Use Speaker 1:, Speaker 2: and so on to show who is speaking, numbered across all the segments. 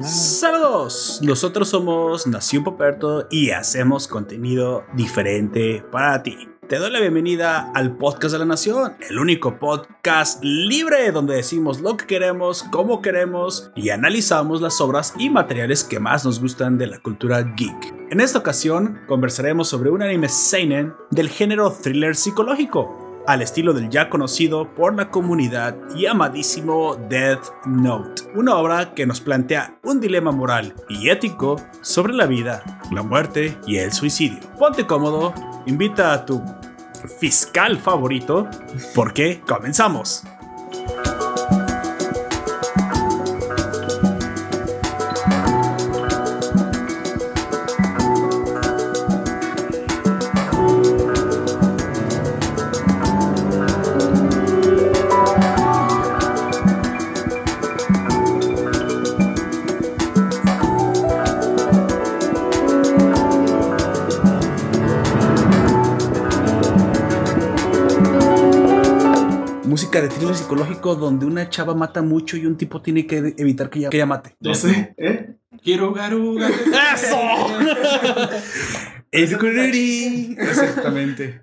Speaker 1: Saludos, nosotros somos Nación Poperto y hacemos contenido diferente para ti. Te doy la bienvenida al Podcast de la Nación, el único podcast libre donde decimos lo que queremos, cómo queremos y analizamos las obras y materiales que más nos gustan de la cultura geek. En esta ocasión conversaremos sobre un anime seinen del género thriller psicológico, al estilo del ya conocido por la comunidad y amadísimo Death Note, una obra que nos plantea un dilema moral y ético sobre la vida, la muerte y el suicidio. Ponte cómodo, invita a tu fiscal favorito, porque comenzamos. Música de thriller psicológico donde una chava mata mucho y un tipo tiene que evitar que ella, que ella mate.
Speaker 2: No sé, ¿eh?
Speaker 3: Quiero garuga.
Speaker 1: ¡Eso! Es curiri. Exactamente.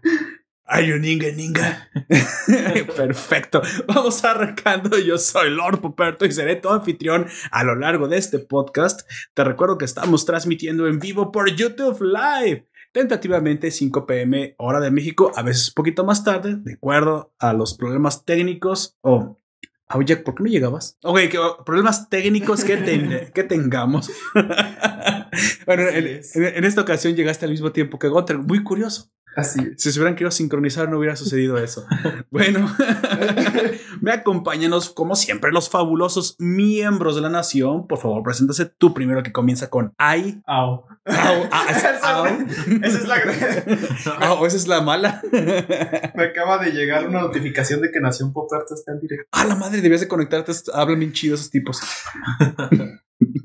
Speaker 1: Ay, un ninga ninga. Perfecto. Vamos arrancando. Yo soy Lord Poperto y seré tu anfitrión a lo largo de este podcast. Te recuerdo que estamos transmitiendo en vivo por YouTube Live. Tentativamente 5 pm hora de México, a veces un poquito más tarde, de acuerdo a los problemas técnicos o Ah, Oye, ¿por qué no llegabas? Ok, que, oh, problemas técnicos que, ten- que tengamos. bueno, en, en- en esta ocasión llegaste al mismo tiempo que Gunter. Muy curioso.
Speaker 2: Así es.
Speaker 1: Si se hubieran querido sincronizar, no hubiera sucedido eso. bueno, me acompáñanos, como siempre, los fabulosos miembros de la nación. Por favor, preséntase tú primero que comienza con ay.
Speaker 2: Au.
Speaker 1: Au, ah, es au.
Speaker 2: Esa es la.
Speaker 1: Au, esa es la mala.
Speaker 2: Me acaba de llegar una notificación de que Nación Poperto está en directo.
Speaker 1: ah, la madre, debías de conectarte. Hablan bien chidos esos tipos.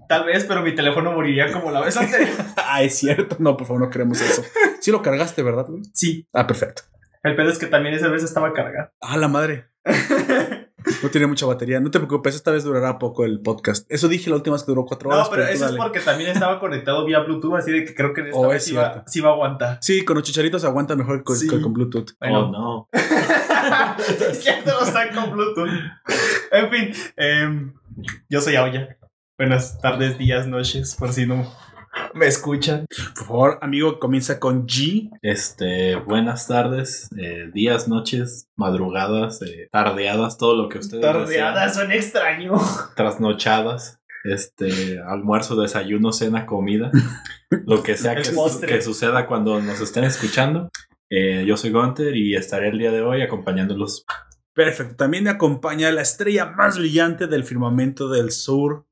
Speaker 2: Tal vez, pero mi teléfono moriría como la vez anterior.
Speaker 1: ah, es cierto. No, por favor, no queremos eso. Sí lo cargaste, ¿verdad? güey?
Speaker 2: Sí.
Speaker 1: Ah, perfecto.
Speaker 2: El pedo es que también esa vez estaba cargado.
Speaker 1: Ah, la madre. No tiene mucha batería. No te preocupes, esta vez durará poco el podcast. Eso dije la última vez que duró cuatro horas.
Speaker 2: No, pero eso es porque también estaba conectado vía Bluetooth, así de que creo que en esta
Speaker 1: Oh,
Speaker 2: vez
Speaker 1: es
Speaker 2: sí va, sí va a aguantar.
Speaker 1: Sí, con los chicharitos aguanta mejor que con,
Speaker 2: Sí.
Speaker 1: que con Bluetooth.
Speaker 2: Bueno.
Speaker 3: Oh, no.
Speaker 2: sí, ya te lo con Bluetooth. En fin, em, yo soy Aoya. Buenas tardes, días, noches, por si no me escuchan.
Speaker 1: Por favor, amigo, comienza con G.
Speaker 3: Este, buenas tardes, eh, días, noches, madrugadas, eh, tardeadas, todo lo que ustedes
Speaker 2: Tardeadas son extraño.
Speaker 3: trasnochadas, este, almuerzo, desayuno, cena, comida, lo que sea que suceda cuando nos estén escuchando. Eh, yo soy Gunter y estaré el día de hoy acompañándolos.
Speaker 1: Perfecto. También me acompaña la estrella más brillante del firmamento del sur.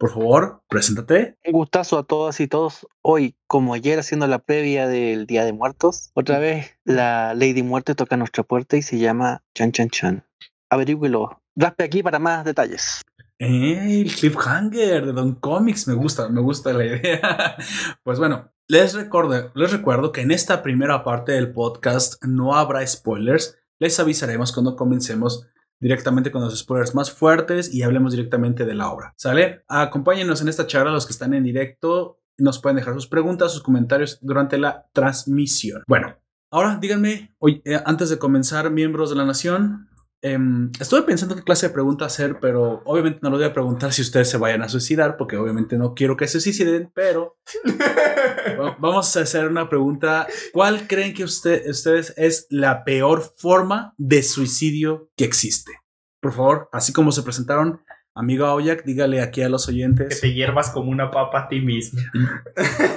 Speaker 1: Por favor, preséntate.
Speaker 4: Un gustazo a todas y todos. Hoy, como ayer haciendo la previa del Día de Muertos, otra vez la Lady Muerte toca nuestra puerta y se llama Chan Chan Chan. Averígüelo. Raspe aquí para más detalles.
Speaker 1: Eh, el cliffhanger de Don Comics. Me gusta, me gusta la idea. Pues bueno, les recuerdo, les recuerdo que en esta primera parte del podcast no habrá spoilers. Les avisaremos cuando comencemos directamente con los spoilers más fuertes y hablemos directamente de la obra. ¿Sale? Acompáñenos en esta charla los que están en directo. Nos pueden dejar sus preguntas, sus comentarios durante la transmisión. Bueno, ahora díganme, eh, antes de comenzar, miembros de la nación, em, estuve pensando qué clase de pregunta hacer, pero obviamente no lo voy a preguntar si ustedes se vayan a suicidar, porque obviamente no quiero que se suiciden, pero Va- Vamos a hacer una pregunta. ¿Cuál creen que usted- ustedes es la peor forma de suicidio que existe? Por favor, así como se presentaron, amigo Aoyak, dígale aquí a los
Speaker 2: Que
Speaker 1: oyentes.
Speaker 2: te hiervas como una papa a ti mismo.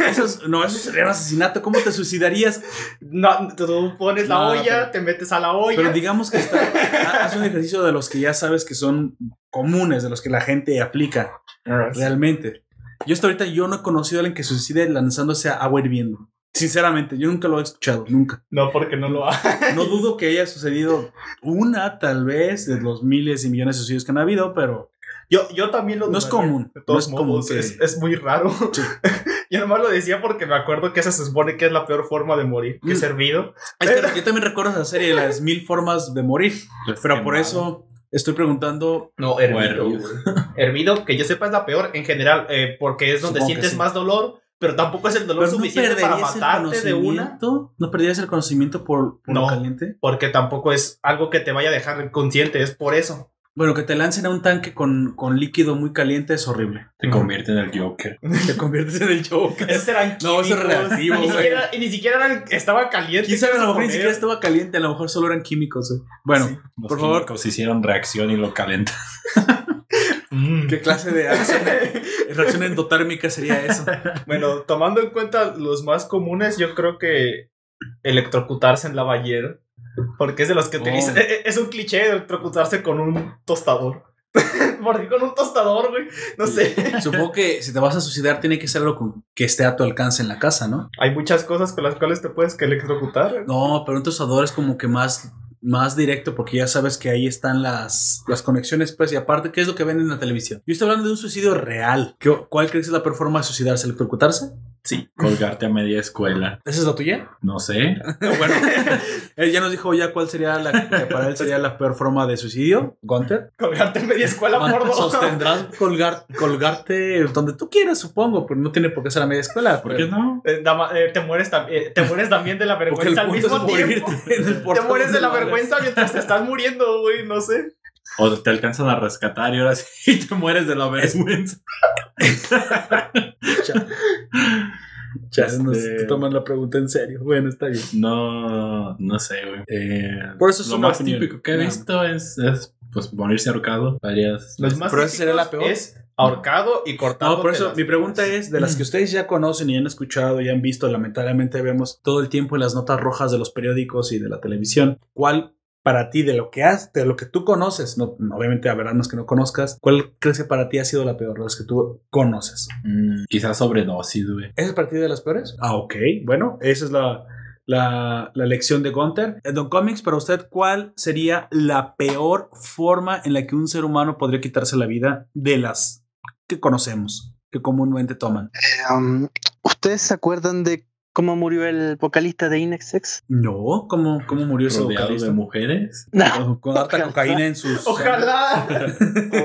Speaker 1: Eso es- no, eso sería un asesinato. ¿Cómo te suicidarías?
Speaker 2: No, tú pones la olla,
Speaker 1: pero-
Speaker 2: te metes a la olla.
Speaker 1: Pero digamos que está, haz un ejercicio de los que ya sabes que son comunes, de los que la gente aplica realmente. Yo hasta ahorita yo no he conocido a alguien que suicide lanzándose a agua hirviendo. Sinceramente, yo nunca lo he escuchado, nunca.
Speaker 2: No, porque no lo hace.
Speaker 1: No dudo que haya sucedido una, tal vez, de los miles y millones de suicidios que han habido, pero
Speaker 2: Yo, yo también lo
Speaker 1: No es común,
Speaker 2: De
Speaker 1: no es común
Speaker 2: modos, es, es muy raro.
Speaker 1: Sí.
Speaker 2: Yo nomás lo decía porque me acuerdo que esa se supone que es la peor forma de morir, que
Speaker 1: Mm.
Speaker 2: es hervido.
Speaker 1: Es que yo también recuerdo esa serie, las mil formas de morir. Pero por eso estoy preguntando.
Speaker 2: No,
Speaker 3: hervido,
Speaker 2: hervido. Hervido, que yo sepa, es la peor en general, eh, porque es donde
Speaker 1: Supongo
Speaker 2: sientes
Speaker 1: sí.
Speaker 2: más dolor, pero tampoco es el dolor
Speaker 1: ¿Pero no
Speaker 2: suficiente para matarte de una.
Speaker 1: conocimiento? ¿No perderías el conocimiento por, por lo
Speaker 2: No.
Speaker 1: caliente?
Speaker 2: Porque tampoco es algo que te vaya a dejar inconsciente, es por eso.
Speaker 1: Bueno, que te lancen a un tanque con, con líquido muy caliente es horrible.
Speaker 3: Te convierte en el Joker.
Speaker 1: Te conviertes en el Joker.
Speaker 2: Esos eran
Speaker 1: No, eso es relativo,
Speaker 2: Y ni siquiera, y ni siquiera eran, estaban calientes.
Speaker 1: Quién sabe, a lo mejor ni siquiera estaba caliente, a lo mejor solo eran químicos. güey. Bueno,
Speaker 2: Sí.
Speaker 3: Los
Speaker 1: Por favor.
Speaker 3: químicos hicieron reacción y lo calentan.
Speaker 2: Mm.
Speaker 1: ¿qué clase de acción- reacción endotérmica sería eso?
Speaker 2: Bueno, tomando en cuenta los más comunes, yo creo que electrocutarse en la ballera. Porque es de los que
Speaker 1: Oh.
Speaker 2: utilizan. e- e- Es un cliché electrocutarse con un tostador. Porque con un tostador, güey. No sé.
Speaker 1: Supongo que si te vas a suicidar tiene que ser algo que esté a tu alcance en la casa, ¿no?
Speaker 2: Hay muchas cosas con las cuales te puedes que electrocutar.
Speaker 1: No, pero un tostador es como que más, más directo porque ya sabes que ahí están las, las conexiones, pues, y aparte, ¿qué es lo que ven en la televisión? Yo estoy hablando de un suicidio real. ¿Qué- ¿Cuál crees que es la peor forma de suicidarse? ¿Electrocutarse?
Speaker 2: Sí.
Speaker 3: Colgarte a media escuela.
Speaker 1: ¿Esa es la tuya?
Speaker 3: No sé.
Speaker 1: bueno, él ya nos dijo ya cuál sería la que para él sería la peor forma de suicidio. Gunter.
Speaker 2: Colgarte en media escuela por dos.
Speaker 1: Sostendrás colgar, colgarte donde tú quieras, supongo, pero no tiene por qué ser a media escuela.
Speaker 3: ¿Por qué no?
Speaker 2: Eh, dama- eh, te, mueres eh, te mueres también de la vergüenza al mismo
Speaker 1: morirte
Speaker 2: tiempo. Te mueres de la vergüenza mientras te estás muriendo, güey. No sé.
Speaker 3: O te alcanzan a rescatar y ahora sí te mueres de la vergüenza.
Speaker 1: Ya, no
Speaker 3: Este-
Speaker 1: te toman la pregunta en serio. Bueno, está bien.
Speaker 3: No, no sé, güey. Eh,
Speaker 1: Por eso es
Speaker 3: lo más
Speaker 1: opinión.
Speaker 3: típico que he
Speaker 1: No.
Speaker 3: visto es, es pues morirse ahorcado. Varias.
Speaker 2: Los más
Speaker 1: Pero esa sería la peor.
Speaker 2: Es ahorcado y cortado.
Speaker 1: No, por eso mi pregunta es, de las que ustedes ya conocen y han escuchado y han visto, lamentablemente vemos todo el tiempo en las notas rojas de los periódicos y de la televisión, ¿cuál para ti de lo que has, de lo que tú conoces, no, obviamente habrá unos que no conozcas, cuál crees que para ti ha sido la peor, de las que tú conoces?
Speaker 3: Mm, quizás sobredosis, güey.
Speaker 1: ¿Esa es para ti de las peores? Ah, ok, bueno, esa es la, la, la lección de Gunter. Eh, Don Comics, para usted, ¿cuál sería la peor forma en la que un ser humano podría quitarse la vida de las que conocemos, que comúnmente toman?
Speaker 4: Um, ¿Ustedes se acuerdan de cómo murió el vocalista de Inexex?
Speaker 1: No, ¿cómo, cómo murió ese
Speaker 3: Rodeado
Speaker 1: vocalista?
Speaker 3: de mujeres.
Speaker 4: No,
Speaker 1: Con, con harta
Speaker 4: Ojalá.
Speaker 1: cocaína en sus...
Speaker 2: Ojalá.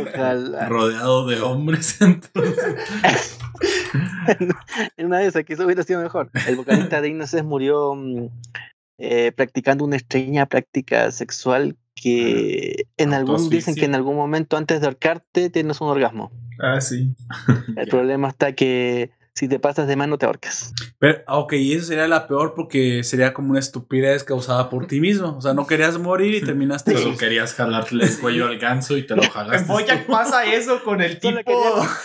Speaker 4: ojalá.
Speaker 3: Rodeado de hombres. entonces.
Speaker 4: en una de esas, que eso hubiera sido mejor. El vocalista de Inexex murió mm, eh, practicando una extraña práctica sexual que en algún dicen que en algún momento antes de ahorcarte tienes un orgasmo.
Speaker 2: Ah, sí.
Speaker 4: El problema está que si te pasas de mano te ahorcas.
Speaker 1: Pero, ah, ok, y eso sería la peor porque sería como una estupidez causada por ti mismo. O sea, no querías morir y terminaste...
Speaker 3: Solo querías jalarle el cuello al ganso y te lo jalaste.
Speaker 2: En Boyac pasa eso con el tipo.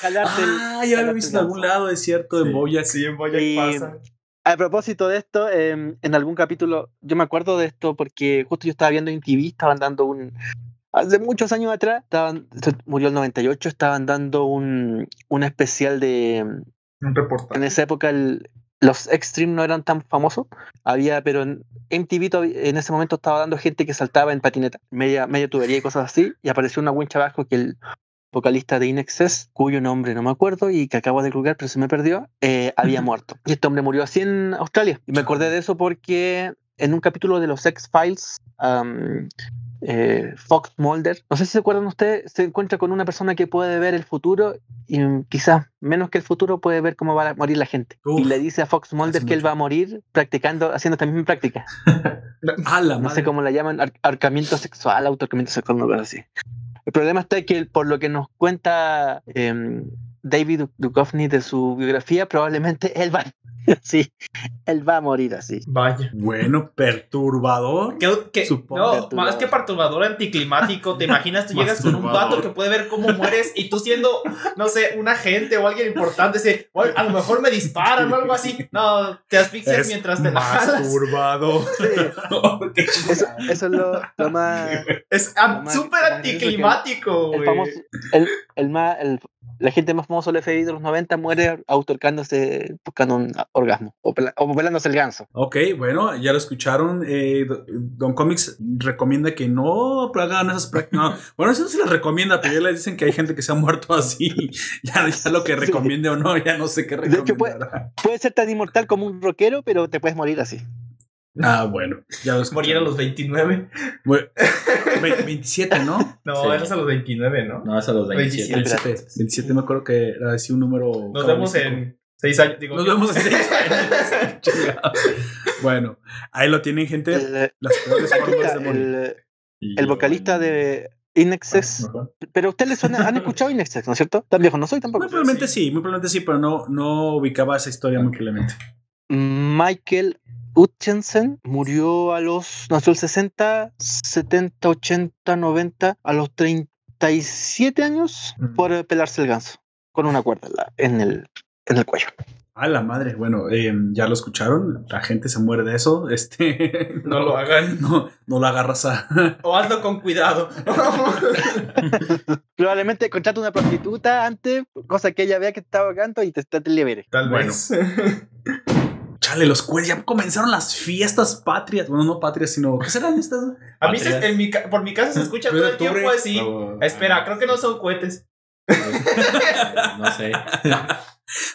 Speaker 4: Jalarte el-
Speaker 1: Ah, ya lo he visto en algún lado, es cierto, en
Speaker 3: Sí.
Speaker 1: Boyac.
Speaker 2: Sí, en Boyac
Speaker 4: Y-
Speaker 2: pasa.
Speaker 4: A propósito de esto, em, en algún capítulo, yo me acuerdo de esto porque justo yo estaba viendo en TV, estaban dando un. Hace muchos años atrás, estaban, murió el 98, estaban dando un, un especial de.
Speaker 2: Un reportaje.
Speaker 4: En esa época el- los Extreme no eran tan famosos, había, pero en MTV en ese momento estaba dando gente que saltaba en patineta, media, media tubería y cosas así, y apareció una wincha abajo que el vocalista de Inexcess, cuyo nombre no me acuerdo y que acabo de colgar, pero se me perdió, eh, había muerto. Y este hombre murió así en Australia. Y me acordé de eso porque en un capítulo de los X-Files, eh, Fox Mulder, no sé si se acuerdan ustedes, se encuentra con una persona que puede ver el futuro y quizás menos que el futuro puede ver cómo va a morir la gente.
Speaker 1: Uf,
Speaker 4: y le dice a Fox Mulder que él va a morir practicando, haciendo esta misma práctica.
Speaker 1: La
Speaker 4: No
Speaker 1: madre.
Speaker 4: sé cómo la llaman, ar- ahorcamiento sexual, autoahorcamiento sexual, una cosa así. El problema está que por lo que nos cuenta em, David Duchovny de su biografía, probablemente él va, sí, él va a morir así.
Speaker 2: Vaya.
Speaker 1: Bueno, perturbador.
Speaker 2: Que-
Speaker 1: Supongo.
Speaker 2: no,
Speaker 4: Perturbador.
Speaker 2: más que perturbador anticlimático, te imaginas, tú llegas con un vato que puede ver cómo mueres y tú siendo, no sé, un agente o alguien importante, dice, "Oye, a lo mejor me disparan o algo así. No, te asfixias
Speaker 1: Es
Speaker 2: mientras te la jalas.
Speaker 1: masturbador.
Speaker 4: Eso, eso es lo, más...
Speaker 2: Es súper anticlimático,
Speaker 4: El
Speaker 2: güey.
Speaker 4: El, más, el, la gente más famosa del FBI de los 90 muere autocándose buscando un orgasmo o, pela- o pelándose el ganso.
Speaker 1: Ok, bueno, ya lo escucharon. eh, Do- Don Comics recomienda que no hagan esas prácticas. No, bueno, eso no se les recomienda, pero ya les dicen que hay gente que se ha muerto así. Ya, ya lo que recomiende o no, ya no sé qué
Speaker 4: De hecho, puede-
Speaker 1: recomendar.
Speaker 4: Puede ser tan inmortal como un rockero, pero te puedes morir así.
Speaker 1: Ah, bueno, ya.
Speaker 2: Morir a los 29.
Speaker 1: Bueno, ve- 27, ¿no?
Speaker 2: No,
Speaker 3: Sí.
Speaker 2: eres a los 29, ¿no?
Speaker 3: No, es a los 27.
Speaker 2: 27.
Speaker 1: 27, 27 me acuerdo que era así un número.
Speaker 2: Nos vemos en 6 años. Digo,
Speaker 1: Nos vemos en seis años. Chingados. bueno, ahí lo tienen, gente.
Speaker 4: El,
Speaker 1: Las peores formas de morir.
Speaker 4: el, el vocalista de Inexes.
Speaker 3: Mejor.
Speaker 4: Pero a ustedes les suena, han escuchado Inexes, ¿no es cierto? Tan viejo no soy tampoco.
Speaker 1: Muy probablemente sí, muy probablemente sí, pero no, no ubicaba esa historia muy claramente.
Speaker 4: Michael Hutchinson murió a los, nació el 60, 70, 80, 90, a los 37 años
Speaker 2: Mm.
Speaker 4: por eh, pelarse el ganso con una cuerda en, el, en el cuello.
Speaker 1: A la madre, bueno, eh, ya lo escucharon, la gente se muere de eso, este,
Speaker 2: No lo hagan.
Speaker 1: no, no lo agarras a...
Speaker 2: O hazlo con cuidado.
Speaker 4: Probablemente contrata una prostituta antes, cosa que ella vea que está ahogando y te está te libere.
Speaker 2: Tal
Speaker 1: Bueno. Chale, los cuernos, ya comenzaron las fiestas patrias, bueno, no patrias, sino, ¿qué serán estas?
Speaker 2: A mí se- en mi ca- por mi casa se escucha todo el tiempo así.
Speaker 3: Oh,
Speaker 2: Espera, creo que no son cohetes.
Speaker 3: No sé.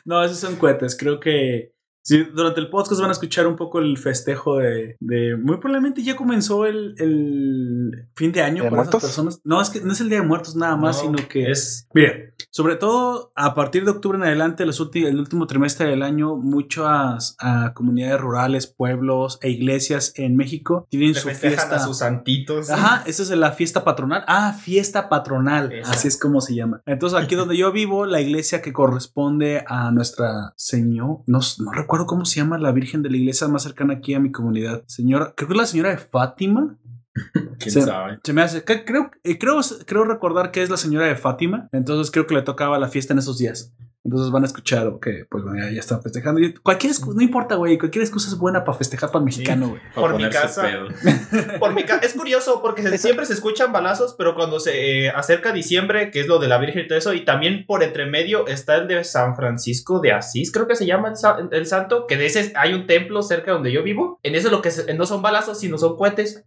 Speaker 1: No, esos son cohetes, creo que... Sí, durante el podcast van a escuchar un poco el festejo de... de- muy probablemente ya comenzó el, el fin de año
Speaker 4: ¿De
Speaker 1: para esas
Speaker 4: muertos?
Speaker 1: personas. No, es que no es el Día de Muertos nada más,
Speaker 2: No,
Speaker 1: sino que...
Speaker 2: es
Speaker 1: Mire, sobre todo a partir de octubre en adelante, los el último trimestre del año, muchas ah, comunidades rurales, pueblos e iglesias en México tienen
Speaker 2: le
Speaker 1: su fiesta.
Speaker 2: a sus santitos.
Speaker 1: Ajá, esa es la fiesta patronal. Ah, fiesta patronal.
Speaker 2: Esa.
Speaker 1: Así es como se llama. Entonces, aquí donde yo vivo, la iglesia que corresponde a nuestra señor, no, no recuerdo cómo se llama la virgen de la iglesia más cercana aquí a mi comunidad. Señora, creo que es la señora de Fátima.
Speaker 3: ¿Quién
Speaker 1: Sí.
Speaker 3: sabe?
Speaker 1: Se me hace, que- creo, eh, creo, creo recordar que es la señora de Fátima, entonces creo que le tocaba la fiesta en esos días. Entonces van a escuchar que, pues bueno, ya, ya están festejando. Y cualquier excusa, no importa, güey, cualquier excusa es buena para festejar para el mexicano, güey.
Speaker 3: Para
Speaker 2: Por mi casa. Por mi ca- es curioso porque se-
Speaker 4: Eso-
Speaker 2: siempre se escuchan balazos, pero cuando se eh, acerca diciembre, que es lo de la Virgen y todo eso, y también por entre medio está el de San Francisco de Asís, creo que se llama el, sa- el santo, que de ese hay un templo cerca donde yo vivo. En ese lo que se- no son balazos, sino son cohetes.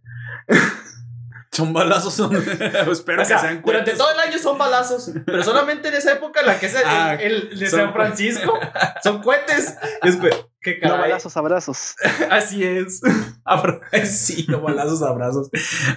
Speaker 1: Son balazos, son. espero
Speaker 2: O sea,
Speaker 1: que sean
Speaker 2: durante
Speaker 1: cohetes.
Speaker 2: todo el año son balazos, pero solamente en esa época, la que es el,
Speaker 1: Ah,
Speaker 2: el- el de
Speaker 1: son-
Speaker 2: San Francisco, son cohetes. Es que, qué
Speaker 4: No balazos, abrazos.
Speaker 2: Así es.
Speaker 1: Abra- sí, no balazos, abrazos.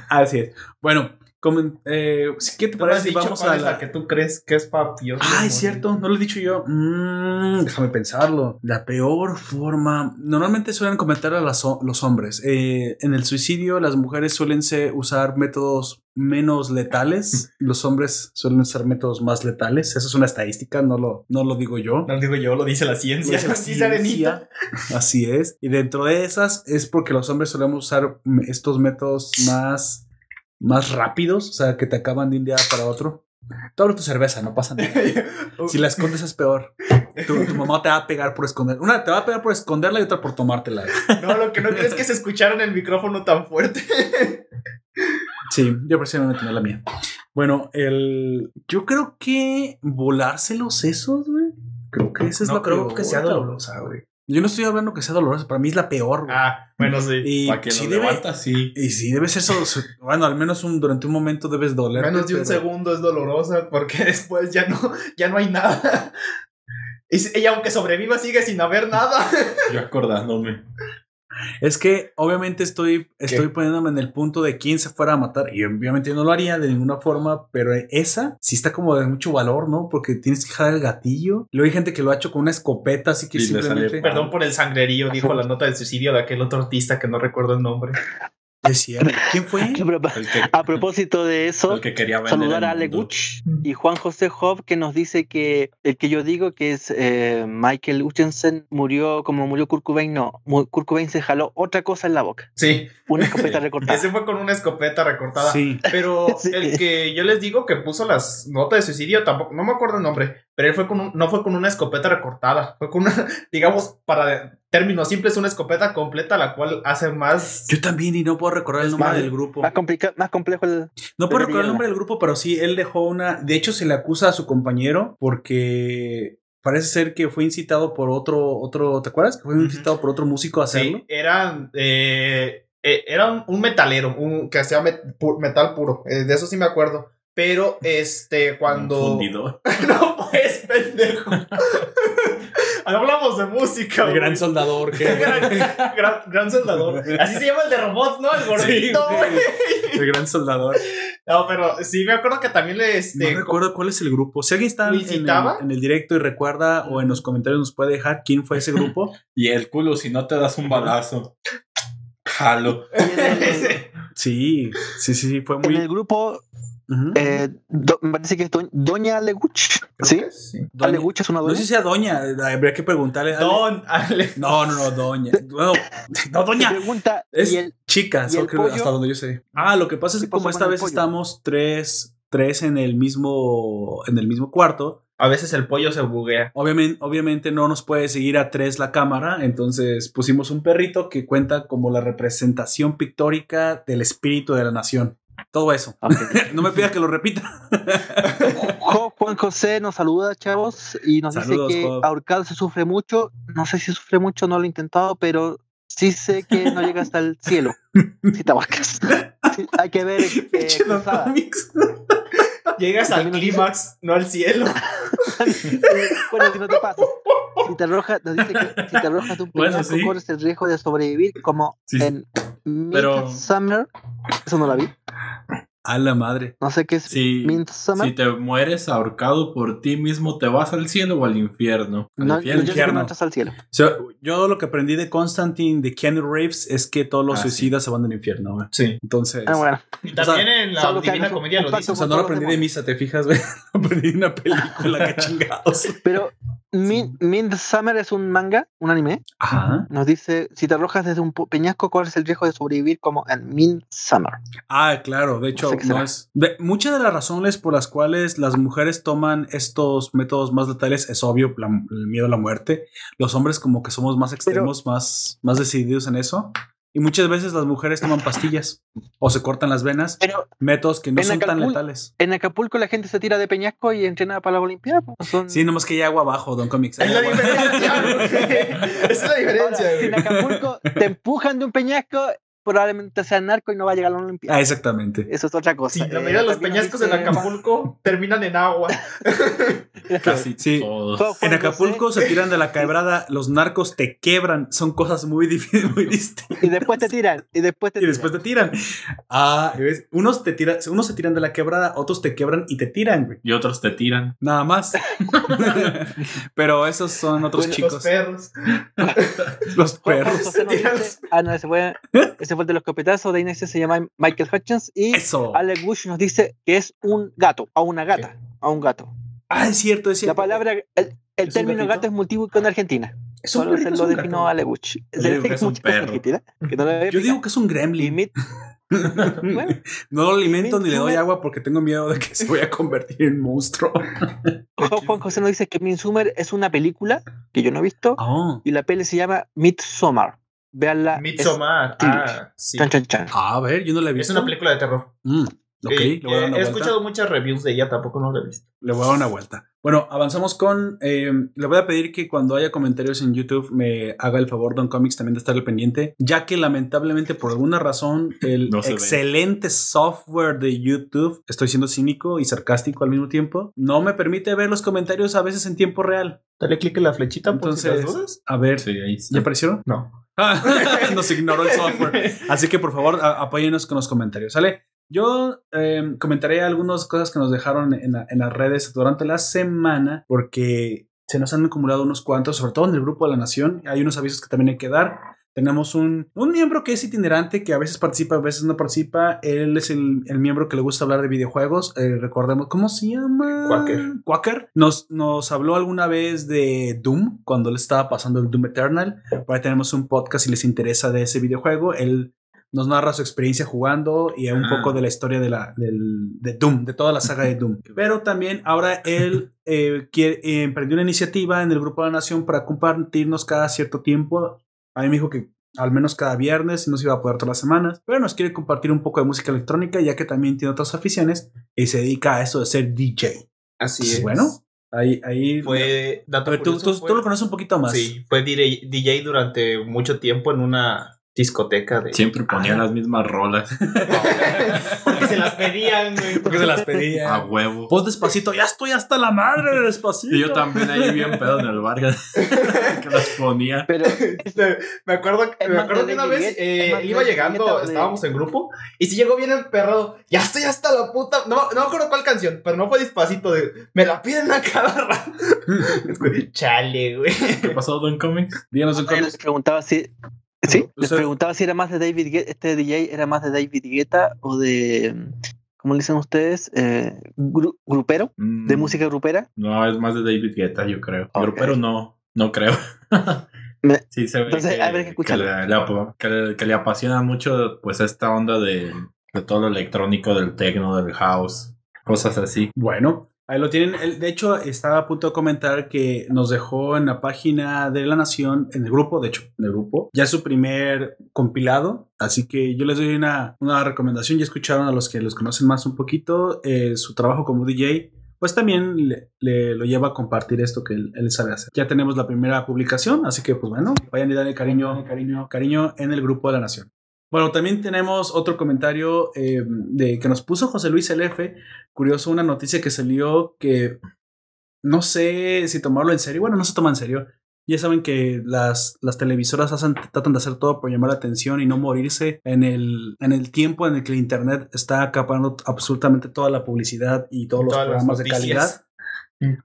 Speaker 1: Así es. Bueno, como, eh, ¿qué te
Speaker 2: ¿Tú me has
Speaker 1: parece si vamos a la.
Speaker 2: la que tú crees que es papioso?
Speaker 1: Ah, es cierto, no lo he dicho yo. Mm, déjame pensarlo. La peor forma. Normalmente suelen comentar a las los hombres. Eh, en el suicidio, las mujeres suelen usar métodos menos letales. los hombres suelen usar métodos más letales. Eso es una estadística, no lo, no lo digo yo.
Speaker 2: No digo yo, lo dice la
Speaker 1: Lo
Speaker 2: ciencia.
Speaker 1: dice la ciencia. Así es. Y dentro de esas es porque los hombres solemos usar estos métodos más, más rápidos, o sea, que te acaban de un día para otro. Abre tu cerveza, no pasa nada. Si la escondes es peor. Tu, tu mamá te va a pegar por esconder. Una te va a pegar por esconderla y otra por tomártela.
Speaker 2: No, lo que no crees que se escuchara en el micrófono tan fuerte.
Speaker 1: Sí, yo prefiero no tener la mía. Bueno, el. Yo creo que volarse los sesos, güey. Creo que esa es
Speaker 2: No
Speaker 1: la
Speaker 2: creo
Speaker 1: peor,
Speaker 2: que sea dolorosa, güey.
Speaker 1: Yo no estoy hablando que sea dolorosa, para mí es la peor, güey.
Speaker 2: Ah, bueno, sí.
Speaker 1: y
Speaker 3: Para que
Speaker 1: sí
Speaker 3: lo
Speaker 1: debe-
Speaker 3: sí.
Speaker 1: Y sí, debe ser eso. Bueno, al menos un, durante un momento debes doler.
Speaker 2: Menos de un segundo es dolorosa porque después ya no, ya no hay nada. Y, y aunque sobreviva, sigue sin haber nada.
Speaker 3: Yo acordándome.
Speaker 1: Es que obviamente estoy, estoy poniéndome en el punto de quién se fuera a matar. Y obviamente yo no lo haría de ninguna forma, pero esa sí está como de mucho valor, ¿no? Porque tienes que jalar el gatillo. Luego hay gente que lo ha hecho con una escopeta, así que
Speaker 3: Y
Speaker 1: simplemente.
Speaker 3: sale-
Speaker 2: Perdón por el sangrerío, dijo la nota de suicidio de aquel otro artista que no recuerdo el nombre.
Speaker 1: Es cierto. ¿Quién fue?
Speaker 4: A propósito de eso,
Speaker 3: que
Speaker 4: saludar a Ale. Guch y Juan José Job que nos dice que el que yo digo que es eh, Michael Hutchinson murió como murió Kurt Cobain, no, Kurt Cobain se jaló otra cosa en la boca,
Speaker 2: Sí,
Speaker 4: una escopeta recortada.
Speaker 2: ese fue con una escopeta recortada.
Speaker 1: Sí.
Speaker 2: Pero
Speaker 4: Sí.
Speaker 2: el que yo les digo que puso las notas de suicidio tampoco, no me acuerdo el nombre, pero él fue con un- no fue con una escopeta recortada, fue con una, digamos, para términos simples, una escopeta completa, la cual hace más...
Speaker 1: Yo también y no puedo recordar el nombre del grupo.
Speaker 4: Más, complica- más complejo el.
Speaker 1: No puedo recordar el nombre del grupo, pero sí, él dejó una. De hecho, se le acusa a su compañero porque parece ser que fue incitado por otro, otro, ¿te acuerdas? Que fue incitado por otro músico a hacerlo.
Speaker 2: Sí, era, eh, eh, era un, un metalero, un, que hacía met- pu- metal puro, eh, de eso sí me acuerdo. Pero, este, cuando...
Speaker 3: Un fundidor.
Speaker 2: no, pues, pendejo. Hablamos de música.
Speaker 1: El
Speaker 2: güey.
Speaker 1: gran soldador que.
Speaker 2: gran, gran, gran soldador. Así se llama el de robots, ¿no? El gordito,
Speaker 1: Sí,
Speaker 2: güey.
Speaker 1: El gran soldador.
Speaker 2: No, pero sí me acuerdo que también le,
Speaker 1: No
Speaker 2: este...
Speaker 1: recuerdo cuál es el grupo. Si alguien está
Speaker 2: ¿Lo
Speaker 1: en el, en el directo y recuerda o en los comentarios nos puede dejar quién fue ese grupo.
Speaker 3: Y el culo, si no te das un balazo. Jalo.
Speaker 1: Sí, sí, sí, sí, fue
Speaker 4: En el
Speaker 1: muy.
Speaker 4: Eh, do- me parece que es do- Doña Aleguch. ¿Sí?
Speaker 2: sí.
Speaker 1: Doña-
Speaker 4: Aleguch es una
Speaker 1: No
Speaker 4: doña.
Speaker 1: sé si sea Doña, habría que preguntarle.
Speaker 2: Don Ale.
Speaker 1: No, no, no, Doña. No, no Doña.
Speaker 4: Pregunta,
Speaker 1: Es
Speaker 4: y el,
Speaker 1: chica,
Speaker 4: ¿y
Speaker 1: solo
Speaker 4: el
Speaker 1: que
Speaker 4: pollo?
Speaker 1: hasta donde yo sé. Ah, lo que pasa es
Speaker 4: ¿Qué
Speaker 1: que como esta vez
Speaker 4: pollo?
Speaker 1: estamos tres, tres en el mismo, en el mismo cuarto,
Speaker 2: A veces el pollo se buguea.
Speaker 1: obviamente, obviamente no nos puede seguir a tres la cámara, entonces pusimos un perrito que cuenta como la representación pictórica del espíritu de la nación. Todo eso.
Speaker 4: Ok.
Speaker 1: No me pida que lo repita.
Speaker 4: Juan José nos saluda, chavos, y nos
Speaker 1: Saludos,
Speaker 4: dice que ahorcado se sufre mucho. No sé si sufre mucho, no lo he intentado, pero sí sé que no llega hasta el cielo. Si te abarcas. Sí, hay que ver. eh.
Speaker 2: Llegas al clímax, no al cielo.
Speaker 4: bueno, si no te pasa. Si te arrojas, nos dice que si te arrojas de un
Speaker 3: Bueno,
Speaker 4: peñasco,
Speaker 3: sí.
Speaker 4: corres el riesgo de sobrevivir, como
Speaker 3: Sí,
Speaker 4: en
Speaker 3: pero-
Speaker 4: Midsummer. Eso no la vi.
Speaker 1: A la madre.
Speaker 4: No sé qué es
Speaker 3: Si, si te mueres ahorcado por ti mismo, ¿te vas al cielo o al infierno? Al
Speaker 4: no,
Speaker 3: infierno.
Speaker 4: yo sé que
Speaker 1: infierno.
Speaker 4: no entras al cielo.
Speaker 1: O sea, yo lo que aprendí de Constantine de Keanu Reeves es que todos los
Speaker 3: Ah, sí.
Speaker 1: suicidas se van al infierno. güey.
Speaker 2: Sí.
Speaker 1: Entonces,
Speaker 4: Ah, bueno.
Speaker 2: También en la Divina Comedia lo dice.
Speaker 1: o sea, no lo aprendí de misa, ¿te fijas? güey? Aprendí de una película, que chingados.
Speaker 4: Pero Min- Midsummer es un manga, un anime.
Speaker 1: Ajá.
Speaker 4: Nos dice, si te arrojas desde un peñasco, corres el riesgo de sobrevivir como en Midsummer.
Speaker 1: Ah, claro, de hecho,
Speaker 4: No sé qué
Speaker 1: no
Speaker 4: será.
Speaker 1: es. de- muchas de las razones por las cuales las mujeres toman estos métodos más letales es obvio, la- el miedo a la muerte. Los hombres, como que somos más extremos, más, más decididos en eso. Y muchas veces las mujeres toman pastillas o se cortan las venas,
Speaker 4: Pero
Speaker 1: métodos que no son tan letales.
Speaker 4: en Acapulco la gente se tira de peñasco y entrena para la Olimpiada. pues, son-
Speaker 1: Sí, nomás que hay agua abajo, Don Comics.
Speaker 2: Es la diferencia. Esa es la diferencia,
Speaker 4: Ahora, en. Acapulco te empujan de un peñasco, probablemente sea narco y no va a llegar a la Olimpiada.
Speaker 1: Ah, exactamente.
Speaker 4: Eso es otra cosa.
Speaker 2: Sí, la
Speaker 4: Eh,
Speaker 2: mayoría de los peñascos en Acapulco terminan en agua.
Speaker 3: Casi
Speaker 1: Sí.
Speaker 3: todos.
Speaker 1: En Acapulco se tiran de la quebrada, los narcos te quebran, son cosas muy difíciles, muy distintas.
Speaker 4: Y después te tiran. Y después te
Speaker 1: Y después te tiran. Ah, ¿ves? Unos te tiran, unos se tiran de la quebrada, otros te quebran y te tiran, güey.
Speaker 3: Y otros te tiran.
Speaker 1: Nada más. Pero esos son otros
Speaker 4: Bueno,
Speaker 2: Los
Speaker 1: chicos.
Speaker 2: perros.
Speaker 1: Los perros.
Speaker 4: Dice- ah, no, ese fue, ese fue el de los copetazos. De Inés se llama Michael Hutchins. Y
Speaker 1: Eso.
Speaker 4: Alex Bush nos dice que es un gato, o una gata, o un gato.
Speaker 1: Ah, es cierto, es
Speaker 4: La
Speaker 1: cierto.
Speaker 4: palabra, el, el
Speaker 1: ¿Es un
Speaker 4: término gato es multiubico en Argentina.
Speaker 1: Es
Speaker 4: Solo se
Speaker 1: perrito,
Speaker 4: lo definió. Alex Bush.
Speaker 3: Yo digo que es un perro.
Speaker 4: que no
Speaker 1: Yo digo que es un gremlin.
Speaker 4: Bueno,
Speaker 1: No lo alimento ni le doy agua porque tengo miedo de que se vaya a convertir en monstruo.
Speaker 4: Juan José nos dice que Midsummer es una película que yo no he visto
Speaker 1: Oh.
Speaker 4: y la peli se llama Midsommar. Veanla.
Speaker 2: Midsommar. Ah, sí.
Speaker 4: Chan, chan, chan.
Speaker 1: A ver, yo no la he
Speaker 2: Es
Speaker 1: visto.
Speaker 2: una película de terror.
Speaker 1: Mm, ok,
Speaker 2: Eh,
Speaker 1: le voy a dar una
Speaker 2: he
Speaker 1: vuelta.
Speaker 2: escuchado muchas reviews de ella, tampoco no la he visto.
Speaker 1: Le voy a dar una vuelta. Bueno, avanzamos con. eh, le voy a pedir que cuando haya comentarios en YouTube me haga el favor, Don Comics, también de estar al pendiente, ya que lamentablemente por alguna razón el
Speaker 3: No se ve.
Speaker 1: excelente software de YouTube, estoy siendo cínico y sarcástico al mismo tiempo, no me permite ver los comentarios a veces en tiempo real.
Speaker 2: Dale clic en la flechita por si las
Speaker 1: Entonces,
Speaker 2: dudas.
Speaker 1: a ver,
Speaker 3: Sí, ahí está.
Speaker 1: ¿ya aparecieron?
Speaker 2: No.
Speaker 1: Nos ignoró el software. Así que por favor, a- apóyennos con los comentarios, ¿sale? Yo eh, comentaré algunas cosas que nos dejaron en las redes durante la semana, porque se nos han acumulado unos cuantos, sobre todo en el grupo de la Nación. Hay unos avisos que también hay que dar. Tenemos un, un miembro que es itinerante, que a veces participa, a veces no participa. Él es el, el miembro que le gusta hablar de videojuegos. Eh, recordemos, ¿cómo se llama?
Speaker 2: Quaker.
Speaker 1: Quaker. Nos, nos habló alguna vez de Doom, cuando él estaba pasando el Doom Eternal. Por ahí tenemos un podcast si les interesa de ese videojuego. Él nos narra su experiencia jugando y un
Speaker 3: Ah.
Speaker 1: poco de la historia de, la, del, de Doom, de toda la saga de Doom. Pero también ahora él eh, quiere, eh, emprendió una iniciativa en el Grupo de la Nación para compartirnos cada cierto tiempo. A mí me dijo que al menos cada viernes, no se iba a poder todas las semanas, pero nos quiere compartir un poco de música electrónica, ya que también tiene otras aficiones y se dedica a eso de ser DJ.
Speaker 2: Así
Speaker 1: Pues
Speaker 2: es.
Speaker 1: Bueno, ahí, ahí
Speaker 2: Fue. Dato
Speaker 1: tú, tú-
Speaker 2: fue-
Speaker 1: tú lo conoces un poquito más.
Speaker 2: Sí, fue DJ durante mucho tiempo en una discoteca de.
Speaker 3: Siempre ponía
Speaker 1: Ah.
Speaker 3: las mismas rolas
Speaker 2: Porque se las pedían, güey.
Speaker 1: Porque se las pedía.
Speaker 3: a huevo.
Speaker 1: Pon despacito, ya estoy hasta la madre de despacito.
Speaker 3: Y yo también ahí bien pedo en el bar que las ponía.
Speaker 4: Pero
Speaker 2: Este, me acuerdo, me acuerdo que una vez eh, iba llegando, estábamos en grupo, y si llegó bien emperrado, ya estoy hasta la puta, no, no me acuerdo cuál canción, pero no fue despacito, de, me la piden a cada rato. Chale, güey.
Speaker 3: ¿Qué pasó, Don Comics?
Speaker 1: Díganos un
Speaker 4: Yo les preguntaba si. Sí, les preguntaba si era más de David Guetta, este DJ era más de David Guetta o de. ¿Cómo le dicen ustedes? Eh, gru- grupero, de
Speaker 3: Mm,
Speaker 4: música grupera.
Speaker 3: No, es más de David Guetta, yo creo.
Speaker 4: Ok.
Speaker 3: Pero no, no creo. Sí, se ve
Speaker 4: Entonces,
Speaker 3: que,
Speaker 4: habrá que
Speaker 3: que, le, que le- que le apasiona mucho pues esta onda de, de todo lo electrónico, del techno, del house, cosas así.
Speaker 1: Bueno, ahí lo tienen. De hecho, estaba a punto de comentar que nos dejó en la página de La Nación, en el grupo, de hecho, en el grupo, ya su primer compilado. Así que yo les doy una, recomendación. Ya escucharon a los que los conocen más un poquito eh, su trabajo como DJ. Pues también le, le- lo lleva a compartir esto que él, él sabe hacer. Ya tenemos la primera publicación, así que pues bueno, vayan y darle cariño, cariño, cariño en el grupo de la Nación. Bueno, también tenemos otro comentario eh, de que nos puso José Luis LF curioso una noticia que salió que no sé si tomarlo en serio. Bueno, no se toma en serio. Ya saben que las, las televisoras hacen, tratan de hacer todo por llamar la atención y no morirse en el, en el tiempo en el que el Internet está acaparando absolutamente toda la publicidad y todos los programas de calidad.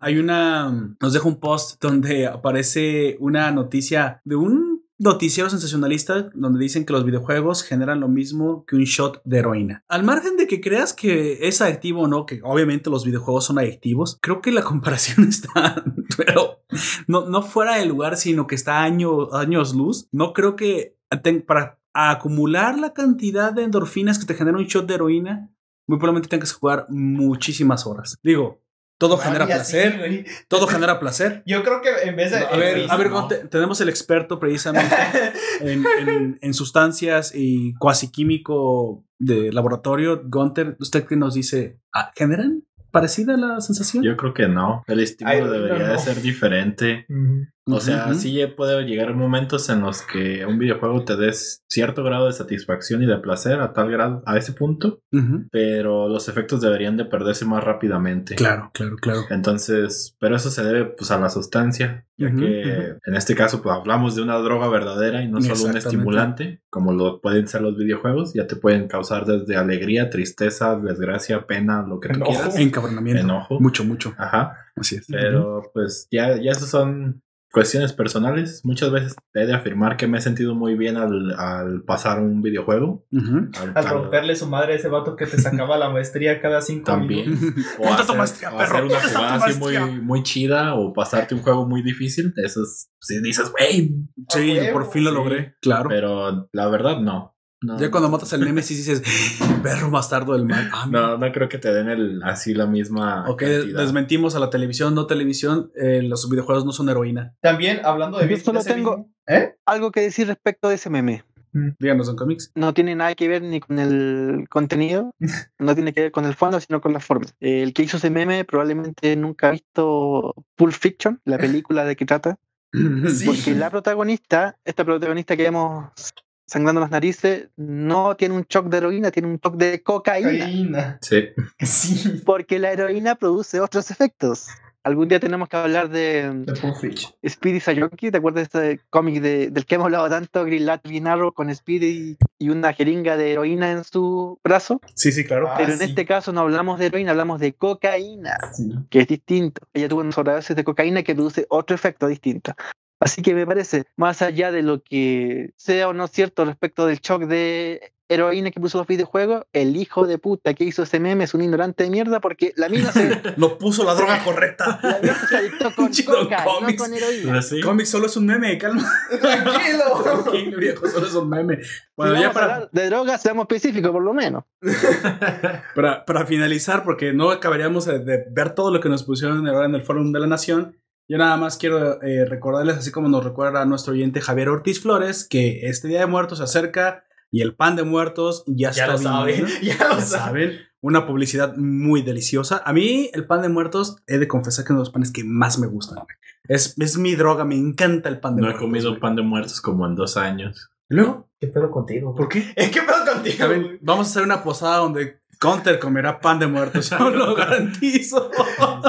Speaker 1: Hay una, nos deja un post donde aparece una noticia de un noticiero sensacionalista donde dicen que los videojuegos generan lo mismo que un shot de heroína. Al margen de que creas que es adictivo o no, que obviamente los videojuegos son adictivos, creo que la comparación está, pero no, no fuera de lugar, sino que está año, años luz. No creo que para acumular la cantidad de endorfinas que te genera un shot de heroína, muy probablemente tengas que jugar muchísimas horas. Digo, todo genera
Speaker 2: así,
Speaker 1: placer. Todo genera placer.
Speaker 2: Yo creo que en vez de.
Speaker 1: A ver, a ver,
Speaker 3: no.
Speaker 1: Tenemos el experto precisamente en, en- en sustancias y cuasi químico de laboratorio. Gunter, ¿usted qué nos dice? Ah, ¿Generan parecida la sensación?
Speaker 3: Yo creo que no. El estímulo
Speaker 2: Ay,
Speaker 3: debería
Speaker 2: no.
Speaker 3: de ser diferente. O sea, sí puede llegar momentos en los que un videojuego te des cierto grado de satisfacción y de placer a tal grado, a ese punto, pero los efectos deberían de perderse más rápidamente.
Speaker 1: Claro, claro, claro.
Speaker 3: Entonces, pero eso se debe pues a la sustancia, ya que en este caso pues hablamos de una droga verdadera y no solo un estimulante, como lo pueden ser los videojuegos, ya te pueden causar desde alegría, tristeza, desgracia, pena, lo que tú
Speaker 2: Enojo.
Speaker 3: quieras.
Speaker 1: Encabronamiento.
Speaker 3: Enojo.
Speaker 1: Mucho, mucho.
Speaker 3: Ajá.
Speaker 1: Así es.
Speaker 3: Pero pues ya, ya esas son cuestiones personales. Muchas veces he de afirmar que me he sentido muy bien al, al pasar un videojuego. Al,
Speaker 2: Al
Speaker 3: al-
Speaker 2: romperle su madre a ese vato que te sacaba la maestría cada cinco
Speaker 3: también.
Speaker 2: minutos.
Speaker 3: O
Speaker 1: Ponte tu
Speaker 3: hacer,
Speaker 1: maestría,
Speaker 3: o
Speaker 1: perro.
Speaker 3: hacer una
Speaker 1: ¿Dónde está tu
Speaker 3: jugada así muy,
Speaker 1: maestría?
Speaker 3: muy chida o pasarte un juego muy difícil. Eso es, si dices, güey,
Speaker 1: Sí, por fin lo
Speaker 3: sí.
Speaker 1: logré. Claro.
Speaker 3: pero la verdad no. No,
Speaker 1: Ya cuando matas al Nemesis dices, perro bastardo del mal. Ah,
Speaker 3: no, no creo que te den el, así la misma.
Speaker 1: Ok,
Speaker 3: cantidad.
Speaker 1: desmentimos a la televisión, no televisión. eh, los videojuegos no son heroína.
Speaker 2: También hablando de
Speaker 4: Yo solo tengo-
Speaker 2: ¿Eh?
Speaker 4: Algo que decir respecto de ese meme.
Speaker 1: Díganos en cómics.
Speaker 4: No tiene nada que ver ni con el contenido, no tiene que ver con el fondo, sino con la forma. El que hizo ese meme probablemente nunca ha visto Pulp Fiction, la película de que trata,
Speaker 2: Sí.
Speaker 4: porque la protagonista, esta protagonista que vemos sangrando las narices, no tiene un shock de heroína, tiene un shock de cocaína,
Speaker 2: Cocaína.
Speaker 3: Sí.
Speaker 2: Sí.
Speaker 4: porque la heroína produce otros efectos. Algún día tenemos que hablar de. Speedy Sayonki, ¿te acuerdas de este cómic de- del que hemos hablado tanto, Green Lantern Arrow, con Speedy y una jeringa de heroína en su brazo?
Speaker 1: Sí, sí, claro.
Speaker 2: Ah,
Speaker 4: Pero en
Speaker 2: sí.
Speaker 4: este caso no hablamos de heroína, hablamos de cocaína,
Speaker 2: Sí.
Speaker 4: que es distinto. Ella tuvo una sobredosis de cocaína que produce otro efecto distinto. Así que me parece, más allá de lo que sea o no cierto respecto del shock de heroína que puso los videojuegos, el hijo de puta que hizo ese meme es un ignorante de mierda porque la mina se,
Speaker 1: No puso la droga correcta.
Speaker 4: la mina se adictó con
Speaker 1: Chido
Speaker 4: coca, no
Speaker 1: cómics.
Speaker 4: con heroína.
Speaker 1: Cómic solo es un meme, calma.
Speaker 2: Tranquilo.
Speaker 1: Tranquilo, viejo, solo es un meme. Bueno,
Speaker 4: si
Speaker 1: ya para,
Speaker 4: de drogas, seamos específicos por lo menos.
Speaker 1: para, para finalizar, porque no acabaríamos de, de ver todo lo que nos pusieron ahora en el Foro de la Nación, yo nada más quiero eh, recordarles, así como nos recuerda nuestro oyente Javier Ortiz Flores, que este Día de Muertos se acerca y el pan de muertos ya,
Speaker 2: Ya
Speaker 1: está
Speaker 2: lo saben.
Speaker 1: viniendo.
Speaker 2: Ya lo
Speaker 1: Ya
Speaker 2: saben.
Speaker 1: una publicidad muy deliciosa. A mí el pan de muertos, he de confesar que es uno de los panes que más me gustan. Es, es mi droga, me encanta el pan de
Speaker 3: No he
Speaker 1: muertos.
Speaker 3: comido
Speaker 1: güey.
Speaker 3: pan de muertos como en dos años.
Speaker 1: ¿Y luego?
Speaker 2: ¿Qué pedo contigo?
Speaker 1: ¿Por qué?
Speaker 2: ¿Eh, ¿Qué pedo contigo? Güey?
Speaker 1: Vamos a hacer una posada donde Counter comerá pan de muertos. Yo lo garantizo.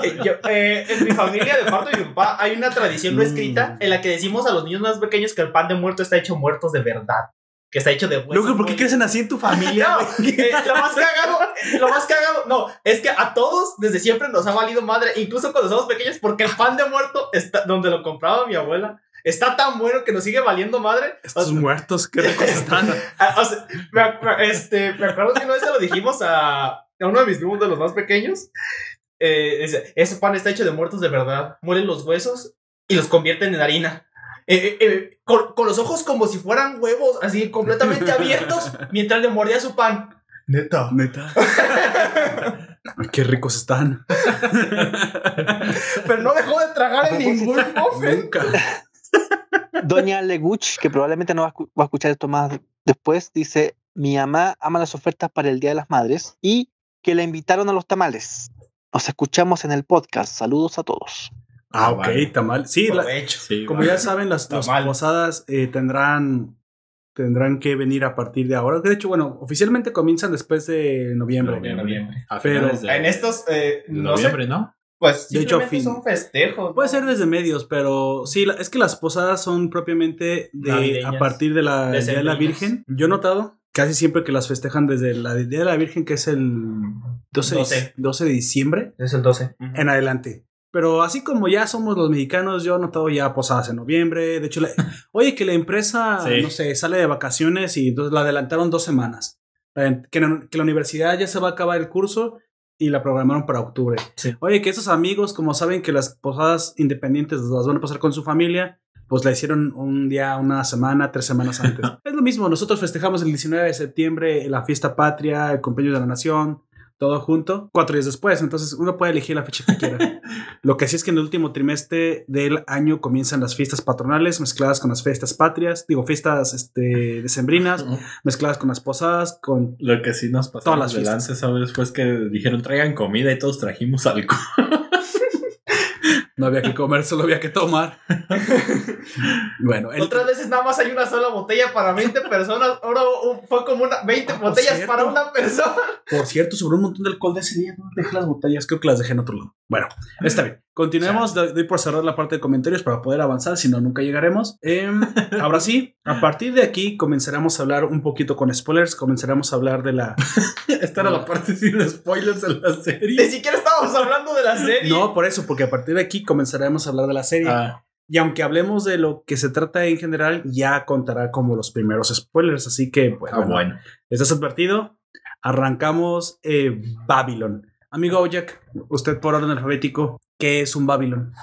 Speaker 2: Eh, yo, eh, en mi familia, de parte de mi papá, hay una tradición no
Speaker 1: Mm.
Speaker 2: escrita en la que decimos a los niños más pequeños que el pan de muerto está hecho muertos de verdad. Que está hecho de huesos.
Speaker 1: Luego, ¿por qué
Speaker 2: muy-
Speaker 1: crecen así en tu familia?
Speaker 2: No, eh, lo más cagado, lo más cagado, no, es que a todos desde siempre nos ha valido madre, incluso cuando somos pequeños, porque el pan de muerto está donde lo compraba mi abuela. Está tan bueno que nos sigue valiendo madre. O
Speaker 1: Estos
Speaker 2: sea,
Speaker 1: muertos, qué ricos están.
Speaker 2: Ah, o sea, me, este, me acuerdo que una vez se lo dijimos a, a uno de mis primos de los más pequeños. Eh, dice, ese pan está hecho de muertos de verdad. Muelen los huesos y los convierten en harina. Eh, eh, eh, con, con los ojos como si fueran huevos, así completamente abiertos, mientras le mordía su pan. Neta.
Speaker 1: Neta. Qué ricos están.
Speaker 2: Pero no dejó de tragar en ningún muffin.
Speaker 1: Nunca.
Speaker 4: Doña Leguch, que probablemente no va a, escuchar esto más después, dice: Mi mamá ama las ofertas para el Día de las Madres y que la invitaron a los tamales. Nos escuchamos en el podcast. Saludos a todos.
Speaker 1: Ah,
Speaker 3: Ah,
Speaker 1: ok,
Speaker 3: vale.
Speaker 1: tamal. Sí, la-.
Speaker 3: Sí,
Speaker 1: como ya saben, las, las posadas eh, tendrán tendrán que venir a partir de ahora. De hecho, bueno, oficialmente comienzan después de noviembre.
Speaker 3: Noviembre. A
Speaker 1: Pero-
Speaker 3: finales de,
Speaker 2: En estos, eh, sé,
Speaker 3: noviembre, ¿no?
Speaker 2: Pues
Speaker 1: De hecho,
Speaker 2: son festejos.
Speaker 1: Puede ser desde medios, pero sí, es que las posadas son propiamente de
Speaker 2: Navideñas.
Speaker 1: a partir de la
Speaker 2: De
Speaker 1: Día de la. Virgen. Yo he notado casi siempre que las festejan desde la Día de la Virgen, que es el 12,
Speaker 2: 12.
Speaker 1: 12 de diciembre,
Speaker 2: Es el 12.
Speaker 1: en adelante. Pero así como ya somos los mexicanos, yo he notado ya posadas en noviembre. De hecho, la- oye, que la empresa,
Speaker 3: Sí.
Speaker 1: no sé, sale de vacaciones y entonces la adelantaron dos semanas. Que, la- que la universidad ya se va a acabar el curso y la programaron para octubre.
Speaker 2: Sí.
Speaker 1: Oye, que esos amigos, como saben que las posadas independientes las van a pasar con su familia, pues la hicieron un día, una semana, tres semanas antes. es lo mismo, nosotros festejamos el 19 de septiembre la fiesta patria, el cumpleaños de la nación, todo junto, cuatro días después. Entonces uno puede elegir la fecha que quiera. Lo que sí es que en el último trimestre del año comienzan las fiestas patronales mezcladas con las fiestas patrias, digo, fiestas este, decembrinas, mezcladas con las posadas, con...
Speaker 3: Lo que sí nos pasó
Speaker 1: Todas las
Speaker 3: delante, ¿sabes? Fue que dijeron traigan comida y todos trajimos alcohol.
Speaker 1: No había que comer, solo había que tomar. bueno, el-
Speaker 2: Otras veces nada más hay una sola botella para 20 personas. Ahora fue como una 20
Speaker 1: Ah, por
Speaker 2: botellas
Speaker 1: cierto.
Speaker 2: para una persona.
Speaker 1: Por cierto, sobre un montón de alcohol de ese día, ¿dónde dejé las botellas? Creo que las dejé en otro lado. Bueno, está bien. Continuemos, doy doy por cerrar la parte de comentarios para poder avanzar, si no, nunca llegaremos. Em, ahora sí, a partir de aquí comenzaremos a hablar un poquito con spoilers, comenzaremos a hablar de la...
Speaker 3: Esta era la parte sin spoilers de la
Speaker 2: Ni
Speaker 3: serie.
Speaker 2: siquiera estábamos hablando de la serie.
Speaker 1: No, por eso, porque a partir de aquí comenzaremos a hablar de la serie.
Speaker 3: Ah,
Speaker 1: Y aunque hablemos de lo que se trata en general, ya contará como los primeros spoilers, así que
Speaker 3: ah,
Speaker 1: bueno,
Speaker 3: bueno.
Speaker 1: ¿Estás advertido? Arrancamos eh, Babylon. Amigo Jack, usted por orden alfabético, ¿qué es un Babylon?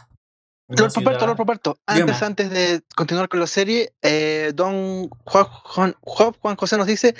Speaker 4: Roberto, Roberto, antes, antes de continuar con la serie, eh, don Juan, Juan, Juan- Juan José nos dice,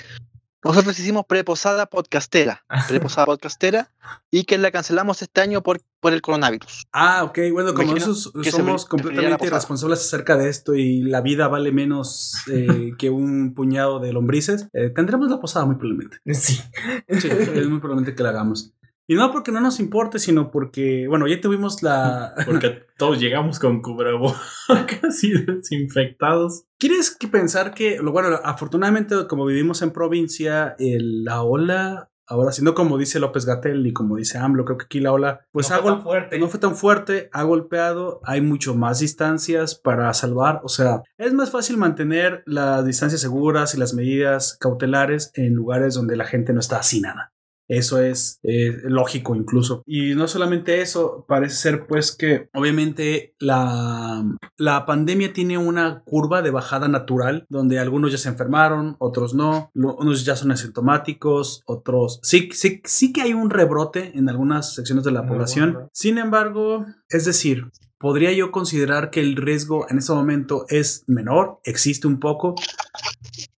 Speaker 4: nosotros hicimos preposada podcastera, preposada podcastera, y que la cancelamos este año por, por el coronavirus.
Speaker 1: Ah, ok, bueno, como nosotros somos completamente irresponsables acerca de esto y la vida vale menos eh, que un puñado de lombrices, eh, tendremos la posada muy probablemente.
Speaker 2: Sí.
Speaker 1: Sí, es muy probablemente que la hagamos. Y no porque no nos importe, sino porque, bueno, ya tuvimos la...
Speaker 3: Porque todos llegamos con cubrebocas y desinfectados.
Speaker 1: ¿Quieres que pensar que, lo bueno, afortunadamente como vivimos en provincia, el- la ola, ahora sí, no como dice López Gatel ni como dice AMLO, creo que aquí la ola, pues
Speaker 2: no
Speaker 1: ha
Speaker 2: fue tan fuerte.
Speaker 1: no fue tan fuerte, ha golpeado, hay mucho más distancias para salvar, o sea, es más fácil mantener las distancias seguras y las medidas cautelares en lugares donde la gente no está hacinada. Eso es eh, lógico incluso. Y no solamente eso, parece ser pues que obviamente la, la pandemia tiene una curva de bajada natural donde algunos ya se enfermaron, otros no, unos ya son asintomáticos, otros sí, sí, sí que hay un rebrote en algunas secciones de la
Speaker 2: Muy
Speaker 1: población.
Speaker 2: bueno.
Speaker 1: Sin embargo, es decir, podría yo considerar que el riesgo en este momento es menor, existe un poco,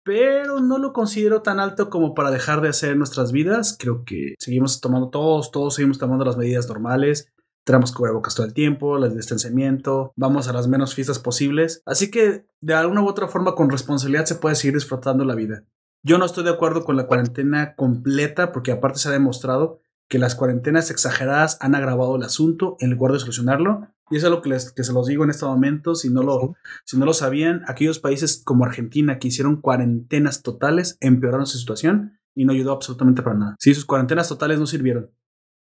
Speaker 1: pero no lo considero tan alto como para dejar de hacer nuestras vidas. Creo que seguimos tomando todos, todos seguimos tomando las medidas normales. Tenemos cubrebocas todo el tiempo, el distanciamiento, vamos a las menos fiestas posibles. Así que de alguna u otra forma con responsabilidad se puede seguir disfrutando la vida. Yo no estoy de acuerdo con la cuarentena completa porque aparte se ha demostrado que las cuarentenas exageradas han agravado el asunto en lugar de solucionarlo. Y eso es lo que, les, que se los digo en este momento. Si no, lo, si no lo sabían, aquellos países como Argentina que hicieron cuarentenas totales empeoraron su situación y no ayudó absolutamente para nada. Sí, sus cuarentenas totales no sirvieron.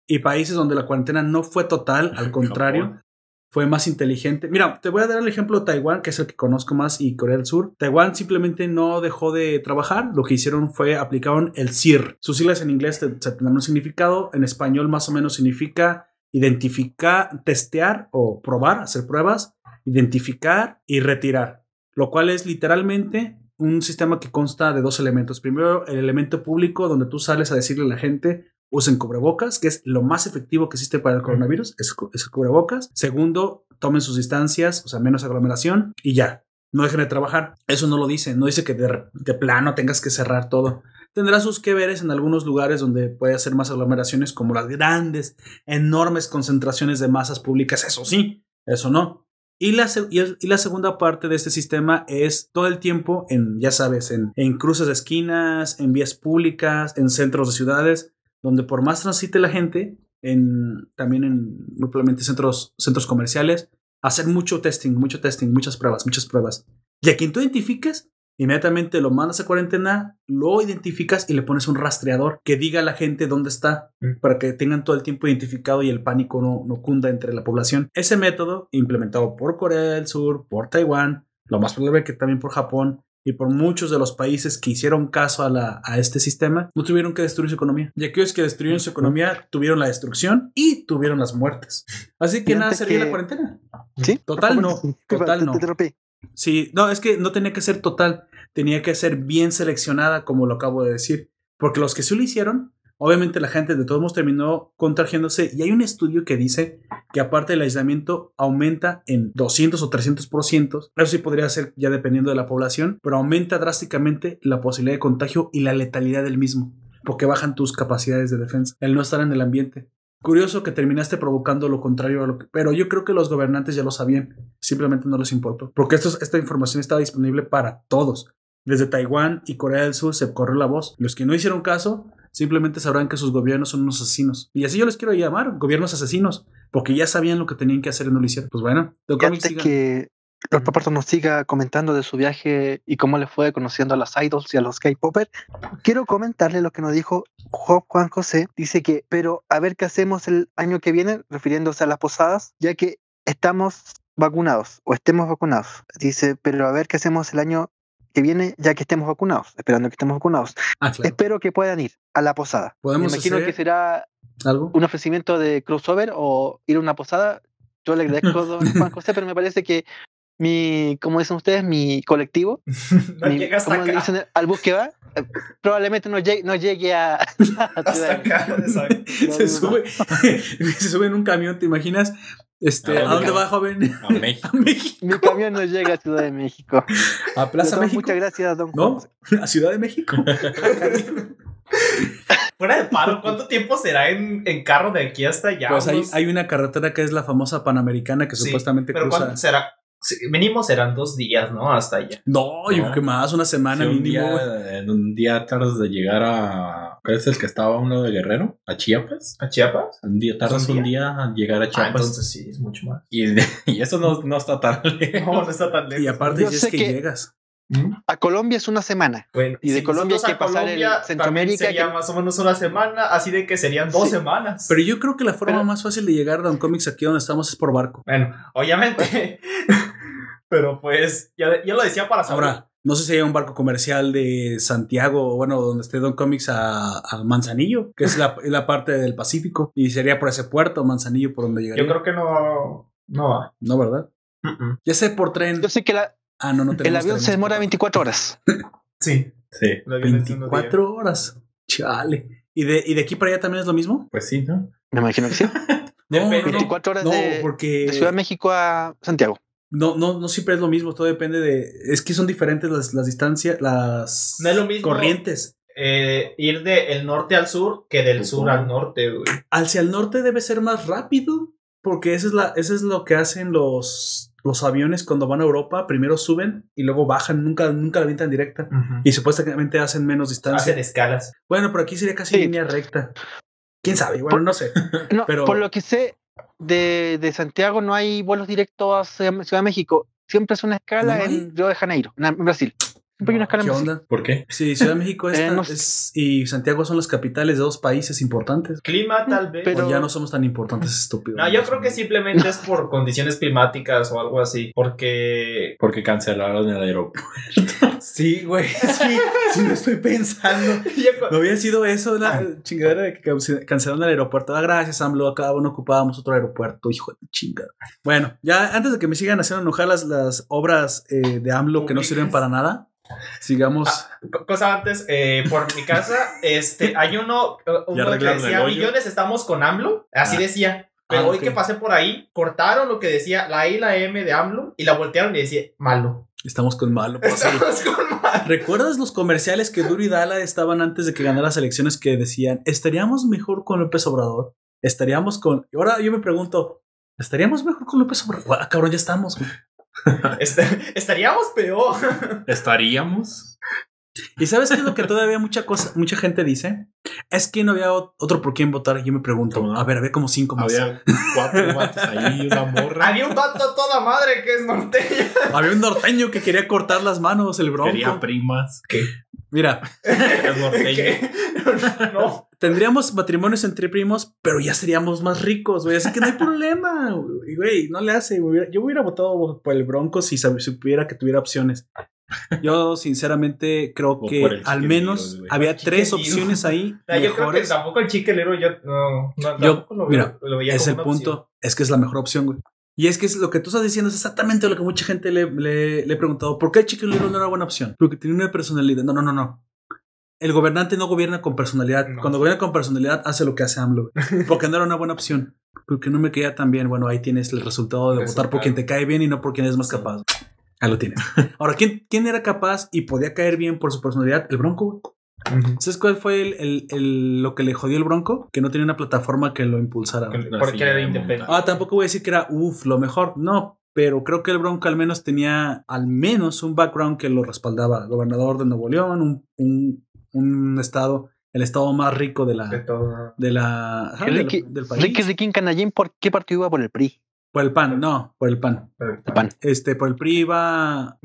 Speaker 1: Y países donde la cuarentena no fue total, al contrario,
Speaker 3: Japón.
Speaker 1: fue más inteligente. Mira, te voy a dar el ejemplo de Taiwán, que es el que conozco más, y Corea del Sur. Taiwán simplemente no dejó de trabajar. Lo que hicieron fue aplicaron el CIR. Sus siglas en inglés tendrán un significado. En español más o menos significa identificar, testear o probar, hacer pruebas, identificar y retirar. Lo cual es literalmente un sistema que consta de dos elementos. Primero, el elemento público, donde tú sales a decirle a la gente usen cubrebocas, que es lo más efectivo que existe para el coronavirus, es, el cubrebocas. Segundo, tomen sus distancias, o sea, menos aglomeración y ya. No dejen de trabajar. Eso no lo dice. No dice que de, de plano tengas que cerrar todo. Tendrá sus que veres en algunos lugares donde puede hacer más aglomeraciones, como las grandes, enormes concentraciones de masas públicas. Eso sí, eso no. Y la, y la segunda parte de este sistema es todo el tiempo en, ya sabes, en, en cruces de esquinas, en vías públicas, en centros de ciudades, donde por más transite la gente, en, también en muy probablemente centros, centros comerciales, hacer mucho testing, mucho testing, muchas pruebas, muchas pruebas. Y a quien tú identifiques, inmediatamente lo mandas a cuarentena, lo identificas y le pones un rastreador que diga a la gente dónde está
Speaker 2: Mm.
Speaker 1: para que tengan todo el tiempo identificado y el pánico no, no cunda entre la población. Ese método, implementado por Corea del Sur, por Taiwán, lo más probable que también por Japón y por muchos de los países que hicieron caso a, la, a este sistema, no tuvieron que destruir su economía. Y aquellos que destruyeron su economía tuvieron la destrucción y tuvieron las muertes. Así que nada servía
Speaker 4: que-
Speaker 1: la cuarentena.
Speaker 4: ¿Sí?
Speaker 1: Total
Speaker 4: Por
Speaker 1: no, total no. Sí, no, es que no tenía que ser total, tenía que ser bien seleccionada, como lo acabo de decir. Porque los que sí lo hicieron, obviamente la gente de todos modos terminó contagiándose. Y hay un estudio que dice que aparte del aislamiento aumenta en 200 o 300%. Eso sí podría ser ya dependiendo de la población, pero aumenta drásticamente la posibilidad de contagio y la letalidad del mismo. Porque bajan tus capacidades de defensa, el no estar en el ambiente. Curioso que terminaste provocando lo contrario a lo que... Pero yo creo que los gobernantes ya lo sabían, simplemente no les importó. Porque esto, esta información estaba disponible para todos. Desde Taiwán y Corea del Sur se corrió la voz. Los que no hicieron caso simplemente sabrán que sus gobiernos son unos asesinos. Y así yo les quiero llamar, gobiernos asesinos, porque ya sabían lo que tenían que hacer y no lo hicieron. Pues bueno, siga.
Speaker 4: que Lord Paparto nos siga comentando de su viaje y cómo le fue conociendo a las idols y a los K-popers, quiero comentarle lo que nos dijo Juan José. Dice que, pero a ver qué hacemos el año que viene, refiriéndose a las posadas, ya que estamos vacunados o estemos vacunados. Dice, pero a ver qué hacemos el año que viene, ya que estemos vacunados, esperando que estemos vacunados.
Speaker 1: Ah, claro.
Speaker 4: Espero que puedan ir a la posada. Me
Speaker 1: ¿Podemos
Speaker 4: imagino
Speaker 1: hacer
Speaker 4: que será
Speaker 1: algo?
Speaker 4: un ofrecimiento de crossover o ir a una posada. Yo le agradezco, don Juan José, pero me parece que mi, como dicen ustedes, mi colectivo,
Speaker 2: No
Speaker 4: mi-
Speaker 2: llega hasta acá.
Speaker 4: dicen al bus que va, probablemente no llegue, no llegue a, a
Speaker 2: Hasta
Speaker 4: Ciudad de
Speaker 2: acá,
Speaker 1: se sube, se sube en un camión, ¿te imaginas? Este,
Speaker 3: ¿A
Speaker 1: ¿A
Speaker 3: dónde?
Speaker 1: va, joven?
Speaker 3: A México.
Speaker 1: A México.
Speaker 4: Mi camión no llega a Ciudad de México.
Speaker 1: A Plaza México.
Speaker 4: Muchas gracias, don Juan
Speaker 1: ¿No? A Ciudad de México.
Speaker 2: Fuera de paro, ¿cuánto tiempo será en, en carro de aquí hasta allá?
Speaker 1: Pues hay, hay una carretera que es la famosa Panamericana que
Speaker 2: Sí,
Speaker 1: supuestamente
Speaker 2: pero
Speaker 1: cruza.
Speaker 2: ¿cuánto será? Sí, mínimo serán dos días, ¿no? Hasta allá.
Speaker 1: No, yo
Speaker 3: No.
Speaker 1: creo que más, una semana
Speaker 3: Sí, un
Speaker 1: mínimo. güey.
Speaker 3: día, en un día tardas de llegar a. ¿Cuál es el que estaba a uno de Guerrero? ¿A Chiapas?
Speaker 2: ¿A Chiapas?
Speaker 3: Un día tardas
Speaker 2: ¿Un
Speaker 3: un día a llegar a
Speaker 2: Ah,
Speaker 3: Chiapas.
Speaker 2: entonces sí, es mucho más.
Speaker 3: y, y eso no, no está tan lejos.
Speaker 2: No, no está tan lejos.
Speaker 1: Y aparte,
Speaker 4: Yo
Speaker 1: si es
Speaker 4: sé
Speaker 1: que,
Speaker 4: que-
Speaker 1: llegas.
Speaker 2: ¿Mm?
Speaker 4: A Colombia es una semana.
Speaker 2: Bueno,
Speaker 4: Y de
Speaker 2: si
Speaker 4: Colombia hay que
Speaker 2: a
Speaker 4: pasar el
Speaker 2: Colombia, también
Speaker 4: Centroamérica,
Speaker 2: Sería
Speaker 4: que-
Speaker 2: más o menos una semana, así de que serían dos
Speaker 4: Sí.
Speaker 2: semanas.
Speaker 1: Pero yo creo que la forma
Speaker 4: Pero-
Speaker 1: más fácil de llegar a Don Comics aquí donde estamos es por barco.
Speaker 2: Bueno, obviamente. Pero pues, ya, ya lo decía para saber.
Speaker 1: Ahora, No sé si hay un barco comercial de Santiago, bueno, donde esté Don Comics a, a Manzanillo, que es la, la, parte del Pacífico. Y sería por ese puerto, Manzanillo, por donde llegaría.
Speaker 2: Yo creo que no, no va.
Speaker 1: No, ¿verdad? Uh -uh. Ya sé por tren.
Speaker 4: Yo sé que la,
Speaker 1: ah, no, no
Speaker 4: el avión se demora 24 horas.
Speaker 2: sí.
Speaker 3: Sí.
Speaker 1: 24 horas. Chale. ¿Y de, ¿Y de aquí para allá también es lo mismo?
Speaker 3: Pues sí, ¿no?
Speaker 4: Me imagino que sí.
Speaker 1: No, no,
Speaker 4: 24 horas
Speaker 1: no,
Speaker 4: de,
Speaker 1: porque...
Speaker 4: de Ciudad de México a Santiago.
Speaker 1: No, no, no siempre es lo mismo, todo depende de. Es que son diferentes las, las distancias, las
Speaker 2: no es lo mismo,
Speaker 1: corrientes.
Speaker 2: Eh, ir del norte al sur que del sur al norte, güey.
Speaker 1: Hacia el norte debe ser más rápido, porque eso es, la, eso es lo que hacen los, los aviones cuando van a Europa. Primero suben y luego bajan, nunca, nunca la avientan directa. Uh -huh. Y supuestamente hacen menos distancia.
Speaker 2: Hacen escalas.
Speaker 1: Bueno, pero aquí sería casi sí. línea recta. ¿Quién sabe? Bueno,
Speaker 4: por,
Speaker 1: no sé.
Speaker 4: No,
Speaker 1: pero...
Speaker 4: Por lo que sé, de, de, Santiago no hay vuelos directos a Ciudad de México. Siempre es una escala ¿No en Río de Janeiro, en Brasil. Siempre hay una escala
Speaker 1: ¿Qué
Speaker 4: en
Speaker 1: onda?
Speaker 3: ¿Por qué?
Speaker 1: Sí, Ciudad de México es, eh, no es, y Santiago son las capitales de dos países importantes.
Speaker 2: Clima, tal vez.
Speaker 1: Pero o ya no somos tan importantes, estúpido.
Speaker 2: No, yo creo que simplemente es por condiciones climáticas o algo así. Porque.
Speaker 3: Porque cancelaron el aeropuerto.
Speaker 1: sí, güey. Sí, sí, lo estoy pensando. no había sido eso la chingadera de que cancelaron el aeropuerto. Ah, gracias, AMLO. Acá no ocupábamos otro aeropuerto. Hijo de chingada. Bueno, ya antes de que me sigan haciendo enojar las, las obras eh, de AMLO que no sirven para nada. Sigamos.
Speaker 2: Ah, cosa antes, eh, por mi casa, este, hay uno, uno que decía millones estamos con AMLO, así ah. decía. Pero ah, hoy okay. que pasé por ahí, cortaron lo que decía la I y la M de AMLO y la voltearon y decía malo.
Speaker 1: Estamos con malo.
Speaker 2: Pues, Estamos con malo.
Speaker 1: ¿Recuerdas los comerciales que Duro y Dala estaban antes de que ganara las elecciones que decían, estaríamos mejor con López Obrador? Estaríamos con... Y ahora yo me pregunto, ¿estaríamos mejor con López Obrador? Ah, cabrón, ya estamos. Güey.
Speaker 2: Estaríamos peor.
Speaker 3: ¿Estaríamos?
Speaker 1: ¿Y sabes qué es lo que todavía mucha cosa, mucha gente dice? Es que no había otro por quién votar. Y yo me pregunto, no? a ver, había como cinco más.
Speaker 3: Había cuatro vatos ahí, una morra.
Speaker 2: Había un vato toda madre que es norteño.
Speaker 1: Había un norteño que quería cortar las manos, el bronco.
Speaker 3: Quería primas.
Speaker 1: ¿Qué? Mira.
Speaker 3: es norteño.
Speaker 2: no.
Speaker 1: Tendríamos matrimonios entre primos, pero ya seríamos más ricos, güey. Así que no hay problema, güey. No le hace. Yo hubiera votado por el bronco si supiera que tuviera opciones. Yo sinceramente creo que al menos había tres opciones ahí.
Speaker 2: Sea, yo creo que tampoco el chiquelero yo no, no
Speaker 1: yo,
Speaker 2: lo,
Speaker 1: mira,
Speaker 2: lo veía
Speaker 1: es el
Speaker 2: una
Speaker 1: punto,
Speaker 2: opción.
Speaker 1: es que es la mejor opción, güey. Y es que es lo que tú estás diciendo es exactamente lo que mucha gente le, le, le he preguntado. ¿Por qué el chiquelero no era buena opción? Porque tiene una personalidad. No, no, no, no. El gobernante no gobierna con personalidad.
Speaker 2: No.
Speaker 1: Cuando gobierna con personalidad, hace lo que hace AMLO. Porque no era una buena opción. Porque no me queda tan bien. Bueno, ahí tienes el resultado de votar por quien te cae bien y no por quien es más capaz. Ahí lo tienes. Ahora, ¿quién, ¿quién era capaz y podía caer bien por su personalidad? El Bronco. ¿Sabes cuál fue el, el- el- lo que le jodió el Bronco? Que no tenía una plataforma que lo impulsara.
Speaker 2: Porque era
Speaker 3: de
Speaker 2: independiente.
Speaker 1: Ah, tampoco voy a decir que era, uff, lo mejor. No, pero creo que el Bronco al menos tenía al menos un background que lo respaldaba. Gobernador de Nuevo León, un, un, un estado, el estado más rico de
Speaker 2: De
Speaker 1: la,
Speaker 2: todo.
Speaker 1: de la, ajá, de la-
Speaker 4: Ricky,
Speaker 1: del país.
Speaker 4: Ricky Canallín, ¿por qué partido iba por el PRI?
Speaker 1: Por el PAN, no, por el PAN.
Speaker 4: El PAN.
Speaker 1: Este, por el PRI iba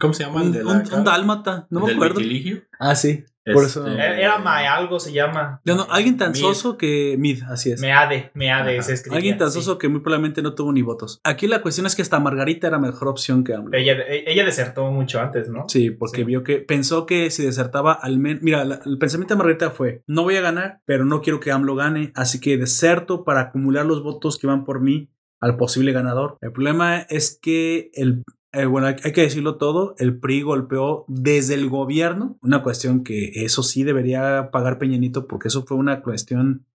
Speaker 3: ¿Cómo se llama?
Speaker 1: un, un- un dálmata, no me
Speaker 3: ¿Del
Speaker 1: acuerdo.
Speaker 3: vitiligio?
Speaker 1: Ah, sí. Por
Speaker 3: Este,
Speaker 1: eso.
Speaker 2: Era era Mae algo se llama.
Speaker 1: Ya no, alguien tan
Speaker 3: Mid.
Speaker 1: soso que Mid, así es.
Speaker 2: Meade, Meade
Speaker 3: Ajá.
Speaker 2: se escribía.
Speaker 1: Alguien tan
Speaker 2: sí.
Speaker 1: soso que muy probablemente no tuvo ni votos. Aquí la cuestión es que hasta Margarita era mejor opción que AMLO.
Speaker 2: Ella, ella desertó mucho antes, ¿no?
Speaker 1: Sí, porque
Speaker 2: Sí.
Speaker 1: vio que pensó que si desertaba al menos. Mira, la- el pensamiento de Margarita fue: no voy a ganar, pero no quiero que AMLO gane, así que deserto para acumular los votos que van por mí al posible ganador. El problema es que el. Eh, bueno, hay, hay que decirlo todo, el PRI golpeó desde el gobierno, una cuestión que eso sí debería pagar Peñanito porque eso fue una cuestión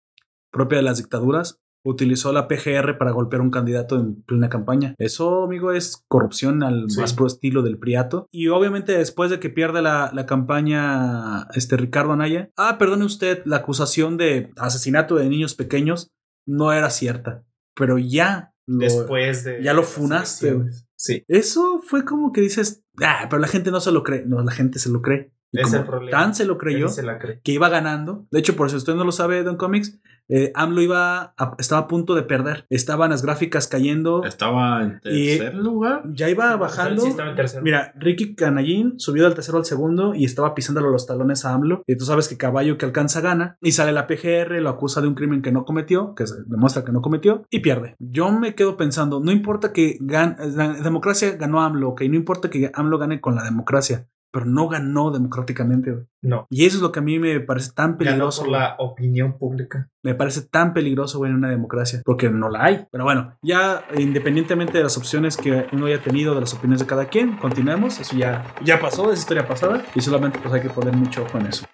Speaker 1: propia de las dictaduras, utilizó la PGR para golpear a un candidato en plena campaña. Eso, amigo, es corrupción al
Speaker 2: Sí.
Speaker 1: más pro estilo del Priato. Y obviamente después de que pierde la, la campaña este Ricardo Anaya, ah, perdone usted, la acusación de asesinato de niños pequeños no era cierta. Pero ya lo-
Speaker 2: Después de.
Speaker 1: ya lo funaste,
Speaker 2: elecciones. Sí.
Speaker 1: Eso fue como que dices, ah, pero la gente no se lo cree. No, la gente se lo cree. Y
Speaker 2: Es
Speaker 1: como
Speaker 2: el problema.
Speaker 1: tan se lo creyó
Speaker 2: Él se la cree.
Speaker 1: que iba ganando. De hecho, por si usted no lo sabe, Don Comics, Eh, AMLO iba a- estaba a punto de perder. Estaban las gráficas cayendo.
Speaker 3: Estaba en tercer lugar.
Speaker 1: Ya iba bajando.
Speaker 2: Sí, estaba en tercero.
Speaker 1: Mira, Ricky Canallín subió del tercero al segundo y estaba pisándole los talones a AMLO. Y tú sabes que caballo que alcanza gana. Y sale la PGR, lo acusa de un crimen que no cometió, que se demuestra que no cometió, y pierde. Yo me quedo pensando, no importa que gan la democracia ganó AMLO, ok, no importa que AMLO gane con la democracia, pero no ganó democráticamente. güey.
Speaker 2: no.
Speaker 1: Y eso es lo que a mí me parece tan
Speaker 2: Ganó
Speaker 1: peligroso.
Speaker 2: por la opinión pública.
Speaker 1: Me parece tan peligroso, güey, en una democracia, porque no la hay. Pero bueno, ya independientemente de las opciones que uno haya tenido, de las opiniones de cada quien, continuemos. Eso ya, ya pasó, es historia pasada, y solamente pues hay que poner mucho ojo en eso.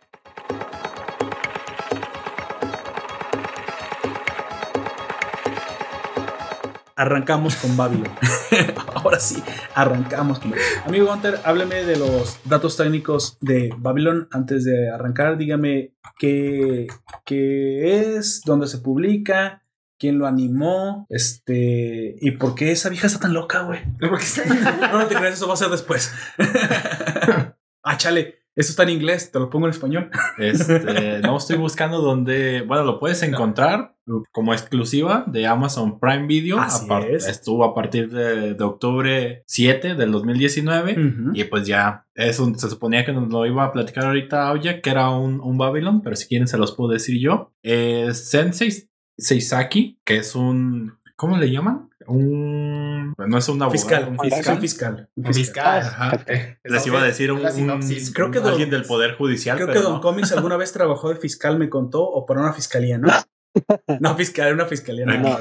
Speaker 1: Arrancamos con Babylon. Ahora sí, arrancamos con Babylon. Amigo Gunter, hábleme de los datos técnicos de Babylon. Antes de arrancar, dígame qué, qué es, dónde se publica, quién lo animó, este, y por qué esa vieja está tan loca, güey. no, no te creas, eso va a ser después. ah, chale, eso está en inglés, te lo pongo en español.
Speaker 3: Este, no estoy buscando donde. Bueno, lo puedes encontrar como exclusiva de Amazon Prime Video.
Speaker 1: Así es.
Speaker 3: Estuvo a partir de, de octubre 7 del 2019.
Speaker 1: Ujú.
Speaker 3: Y pues ya, es un- se suponía que nos lo iba a platicar ahorita Aoya, que era un, un Babylon, pero si quieren se los puedo decir yo. Eh, Sensei Seisaki, que es un. ¿Cómo le llaman? Un. No es un abogado,
Speaker 1: Fiscal,
Speaker 3: un
Speaker 1: es un
Speaker 3: fiscal.
Speaker 1: fiscal. un
Speaker 2: Un fiscal.
Speaker 3: Ajá.
Speaker 2: Eh,
Speaker 3: Les iba a decir un.
Speaker 1: Creo que
Speaker 3: alguien
Speaker 1: Don-
Speaker 3: del Poder Judicial.
Speaker 1: Creo que
Speaker 3: pero
Speaker 1: Don
Speaker 3: no.
Speaker 1: Comics alguna vez trabajó de fiscal, me contó, o para una fiscalía, ¿no? No, fiscal, una fiscalía.
Speaker 4: No.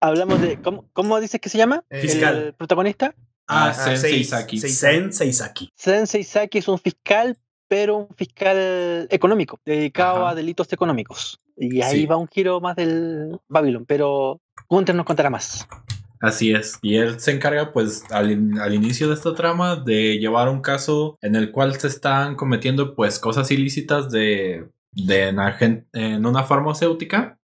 Speaker 4: Hablamos de. ¿Cómo, cómo dices que se llama?
Speaker 2: Eh,
Speaker 1: Fiscal.
Speaker 4: El protagonista.
Speaker 3: Ah,
Speaker 1: Ah,
Speaker 3: Sensei
Speaker 2: seis-
Speaker 3: Saki.
Speaker 2: seis-
Speaker 1: Sensei Saki.
Speaker 4: Sensei Saki es un fiscal, pero un fiscal económico, dedicado
Speaker 3: Ajá.
Speaker 4: a delitos económicos. Y ahí
Speaker 3: Sí.
Speaker 4: va un giro más del Babylon, pero Gunter nos contará más.
Speaker 3: Así es. Y él se encarga, pues, al, in- al inicio de esta trama, de llevar un caso en el cual se están cometiendo, pues, cosas ilícitas de, de en, en una farmacéutica,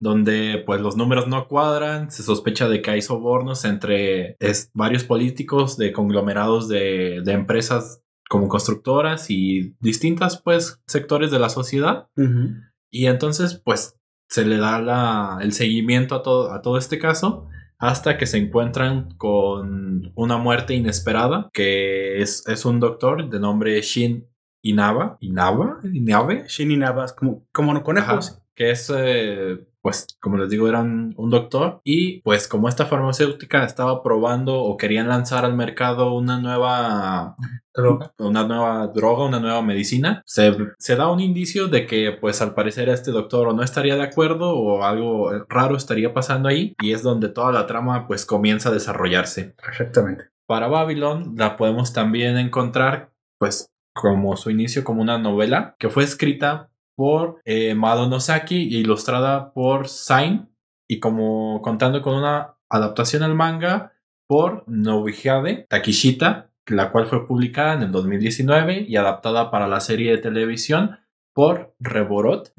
Speaker 3: donde, pues, los números no cuadran. Se sospecha de que hay sobornos entre varios políticos de conglomerados de, de empresas como constructoras y distintas, pues, sectores de la sociedad.
Speaker 1: Ujú.
Speaker 3: Y entonces, pues, se le da la, el seguimiento a todo, a todo este caso hasta que se encuentran con una muerte inesperada, que es, es un doctor de nombre Shin Inaba, Inaba, Inabe,
Speaker 1: Shin y Navas, como, como conejos.
Speaker 3: Ajá, que es, eh, pues, como les digo, era un, doctor. Y pues como esta farmacéutica estaba probando o querían lanzar al mercado una nueva
Speaker 2: Droga.
Speaker 3: una nueva droga, una nueva medicina, se, se da un indicio de que pues al parecer este doctor o no estaría de acuerdo o algo raro estaría pasando ahí y es donde toda la trama pues comienza a desarrollarse.
Speaker 1: Exactamente.
Speaker 3: Para Babylon la podemos también encontrar pues como su inicio como una novela que fue escrita por eh, Mado Nosaki e ilustrada por Sain y como contando con una adaptación al manga por Nobihide Takishita, la cual fue publicada en el 2019 y adaptada para la serie de televisión por Reborot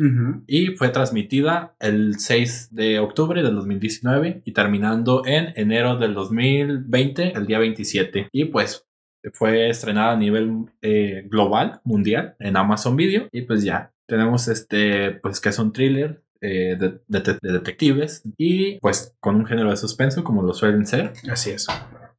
Speaker 3: y fue transmitida el 6 de octubre del 2019 y terminando en enero del 2020, el día 27. Y pues fue estrenada a nivel eh, global, mundial, en Amazon Video. Y pues ya, tenemos este, pues que es un thriller. eh, de, de- de detectives y pues con un género de suspenso como lo suelen ser
Speaker 1: Así es.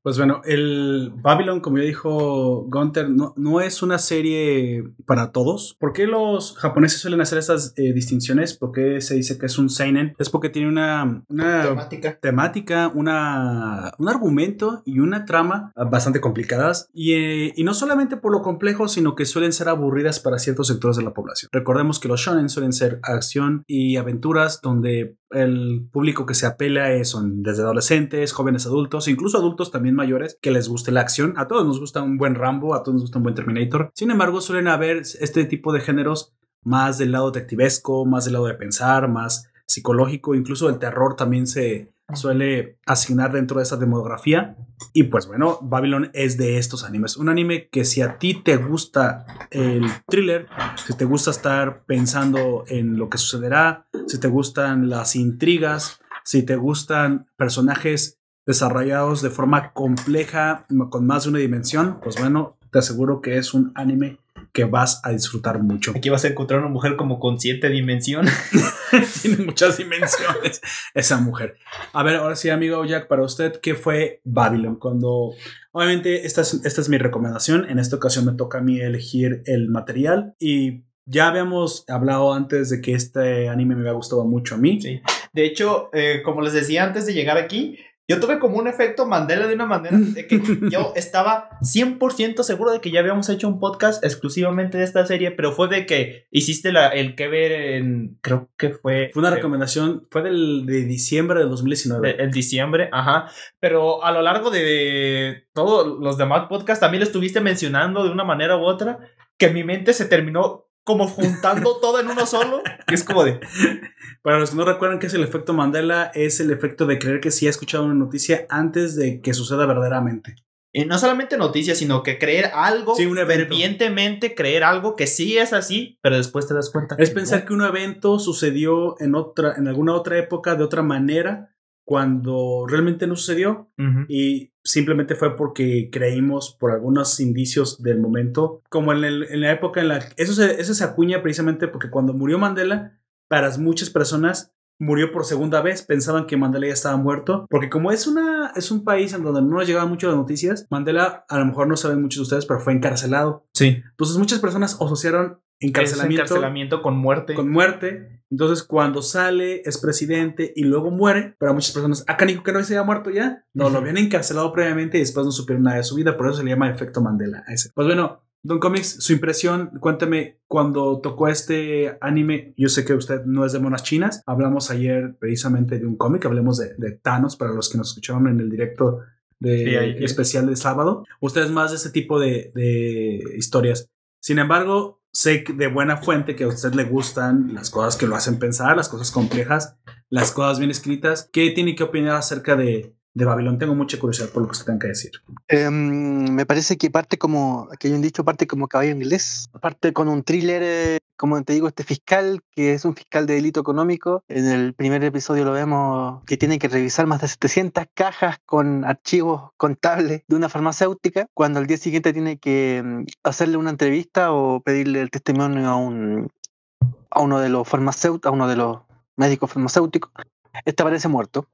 Speaker 1: Pues bueno, el Babylon, como ya dijo Gunter, no, no es una serie para todos. ¿Por qué los japoneses suelen hacer estas eh, distinciones? ¿Por qué se dice que es un seinen? Es porque tiene una, una
Speaker 2: Temática.
Speaker 1: temática, una, un argumento y una trama bastante complicadas. Y, eh, y no solamente por lo complejo, sino que suelen ser aburridas para ciertos sectores de la población. Recordemos que los shonen suelen ser acción y aventuras donde el público que se apela es, son desde adolescentes, jóvenes adultos, incluso adultos también mayores que les guste la acción. A todos nos gusta un buen Rambo, a todos nos gusta un buen Terminator. Sin embargo, suelen haber este tipo de géneros más del lado detectivesco, más del lado de pensar, más psicológico, incluso el terror también se suele asignar dentro de esa demografía. Y pues bueno, Babylon es de estos animes. Un anime que si a ti te gusta el thriller, si te gusta estar pensando en lo que sucederá, si te gustan las intrigas, si te gustan personajes desarrollados de forma compleja, con más de una dimensión, pues bueno, te aseguro que es un anime que vas a disfrutar mucho.
Speaker 2: Aquí vas a encontrar una mujer como con siete dimensiones.
Speaker 1: Tiene muchas dimensiones esa mujer. A ver, ahora sí, amigo Jack, para usted, ¿qué fue Babylon? Cuando, obviamente, esta es, esta es mi recomendación. En esta ocasión me toca a mí elegir el material y ya habíamos hablado antes de que este anime me había gustado mucho a mí.
Speaker 2: Sí. De hecho, eh, como les decía antes de llegar aquí, yo tuve como un efecto Mandela de una manera de que yo estaba 100% seguro de que ya habíamos hecho un podcast exclusivamente de esta serie, pero fue de que hiciste la, el que ver en, creo que fue...
Speaker 1: Fue una
Speaker 2: eh,
Speaker 1: recomendación, fue del, de diciembre de 2019.
Speaker 2: en diciembre, ajá. Pero a lo largo de todos los demás podcasts también lo estuviste mencionando de una manera u otra, que mi mente se terminó como juntando todo en uno solo. Y es como de,
Speaker 1: Para los que no recuerdan qué es el efecto Mandela, es el efecto de creer que sí ha escuchado una noticia antes de que suceda verdaderamente.
Speaker 2: Y no solamente noticias, sino que creer algo,
Speaker 1: Sí, un
Speaker 2: fervientemente creer algo que sí es así, pero después te das cuenta.
Speaker 1: Es
Speaker 2: que
Speaker 1: pensar
Speaker 2: no.
Speaker 1: que un evento sucedió en otra, en alguna otra época, de otra manera, cuando realmente no sucedió.
Speaker 2: Ujú.
Speaker 1: Y simplemente fue porque creímos por algunos indicios del momento, como en, el- en la época en la eso se, eso se acuña precisamente porque cuando murió Mandela, para muchas personas murió por segunda vez, pensaban que Mandela ya estaba muerto, porque como es una es un país en donde no nos llegaban mucho las noticias, Mandela a lo mejor no saben muchos de ustedes, pero fue encarcelado.
Speaker 2: Sí.
Speaker 1: Entonces muchas personas asociaron encarcelamiento,
Speaker 2: Ese encarcelamiento con muerte.
Speaker 1: con muerte. Entonces, cuando sale, es presidente y luego muere, para muchas personas, acá dijo que no se había muerto ya. No, lo habían encarcelado previamente y después no supieron nada de su vida, por eso se le llama efecto Mandela a ese. Pues bueno, Don Comics, su impresión, cuéntame, cuando tocó este anime, yo sé que usted no es de monas chinas, hablamos ayer precisamente de un cómic, hablemos de, de Thanos, para los que nos escucharon en el directo de
Speaker 2: Sí, ahí, sí.
Speaker 1: especial de sábado. Usted es más de ese tipo de, de historias. Sin embargo, sé de buena fuente que a usted le gustan las cosas que lo hacen pensar, las cosas complejas, las cosas bien escritas. ¿Qué tiene que opinar acerca de, de Babilón? Tengo mucha curiosidad por lo que usted tenga que decir.
Speaker 4: Em, me parece que parte como, que hay un dicho, parte como caballo inglés, parte con un thriller, eh, como te digo, este fiscal, que es un fiscal de delito económico. En el primer episodio lo vemos que tiene que revisar más de 700 cajas con archivos contables de una farmacéutica, cuando al día siguiente tiene que em, hacerle una entrevista o pedirle el testimonio a, un, a uno de los farmacéuticos, a uno de los médicos farmacéuticos. Este aparece muerto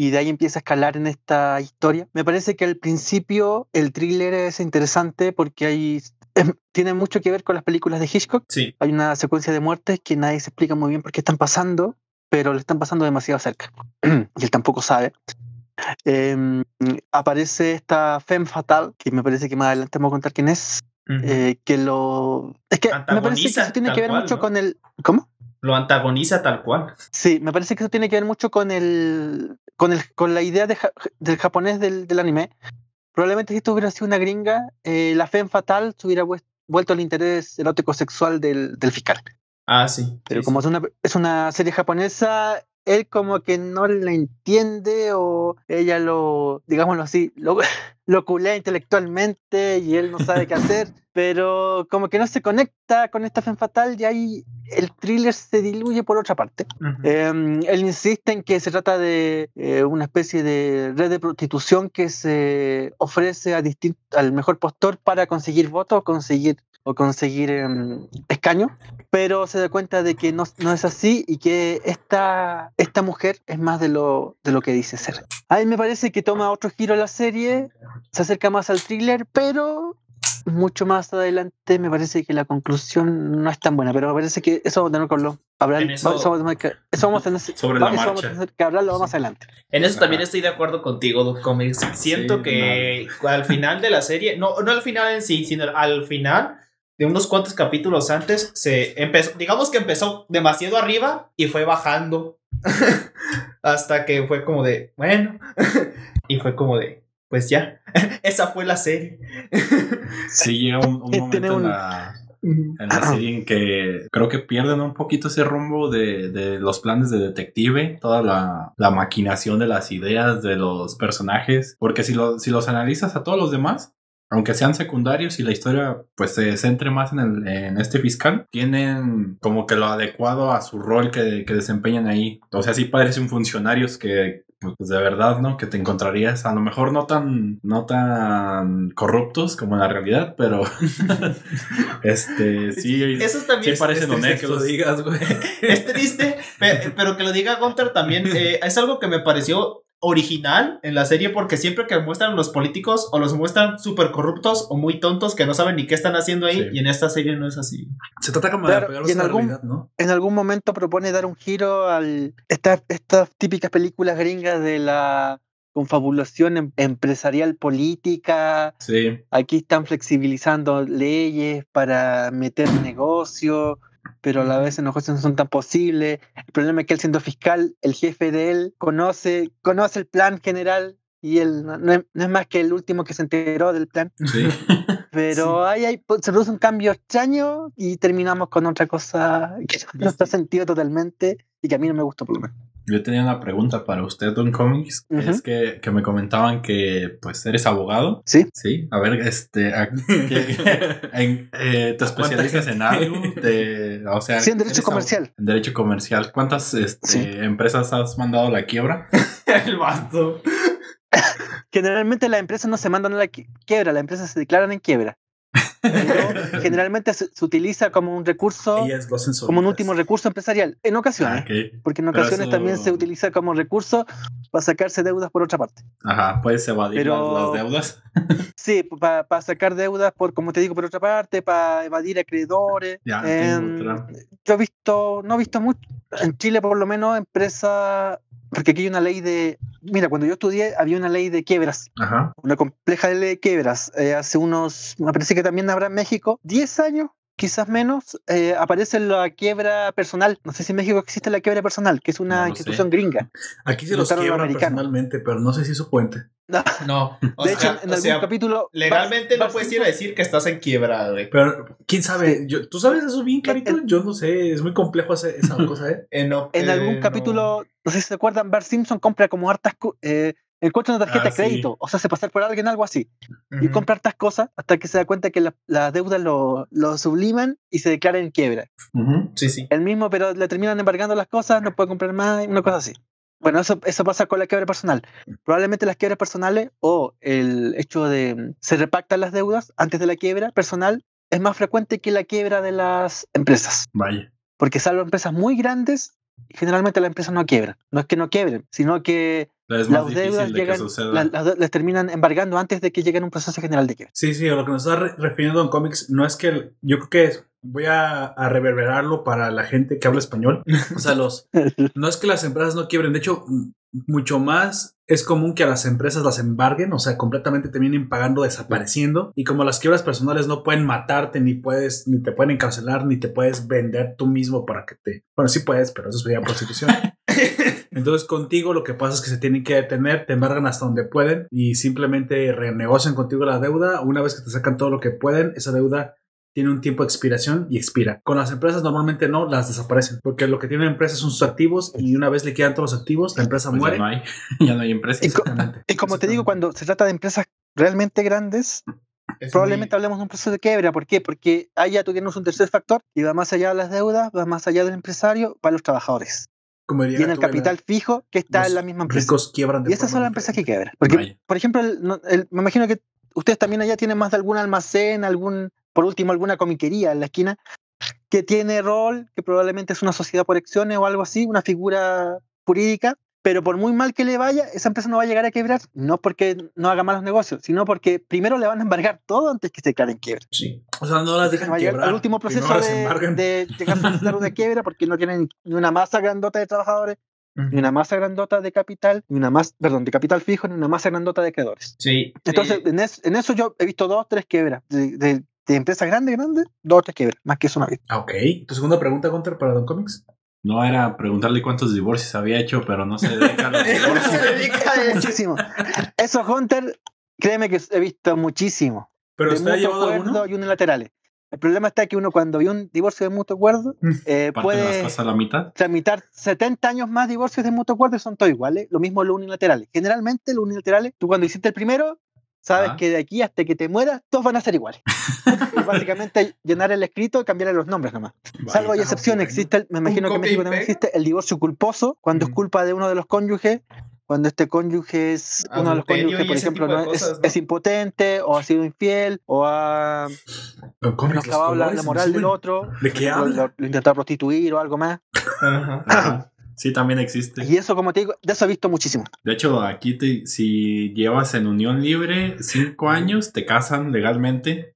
Speaker 4: y de ahí empieza a escalar en esta historia. Me parece que al principio el thriller es interesante porque hay, em, tiene mucho que ver con las películas de Hitchcock.
Speaker 2: Sí.
Speaker 4: Hay una secuencia de muertes que nadie se explica muy bien por qué están pasando, pero le están pasando demasiado cerca. y él tampoco sabe. Em, aparece esta femme fatal, que me parece que más adelante vamos a contar quién es. Eh, que lo. Es que me parece que eso tiene que ver
Speaker 2: cual,
Speaker 4: mucho
Speaker 2: ¿no?
Speaker 4: con el. ¿Cómo?
Speaker 2: Lo antagoniza tal cual.
Speaker 4: Sí, me parece que eso tiene que ver mucho con el con el con la idea de ja- del japonés del, del anime. Probablemente si esto hubiera sido una gringa, eh, la femme fatal se hubiera vuelto al interés erótico sexual del, del fiscal.
Speaker 2: Ah, sí.
Speaker 4: Pero
Speaker 2: Sí,
Speaker 4: como
Speaker 2: sí.
Speaker 4: es una es una serie japonesa, él como que no la entiende o ella lo, digámoslo así, lo, lo culea intelectualmente y él no sabe qué hacer, pero como que no se conecta con esta femme fatal y ahí el thriller se diluye por otra parte. Eh, él insiste en que se trata de eh, una especie de red de prostitución que se ofrece a al mejor postor para conseguir votos o conseguir, o conseguir em, escaños, pero se da cuenta de que no, no es así y que esta, esta mujer es más de lo, de lo que dice ser. A mí me parece que toma otro giro la serie, se acerca más al thriller, pero mucho más adelante me parece que la conclusión no es tan buena, pero me parece que eso vamos a tener que hablarlo. hablar-
Speaker 2: En eso-
Speaker 4: vamos- a tener que- eso vamos a tener,
Speaker 3: Sobre la
Speaker 4: eso vamos a
Speaker 3: marcha.
Speaker 4: tener que hablarlo más adelante.
Speaker 2: En eso
Speaker 3: Ajá.
Speaker 2: también estoy de acuerdo contigo, Doc Comics. Siento
Speaker 3: Sí,
Speaker 2: que al final de la serie, no, no al final en sí, sino al final de unos cuantos capítulos antes, se empezó, digamos que empezó demasiado arriba y fue bajando hasta que fue como de, bueno, y fue como de, pues ya, esa fue la serie.
Speaker 3: Sí, llega un, momento
Speaker 4: un-
Speaker 3: en la, en la serie en que creo que pierden un poquito ese rumbo de, de los planes de detective, toda la, la maquinación de las ideas de los personajes, porque si, lo- si los analizas a todos los demás, aunque sean secundarios y la historia pues se centre más en, el, en este fiscal, tienen como que lo adecuado a su rol que, que desempeñan ahí. O sea, sí parecen funcionarios que pues de verdad, ¿no? Que te encontrarías, a lo mejor no tan, no tan corruptos como en la realidad, pero este, sí,
Speaker 2: Eso también
Speaker 3: sí parecen
Speaker 1: Es triste que lo
Speaker 3: honestos.
Speaker 1: digas, güey.
Speaker 2: es triste, pe- pero que lo diga Gunter también eh, es algo que me pareció original en la serie porque siempre que muestran los políticos o los muestran súper corruptos o muy tontos que no saben ni qué están haciendo ahí
Speaker 3: Sí.
Speaker 2: y en esta serie no es así.
Speaker 1: Se trata como
Speaker 4: Claro,
Speaker 1: de pegarlos
Speaker 4: en
Speaker 1: a la
Speaker 4: algún-
Speaker 1: realidad, ¿no?
Speaker 4: En algún momento propone dar un giro al estas estas típicas películas gringas de la confabulación em- empresarial política.
Speaker 3: Sí,
Speaker 4: Aquí están flexibilizando leyes para meter negocio, pero a la vez los negocios no son tan posibles. El problema es que él siendo fiscal, el jefe de él conoce, conoce el plan general y él no, no es, no es más que el último que se enteró del plan.
Speaker 3: sí.
Speaker 4: Pero ahí, hay- pues, se produce un cambio extraño y terminamos con otra cosa que no está sentido totalmente y que a mí no me gustó por lo menos.
Speaker 3: Yo tenía una pregunta para usted, Don Comics. Es que, que me comentaban que pues eres abogado.
Speaker 4: Sí.
Speaker 3: Sí. A ver, este, a- que- en- eh, te
Speaker 1: ¿A cuánta
Speaker 3: especializas en algo. Te- o sea,
Speaker 4: Sí, en derecho comercial.
Speaker 3: En derecho comercial. ¿Cuántas este,
Speaker 4: Sí.
Speaker 3: empresas has mandado a la quiebra?
Speaker 2: El vato.
Speaker 4: Generalmente las empresas no se mandan a la qui- quiebra, las empresas se declaran en quiebra. Pero generalmente se, se utiliza como un recurso, como un
Speaker 1: solitas.
Speaker 4: último recurso empresarial, en ocasiones.
Speaker 3: Ah.
Speaker 4: Porque en ocasiones
Speaker 3: eso-
Speaker 4: también se utiliza como recurso para sacarse deudas por otra parte.
Speaker 3: Ajá, puedes evadir
Speaker 4: Pero-
Speaker 3: las, deudas.
Speaker 4: Sí, para sacar deudas por, como te digo, por otra parte, para evadir acreedores.
Speaker 3: Ya,
Speaker 4: Em, yo he visto, no he visto mucho, en Chile por lo menos, empresas, porque aquí hay una ley de, mira, cuando yo estudié había una ley de quiebras,
Speaker 3: Ajá.
Speaker 4: una compleja ley de quiebras, eh, hace unos, me parece que también habrá en México, 10 años, quizás menos, eh, aparece la quiebra personal. No sé si en México existe la quiebra personal, que es una
Speaker 3: No
Speaker 4: institución gringa.
Speaker 1: Aquí se los
Speaker 4: americano.
Speaker 1: personalmente, pero no sé si eso cuente.
Speaker 2: No, o
Speaker 4: de
Speaker 2: sea,
Speaker 4: hecho, en
Speaker 2: o
Speaker 4: algún
Speaker 2: sea,
Speaker 4: capítulo...
Speaker 2: legalmente no puedes ir a decir que estás en quiebra, güey.
Speaker 1: Pero, ¿quién sabe? Yo, ¿Tú sabes eso bien, Clarito?
Speaker 4: En-
Speaker 1: Yo no sé, es muy complejo ese- esa cosa, ¿eh?
Speaker 2: Eh, no,
Speaker 4: En
Speaker 2: eh,
Speaker 4: algún
Speaker 2: no.
Speaker 4: capítulo, no sé si se acuerdan, Bart Simpson compra como hartas... Eh, encuentra una tarjeta
Speaker 3: Ah,
Speaker 4: de crédito, o sea, se pasar por alguien, algo así. y
Speaker 2: Ujú.
Speaker 4: compra hartas cosas hasta que se da cuenta que la- las deudas lo, lo subliman y se declara en quiebra.
Speaker 3: Ujú.
Speaker 2: Sí, sí.
Speaker 4: El mismo, pero le terminan embargando las cosas, no puede comprar más, una cosa así. Bueno, eso, eso pasa con la quiebra personal. Probablemente las quiebras personales o el hecho de se repactan las deudas antes de la quiebra personal es más frecuente que la quiebra de las empresas.
Speaker 3: Vaya.
Speaker 4: Porque salvo empresas muy grandes, generalmente las empresas no quiebran. No es que no quiebren, sino que
Speaker 3: Es más
Speaker 4: las deudas
Speaker 3: de que
Speaker 4: llegan,
Speaker 3: suceda.
Speaker 4: la- las, les terminan embargando antes de que lleguen a un proceso general de quiebra.
Speaker 1: Sí, sí, a lo que nos está re- refiriendo en cómics no es que el- yo creo que es- voy a, a reverberarlo para la gente que habla español. O sea, los no es que las empresas no quiebren, de hecho, mucho más es común que a las empresas las embarguen, o sea, completamente terminen pagando desapareciendo. Y como las quiebras personales no pueden matarte, ni puedes, ni te pueden encarcelar, ni te puedes vender tú mismo para que te. Bueno, sí puedes, pero eso sería prostitución. Entonces contigo lo que pasa es que se tienen que detener, te embargan hasta donde pueden y simplemente renegocian contigo la deuda. Una vez que te sacan todo lo que pueden, esa deuda tiene un tiempo de expiración y expira. Con las empresas normalmente no, las desaparecen, porque lo que tienen empresas son sus activos y una vez le quedan todos los activos, la empresa
Speaker 3: Pues
Speaker 1: muere.
Speaker 3: ya no hay. ya no hay empresas.
Speaker 4: Y co-. Y como te digo, cuando se trata de empresas realmente grandes,
Speaker 2: Es
Speaker 4: probablemente
Speaker 2: muy-
Speaker 4: hablemos de un proceso de quiebra. ¿Por qué? Porque allá tú tienes un tercer factor y va más allá de las deudas, va más allá del emprsario, para los trabajadores.
Speaker 1: Como diría
Speaker 4: Tiene el capital fijo que está en la misma empresa.
Speaker 1: Ricos quiebran de
Speaker 4: Y
Speaker 1: forma
Speaker 4: son las empresas que quiebran. Porque,
Speaker 3: Vaya.
Speaker 4: por ejemplo, el- el- me imagino que ustedes también allá tienen más de algún almacén, algún, por último, alguna comiquería en la esquina que tiene rol, que probablemente es una sociedad por acciones o algo así, una figura jurídica, pero por muy mal que le vaya, esa empresa no va a llegar a quebrar, no porque no haga malos negocios, sino porque primero le van a embargar todo antes que se declare en quiebra.
Speaker 2: Sí.
Speaker 1: O sea, no las dejan quebrar.
Speaker 4: al último proceso de, de llegar a una quiebra porque no tienen ni una masa grandota de trabajadores, ni una masa grandota de capital, ni una más, perdón, de capital fijo, ni una masa grandota de creadores.
Speaker 2: Sí.
Speaker 4: Entonces,
Speaker 2: Sí.
Speaker 4: en, es- en eso yo he visto dos, tres quiebras. De, de- de empresas grandes, grandes, dos tres quiebras, más que eso una vez.
Speaker 1: Ah, ok. ¿Tu segunda pregunta, Gunter, para Don Comics?
Speaker 3: No era preguntarle cuántos divorcios había hecho, pero no se dedica a los
Speaker 2: no
Speaker 3: divorcios.
Speaker 2: se dedica a eso.
Speaker 4: Muchísimo. Eso, Hunter, créeme que he visto muchísimo.
Speaker 1: ¿Pero
Speaker 4: de
Speaker 1: usted ha
Speaker 4: mutuo
Speaker 1: llevado
Speaker 4: acuerdo
Speaker 1: alguno?
Speaker 4: y unilaterales. El problema está que uno cuando ve un divorcio de mutuo acuerdo eh,
Speaker 3: Parten las
Speaker 4: puede
Speaker 3: a la mitad.
Speaker 4: tramitar 70 años más divorcios de mutuo acuerdo y son todos iguales. Lo mismo los unilaterales. Generalmente los unilaterales, tú cuando hiciste el primero, sabes
Speaker 3: Ah.
Speaker 4: que de aquí hasta que te mueras, todos van a ser iguales. básicamente llenar el escrito y cambiarle los nombres nomás. Salvo hay
Speaker 1: Ah,
Speaker 4: excepciones,
Speaker 1: bueno.
Speaker 4: existe, el- me imagino que en México también existe el divorcio culposo, cuando es
Speaker 2: Ujú.
Speaker 4: culpa de uno de los cónyuges, cuando este cónyuge es uno de los
Speaker 2: Adulterio
Speaker 4: cónyuges, por ejemplo, no es,
Speaker 2: cosas, ¿no?
Speaker 4: es impotente o ha sido infiel o ha
Speaker 1: los
Speaker 4: menoscabado la, moral del otro,
Speaker 1: ¿De qué
Speaker 4: lo,
Speaker 1: habla?
Speaker 4: lo- lo intentó prostituir o algo más.
Speaker 2: Ajá.
Speaker 3: Ajá. Sí, también existe.
Speaker 4: Y eso, como te digo, de eso he visto muchísimo.
Speaker 3: De hecho, aquí te- si llevas en unión libre cinco años, te casan legalmente.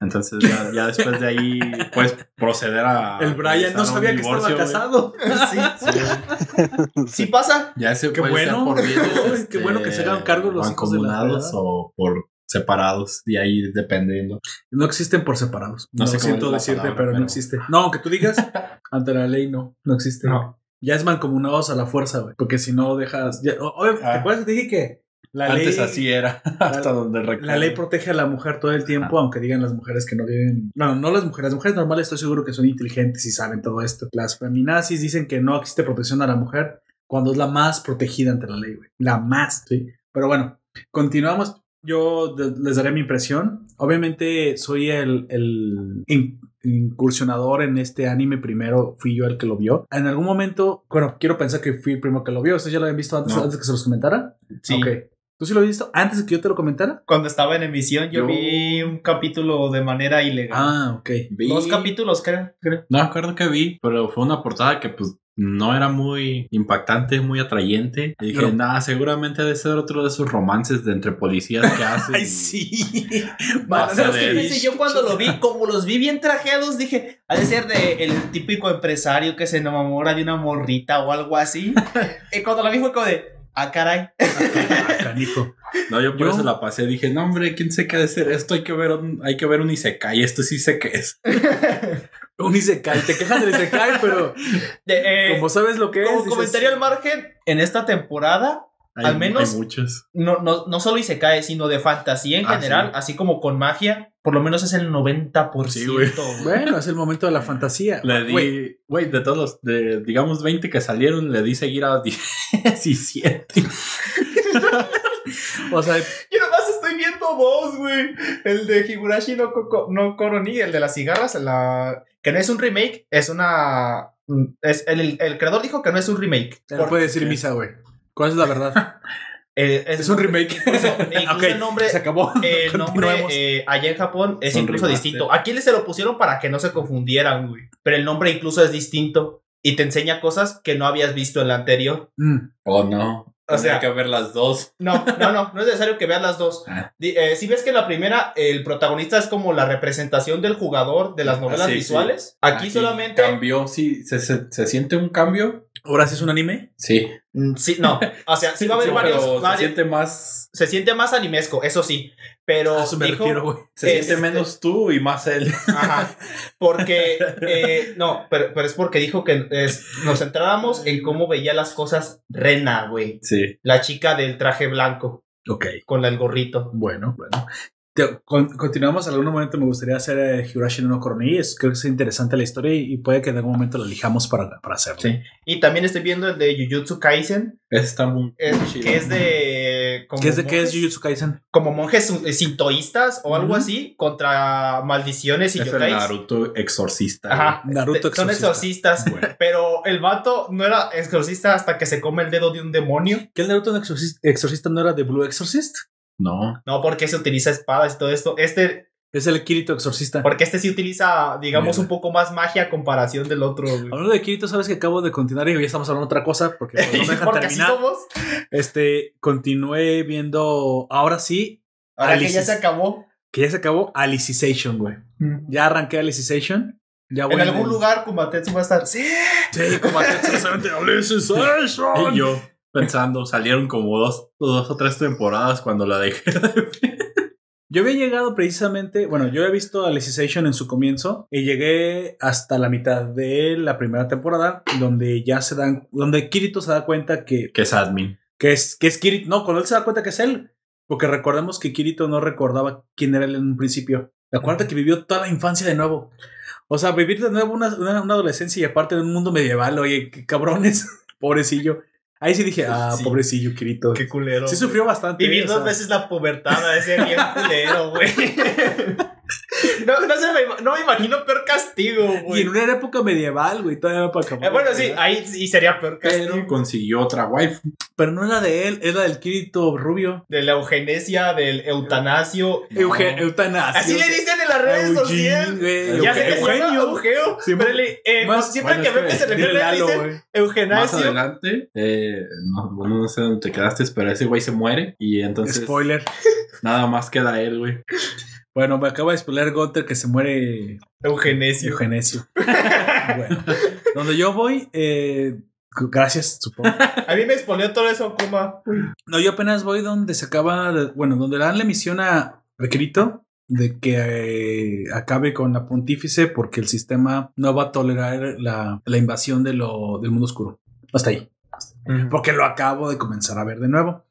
Speaker 3: Entonces ya, ya después de ahí puedes proceder a...
Speaker 1: El Brian no sabía que estaba casado.
Speaker 2: Sí. Sí pasa.
Speaker 3: Ya se
Speaker 1: Qué
Speaker 3: puede
Speaker 1: bueno.
Speaker 3: ser por bienes,
Speaker 1: Qué
Speaker 3: este,
Speaker 1: bueno que se hagan cargo los
Speaker 3: mancomunados o por separados. Y ahí dependiendo.
Speaker 1: No existen por separados.
Speaker 3: No
Speaker 1: No,
Speaker 3: sé
Speaker 1: siento decirte,
Speaker 3: palabra,
Speaker 1: pero, no
Speaker 3: pero-
Speaker 1: existe. No, aunque tú digas, ante la ley no, no existe.
Speaker 2: No.
Speaker 1: Ya es mancomunados a la fuerza, güey. Porque si no dejas. ya- ¿Te
Speaker 3: Ah.
Speaker 1: acuerdas que te dije que la
Speaker 3: Antes
Speaker 1: ley,
Speaker 3: así era, hasta donde recuerdo.
Speaker 1: la ley protege a la mujer todo el tiempo, aunque digan las mujeres que no viven. Bueno, no las mujeres. Las mujeres normales estoy seguro que son inteligentes y saben todo esto. Las feminazis dicen que no existe protección a la mujer cuando es la más protegida ante la ley, güey. La más, sí. Pero bueno, continuamos. Yo les daré mi impresión. Obviamente soy el, el incursionador en este anime primero. Fui yo el que lo vio. En algún momento, bueno, quiero pensar que fui el primero que lo vio. ¿Ustedes ya lo habían visto antes,
Speaker 3: No.
Speaker 1: antes que se los comentara?
Speaker 2: Sí.
Speaker 1: Ok. ¿Tú sí lo has visto antes de que yo te lo comentara?
Speaker 2: Cuando estaba en emisión, yo,
Speaker 3: Yo-
Speaker 2: vi un capítulo de manera ilegal.
Speaker 1: Ah, ok.
Speaker 3: Vi-
Speaker 2: Dos capítulos, creo. creo.
Speaker 3: No me acuerdo que vi, pero fue una portada que pues no era muy impactante, muy atrayente. Y dije,
Speaker 1: Pero-
Speaker 3: nada, seguramente debe ser otro de esos romances de entre policías que hacen.
Speaker 1: Ay, sí.
Speaker 2: Yo cuando lo vi, como los vi bien trajeados, dije, ha de ser de el típico empresario que se enamora de una morrita o algo así. y cuando lo vi fue como de, ah, caray.
Speaker 1: Ah, canijo.
Speaker 3: No, yo por
Speaker 1: Yo-
Speaker 3: eso la pasé. Dije, no, hombre, ¿quién sé qué ha de ser esto? Hay que ver un, hay que ver un Isekai. Esto sí sé qué es.
Speaker 1: Un Isekai. Te quejas del Isekai, pero
Speaker 2: De, eh,
Speaker 1: como sabes lo que es.
Speaker 2: como
Speaker 1: dices,
Speaker 2: comentario al margen, en esta temporada,
Speaker 3: Hay,
Speaker 2: Al menos-
Speaker 3: hay muchos.
Speaker 2: no, no, no solo se cae, sino de fantasía en
Speaker 3: Ah,
Speaker 2: general,
Speaker 3: sí.
Speaker 2: así como con magia, por lo menos es el 90%.
Speaker 3: Sí, güey.
Speaker 1: Bueno, es el momento de la fantasía.
Speaker 3: Le di,
Speaker 1: Güey,
Speaker 3: güey, de todos los, de, digamos, 20 que salieron, le di seguir a 17.
Speaker 1: o sea,
Speaker 2: Yo nomás estoy viendo dos, güey. El de Higurashi no, Koko- no Koroni, el de las cigarras, la... que no es un remake, es una... Es, el, el- el creador dijo que no es un remake. Por-
Speaker 1: puede decir misa, güey. ¿Cuál es la verdad?
Speaker 2: eh,
Speaker 1: Es un remake.
Speaker 2: Incluso, incluso el nombre,
Speaker 1: se acabó.
Speaker 2: el nombre eh, allá en Japón es incluso
Speaker 3: remaster.
Speaker 2: distinto. Aquí les se lo pusieron para que no se confundieran, güey. Pero el nombre incluso es distinto y te enseña cosas que no habías visto en la anterior.
Speaker 1: Mm,
Speaker 3: Oh, no.
Speaker 2: O sea-
Speaker 3: que ver las dos.
Speaker 2: No, no, no, no es necesario que veas las dos.
Speaker 3: Ah.
Speaker 2: Eh, si ves que en la primera el protagonista es como la representación del jugador de las novelas
Speaker 3: Ah, sí,
Speaker 2: visuales, aquí, solamente
Speaker 3: Cambió, sí. ¿Se, se, se siente un cambio?
Speaker 1: ¿Ahora sí es un anime?
Speaker 3: Sí.
Speaker 2: Mm, sí, no, o sea, sí va a haber
Speaker 3: Sí,
Speaker 2: varios,
Speaker 3: Se siente más.
Speaker 2: se siente más animesco, eso sí, pero
Speaker 1: A eso me
Speaker 2: dijo-
Speaker 1: refiero, güey.
Speaker 3: Se
Speaker 2: Este-
Speaker 3: siente menos tú y más él.
Speaker 2: Ajá, porque eh, no, pero, pero es porque dijo que es- nos centráramos en cómo veía las cosas Rena, güey,
Speaker 3: Sí.
Speaker 2: la chica del traje blanco
Speaker 1: Ok.
Speaker 2: con el gorrito.
Speaker 1: Bueno, bueno. Te- con- continuamos. En algún momento me gustaría hacer eh, Higurashi no Koroni. Es, creo que es interesante la historia y, y puede que en algún momento la elijamos para, para hacerlo.
Speaker 2: Sí. Y también estoy viendo el de Jujutsu Kaisen,
Speaker 3: Está muy
Speaker 2: eh,
Speaker 3: chido.
Speaker 2: que es de como
Speaker 1: ¿Qué es, de, ¿Qué es Jujutsu Kaisen?
Speaker 2: como monjes eh, sintoístas o algo así contra maldiciones y
Speaker 3: Es el
Speaker 2: yokais.
Speaker 3: Naruto exorcista.
Speaker 2: Ajá.
Speaker 1: Naruto
Speaker 2: Este, Son
Speaker 1: exorcista.
Speaker 2: exorcistas.
Speaker 1: Bueno.
Speaker 2: Pero el vato no era exorcista hasta que se come el dedo de un demonio.
Speaker 1: ¿Que el Naruto exorcista, exorcista no era de Blue Exorcist?
Speaker 3: No.
Speaker 2: No, porque se utiliza espadas y todo esto. Este,
Speaker 1: Es el Kirito exorcista.
Speaker 2: porque este sí utiliza, digamos,
Speaker 1: Mierda.
Speaker 2: un poco más magia a comparación del otro. güey.
Speaker 1: Hablando de Kirito, sabes que acabo de continuar y ya estamos hablando de otra cosa porque pues, no me dejan
Speaker 2: porque así somos.
Speaker 1: Este, continué viendo, ahora sí,
Speaker 2: Ahora que ya se acabó.
Speaker 1: que ya se acabó, Alicization, güey. Ya arranqué Alicization. Ya voy
Speaker 2: En algún lugar, Kumatetsu va a estar. Sí.
Speaker 1: Sí, como precisamente Alicization.
Speaker 3: Y yo pensando, salieron como dos, dos o tres temporadas cuando la dejé.
Speaker 1: Yo había llegado precisamente, bueno, yo he visto Alicization en su comienzo y llegué hasta la mitad de la primera temporada donde ya se dan, donde Kirito se da cuenta que,
Speaker 3: que es admin.
Speaker 1: que es, que es Kirito, no, cuando él se da cuenta que es él, porque recordemos que Kirito no recordaba quién era él en un principio. Acuérdate que vivió toda la infancia de nuevo. O sea, vivir de nuevo una, una- una adolescencia y aparte de un mundo medieval, oye, qué cabrones, pobrecillo. Ahí sí dije, ah,
Speaker 2: Sí.
Speaker 1: pobrecillo, Kirito.
Speaker 2: Qué culero.
Speaker 1: Sí sufrió bastante.
Speaker 2: Vivir
Speaker 1: o
Speaker 2: dos veces la pubertad ese bien culero, güey. No, no, se me, ima- no me imagino peor castigo,
Speaker 1: Y
Speaker 2: güey.
Speaker 1: en una época medieval, güey, todavía para acabar.
Speaker 2: Eh, bueno, sí, ahí sí sería peor castigo.
Speaker 3: Pero consiguió otra waifu.
Speaker 1: Pero no es la de él, es la del Kirito rubio.
Speaker 2: De la eugenesia, del eutanasio.
Speaker 1: Euge- Eutanasio.
Speaker 2: Así le dicen en las redes
Speaker 1: Eugene,
Speaker 2: sociales.
Speaker 1: güey.
Speaker 2: Ya sé que se llama
Speaker 1: Eugenio.
Speaker 2: Eugeo,
Speaker 1: Sí,
Speaker 2: pero le- eh,
Speaker 1: más-
Speaker 2: siempre
Speaker 3: bueno,
Speaker 2: que se refiere a
Speaker 1: Lalo,
Speaker 2: dicen
Speaker 1: güey.
Speaker 3: Más
Speaker 2: eugenasio.
Speaker 3: adelante, eh, no, bueno, no sé dónde te quedaste, pero ese güey se muere y entonces
Speaker 1: Spoiler.
Speaker 3: nada más queda él, güey.
Speaker 1: Bueno, me acaba de spoiler Gunter que se muere
Speaker 2: Eugenesio.
Speaker 1: Eugenesio. bueno, donde yo voy, eh, gracias, supongo.
Speaker 2: A mí me expolió todo eso, Kuma.
Speaker 1: No, yo apenas voy donde se acaba, bueno, donde le dan la misión a Requerito de que eh, acabe con la pontífice porque el sistema no va a tolerar la, la invasión de lo, del mundo oscuro. Hasta ahí. Porque lo acabo de comenzar a ver de nuevo.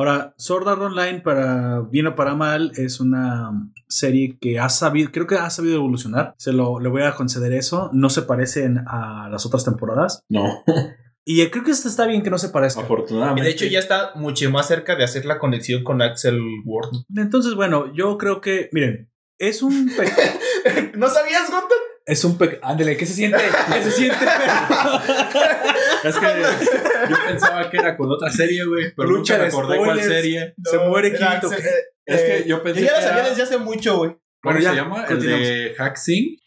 Speaker 1: Ahora, Sword Art Online, para bien o para mal, es una serie que ha sabido, creo que ha sabido evolucionar. Se lo le voy a conceder eso. No se parecen a las otras temporadas.
Speaker 3: No,
Speaker 1: Y creo que esto está bien que no se parezca.
Speaker 2: Y
Speaker 3: afortunadamente.
Speaker 2: de hecho ya está mucho más cerca de hacer la conexión con Axel Ward.
Speaker 1: Entonces, bueno, yo creo que, miren, es un
Speaker 2: ¿No sabías, Gunter?
Speaker 1: Es un pe- ándale, ¿qué se siente? ¿Qué se siente?
Speaker 3: Es que yo pensaba que era con otra serie, güey, pero
Speaker 1: Lucha
Speaker 3: nunca me
Speaker 1: de
Speaker 3: acordé cuál
Speaker 1: spoilers.
Speaker 3: serie.
Speaker 1: Se muere
Speaker 2: eh,
Speaker 3: Es que
Speaker 2: eh,
Speaker 3: yo pensé
Speaker 2: yo ya
Speaker 3: que
Speaker 2: la sabía
Speaker 3: era-
Speaker 2: desde hace mucho, güey.
Speaker 3: ¿Cómo
Speaker 1: Bueno,
Speaker 3: se llama? El de Haxing.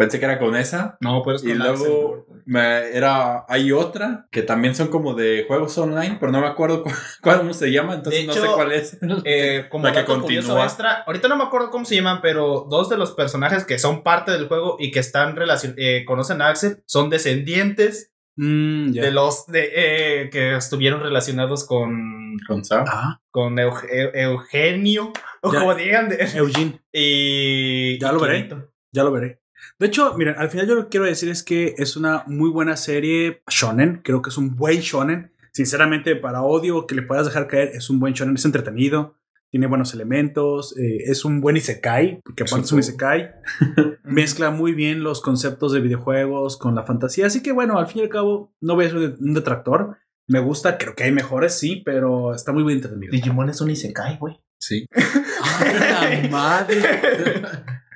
Speaker 3: Pensé que era con esa.
Speaker 2: No, pero es
Speaker 3: Y
Speaker 2: con Axel
Speaker 3: luego me, era, hay otra que también son como de juegos online, pero no me acuerdo cu- cómo se llama, entonces
Speaker 2: De
Speaker 3: no
Speaker 2: hecho,
Speaker 3: sé cuál es.
Speaker 2: Eh, como
Speaker 3: La que continúa.
Speaker 2: extra, ahorita no me acuerdo cómo se llaman, pero dos de los personajes que son parte del juego y que están relacion eh, conocen a Axel son descendientes
Speaker 1: Mm,
Speaker 2: de los de, eh, que estuvieron relacionados con
Speaker 3: Con Sam.
Speaker 1: Ah,
Speaker 2: con Euge- Eu- Eugenio o
Speaker 1: Ya.
Speaker 2: como digan de-
Speaker 1: Eugene,
Speaker 2: y
Speaker 1: Ya lo
Speaker 2: y
Speaker 1: veré. Ya lo veré. De hecho, miren, al final yo lo que quiero decir es que es una muy buena serie shonen. Creo que es un buen shonen. Sinceramente, para odio que le puedas dejar caer, es un buen shonen. Es entretenido, tiene buenos elementos, eh, es un buen isekai, que aparte es un isekai. Mezcla muy bien los conceptos de videojuegos con la fantasía. Así que bueno, al fin y al cabo, no voy a ser un detractor. Me gusta, creo que hay mejores, sí, pero está muy bien entretenido.
Speaker 2: Digimon es un isekai, güey.
Speaker 3: Sí.
Speaker 1: ¡Ay, la madre!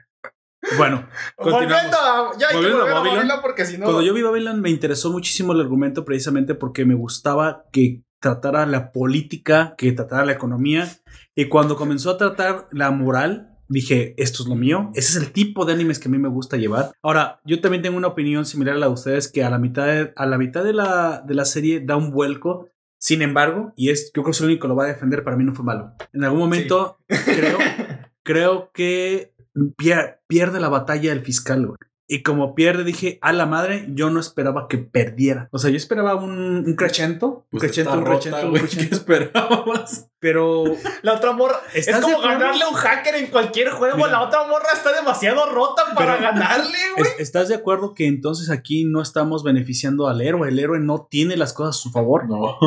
Speaker 1: Bueno, Continuamos.
Speaker 2: Volviendo a, ya hay que
Speaker 1: Volviendo a
Speaker 2: volver a
Speaker 1: Babylon.
Speaker 2: Babylon porque si no
Speaker 1: Cuando yo vi Babylon me interesó muchísimo el argumento precisamente porque me gustaba que tratara la política, que tratara la economía y cuando comenzó a tratar la moral dije, esto es lo mío, ese es el tipo de animes que a mí me gusta llevar. Ahora, yo también tengo una opinión similar a la de ustedes que a la mitad de, a la, mitad de, la, de la serie da un vuelco. Sin embargo, y es, yo creo que soy el único que lo va a defender, para mí no fue malo. En algún momento creo, creo que pier- pierde la batalla el fiscal, güey. Y como pierde, dije, a la madre, yo no esperaba que perdiera. O sea, yo esperaba un, un crescento, un
Speaker 3: Pues
Speaker 1: crescento, un crescento, un
Speaker 3: güey. ¿Qué
Speaker 1: crescento.
Speaker 3: esperabas?
Speaker 1: Pero
Speaker 2: La otra morra. Es
Speaker 1: ¿Estás de
Speaker 2: como ganarle a un hacker en cualquier juego.
Speaker 1: Mira.
Speaker 2: la otra morra está demasiado rota para
Speaker 1: Pero-
Speaker 2: ganarle, güey.
Speaker 1: ¿es- ¿estás de acuerdo que entonces aquí no estamos beneficiando al héroe? El héroe no tiene las cosas a su favor.
Speaker 3: No.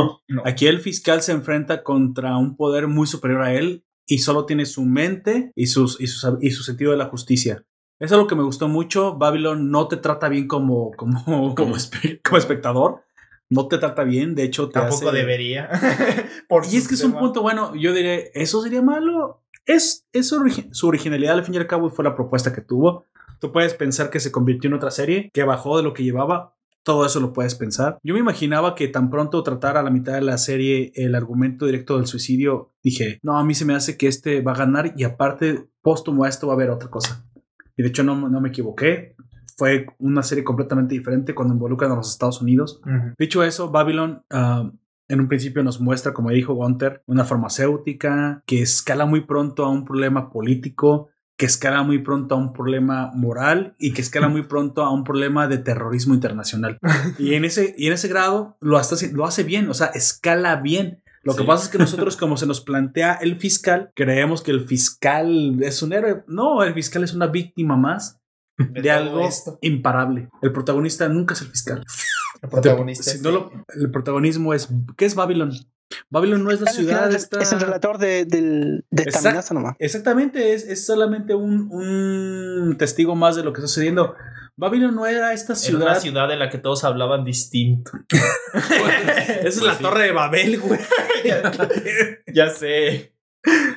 Speaker 1: Aquí el fiscal se enfrenta contra un poder muy superior a él y solo tiene su mente y, sus, y, sus- y su sentido de la justicia. Eso es lo que me gustó mucho. Babylon no te trata bien como, como,
Speaker 3: Como
Speaker 1: como,
Speaker 3: espe-
Speaker 1: como espectador. No te trata bien. De hecho, te
Speaker 2: Tampoco
Speaker 1: hace-
Speaker 2: debería. Por
Speaker 1: Y es que es un punto bueno. Yo diré, ¿eso sería malo? Es, es su, origi- su originalidad al fin y al cabo fue la propuesta que tuvo. Tú puedes pensar que se convirtió en otra serie, que bajó de lo que llevaba. Todo eso lo puedes pensar. Yo me imaginaba que tan pronto tratara a la mitad de la serie el argumento directo del suicidio, dije, no, a mí se me hace que este va a ganar y aparte, póstumo a esto va a haber otra cosa. Y de hecho no, no me equivoqué. Fue una serie completamente diferente cuando involucran a los Estados Unidos.
Speaker 2: Ujú.
Speaker 1: Dicho eso, Babylon ah, en un principio nos muestra, como dijo Gunter, una farmacéutica que escala muy pronto a un problema político, que escala muy pronto a un problema moral y que escala muy pronto a un problema de terrorismo internacional. y, en ese, y en ese grado lo, hasta, lo hace bien, o sea, escala bien. Lo que pasa es que nosotros, como se nos plantea el fiscal, creemos que el fiscal es un héroe. No, el fiscal es una víctima más de, algo
Speaker 2: esto.
Speaker 1: imparable. El protagonista nunca es el fiscal.
Speaker 2: El protagonista.
Speaker 1: Si no lo- el protagonismo es. ¿Qué es Babylon? Babylon no es la ciudad.
Speaker 4: final
Speaker 1: esta-
Speaker 4: Es el relator de, del- de esta amenaza nomás.
Speaker 1: Exactamente, es, es solamente un, un testigo más de lo que está sucediendo. Babilón no era esta
Speaker 2: Era
Speaker 1: ciudad.
Speaker 2: una ciudad en la que todos hablaban distinto.
Speaker 1: Esa es la
Speaker 3: sí.
Speaker 1: torre de Babel, güey.
Speaker 2: ya sé.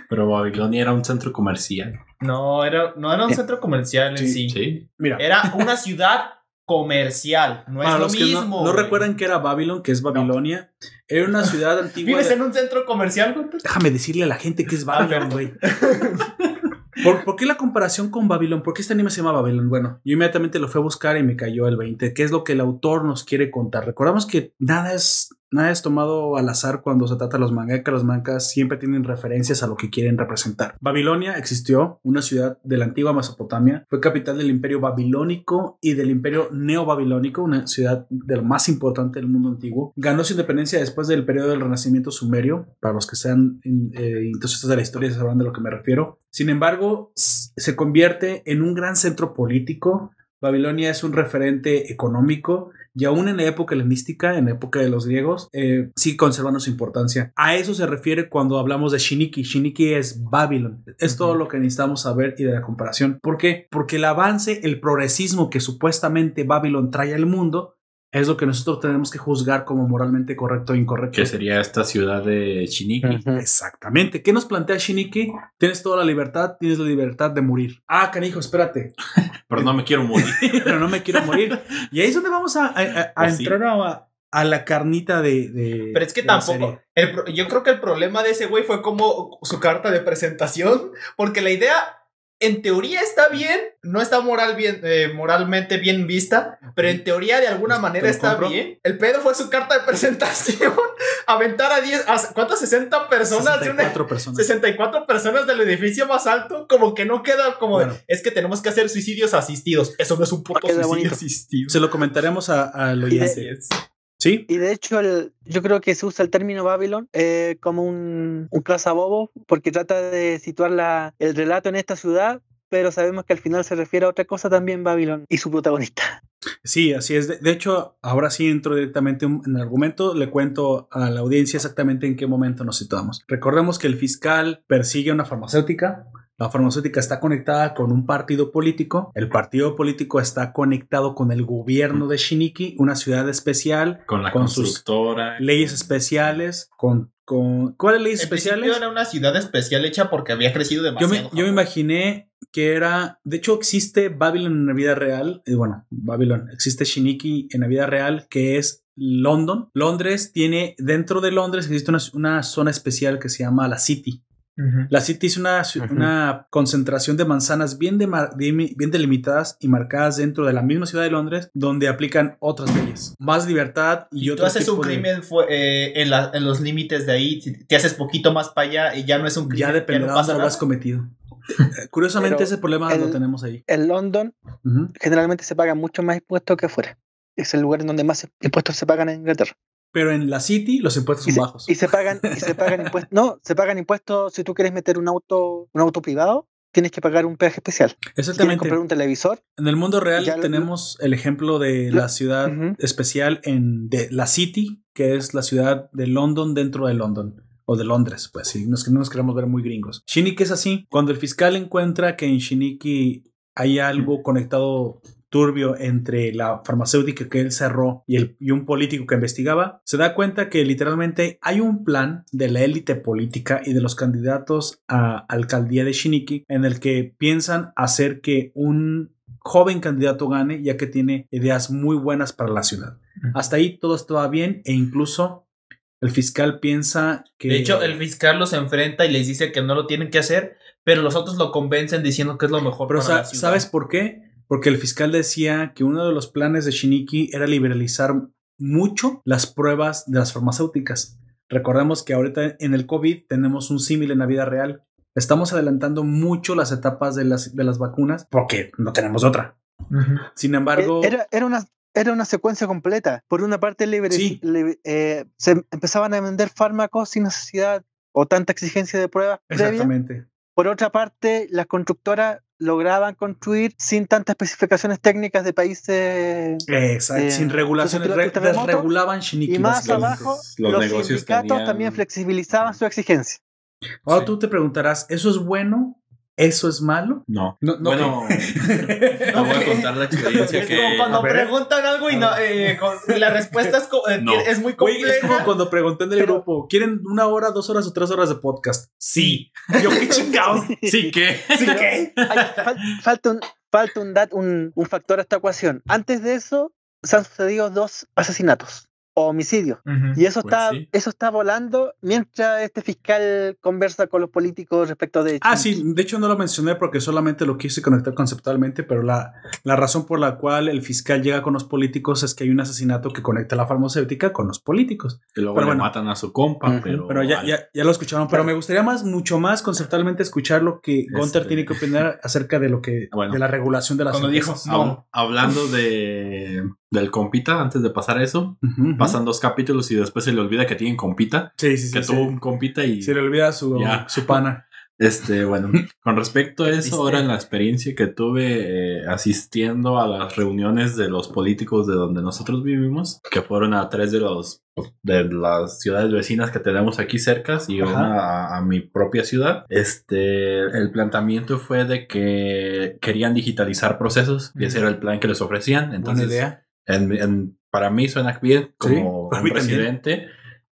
Speaker 3: Pero Babilonia era un centro comercial.
Speaker 2: No, era, no era un
Speaker 4: Eh,
Speaker 2: centro comercial en sí.
Speaker 3: Sí.
Speaker 1: Mira,
Speaker 2: Era una ciudad comercial. No
Speaker 1: para
Speaker 2: es lo
Speaker 1: los que no-
Speaker 2: mismo.
Speaker 1: recuerdan que era Babilón, que es Babilonia, era una ciudad antigua.
Speaker 2: ¿Vives
Speaker 1: de-
Speaker 2: en un centro comercial?
Speaker 1: Déjame decirle a la gente que es Babilón, güey. ¿Por, por qué la comparación con Babilón? ¿Por qué este anime se llama Babilón? Bueno, yo inmediatamente lo fui a buscar y me cayó el 20. ¿Qué es lo que el autor nos quiere contar? Recordamos que nada es, nada es tomado al azar cuando se trata de los mangakas. Los mangas siempre tienen referencias a lo que quieren representar. Babilonia existió, una ciudad de la antigua Mesopotamia. Fue capital del imperio babilónico y del imperio neobabilónico, una ciudad de lo más importante del mundo antiguo. Ganó su independencia después del periodo del renacimiento sumerio. Para los que sean eh, de la historia sabrán de lo que me refiero. Sin embargo, se convierte en un gran centro político. Babilonia es un referente económico y aún en la época helenística, en la época de los griegos, eh, sigue conservando su importancia. A eso se refiere cuando hablamos de Shiniki. Shiniki es Babylon. Es todo lo que necesitamos saber y de la comparación. ¿Por qué? Porque el avance, el progresismo que supuestamente Babylon trae al mundo es lo que nosotros tenemos que juzgar como moralmente correcto o incorrecto.
Speaker 3: Que sería esta ciudad de Shiniki.
Speaker 1: Exactamente. ¿Qué nos plantea Shiniki? Tienes toda la libertad, tienes la libertad de morir. Ah, canijo, espérate.
Speaker 3: Pero no me quiero morir.
Speaker 1: Pero no me quiero morir. Y ahí es donde vamos a, a- a- a
Speaker 3: Pues sí.
Speaker 1: entrar a, a la carnita de. de-
Speaker 2: Pero es que tampoco. el yo creo que el problema de ese güey fue como su carta de presentación. Porque la idea, en teoría, está bien. No está moral bien, eh, moralmente bien vista. Pero en teoría, de alguna
Speaker 1: Pues,
Speaker 2: manera,
Speaker 1: lo
Speaker 2: está
Speaker 1: compro.
Speaker 2: bien. El pedo fue su carta de presentación. Aventar a 10. a- ¿Cuántas? 60 personas de una.
Speaker 1: 64 personas.
Speaker 2: 64 personas del edificio más alto, como que no queda como de, es que tenemos que hacer suicidios asistidos. Eso no es un puto suicidio
Speaker 4: bonito.
Speaker 2: asistido.
Speaker 1: Se lo comentaremos a- al
Speaker 4: Y de-
Speaker 1: oyente. ¿Sí?
Speaker 4: Y de hecho, el- yo creo que se usa el término Babylon eh, como un, un cazabobo porque trata de situar la- el relato en esta ciudad, pero sabemos que al final se refiere a otra cosa también Babylon y su protagonista.
Speaker 1: Sí, así es. De, de hecho, ahora sí entro directamente en el argumento. Le cuento a la audiencia exactamente en qué momento nos situamos. Recordemos que el fiscal persigue a una farmacéutica. La farmacéutica está conectada con un partido político. El partido político está conectado con el gobierno de Shiniki, una ciudad especial,
Speaker 3: Con la
Speaker 1: Con sus
Speaker 3: constructora.
Speaker 1: leyes especiales, con... con ¿Cuáles leyes
Speaker 2: En
Speaker 1: especiales?
Speaker 2: era una ciudad especial hecha porque había crecido
Speaker 1: Yo
Speaker 2: demasiado.
Speaker 1: me, yo me
Speaker 2: Japón.
Speaker 1: imaginé que era. De hecho, existe Babylon en la vida real. Y bueno, Babylon. Existe Shiniki en la vida real, que es London. Londres tiene. Dentro de Londres existe una, una zona especial que se llama la City. La City es una, una concentración de manzanas bien, demar- bien, delimitadas y marcadas dentro de la misma ciudad de Londres, donde aplican otras leyes. Más libertad y,
Speaker 2: Y tú
Speaker 1: otro
Speaker 2: haces un
Speaker 1: de-
Speaker 2: crimen fue, eh, en, la- en los límites de ahí, si te haces poquito más para allá y ya no es un crimen.
Speaker 1: Ya dependerá
Speaker 2: no
Speaker 1: de lo has cometido. Curiosamente,
Speaker 4: Pero
Speaker 1: ese problema lo tenemos ahí.
Speaker 4: En London generalmente se pagan mucho más impuestos que afuera. Es el lugar en donde más impuestos se pagan en Inglaterra.
Speaker 1: Pero en la City los impuestos
Speaker 4: Y
Speaker 1: son
Speaker 4: se,
Speaker 1: bajos.
Speaker 4: y se pagan, y se pagan impuestos. No, se pagan impuestos si tú quieres meter un auto, un auto privado, tienes que pagar un peaje especial. Si
Speaker 1: Exactamente.
Speaker 4: comprar un televisor,
Speaker 1: En el mundo real
Speaker 4: lo-
Speaker 1: tenemos el ejemplo de
Speaker 4: Lo-
Speaker 1: la ciudad especial en de la City, que es la ciudad de London dentro de London. O de Londres, pues sí, no no nos queremos ver muy gringos. Shiniki es así. Cuando el fiscal encuentra que en Shiniki hay algo conectado turbio entre la farmacéutica que él cerró y, el, y un político que investigaba, se da cuenta que literalmente hay un plan de la élite política y de los candidatos a alcaldía de Shiniki en el que piensan hacer que un joven candidato gane ya que tiene ideas muy buenas para la ciudad. Hasta ahí todo estaba bien e incluso el fiscal piensa que...
Speaker 2: De hecho, el fiscal los enfrenta y les dice que no lo tienen que hacer, pero los otros lo convencen diciendo que es lo mejor
Speaker 1: Pero
Speaker 2: para
Speaker 1: sa-
Speaker 2: la ciudad.
Speaker 1: ¿sabes por qué? Porque el fiscal decía que uno de los planes de Shiniki era liberalizar mucho las pruebas de las farmacéuticas. Recordemos que ahorita en el COVID tenemos un símil en la vida real. Estamos adelantando mucho las etapas de las, de las vacunas porque no tenemos otra. Sin embargo,
Speaker 4: Eh, Era, era, una, era una secuencia completa. Por una parte, libre,
Speaker 1: Sí.
Speaker 4: libre- eh, se empezaban a vender fármacos sin necesidad o tanta exigencia de pruebas previas.
Speaker 1: exactamente.
Speaker 4: Por otra parte, las constructoras lograban construir sin tantas especificaciones técnicas de países.
Speaker 1: Exacto,
Speaker 4: Eh,
Speaker 1: sin regulaciones, re- desregulaban.
Speaker 4: Y más abajo,
Speaker 3: los
Speaker 4: los,
Speaker 3: negocios
Speaker 4: sindicatos
Speaker 3: tenían-
Speaker 4: también flexibilizaban su exigencia.
Speaker 1: Ahora
Speaker 2: Sí.
Speaker 1: tú te preguntarás, ¿eso es bueno ¿eso es malo?
Speaker 3: No.
Speaker 1: No, no,
Speaker 3: bueno, te voy a contar la experiencia
Speaker 2: Es
Speaker 3: que.
Speaker 2: como cuando preguntan algo y, no, eh, con- y la respuesta es, co- eh,
Speaker 3: No.
Speaker 2: es muy
Speaker 1: Güey, es como
Speaker 2: compleja.
Speaker 1: cuando pregunté en el grupo, ¿quieren una hora, dos horas o tres horas de podcast? Sí. Yo, qué chingados.
Speaker 3: Sí, que.
Speaker 1: ¿Sí qué?
Speaker 4: Fal- falta un, falta un, dat- un, un factor a esta ecuación. Antes de eso, se han sucedido dos asesinatos o homicidios.
Speaker 2: Ujú.
Speaker 4: Y eso
Speaker 3: Pues
Speaker 4: está,
Speaker 3: sí.
Speaker 4: eso está volando mientras este fiscal conversa con los políticos respecto de
Speaker 1: Ah, sí, de hecho no lo mencioné porque solamente lo quise conectar conceptualmente, pero la, la razón por la cual el fiscal llega con los políticos es que hay un asesinato que conecta la farmacéutica con los políticos.
Speaker 3: Y luego
Speaker 1: Pero
Speaker 3: le
Speaker 1: bueno.
Speaker 3: matan a su compa, pero.
Speaker 1: Pero ya, ya, ya lo escucharon, pero me gustaría más, mucho más conceptualmente escuchar lo que Gunter
Speaker 3: Este-
Speaker 1: tiene que opinar acerca de lo que,
Speaker 3: Bueno.
Speaker 1: de la regulación de las
Speaker 2: Cuando dijo, no.
Speaker 3: Hab- hablando de del compita, antes de pasar a eso, pasan dos capítulos y después se le olvida que tienen compita,
Speaker 1: Sí, sí, sí.
Speaker 3: que
Speaker 1: sí.
Speaker 3: tuvo un compita y
Speaker 1: Se le olvida su,
Speaker 3: Ya.
Speaker 1: su pana.
Speaker 3: este, bueno, con respecto a eso, ahora en la experiencia que tuve eh, asistiendo a las reuniones de los políticos de donde nosotros vivimos, que fueron a tres de los de las ciudades vecinas que tenemos aquí cercas y
Speaker 1: Ajá.
Speaker 3: una a, a mi propia ciudad, este, el planteamiento fue de que querían digitalizar procesos y ese era el plan que les ofrecían. Entonces,
Speaker 1: Buena idea.
Speaker 3: En- en- para mí suena bien como
Speaker 1: para
Speaker 3: un
Speaker 1: mí también.
Speaker 3: presidente,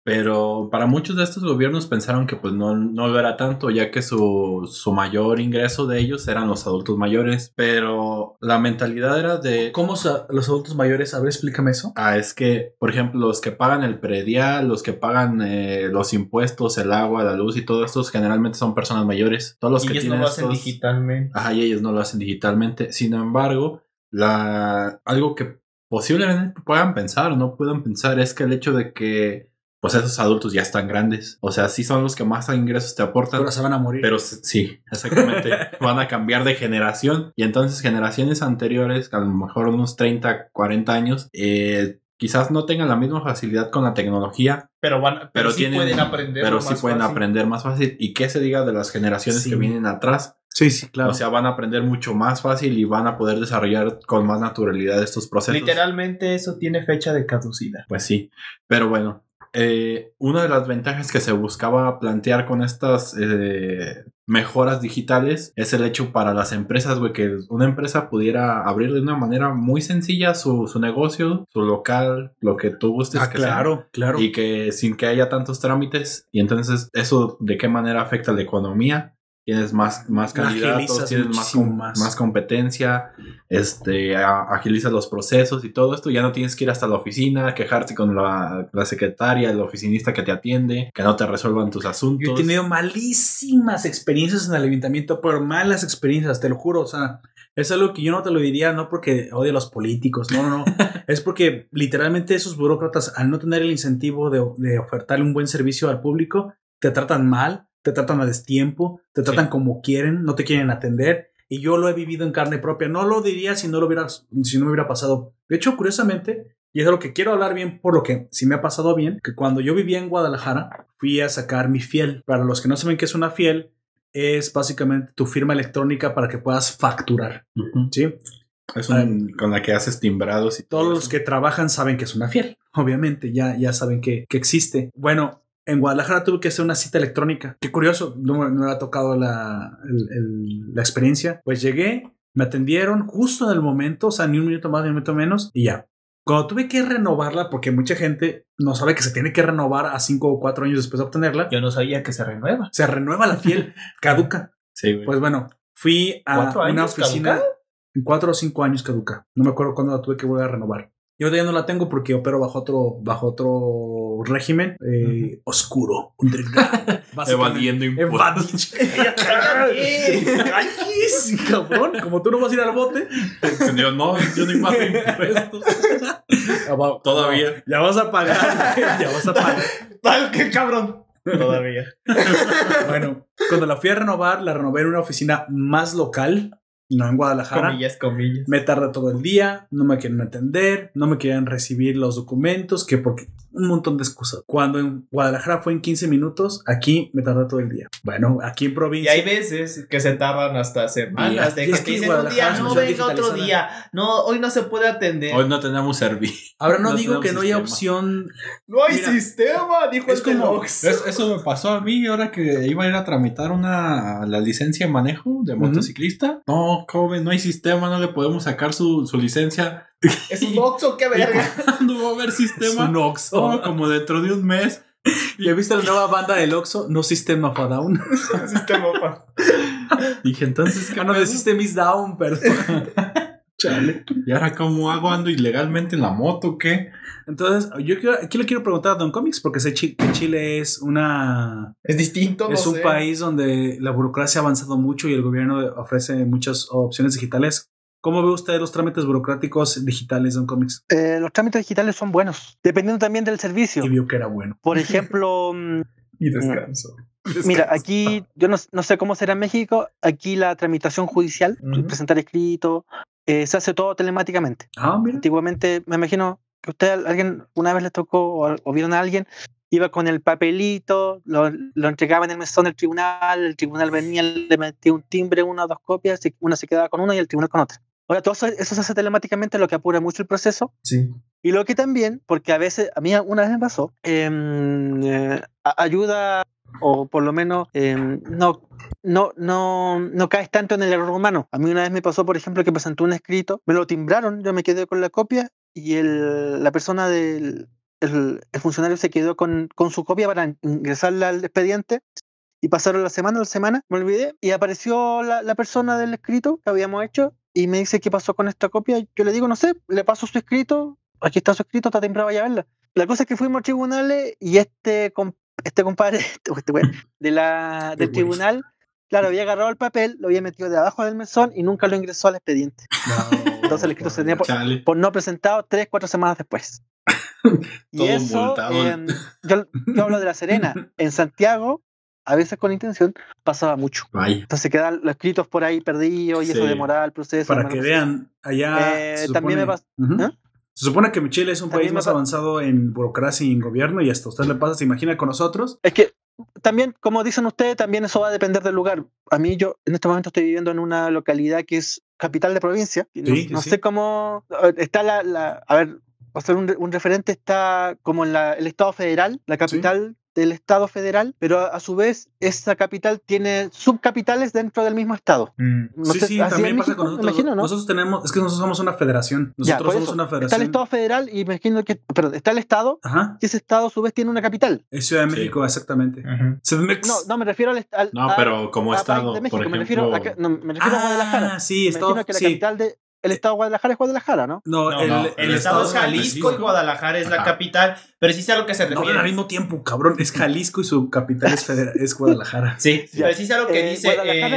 Speaker 3: pero para muchos de estos gobiernos pensaron que pues no, no lo era tanto, ya que su, su mayor ingreso de ellos eran los adultos mayores, pero la mentalidad era de...
Speaker 1: ¿Cómo los adultos mayores? A ver, explícame eso.
Speaker 3: Ah, es que, por ejemplo, los que pagan el predial, los que pagan eh, los impuestos, el agua, la luz y todo esto, generalmente son personas mayores. Todos los
Speaker 2: y
Speaker 3: que
Speaker 2: ellos no
Speaker 3: tienen
Speaker 2: lo hacen
Speaker 3: estos-
Speaker 2: digitalmente.
Speaker 3: Ajá, y ellos no lo hacen digitalmente. Sin embargo, la, algo que posiblemente puedan pensar o no puedan pensar es que el hecho de que pues esos adultos ya están grandes. O sea, sí son los que más ingresos te aportan.
Speaker 1: Pero se van a morir.
Speaker 3: Pero sí, exactamente. Van a cambiar de generación. Y entonces generaciones anteriores, a lo mejor unos 30, 40 años, eh, quizás no tengan la misma facilidad con la tecnología,
Speaker 2: Pero, van, pero,
Speaker 3: Pero
Speaker 2: sí
Speaker 3: tienen-
Speaker 2: pueden aprender.
Speaker 3: pero
Speaker 2: lo
Speaker 3: sí
Speaker 2: más
Speaker 3: pueden
Speaker 2: fácil.
Speaker 3: aprender más fácil. ¿Y qué se diga de las generaciones
Speaker 1: Sí.
Speaker 3: que vienen atrás?
Speaker 1: Sí, sí, claro.
Speaker 3: O sea, van a aprender mucho más fácil y van a poder desarrollar con más naturalidad estos procesos.
Speaker 2: Literalmente eso tiene fecha de caducidad.
Speaker 3: Pues sí, pero bueno, eh, una de las ventajas que se buscaba plantear con estas eh, mejoras digitales es el hecho para las empresas, güey, que una empresa pudiera abrir de una manera muy sencilla su, su negocio, su local, lo que tú gustes.
Speaker 1: ah,
Speaker 3: que sea,
Speaker 1: claro, claro.
Speaker 3: y que sin que haya tantos trámites, y entonces eso de qué manera afecta la economía. Tienes más, más candidatos, tienes más, com-
Speaker 1: más.
Speaker 3: más competencia, este, agilizas los procesos y todo esto. Ya no tienes que ir hasta la oficina, quejarte con la, la secretaria, el oficinista que te atiende, que no te resuelvan tus asuntos.
Speaker 1: Yo he tenido malísimas experiencias en el ayuntamiento, pero malas experiencias, te lo juro. O sea, es algo que yo no te lo diría, no porque odie a los políticos, no, no, no. es porque literalmente esos burócratas, al no tener el incentivo de, de ofertarle un buen servicio al público, te tratan mal, te tratan a destiempo, te tratan como quieren, no te quieren atender. Y yo lo he vivido en carne propia. No lo diría si no lo hubiera, si no me hubiera pasado. De hecho, curiosamente, y es de lo que quiero hablar bien, por lo que sí me ha pasado bien, que cuando yo vivía en Guadalajara, fui a sacar mi fiel. Para los que no saben qué es una fiel, es básicamente tu firma electrónica para que puedas facturar. ¿sí?
Speaker 3: Es un- con la que haces timbrados y todo
Speaker 1: Todos los que trabajan saben que es una fiel. Obviamente, ya, ya saben que, que existe. Bueno, en Guadalajara tuve que hacer una cita electrónica. Qué curioso, no, me- no me ha tocado la, el- el- la experiencia. Pues llegué, me atendieron justo en el momento, o sea, ni un minuto más, ni un minuto menos, y ya. Cuando tuve que renovarla, porque mucha gente no sabe que se tiene que renovar a cinco o cuatro años después de obtenerla,
Speaker 2: Yo no sabía que se renueva.
Speaker 1: se renueva la fiel, caduca.
Speaker 3: Sí, güey.
Speaker 1: Pues bueno, fui a
Speaker 2: ¿Cuatro
Speaker 1: una oficina.
Speaker 2: caduca?
Speaker 1: En cuatro o cinco años caduca. No me acuerdo cuándo la tuve que volver a renovar. Yo todavía no la tengo porque opero bajo otro, bajo otro régimen eh, oscuro, underground. básicamente.
Speaker 3: Evadiendo impuestos.
Speaker 1: Evadiendo. Cállese, cabrón. Como tú no vas a ir al bote.
Speaker 3: yo no, yo no invado impuestos. Todavía.
Speaker 1: Ya vas a pagar. Ya vas a pagar.
Speaker 2: Tal que cabrón. Todavía.
Speaker 1: Bueno, cuando la fui a renovar, la renové en una oficina más local, no en Guadalajara.
Speaker 2: Comillas, comillas.
Speaker 1: Me tardé todo el día, no me quieren atender, no me quieren recibir los documentos, que porque un montón de excusas. Cuando en Guadalajara fue en 15 minutos, aquí me tardó todo el día. Bueno, aquí en
Speaker 2: Y
Speaker 1: provincia.
Speaker 2: hay veces que se tardan hasta semanas de
Speaker 1: Y
Speaker 2: que
Speaker 1: es
Speaker 2: te
Speaker 1: que
Speaker 2: dicen un día, no venga otro día, no, hoy no se puede atender.
Speaker 3: Hoy no tenemos servicio.
Speaker 1: Ahora no,
Speaker 3: no
Speaker 1: digo que no haya
Speaker 3: sistema.
Speaker 1: opción.
Speaker 2: no hay
Speaker 1: Mira,
Speaker 2: sistema, dijo
Speaker 1: es
Speaker 2: el
Speaker 1: como-.
Speaker 3: Es- eso me pasó a mí ahora que iba a ir a tramitar una la licencia de manejo de motociclista. No, joven, no hay sistema, no le podemos sacar su, su licencia.
Speaker 2: Es un Oxxo, qué
Speaker 3: ¿Y
Speaker 2: verga.
Speaker 3: cuándo va a haber
Speaker 1: Es
Speaker 3: sistema?
Speaker 1: un Oxxo.
Speaker 3: Oh, como dentro de un mes.
Speaker 1: ¿Ya viste la nueva banda del Oxxo? No System of Down.
Speaker 2: sistema pa-
Speaker 3: Dije, entonces, ¿qué
Speaker 1: Ah, no, de? System is Down, perdón. Chale.
Speaker 3: ¿Y ahora cómo hago? ¿Ando ilegalmente en la moto o qué?
Speaker 1: Entonces, yo quiero, aquí le quiero preguntar a Don Comics, porque sé que Chile es una.
Speaker 2: Es distinto, no
Speaker 1: es un
Speaker 2: sé.
Speaker 1: país donde la burocracia ha avanzado mucho y el gobierno ofrece muchas opciones digitales. ¿Cómo ve usted los trámites burocráticos digitales, Don Comics?
Speaker 4: Eh, los trámites digitales son buenos, dependiendo también del servicio.
Speaker 1: Y vio que era bueno.
Speaker 4: Por ejemplo, mm,
Speaker 2: Y descanso.
Speaker 4: mira, aquí yo no, no sé cómo será en México, aquí la tramitación judicial,
Speaker 2: Ujú.
Speaker 4: presentar escrito, eh, se hace todo telemáticamente.
Speaker 1: Ah, mira.
Speaker 4: Antiguamente, me imagino que usted, alguien, una vez le tocó o, o vieron a alguien, iba con el papelito, lo, lo entregaba en el mesón del tribunal, el tribunal venía, le metía un timbre, una o dos copias, una se quedaba con una y el tribunal con otra. Ahora, todo eso, eso se hace telemáticamente, lo que apura mucho el proceso.
Speaker 2: Sí.
Speaker 4: Y lo que también, porque a veces, a mí una vez me pasó, em, eh, a- ayuda, o por lo menos em, no, no, no, no caes tanto en el error humano. A mí una vez me pasó, por ejemplo, que presentó un escrito, me lo timbraron, yo me quedé con la copia y el, la persona del el, el funcionario se quedó con, con su copia para ingresarla al expediente. Y pasaron la semana, la semana, me olvidé, y apareció la, la persona del escrito que habíamos hecho y me dice qué pasó con esta copia. Yo le digo, no sé, le paso su escrito, aquí está su escrito, está timbrado, vaya a verla. La cosa es que fuimos a tribunales y este, este compadre este güey, de la, del
Speaker 1: güey.
Speaker 4: tribunal, claro, había agarrado el papel, lo había metido debajo del mesón y nunca lo ingresó al expediente. Entonces el escrito se tenía por, no presentado tres, cuatro semanas después. y
Speaker 3: Todo
Speaker 4: eso, yo, yo hablo de La Serena. En Santiago, a veces con intención, pasaba mucho.
Speaker 3: Vaya.
Speaker 4: Entonces quedan los escritos por ahí perdidos y eso
Speaker 3: Sí.
Speaker 4: demoraba el proceso.
Speaker 1: Para que vean, allá.
Speaker 4: Eh,
Speaker 1: se
Speaker 4: también me
Speaker 1: supone-
Speaker 4: pas-
Speaker 1: Ujú.
Speaker 4: ¿Ah?
Speaker 1: Se supone que Chile es un
Speaker 4: También
Speaker 1: país más avanzado en burocracia y en gobierno, y hasta a usted le pasa, se imagina con nosotros.
Speaker 4: Es que también, como dicen ustedes, también eso va a depender del lugar. A mí, yo en este momento estoy viviendo en una localidad que es capital de provincia. No,
Speaker 1: Sí,
Speaker 4: no
Speaker 1: sí.
Speaker 4: sé cómo. Está la. la- a ver, para hacer un, un referente, está como en la- el Estado federal, la capital del Estado federal, pero a, a su vez, esa capital tiene subcapitales dentro del mismo Estado.
Speaker 2: Mm.
Speaker 4: No
Speaker 1: sí,
Speaker 4: sé,
Speaker 1: sí, también pasa
Speaker 4: México,
Speaker 1: con nosotros.
Speaker 4: me imagino, ¿no?
Speaker 1: Nosotros tenemos, es que nosotros somos una federación.
Speaker 4: Ya,
Speaker 1: Nosotros somos
Speaker 4: eso.
Speaker 1: una
Speaker 4: Está el
Speaker 1: federación.
Speaker 4: Estado federal y me imagino que. Perdón, está el Estado
Speaker 1: Ajá.
Speaker 4: y ese Estado a su vez tiene una capital.
Speaker 1: Es Ciudad de
Speaker 3: Sí.
Speaker 1: México, exactamente.
Speaker 4: No, no, me refiero al. al-
Speaker 3: No, pero como
Speaker 4: a
Speaker 3: estado,
Speaker 4: país de México,
Speaker 3: por
Speaker 4: me refiero,
Speaker 3: ejemplo.
Speaker 4: a, no, me refiero a Guadalajara.
Speaker 1: Ah, sí,
Speaker 4: Me
Speaker 1: estado.
Speaker 4: imagino que la
Speaker 1: sí.
Speaker 4: capital de, el estado de Guadalajara es Guadalajara, ¿no?
Speaker 1: No,
Speaker 2: No,
Speaker 1: el,
Speaker 2: no,
Speaker 1: el
Speaker 2: el, estado es Jalisco y Guadalajara es la capital, pero sí sé a lo que se
Speaker 1: No,
Speaker 2: refiere.
Speaker 1: al mismo tiempo, cabrón. Es Jalisco y su capital es, federa- es Guadalajara.
Speaker 2: Sí,
Speaker 4: Ya.
Speaker 2: pero sí sé a lo que
Speaker 4: Eh,
Speaker 2: dice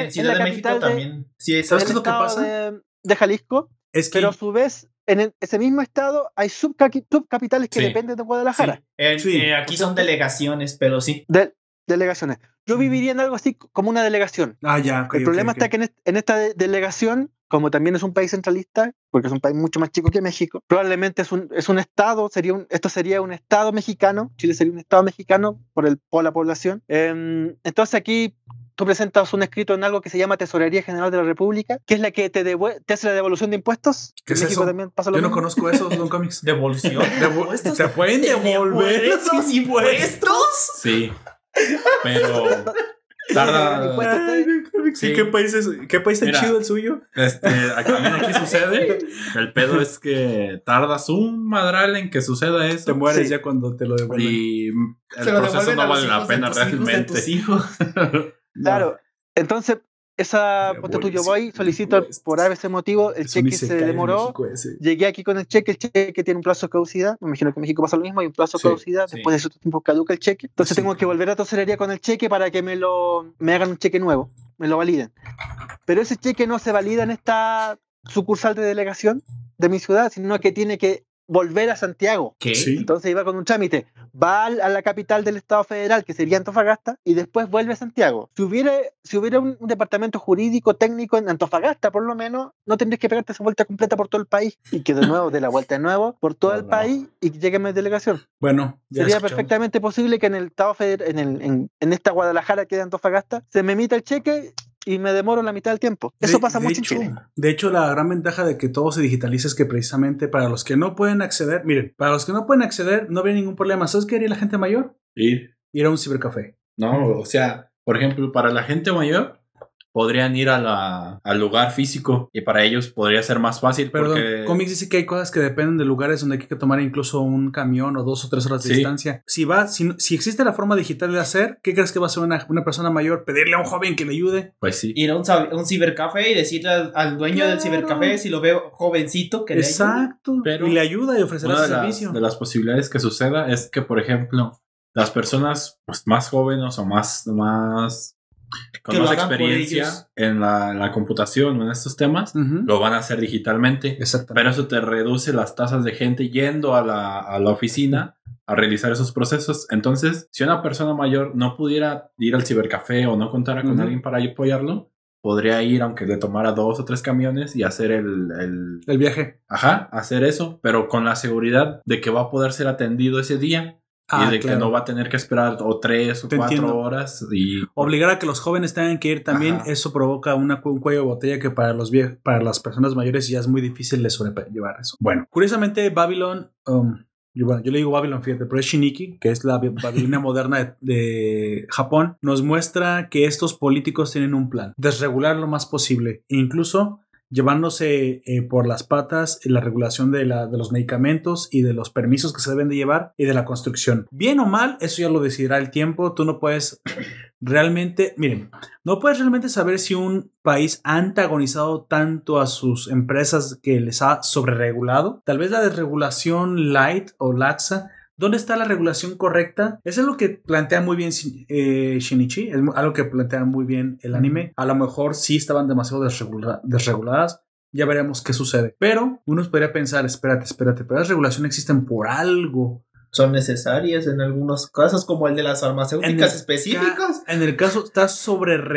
Speaker 4: es
Speaker 2: Ciudad de México
Speaker 4: de-
Speaker 2: también. Sí,
Speaker 1: ¿Sabes qué es lo que pasa?
Speaker 4: De, de Jalisco,
Speaker 1: Es que
Speaker 4: pero a su vez, en el- ese mismo estado hay subcapitales que
Speaker 3: Sí.
Speaker 4: dependen de Guadalajara,
Speaker 2: Sí.
Speaker 1: Sí.
Speaker 2: eh, aquí son delegaciones, pero sí.
Speaker 4: de delegaciones. Yo viviría en algo así como una delegación.
Speaker 1: Ah, ya. ok,
Speaker 4: el problema está que en, est- en esta de- delegación, como también es un país centralista, porque es un país mucho más chico que México, probablemente es un, es un estado, sería un, esto sería un estado mexicano, Chile sería un estado mexicano por, el, por la población. Em, entonces aquí tú presentas un escrito en algo que se llama Tesorería General de la República, que es la que te, te hace la devolución de impuestos.
Speaker 1: ¿Qué es
Speaker 4: México
Speaker 1: eso?
Speaker 4: también pasa lo
Speaker 1: Yo no
Speaker 4: mismo.
Speaker 1: conozco eso, Don Comics.
Speaker 2: Devolución.
Speaker 1: Devu- ¿Se pueden devolver esos
Speaker 2: impuestos?
Speaker 3: Sí. Pero tarda.
Speaker 4: Impuestos,
Speaker 1: Ay, Don Comics, ¿y
Speaker 3: Sí.
Speaker 1: ¿Qué país es? ¿Qué país
Speaker 3: Mira.
Speaker 1: chido el suyo?
Speaker 3: Este, también aquí sucede. El pedo es que tardas un madral en que suceda eso.
Speaker 1: Te mueres
Speaker 4: Sí.
Speaker 1: ya cuando te lo devuelven.
Speaker 3: Y el proceso no vale la pena
Speaker 2: hijos
Speaker 3: realmente.
Speaker 2: tus hijos.
Speaker 4: Claro. Entonces, esa, ponte tú, yo voy, solicito por ese motivo, el cheque se demoró. Llegué aquí con el cheque, el cheque tiene un plazo de caducidad, me imagino que en México pasa lo mismo, hay un plazo de
Speaker 1: Sí,
Speaker 4: caducidad,
Speaker 2: sí.
Speaker 4: después de cierto tiempo caduca el cheque, entonces
Speaker 1: Sí,
Speaker 4: tengo que volver a tesorería con el cheque para que me lo me hagan un cheque nuevo, me lo validen. Pero ese cheque no se valida en esta sucursal de delegación de mi ciudad, sino que tiene que volver a Santiago.
Speaker 2: ¿Qué?
Speaker 1: Sí.
Speaker 4: Entonces iba con un trámite. Va al- a la capital del Estado federal, que sería Antofagasta, y después vuelve a Santiago. Si hubiera, si hubiera un, un departamento jurídico, técnico en Antofagasta, por lo menos, no tendrías que pegarte esa vuelta completa por todo el país. Y que de nuevo, de la vuelta de nuevo, por todo el
Speaker 3: no.
Speaker 4: país y que llegue a mi delegación.
Speaker 1: Bueno, ya
Speaker 4: Sería
Speaker 1: escuchamos.
Speaker 4: perfectamente posible que en el Estado federal, en, el- en, en esta Guadalajara que es Antofagasta, se me emita el cheque y me demoro la mitad del tiempo. Eso
Speaker 1: De-
Speaker 4: pasa
Speaker 1: de
Speaker 4: mucho
Speaker 1: hecho-
Speaker 4: en Chile.
Speaker 1: De hecho, la gran ventaja de que todo se digitaliza es que precisamente para los que no pueden acceder, miren, para los que no pueden acceder, no habría ningún problema. ¿Sabes qué haría la gente mayor?
Speaker 3: Ir.
Speaker 1: Ir a un cibercafé.
Speaker 3: No, o sea, por ejemplo, para la gente mayor podrían ir a la, al lugar físico y para ellos podría ser más fácil
Speaker 1: Perdón,
Speaker 3: porque
Speaker 1: Comics dice que hay cosas que dependen de lugares donde hay que tomar incluso un camión o dos o tres horas de
Speaker 3: Sí.
Speaker 1: distancia. Si va, si, si existe la forma digital de hacer, ¿qué crees que va a hacer una, una persona mayor? Pedirle a un joven que le ayude.
Speaker 3: pues sí.
Speaker 2: Ir a un, cibercafé y decirle al, al dueño
Speaker 1: Claro.
Speaker 2: del cibercafé si lo veo jovencito que le ayude.
Speaker 1: Exacto.
Speaker 3: Pero
Speaker 1: y le ayuda y ofrecerá ese
Speaker 3: de las,
Speaker 1: servicio.
Speaker 3: de las posibilidades que suceda es que, por ejemplo, las personas pues, más jóvenes o más, más con
Speaker 2: Que
Speaker 3: más experiencia en la, en la computación o en estos temas
Speaker 1: Ujú.
Speaker 3: lo van a hacer digitalmente.
Speaker 1: Exactamente.
Speaker 3: Pero eso te reduce las tasas de gente yendo a la, a la oficina a realizar esos procesos. Entonces, si una persona mayor no pudiera ir al cibercafé o no contara con alguien para apoyarlo, podría ir aunque le tomara dos o tres camiones y hacer el, el-
Speaker 1: El viaje.
Speaker 3: Ajá, hacer eso, pero con la seguridad de que va a poder ser atendido ese día
Speaker 1: Ah,
Speaker 3: y de que no va a tener que esperar o tres o
Speaker 1: Te
Speaker 3: cuatro
Speaker 1: entiendo.
Speaker 3: horas y
Speaker 1: Obligar a que los jóvenes tengan que ir también,
Speaker 3: Ajá.
Speaker 1: eso provoca una, un cuello de botella que para los vie- para las personas mayores ya es muy difícil de sobrellevar eso. Bueno, curiosamente, Babylon, um, yo, bueno, yo le digo Babylon, fíjate, pero es Shiniki, que es la Bi- Babilonia moderna de, de Japón, nos muestra que estos políticos tienen un plan, desregular lo más posible, e incluso llevándose eh, por las patas la regulación de, de los medicamentos y de los permisos que se deben de llevar y de la construcción. Bien o mal, eso ya lo decidirá el tiempo. Tú no puedes realmente, miren, no puedes realmente saber si un país ha antagonizado tanto a sus empresas que les ha sobreregulado. Tal vez la desregulación light o laxa. ¿Dónde está la regulación correcta? Eso es lo que plantea muy bien eh, Shinichi, es algo que plantea muy bien el anime. A lo mejor sí estaban demasiado desregula- desreguladas. Ya veremos qué sucede. Pero uno podría pensar, espérate, espérate, pero las regulaciones existen por algo.
Speaker 2: Son necesarias en algunos casos, como el de las farmacéuticas
Speaker 1: el
Speaker 2: específicas.
Speaker 1: ca- en el caso está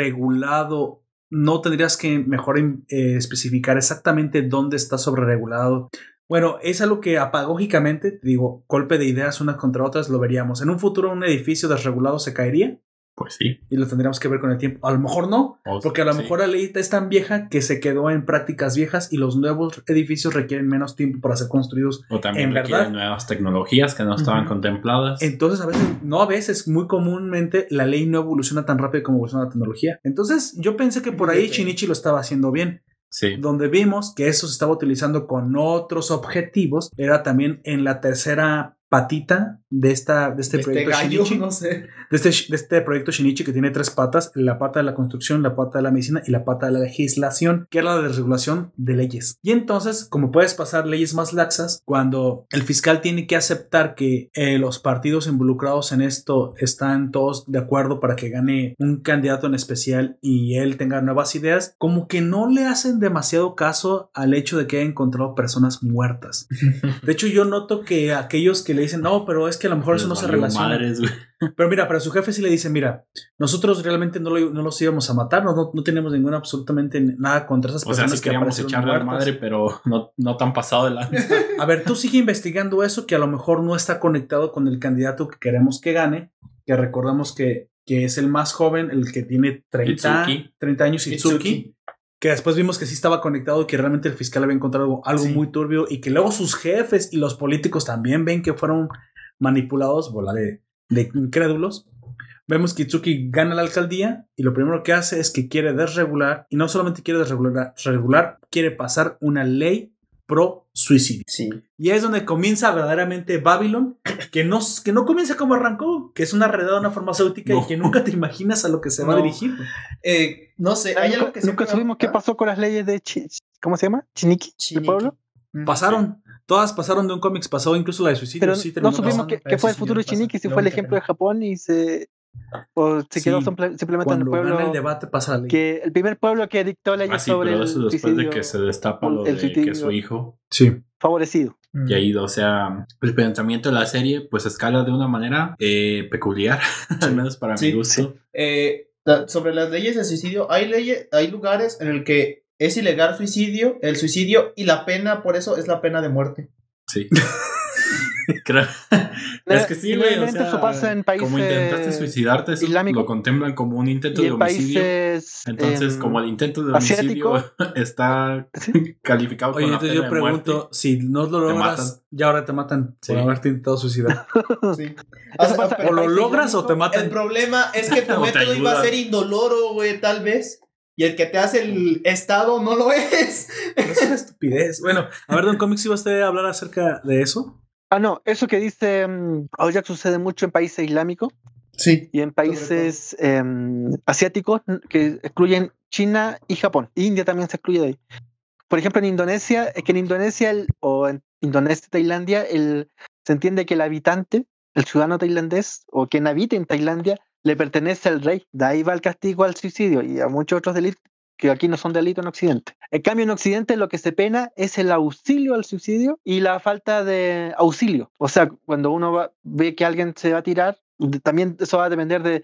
Speaker 1: sobreregulado, no tendrías que mejor eh, especificar exactamente dónde está sobreregulado. Bueno, es algo que apagógicamente, te digo, golpe de ideas unas contra otras, lo veríamos. En un futuro un edificio desregulado se caería
Speaker 3: pues sí.
Speaker 1: y lo tendríamos que ver con el tiempo. A lo mejor no, porque a lo
Speaker 3: sí.
Speaker 1: mejor la ley es tan vieja que se quedó en prácticas viejas y los nuevos edificios requieren menos tiempo para ser construidos
Speaker 3: O también
Speaker 1: en
Speaker 3: requieren
Speaker 1: verdad.
Speaker 3: nuevas tecnologías que no estaban contempladas.
Speaker 1: Entonces, a veces, no a veces, muy comúnmente la ley no evoluciona tan rápido como evoluciona la tecnología. Entonces, yo pensé que por ahí
Speaker 2: Fíjate.
Speaker 1: Shinichi lo estaba haciendo bien.
Speaker 3: Sí.
Speaker 1: Donde vimos que eso se estaba utilizando con otros objetivos, era también en la tercera patita de, esta, de este
Speaker 2: este
Speaker 1: proyecto
Speaker 2: gallo, no sé.
Speaker 1: De este, de este proyecto Shinichi que tiene tres patas, la pata de la construcción, la pata de la medicina y la pata de la legislación, que es la de regulación de leyes. Y entonces, como puedes pasar leyes más laxas, cuando el fiscal tiene que aceptar que eh, los partidos involucrados en esto están todos de acuerdo para que gane un candidato en especial y él tenga nuevas ideas, como que no le hacen demasiado caso al hecho de que haya encontrado personas muertas. De hecho, yo noto que aquellos que le dicen, no, pero es que a lo mejor eso no
Speaker 3: Les
Speaker 1: se relaciona.
Speaker 3: madres.
Speaker 1: Pero mira, para su jefe sí le dice, mira, nosotros realmente no, lo- no los íbamos a matar, no, no, no tenemos ninguna absolutamente nada contra esas
Speaker 3: O sea,
Speaker 1: personas
Speaker 3: sí queríamos
Speaker 1: aparecieron
Speaker 3: echarle a la madre, pero no, no tan pasado de lanza.
Speaker 1: A ver, tú sigue investigando eso que a lo mejor no está conectado con el candidato que queremos que gane, que recordamos que, que es el más joven, el que tiene 30,
Speaker 3: Itsuki.
Speaker 1: 30 años, Itsuki,
Speaker 2: Itsuki.
Speaker 1: que después vimos que sí estaba conectado y que realmente el fiscal había encontrado algo, algo
Speaker 2: Sí.
Speaker 1: muy turbio y que luego sus jefes y los políticos también ven que fueron manipulados, bola de, de incrédulos. Vemos que Itsuki gana la alcaldía y lo primero que hace es que quiere desregular y no solamente quiere desregular, regular, quiere pasar una ley pro suicidio.
Speaker 2: Sí.
Speaker 1: Y ahí es donde comienza verdaderamente Babylon, que no, que no comienza como arrancó, que es una redada, una farmacéutica y que nunca te imaginas a lo que se va a dirigir.
Speaker 2: Eh, no sé, hay algo
Speaker 4: Nunca,
Speaker 2: que
Speaker 4: nunca supimos qué pasó con las leyes de Chi- ¿cómo se llama? Chiniki,
Speaker 2: Chiniki.
Speaker 4: pueblo.
Speaker 1: Pasaron, todas pasaron de un cómics, pasó incluso la de suicidio.
Speaker 4: Pero
Speaker 1: sí
Speaker 4: no supimos qué, fue el
Speaker 1: sí
Speaker 4: futuro de. Chiniki, si fue el
Speaker 1: te
Speaker 4: ejemplo de. Japón y se o se
Speaker 1: Sí.
Speaker 4: quedó simple- simplemente en el
Speaker 1: Cuando
Speaker 4: pueblo
Speaker 1: gana el debate pasa la ley.
Speaker 4: que el primer pueblo que dictó leyes
Speaker 3: Ah, sí,
Speaker 4: sobre
Speaker 3: pero
Speaker 4: el
Speaker 3: eso después
Speaker 4: suicidio.
Speaker 3: de que se destapa lo
Speaker 4: el
Speaker 3: de que
Speaker 4: suicidio.
Speaker 3: su hijo.
Speaker 1: Sí.
Speaker 4: favorecido.
Speaker 3: Y ahí, o sea, el planteamiento de la serie, pues escala de una manera eh, peculiar, al menos para
Speaker 2: Sí,
Speaker 3: mi gusto.
Speaker 2: Eh, sobre las leyes de suicidio, hay leyes, hay lugares en el que es ilegal suicidio, el suicidio y la pena, por eso es la pena de muerte.
Speaker 3: Sí. Es que sí, güey. O
Speaker 4: Generalmente
Speaker 3: sea,
Speaker 4: eso pasa en países
Speaker 3: como intentaste suicidarte, eso lo contemplan como un intento
Speaker 4: y
Speaker 3: de homicidio.
Speaker 4: países
Speaker 3: Entonces,
Speaker 4: em,
Speaker 3: como el intento de
Speaker 4: asiático.
Speaker 3: homicidio está calificado
Speaker 1: Oye,
Speaker 3: con la
Speaker 1: entonces
Speaker 3: pena
Speaker 1: yo
Speaker 3: de muerte,
Speaker 1: pregunto, si no lo logras, ya ahora te matan
Speaker 3: Sí.
Speaker 1: por haberte intentado suicidar.
Speaker 2: Sí.
Speaker 1: O lo logras o te
Speaker 2: El
Speaker 1: matan.
Speaker 2: problema es que tu método iba a ser indoloro, güey, tal vez. Y el que te hace el estado no lo es.
Speaker 1: Es una estupidez. Bueno, a ver, Don Comics, ¿iba usted a hablar acerca de eso?
Speaker 4: Ah, no, eso que dice mm, Aoyak sucede mucho en países islámicos
Speaker 2: Sí.
Speaker 4: y en países em, asiáticos que excluyen China y Japón. India también se excluye de ahí. Por ejemplo, en Indonesia, es que en Indonesia el- o en Indonesia, Tailandia, el, se entiende que el habitante, el ciudadano tailandés o quien habite en Tailandia, le pertenece al rey. De ahí va el castigo al suicidio y a muchos otros delitos que aquí no son delitos en Occidente. En cambio, en Occidente lo que se pena es el auxilio al suicidio y la falta de auxilio. O sea, cuando uno va- ve que alguien se va a tirar, también eso va a depender de,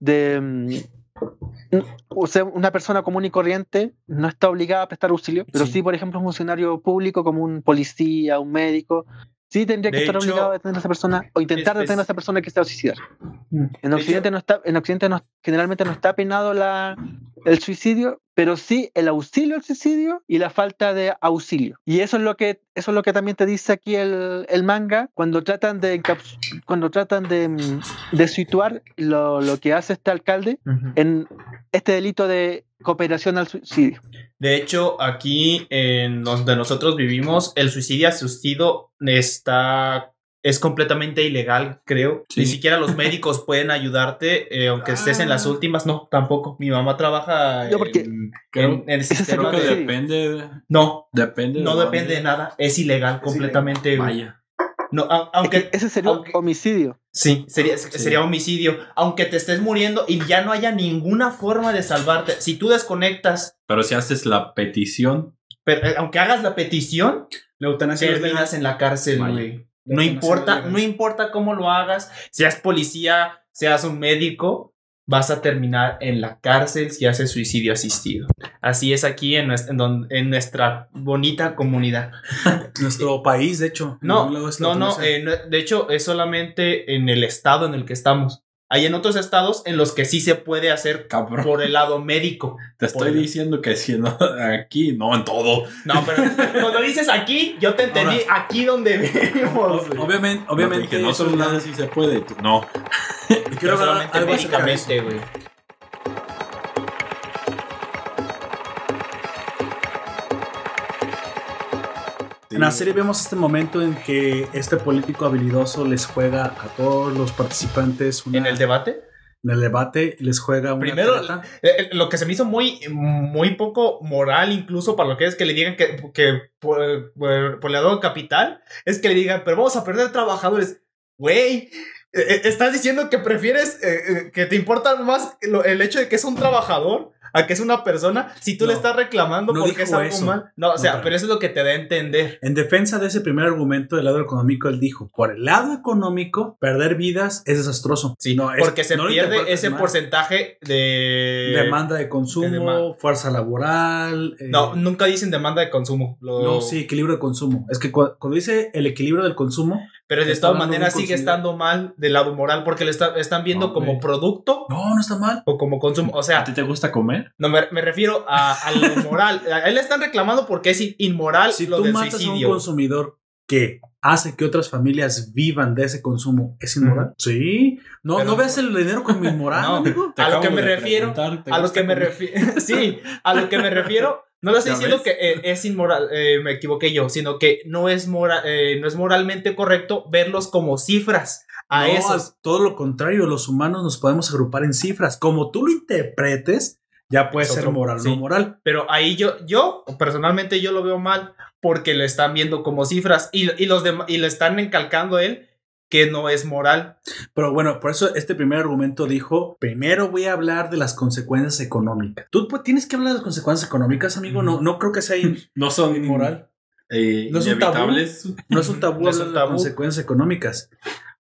Speaker 4: de mm, o sea, una persona común y corriente no está obligada a prestar auxilio, pero
Speaker 2: Sí.
Speaker 4: sí, por ejemplo, un funcionario público como un policía, un médico, sí tendría que
Speaker 2: De
Speaker 4: estar
Speaker 2: hecho,
Speaker 4: obligado a detener a esa persona o intentar
Speaker 2: es-
Speaker 4: detener a
Speaker 2: es-
Speaker 4: esa persona que se va a suicidar.
Speaker 2: Mm.
Speaker 4: En
Speaker 2: De
Speaker 4: Occidente no está, en Occidente no, generalmente no está penado la, el suicidio, pero sí el auxilio al suicidio y la falta de auxilio. Y eso es lo que, eso es lo que también te dice aquí el, el manga cuando tratan de cuando tratan de, mm, de situar lo, lo que hace este alcalde en este delito de cooperación al suicidio.
Speaker 2: De hecho, aquí en donde nosotros vivimos, el suicidio asistido está es completamente ilegal, creo.
Speaker 3: Sí.
Speaker 2: Ni siquiera los médicos pueden ayudarte, eh, aunque estés en las
Speaker 4: Ah.
Speaker 2: últimas. No, tampoco. Mi mamá trabaja
Speaker 4: No, porque
Speaker 2: en,
Speaker 3: creo-
Speaker 2: en el sistema
Speaker 3: Creo que
Speaker 2: de...
Speaker 3: depende.
Speaker 2: No,
Speaker 3: Depende.
Speaker 2: no
Speaker 3: de
Speaker 2: depende de nada. Es ilegal completamente.
Speaker 3: Vaya.
Speaker 2: No, a-
Speaker 4: Es
Speaker 2: aunque
Speaker 4: que ese sería
Speaker 2: aunque-
Speaker 4: homicidio.
Speaker 2: Sí, sería, sería homicidio. Aunque te estés muriendo y ya no haya ninguna forma de salvarte. Si tú desconectas,
Speaker 3: Pero si haces la petición,
Speaker 2: pero, eh, aunque hagas la petición,
Speaker 1: La eutanasia
Speaker 2: terminas en la cárcel, güey. No importa, no importa cómo lo hagas, seas policía, seas un médico, vas a terminar en la cárcel si haces suicidio asistido. Así es aquí en, nues- en don- en nuestra bonita comunidad.
Speaker 1: Nuestro país, de hecho.
Speaker 2: No, no, eh, no, de hecho es solamente en el estado en el que estamos. Hay en otros estados en los que sí se puede hacer
Speaker 3: cabrón.
Speaker 2: por el lado médico.
Speaker 3: Te estoy diciendo que si no, aquí, no en todo.
Speaker 2: No, pero cuando dices aquí, yo te entendí aquí donde vivimos. güey.
Speaker 1: Obviamente,
Speaker 3: No,
Speaker 1: obviamente.
Speaker 3: que en
Speaker 1: eso
Speaker 3: otros
Speaker 1: es la-
Speaker 3: lados sí se puede. tú- No.
Speaker 1: Quiero
Speaker 2: Pero
Speaker 1: hablar algo
Speaker 2: médicamente, güey.
Speaker 1: En la serie vemos este momento en que este político habilidoso les juega a todos los participantes una-
Speaker 2: En el debate.
Speaker 1: en el debate, les juega una
Speaker 2: Primero,
Speaker 1: treta.
Speaker 2: Eh, eh, lo que se me hizo muy, muy poco moral, incluso para lo que es que le digan que, que por, por, por lado capital, es que le digan, pero vamos a perder trabajadores. Güey, eh, estás diciendo que prefieres, eh, que te importa más el hecho de que es un trabajador a que es una persona, si tú le estás reclamando
Speaker 1: no
Speaker 2: porque es algo
Speaker 1: eso.
Speaker 2: mal. No, o sea,
Speaker 1: pero-
Speaker 2: eso es lo que te da a entender.
Speaker 1: En defensa de ese primer argumento del lado económico, él dijo, por el lado económico, perder vidas es desastroso.
Speaker 2: Sí,
Speaker 1: No, es-
Speaker 2: porque se pierde ese
Speaker 1: mal.
Speaker 2: porcentaje de...
Speaker 1: Demanda de consumo,
Speaker 2: de demanda.
Speaker 1: fuerza laboral. eh,
Speaker 2: No, nunca dicen demanda de consumo. Lo-
Speaker 1: no, sí, equilibrio de consumo. Es que cu- cuando dice el equilibrio del consumo,
Speaker 2: Pero de todas maneras sigue estando mal del lado moral porque está- están viendo
Speaker 3: No,
Speaker 2: como producto
Speaker 1: no, no está mal.
Speaker 2: o como consumo. O
Speaker 3: ¿A
Speaker 2: sea,
Speaker 3: ti te gusta comer?
Speaker 2: no me, me refiero a, a lo moral. A él le están reclamando porque es in- inmoral
Speaker 1: Si
Speaker 2: lo
Speaker 1: tú
Speaker 2: del
Speaker 1: matas a un consumidor que hace que otras familias vivan de ese consumo, ¿es inmoral? Sí. No,
Speaker 2: Pero-
Speaker 1: no veas el dinero como inmoral,
Speaker 2: No.
Speaker 1: amigo.
Speaker 2: A lo que me refiero,
Speaker 3: preguntar, ¿te
Speaker 2: a lo que me refiero. sí, a lo que me refiero. No lo estoy
Speaker 3: ¿Ya
Speaker 2: diciendo
Speaker 3: ves?
Speaker 2: que eh, es inmoral, eh, me equivoqué yo, sino que no es, mora- eh, no es moralmente correcto verlos como cifras a
Speaker 1: No,
Speaker 2: esos.
Speaker 1: todo lo contrario, los humanos nos podemos agrupar en cifras. Como tú lo interpretes, ya puede
Speaker 2: Es
Speaker 1: ser
Speaker 2: otro-
Speaker 1: moral
Speaker 2: sí.
Speaker 1: no moral.
Speaker 2: Pero ahí yo, yo personalmente yo lo veo mal porque lo están viendo como cifras y, y los dem- y le están encalcando a él que no es moral.
Speaker 1: Pero bueno, por eso este primer argumento dijo, primero voy a hablar de las consecuencias económicas. Tú pues, tienes que hablar de las consecuencias económicas, amigo. No, no creo que sea
Speaker 3: No son
Speaker 1: inmoral.
Speaker 3: eh,
Speaker 1: No es un tabú. No es un tabú
Speaker 2: No es
Speaker 1: hablar
Speaker 2: un
Speaker 1: de las
Speaker 2: tabú.
Speaker 1: consecuencias económicas.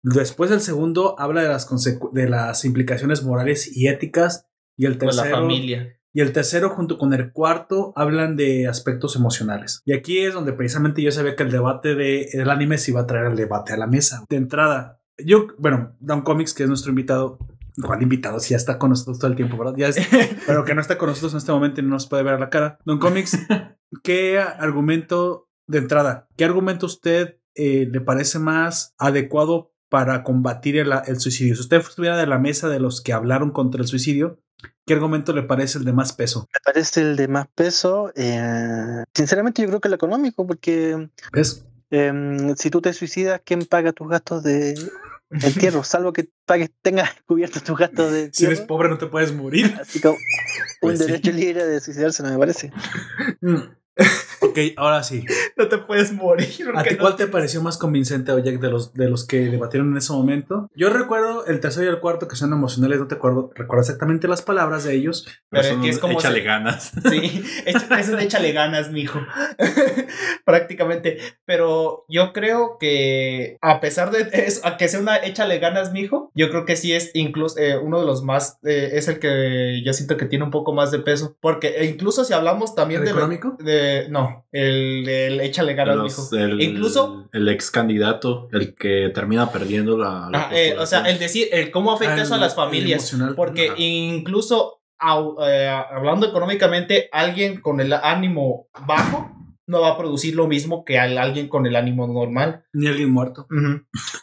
Speaker 1: Después el segundo habla de las, de las implicaciones morales y éticas. Y el
Speaker 2: Con la
Speaker 1: tercero,
Speaker 2: familia.
Speaker 1: Y el tercero junto con el cuarto hablan de aspectos emocionales. Y aquí es donde precisamente yo sabía que el debate de- del anime se iba a traer el debate a la mesa. De entrada, yo, bueno, Don Comics, que es nuestro invitado, igual invitado, si ya está con nosotros todo el tiempo, ¿verdad? Ya es- pero que no está con nosotros en este momento y no nos puede ver a la cara. Don Comics, ¿qué argumento de entrada, qué argumento usted eh, le parece más adecuado para combatir el, el suicidio? Si usted estuviera de la mesa de los que hablaron contra el suicidio, ¿qué argumento le parece el de más peso?
Speaker 4: Me parece el de más peso. eh, sinceramente, yo creo que el económico, porque
Speaker 1: ¿Ves?
Speaker 4: em, si tú te suicidas, ¿quién paga tus gastos de entierro? Salvo que pagues, tengas cubiertos tus gastos de
Speaker 1: Si eres
Speaker 4: entierro.
Speaker 1: pobre no te puedes morir.
Speaker 4: Así que un
Speaker 3: Pues sí.
Speaker 4: derecho libre de suicidarse no me parece.
Speaker 1: Ok, ahora sí.
Speaker 2: No te puedes morir.
Speaker 1: ¿A ti
Speaker 2: no-
Speaker 1: cuál te pareció más convincente, Jack, de los, de los que debatieron en ese momento? Yo recuerdo el tercero y el cuarto que son emocionales, no te acuerdo, recuerdo exactamente las palabras de ellos.
Speaker 2: Pero
Speaker 3: Son
Speaker 2: es es como
Speaker 3: échale
Speaker 2: se-
Speaker 3: ganas.
Speaker 2: Sí, es un échale ganas, mijo. Prácticamente. Pero yo creo que, a pesar de es- a que sea una échale ganas, mijo, yo creo que sí es incluso eh, uno de los más. eh, es el que yo siento que tiene un poco más de peso. Porque e incluso si hablamos también
Speaker 1: ¿El
Speaker 2: de.
Speaker 1: económico?
Speaker 2: de- no, el, el échale ganas,
Speaker 3: el,
Speaker 2: Incluso-
Speaker 3: el ex candidato, el que termina perdiendo la. la
Speaker 2: Ah, eh, o sea, el decir, el cómo afecta
Speaker 1: Ah,
Speaker 2: eso a las familias. Porque
Speaker 3: Ajá.
Speaker 2: incluso eh, hablando económicamente, alguien con el ánimo bajo no va a producir lo mismo que al- alguien con el ánimo normal.
Speaker 1: Ni alguien muerto.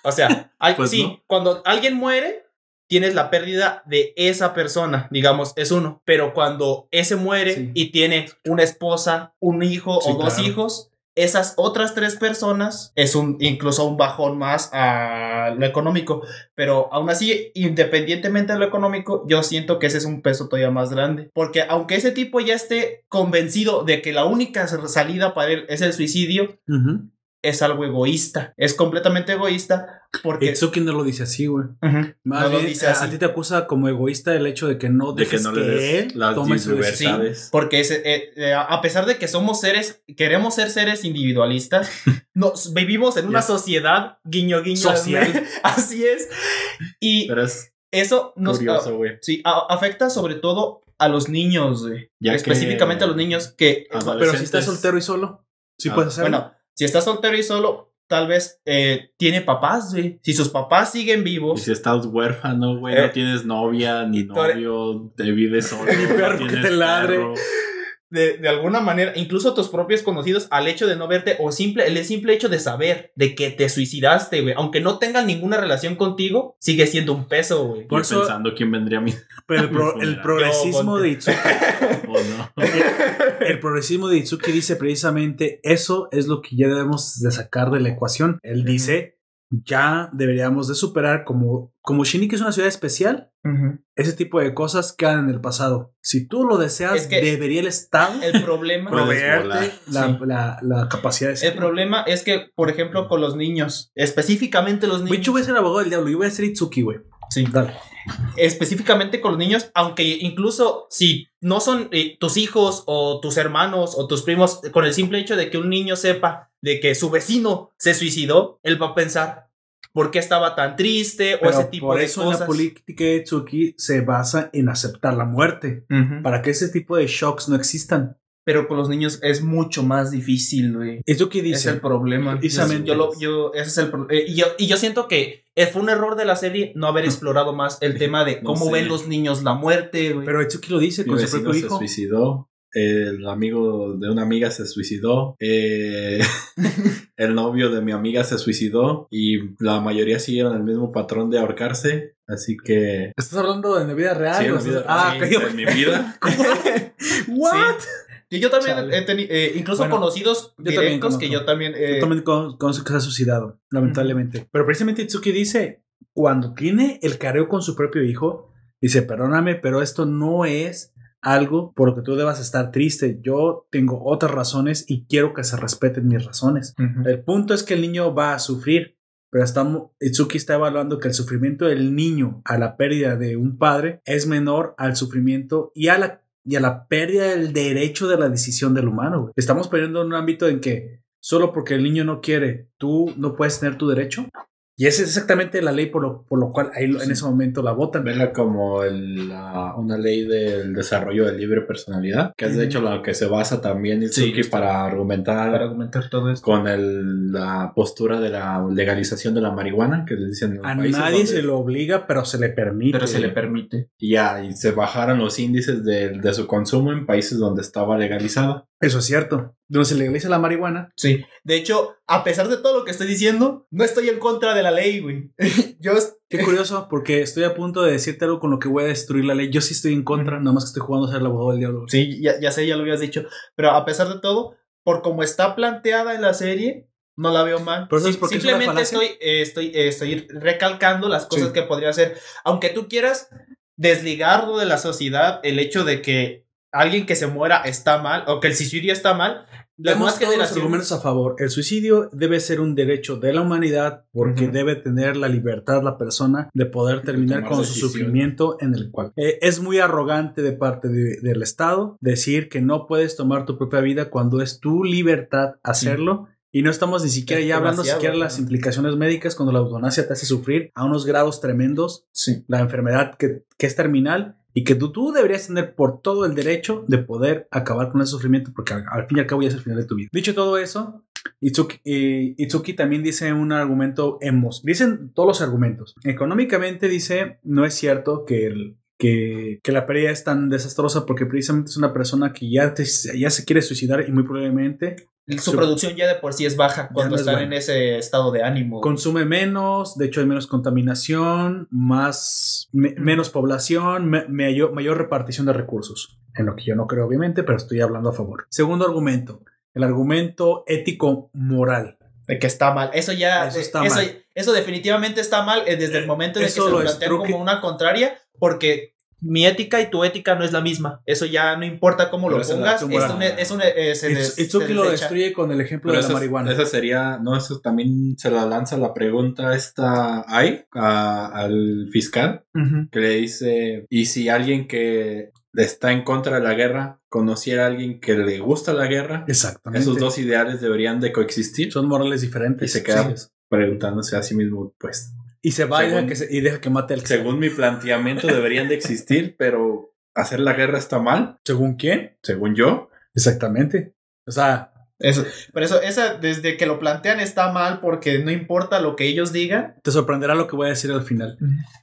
Speaker 2: O sea, al-
Speaker 3: Pues
Speaker 2: sí,
Speaker 3: no.
Speaker 2: cuando alguien muere, tienes la pérdida de esa persona, digamos, es uno. Pero cuando ese muere
Speaker 1: Sí.
Speaker 2: y tiene una esposa, un hijo
Speaker 1: Sí,
Speaker 2: o dos
Speaker 1: claro.
Speaker 2: hijos, esas otras tres personas es un incluso un bajón más a lo económico. Pero aún así, independientemente de lo económico, yo siento que ese es un peso todavía más grande. Porque aunque ese tipo ya esté convencido de que la única salida para él es el suicidio. Es algo egoísta. Es completamente egoísta porque...
Speaker 1: Itsuki no lo dice así, güey.
Speaker 2: Ujú.
Speaker 1: Más
Speaker 2: No lo dice
Speaker 1: a,
Speaker 2: así.
Speaker 1: a ti te acusa como egoísta el hecho de que no
Speaker 3: de que no
Speaker 1: que,
Speaker 3: le des
Speaker 1: él
Speaker 3: las
Speaker 1: tome su decisión.
Speaker 3: libertades.
Speaker 2: Porque es, eh, eh, a pesar de que somos seres, queremos ser seres individualistas, nos vivimos en una
Speaker 1: Yes.
Speaker 2: sociedad guiño guiño.
Speaker 1: Social.
Speaker 2: Así es. Y
Speaker 3: Pero es
Speaker 2: eso nos
Speaker 3: curioso, güey.
Speaker 2: sí, a- afecta sobre todo a los niños, güey.
Speaker 3: Que-
Speaker 2: Específicamente a los niños que...
Speaker 1: Pero si estás soltero y solo, sí
Speaker 3: Ah,
Speaker 1: puedes hacerlo.
Speaker 2: Bueno, si está soltero y solo, tal vez eh, tiene papás, güey. Si sus papás siguen
Speaker 3: Y
Speaker 2: vivos...
Speaker 3: si estás huérfano, güey,
Speaker 2: Eh.
Speaker 3: no tienes novia ni novio, te vives solo.
Speaker 1: Ni perro
Speaker 3: no
Speaker 1: que
Speaker 3: tienes
Speaker 1: te ladre.
Speaker 3: perro.
Speaker 2: De, de alguna manera, incluso tus propios conocidos, al hecho de no verte o simple, el simple hecho de saber de que te suicidaste, güey, aunque no tengan ninguna relación contigo, sigue siendo un peso, güey.
Speaker 1: Por eso-
Speaker 3: pensando quién vendría a mí
Speaker 1: Pero el, pro- progresismo
Speaker 2: Yo,
Speaker 1: de Itsuki,
Speaker 3: o no.
Speaker 1: el progresismo de Itsuki dice precisamente eso es lo que ya debemos de sacar de la ecuación. Él dice ya deberíamos de superar como como Shiniki es una ciudad especial, ese tipo de cosas quedan en el pasado. Si tú lo deseas,
Speaker 2: Es que-
Speaker 1: debería el Estado
Speaker 2: El problema...
Speaker 1: Proveerte la,
Speaker 2: Sí.
Speaker 1: la- la capacidad de
Speaker 2: El
Speaker 1: hacerlo.
Speaker 2: problema es que, por ejemplo, con los niños, específicamente los niños,
Speaker 1: hecho, voy a ser abogado del diablo. Yo voy a ser Itsuki, güey.
Speaker 2: Sí.
Speaker 1: Dale.
Speaker 2: Específicamente con los niños, aunque incluso si no son eh, tus hijos o tus hermanos o tus primos, con el simple hecho de que un niño sepa de que su vecino se suicidó, él va a pensar por qué estaba tan triste o ese tipo
Speaker 1: por
Speaker 2: de
Speaker 1: eso
Speaker 2: cosas.
Speaker 1: la política de Itsuki se basa en aceptar la muerte. Para que ese tipo de shocks no existan.
Speaker 2: Pero con los niños es mucho más difícil, güey. Es
Speaker 1: dice.
Speaker 2: el problema.
Speaker 1: Precisamente.
Speaker 2: Yo lo- yo- ese es el pro- eh, y, yo, y yo siento que fue un error de la serie no haber explorado más el tema de
Speaker 3: No
Speaker 2: cómo
Speaker 3: sé.
Speaker 2: ven los niños la muerte, güey.
Speaker 1: Pero Itsuki lo dice
Speaker 3: Mi
Speaker 1: con su propio
Speaker 3: se
Speaker 1: hijo.
Speaker 3: suicidó. El amigo de una amiga se suicidó. eh, el novio de mi amiga se suicidó. Y la mayoría siguieron el mismo patrón de ahorcarse. Así que.
Speaker 1: ¿Estás hablando de la vida real?
Speaker 3: Sí, en vida-
Speaker 1: Ah,
Speaker 3: sí,
Speaker 1: ok.
Speaker 3: en mi vida.
Speaker 1: ¿What?
Speaker 2: Y yo también
Speaker 1: Chale.
Speaker 2: he tenido, eh, incluso
Speaker 1: Bueno,
Speaker 2: conocidos
Speaker 1: yo
Speaker 2: directos que yo también... eh,
Speaker 1: Yo también con- conozco que se ha suicidado, lamentablemente. Pero precisamente Itsuki dice, cuando tiene el careo con su propio hijo, dice, perdóname, pero esto no es algo por lo que tú debas estar triste. Yo tengo otras razones y quiero que se respeten mis razones. El punto es que el niño va a sufrir, pero estamos, Itsuki está evaluando que el sufrimiento del niño a la pérdida de un padre es menor al sufrimiento y a la, y a la pérdida del derecho de la decisión del humano. Estamos perdiendo en un ámbito en que solo porque el niño no quiere, tú no puedes tener tu derecho. Y esa es exactamente la ley por lo, por lo cual ahí en ese momento la votan.
Speaker 3: Vela como el- la- una ley del desarrollo de libre personalidad, que es de hecho la que se basa también Itsuki
Speaker 2: está.
Speaker 3: para argumentar
Speaker 2: Para argumentar todo esto.
Speaker 3: con el- la postura de la legalización de la marihuana, que le dicen
Speaker 1: A nadie se lo obliga, pero se le permite.
Speaker 2: Pero se le permite.
Speaker 3: y ya, y se bajaron los índices de, de su consumo en países donde estaba legalizada.
Speaker 1: Eso es cierto. Donde se legaliza la marihuana,
Speaker 2: Sí. De hecho, a pesar de todo lo que estoy diciendo, no estoy en contra de la ley, güey. Yo es-
Speaker 1: Qué curioso, porque estoy a punto de decirte algo con lo que voy a destruir la ley. Yo sí estoy en contra, nada más que estoy jugando a ser el abogado del diablo.
Speaker 2: Sí, ya, ya sé, ya lo habías dicho. Pero a pesar de todo, por como está planteada en la serie, no la veo mal.
Speaker 1: Pero ¿sabes
Speaker 2: Sim-
Speaker 1: por qué es
Speaker 2: Simplemente
Speaker 1: falacia?
Speaker 2: estoy, eh, estoy, eh, estoy recalcando las cosas
Speaker 1: Sí.
Speaker 2: que podría hacer. Aunque tú quieras desligarlo de la sociedad, el hecho de que alguien que se muera está mal o que el suicidio está mal. Nuevas
Speaker 1: todos los argumentos a favor. El suicidio debe ser un derecho de la humanidad porque
Speaker 2: Ujú.
Speaker 1: debe tener la libertad la persona de poder terminar
Speaker 3: tomar
Speaker 1: con su sufrimiento en el cual. Eh, es muy arrogante de parte de- del Estado decir que no puedes tomar tu propia vida cuando es tu libertad hacerlo. Y no estamos ni siquiera
Speaker 2: Es
Speaker 1: ya hablando siquiera de las implicaciones médicas cuando la eutanasia te hace sufrir a unos grados tremendos
Speaker 2: Sí.
Speaker 1: la enfermedad que, que es terminal y que tú, tú deberías tener por todo el derecho de poder acabar con ese sufrimiento porque al, fin y al cabo ya es el final de tu vida. Dicho todo eso, Itsuki, eh, también dice un argumento hemos. Dicen todos los argumentos. Económicamente dice, no es cierto que el, que, la pérdida es tan desastrosa porque precisamente es una persona que ya, ya se quiere suicidar y muy probablemente
Speaker 2: Su
Speaker 1: Su-
Speaker 2: producción ya de por sí es baja cuando
Speaker 1: no
Speaker 2: están en ese estado de ánimo.
Speaker 1: consume menos, de hecho hay menos contaminación, más me- menos población, me- mayor, mayor repartición de recursos. En lo que yo no creo, obviamente, pero estoy hablando a favor. Segundo argumento, el argumento ético moral.
Speaker 2: de que está mal. Eso ya,
Speaker 1: Eso
Speaker 2: eh,
Speaker 1: está
Speaker 2: eso,
Speaker 1: mal.
Speaker 2: eso definitivamente está mal eh, desde el momento en el que se
Speaker 1: lo estruque-
Speaker 2: como una contraria, porque mi ética y tu ética no es la misma. Eso ya no importa cómo
Speaker 3: Pero
Speaker 2: lo
Speaker 3: es
Speaker 2: pongas, es un, es un- eh, se
Speaker 1: Itz-
Speaker 2: des-
Speaker 1: Itsuki
Speaker 2: se
Speaker 1: lo destruye con el ejemplo
Speaker 3: Pero
Speaker 1: de la marihuana.
Speaker 3: esa sería, no, eso también se la lanza la pregunta esta ahí a- al fiscal,
Speaker 2: Ujú.
Speaker 3: que le dice, ¿y si alguien que está en contra de la guerra conociera a alguien que le gusta la guerra?
Speaker 1: Exactamente.
Speaker 3: Esos dos ideales deberían de coexistir.
Speaker 1: son morales diferentes.
Speaker 3: Y se queda
Speaker 1: Sí.
Speaker 3: preguntándose a sí mismo, pues,
Speaker 1: Y se va y deja, que se- y deja que mate al
Speaker 3: según mi planteamiento deberían de existir, pero hacer la guerra está mal,
Speaker 1: ¿Según quién?
Speaker 3: según yo.
Speaker 1: Exactamente. O sea,
Speaker 2: Eso. Pero eso, esa, desde que lo plantean está mal porque no importa lo que ellos digan.
Speaker 1: te sorprenderá lo que voy a decir al final.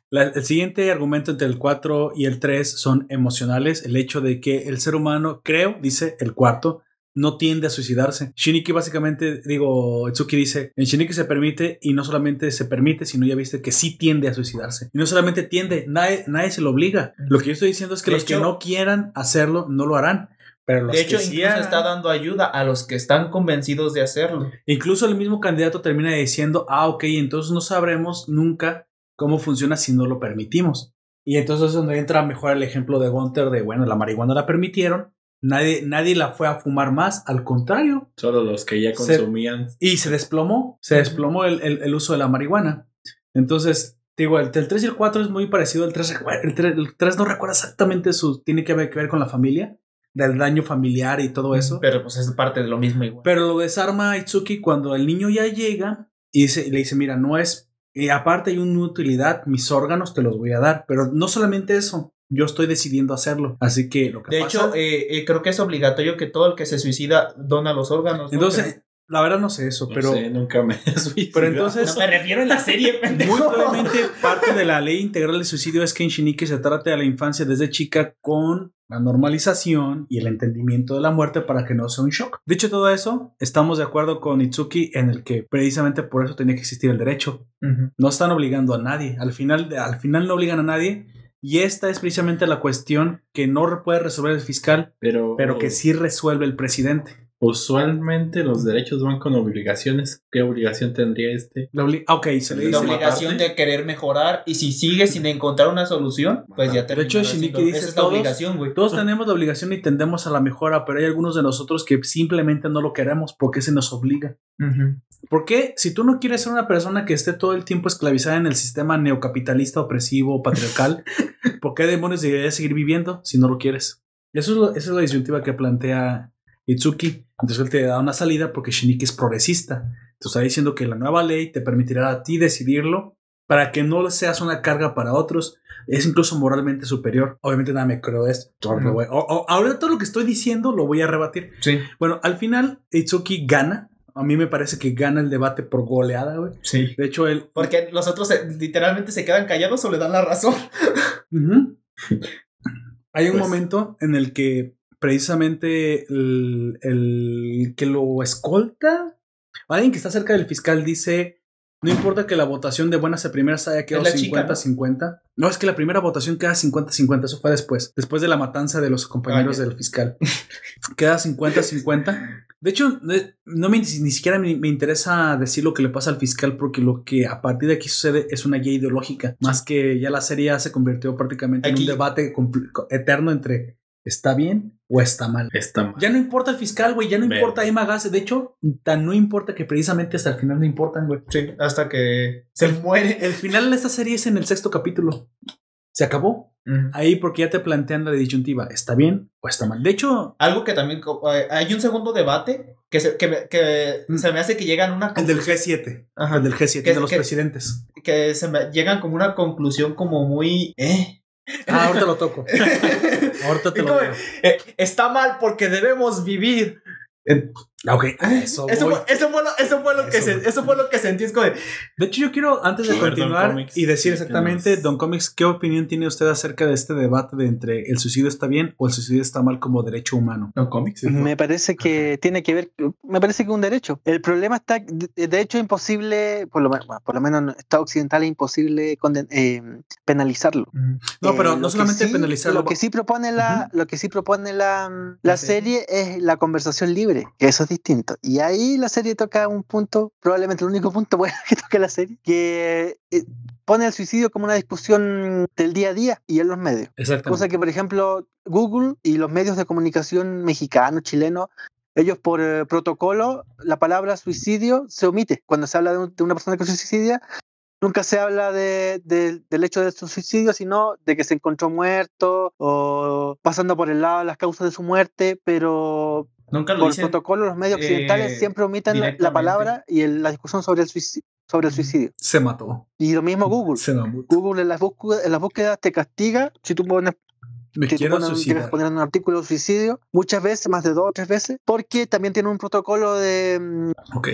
Speaker 1: La- el siguiente argumento entre el 4 y el 3 son emocionales. El hecho de que el ser humano, creo, dice el cuarto, no tiende a suicidarse. Shiniki básicamente, digo, Itsuki dice, en Shiniki se permite y no solamente se permite, sino ya viste que sí tiende a suicidarse. Y no solamente tiende, nadie, nadie se lo obliga. Lo que yo estoy diciendo es que
Speaker 2: De
Speaker 1: los que no quieran hacerlo, no lo harán. Pero los
Speaker 2: De hecho,
Speaker 1: que sí
Speaker 2: incluso
Speaker 1: hagan-
Speaker 2: está dando ayuda a los que están convencidos de hacerlo.
Speaker 1: Incluso el mismo candidato termina diciendo, ah, ok, entonces no sabremos nunca cómo funciona si no lo permitimos. Y entonces es donde entra mejor el ejemplo de Gunter de, bueno, la marihuana la permitieron, nadie, nadie la fue a fumar más, al contrario,
Speaker 3: Solo los que ya
Speaker 1: Se-
Speaker 3: consumían.
Speaker 1: y se desplomó, se desplomó el, el- el uso de la marihuana. Entonces, digo, el, el 3 y el 4 es muy parecido, el 3, el 3, el 3 no recuerda exactamente su, tiene que ver, que ver con la familia, del daño familiar y todo eso.
Speaker 2: Pero pues es parte de lo mismo igual.
Speaker 1: Pero lo desarma a Itsuki cuando el niño ya llega y, dice- y le dice, mira, no es, y aparte hay una utilidad, mis órganos te los voy a dar, pero no solamente eso, yo estoy decidiendo hacerlo, así que lo que
Speaker 2: de
Speaker 1: pasa,
Speaker 2: hecho, eh, eh, creo que es obligatorio que todo el que se suicida dona los órganos. ¿no?
Speaker 1: entonces, la verdad no sé eso,
Speaker 3: No
Speaker 1: pero,
Speaker 3: sé, nunca me he suicidado.
Speaker 1: pero entonces,
Speaker 2: no me refiero en la serie, pendejo.
Speaker 1: muy probablemente parte de la ley integral de suicidio es que en Shiniki se trate a la infancia desde chica con la normalización y el entendimiento de la muerte para que no sea un shock. Dicho todo eso, estamos de acuerdo con Itsuki en el que precisamente por eso tenía que existir el derecho. No están obligando a nadie. Al final, al final no obligan a nadie. Y esta es precisamente la cuestión que no puede resolver el fiscal,
Speaker 3: pero,
Speaker 1: pero que sí resuelve el presidente.
Speaker 3: Usualmente los derechos van con obligaciones. ¿Qué obligación tendría este?
Speaker 1: La obli- ah, ok, se le
Speaker 2: La
Speaker 1: dice.
Speaker 2: obligación de querer mejorar y si sigues sin encontrar una solución, pues ya
Speaker 1: De hecho, Shiniki dice
Speaker 2: esa es la
Speaker 1: todos-
Speaker 2: obligación, güey.
Speaker 1: Todos tenemos la obligación y tendemos a la mejora, pero hay algunos de nosotros que simplemente no lo queremos porque se nos obliga.
Speaker 2: Ujú.
Speaker 1: ¿Por qué? Si tú no quieres ser una persona que esté todo el tiempo esclavizada en el sistema neocapitalista, opresivo, patriarcal, ¿por qué demonios deberías seguir viviendo si no lo quieres? Eso es, lo- esa es la disyuntiva que plantea Itsuki. Entonces él te da una salida porque Shiniki es progresista. Te está diciendo que la nueva ley te permitirá a ti decidirlo para que no seas una carga para otros. Es incluso moralmente superior. Obviamente nada me creo de esto. Todo lo voy- o- o- ahora todo lo que estoy diciendo lo voy a rebatir.
Speaker 2: Sí,
Speaker 1: Bueno, al final Itsuki gana. A mí me parece que gana el debate por goleada, güey.
Speaker 2: sí.
Speaker 1: De hecho, él...
Speaker 2: Porque los otros se- literalmente se quedan callados o le dan la razón.
Speaker 1: Hay un
Speaker 3: Pues-
Speaker 1: momento en el que precisamente el, el que lo escolta, alguien que está cerca del fiscal dice, no importa que la votación de buenas a primeras haya quedado
Speaker 2: Es la chica,
Speaker 1: 50-50. ¿no? es que la primera votación queda 50-50, eso fue después, después de la matanza de los compañeros
Speaker 2: Ah,
Speaker 1: del fiscal. queda 50-50. De hecho, no me, ni siquiera me, me interesa decir lo que le pasa al fiscal porque lo que a partir de aquí sucede es una guía ideológica, más que ya la serie ya se convirtió prácticamente en un debate eterno entre está bien o está mal.
Speaker 3: Está mal.
Speaker 1: Ya no importa el fiscal, güey, ya no importa Emma Gase. De hecho, tan no importa que precisamente hasta el final no importan, güey.
Speaker 2: Sí, hasta que se muere.
Speaker 1: El final de esta serie es en el sexto capítulo. Se acabó. Ahí porque ya te plantean la disyuntiva, ¿está bien o está mal? De hecho,
Speaker 2: Algo que también eh, hay un segundo debate que se, que, me- que
Speaker 1: Mm.
Speaker 2: se me hace que llegan a una
Speaker 1: el del
Speaker 2: conclusión-
Speaker 1: G7,
Speaker 2: Ajá.
Speaker 1: el del G7,
Speaker 2: Que-
Speaker 1: de los
Speaker 2: que-
Speaker 1: presidentes.
Speaker 2: que se me llegan como una conclusión como muy eh.
Speaker 1: Ah, ahorita lo toco. Ahorita te lo digo.
Speaker 2: eh, está mal porque debemos vivir.
Speaker 1: Ok, a eso,
Speaker 2: Eso fue, eso fue lo, eso fue lo que se- eso fue lo que sentí. Es como de,
Speaker 1: De hecho, yo quiero, antes de
Speaker 3: Don
Speaker 1: continuar
Speaker 3: Comics,
Speaker 1: y decir
Speaker 3: ¿qué
Speaker 1: exactamente, Don Comics, ¿qué opinión tiene usted acerca de este debate de entre el suicidio está bien o el suicidio está mal como derecho humano?
Speaker 2: no cómics.
Speaker 4: Me parece que tiene que ver, me parece que es un derecho. El problema está, de de hecho imposible, por lo, por lo menos en el Estado occidental es imposible conden- eh, penalizarlo.
Speaker 1: No, pero
Speaker 4: Eh,
Speaker 1: no solamente
Speaker 4: sí-
Speaker 1: penalizarlo.
Speaker 4: Lo que sí propone la, lo que sí propone la, mm, la
Speaker 2: La serie.
Speaker 4: serie es la conversación libre, que eso es distinto. Y ahí la serie toca un punto, probablemente el único punto bueno que toca la serie, que eh, pone el suicidio como una discusión del día a día y en los medios. Cosa que, por ejemplo, Google y los medios de comunicación mexicanos, chilenos, ellos por eh, protocolo, la palabra suicidio se omite. Cuando se habla de, un- de una persona que se suicidia, nunca se habla de- de- del hecho de su suicidio, sino de que se encontró muerto o pasando por el lado de las causas de su muerte, pero
Speaker 2: Nunca lo
Speaker 4: por
Speaker 2: dicen.
Speaker 4: protocolo los medios occidentales
Speaker 2: eh,
Speaker 4: siempre omiten la- palabra y el- la discusión sobre el suicidio. Sobre el
Speaker 2: Ujú.
Speaker 4: suicidio.
Speaker 1: Se mató.
Speaker 4: Y lo mismo Google.
Speaker 1: Se.
Speaker 4: Google en las, búsquedas, en las búsquedas te castiga si tú pones
Speaker 1: Me quiero suicidar.
Speaker 4: poner un artículo de suicidio muchas veces, más de dos o tres veces, porque también tiene un protocolo de mm,
Speaker 1: Ok.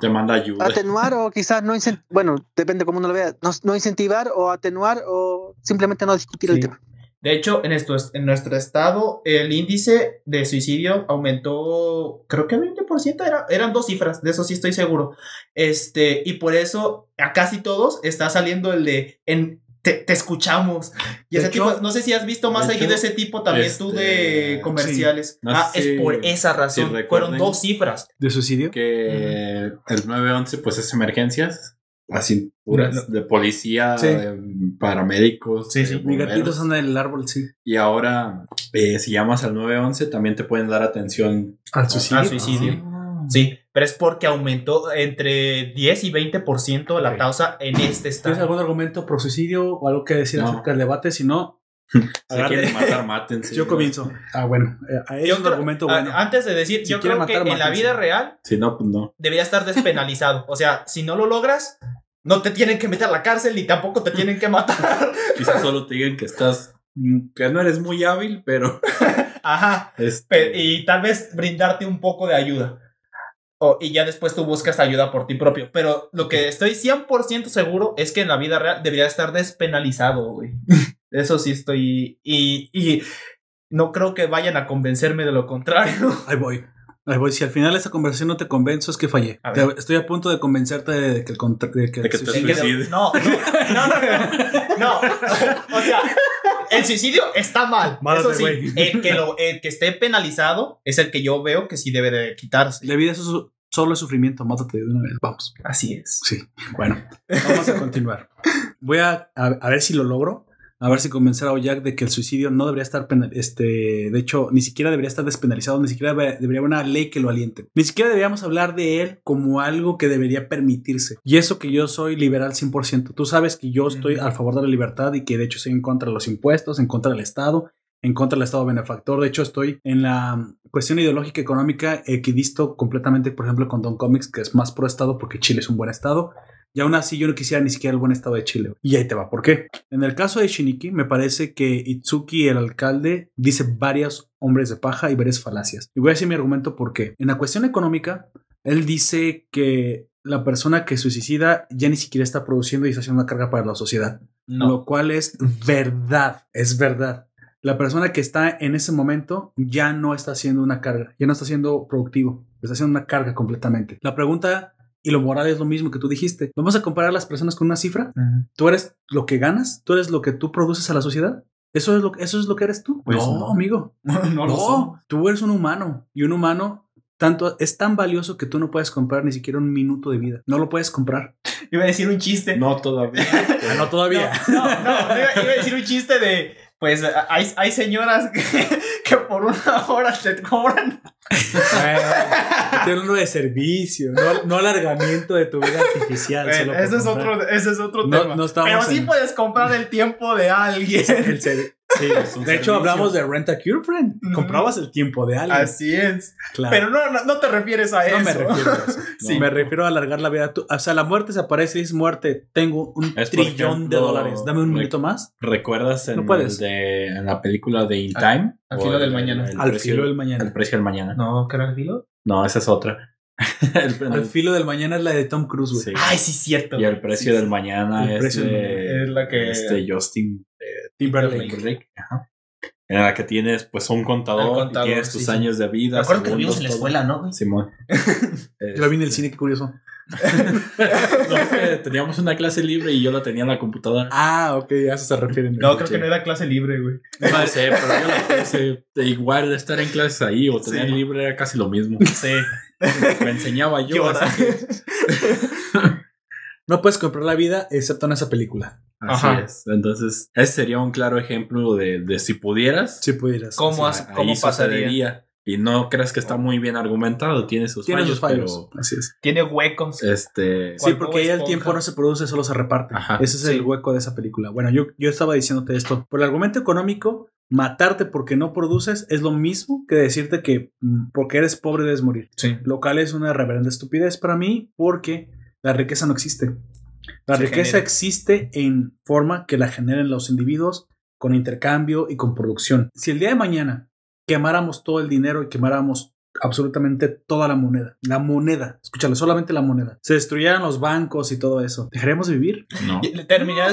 Speaker 3: Te manda ayuda.
Speaker 4: atenuar o quizás no incentivar, bueno, depende cómo uno lo vea, no, no incentivar o atenuar o simplemente no discutir el tema.
Speaker 2: De hecho, en, esto, en nuestro estado, el índice de suicidio aumentó, creo que 20%, era, eran dos cifras, de eso sí estoy seguro. Este, y por eso a casi todos está saliendo el de en, te, te escuchamos. Y
Speaker 1: De
Speaker 2: ese
Speaker 1: hecho-
Speaker 2: tipo, no sé si has visto más
Speaker 3: de
Speaker 2: seguido
Speaker 3: hecho,
Speaker 2: ese tipo también tú de
Speaker 3: este,
Speaker 2: comerciales.
Speaker 3: No
Speaker 2: ah,
Speaker 3: sé
Speaker 2: es por esa razón.
Speaker 3: si
Speaker 2: Fueron dos cifras.
Speaker 1: ¿De suicidio?
Speaker 3: que el 911 pues es emergencias así puras
Speaker 1: No,
Speaker 3: de policía
Speaker 1: Sí.
Speaker 3: de paramédicos
Speaker 2: Sí, sí.
Speaker 3: de
Speaker 1: Mi gatito
Speaker 3: bomberos.
Speaker 1: anda en el árbol, sí.
Speaker 3: y ahora eh, si llamas al 911 también te pueden dar atención
Speaker 1: Al
Speaker 2: Al suicidio.
Speaker 1: Ah.
Speaker 2: Sí, pero es porque aumentó entre 10 y 20% la
Speaker 1: Ok.
Speaker 2: tasa en este
Speaker 1: ¿Tienes
Speaker 2: estado.
Speaker 1: algún argumento pro suicidio o algo que decir
Speaker 3: No.
Speaker 1: acerca del debate? Si no,
Speaker 3: si quieren matar mátense
Speaker 1: yo comienzo. Ah, bueno. eh, es
Speaker 2: Yo
Speaker 1: un
Speaker 2: creo-
Speaker 1: argumento bueno.
Speaker 2: Antes de decir,
Speaker 1: Si
Speaker 2: yo creo que en la vida real
Speaker 3: si no pues no
Speaker 2: debería estar despenalizado. o sea, si no lo logras, no te tienen que meter a la cárcel ni tampoco te tienen que matar.
Speaker 3: quizás solo te digan que estás mm, que no eres muy hábil pero
Speaker 2: Ajá.
Speaker 3: este,
Speaker 2: y tal vez brindarte un poco de ayuda. Y ya después tú buscas ayuda por ti propio. Pero lo que estoy 100% seguro es que en la vida real debería estar despenalizado, güey. Eso sí estoy... Y, y no creo que vayan a convencerme de lo contrario.
Speaker 1: Ahí voy. Ahí voy. Si al final esta conversación no te convenzo, es que fallé.
Speaker 2: A
Speaker 1: Te-
Speaker 2: ver.
Speaker 1: estoy a punto de convencerte de que el contra- de que,
Speaker 3: De que
Speaker 1: el
Speaker 3: te
Speaker 1: suicidio-
Speaker 3: suicides.
Speaker 2: No, no, no, no, no, no. O sea, el suicidio está mal. Eso sí, el que, lo, el que esté penalizado es el que yo veo que sí debe de quitarse.
Speaker 1: La vida es su- solo es sufrimiento. Mátate de una vez. Vamos.
Speaker 2: Así es.
Speaker 1: Sí. Bueno, vamos a continuar. Voy a, a, a ver si lo logro. A ver si convencer a Oyak de que el suicidio no debería estar penal, este, de hecho, ni siquiera debería estar despenalizado, ni siquiera debe- debería haber una ley que lo aliente. Ni siquiera deberíamos hablar de él como algo que debería permitirse. Y eso que yo soy liberal 100%. Tú sabes que yo estoy a favor de la libertad y que de hecho estoy en contra de los impuestos, en contra del Estado en contra del Estado benefactor. De hecho, estoy en la cuestión ideológica económica equidisto completamente, por ejemplo, con Don Comics, que es más pro Estado porque Chile es un buen Estado. Y aún así yo no quisiera ni siquiera el buen estado de Chile. Y ahí te va, ¿por qué? En el caso de Shiniki, me parece que Itsuki, el alcalde, dice varios hombres de paja y varias falacias. Y voy a decir mi argumento por qué. En la cuestión económica, él dice que la persona que suicida ya ni siquiera está produciendo y está haciendo una carga para la sociedad.
Speaker 2: No.
Speaker 1: Lo cual es verdad, es verdad. La persona que está en ese momento ya no está haciendo una carga, ya no está siendo productivo, está haciendo una carga completamente. La pregunta y lo moral es lo mismo que tú dijiste. ¿Vamos a comparar a las personas con una cifra? ¿Tú eres lo que ganas? ¿Tú eres lo que tú produces a la sociedad? ¿Eso es lo, eso es lo que eres tú?
Speaker 2: Pues
Speaker 1: no,
Speaker 2: no.
Speaker 1: amigo.
Speaker 2: No, no lo
Speaker 1: No, tú eres un humano y un humano tanto es tan valioso que tú no puedes comprar ni siquiera un minuto de vida. No lo puedes comprar.
Speaker 2: Iba a decir un chiste.
Speaker 3: No todavía.
Speaker 1: Ah, no todavía.
Speaker 2: No, no, no, iba, iba a decir un chiste de. Pues hay, hay señoras que, que por una hora te cobran.
Speaker 1: Tiene uno de servicio, no, no alargamiento de tu vida artificial.
Speaker 2: Bueno,
Speaker 1: solo
Speaker 2: ese, es
Speaker 1: comprar.
Speaker 2: otro, ese es otro
Speaker 1: No-
Speaker 2: tema.
Speaker 1: no
Speaker 2: Pero sí puedes comprar el tiempo de alguien.
Speaker 1: El sí,
Speaker 3: un
Speaker 1: de hecho, hablamos de Rent a Cure Friend. Comprabas el tiempo de alguien.
Speaker 2: Así es.
Speaker 1: claro.
Speaker 2: Pero no, no, no te refieres a eso.
Speaker 1: no me refiero a eso.
Speaker 2: Sí.
Speaker 1: Me refiero a alargar la vida. Tú- o sea, la muerte se aparece y es muerte. Tengo un
Speaker 3: Es,
Speaker 1: trillón de dólares. Dame un minuto más.
Speaker 3: ¿Recuerdas en,
Speaker 1: No puedes.
Speaker 3: el de, en la película de In Time?
Speaker 2: al filo del
Speaker 3: el-
Speaker 2: mañana.
Speaker 3: el
Speaker 1: Al
Speaker 3: precio-
Speaker 1: filo del mañana.
Speaker 3: El precio del mañana.
Speaker 2: No, ¿qué era el filo?
Speaker 3: No, esa es otra. El-
Speaker 1: Al filo del mañana es la de Tom Cruise, güey.
Speaker 3: Sí.
Speaker 2: Ay, sí, cierto.
Speaker 3: Y el precio
Speaker 2: Sí,
Speaker 3: del
Speaker 2: sí.
Speaker 3: mañana
Speaker 1: El
Speaker 3: es
Speaker 1: precio del
Speaker 3: de
Speaker 2: Es la que.
Speaker 3: este Justin
Speaker 1: Timberlake.
Speaker 3: Timberlake. Ajá. En la que tienes pues un contador,
Speaker 2: contador,
Speaker 3: y tienes
Speaker 2: sí,
Speaker 3: tus
Speaker 2: sí.
Speaker 3: años de vida.
Speaker 2: Me acuerdo que lo vimos en la escuela, ¿no?
Speaker 3: Simón.
Speaker 1: Yo la vi en el cine, qué curioso.
Speaker 3: No, es que teníamos una clase libre y yo la tenía en la computadora.
Speaker 1: Ah, ok, a eso se refieren.
Speaker 2: No, creo que no era clase libre, güey.
Speaker 3: No sé, pero yo la puse. De igual estar en clases ahí o tener
Speaker 2: Sí.
Speaker 3: libre era casi lo mismo.
Speaker 2: Sí.
Speaker 3: Me enseñaba yo. Así que-
Speaker 1: No puedes comprar la vida excepto en esa película.
Speaker 3: Así
Speaker 2: Ajá.
Speaker 3: es. Entonces, ese sería un claro ejemplo de, de si pudieras.
Speaker 1: Si pudieras.
Speaker 2: ¿Cómo, has- cómo pasaría?
Speaker 3: Y no creas que está muy bien argumentado, tiene sus
Speaker 1: Tiene
Speaker 3: fallos,
Speaker 1: sus fallos.
Speaker 3: pero
Speaker 1: Así es.
Speaker 2: Tiene huecos.
Speaker 3: este
Speaker 1: Sí, porque ya el tiempo no se produce, solo se reparte.
Speaker 3: Ajá.
Speaker 1: Ese es
Speaker 2: Sí.
Speaker 1: el hueco de esa película. Bueno, yo, yo estaba diciéndote esto. Por el argumento económico, matarte porque no produces es lo mismo que decirte que mm, porque eres pobre debes morir.
Speaker 2: Sí.
Speaker 1: Lo cual es una reverenda estupidez para mí porque la riqueza no existe. La
Speaker 2: Se
Speaker 1: riqueza
Speaker 2: genera.
Speaker 1: existe en forma que la generen los individuos con intercambio y con producción. Si el día de mañana quemáramos todo el dinero y quemáramos absolutamente toda la moneda, la moneda, escúchalo, solamente la moneda, se destruyeran los bancos y todo eso, ¿dejaremos de vivir?
Speaker 3: no.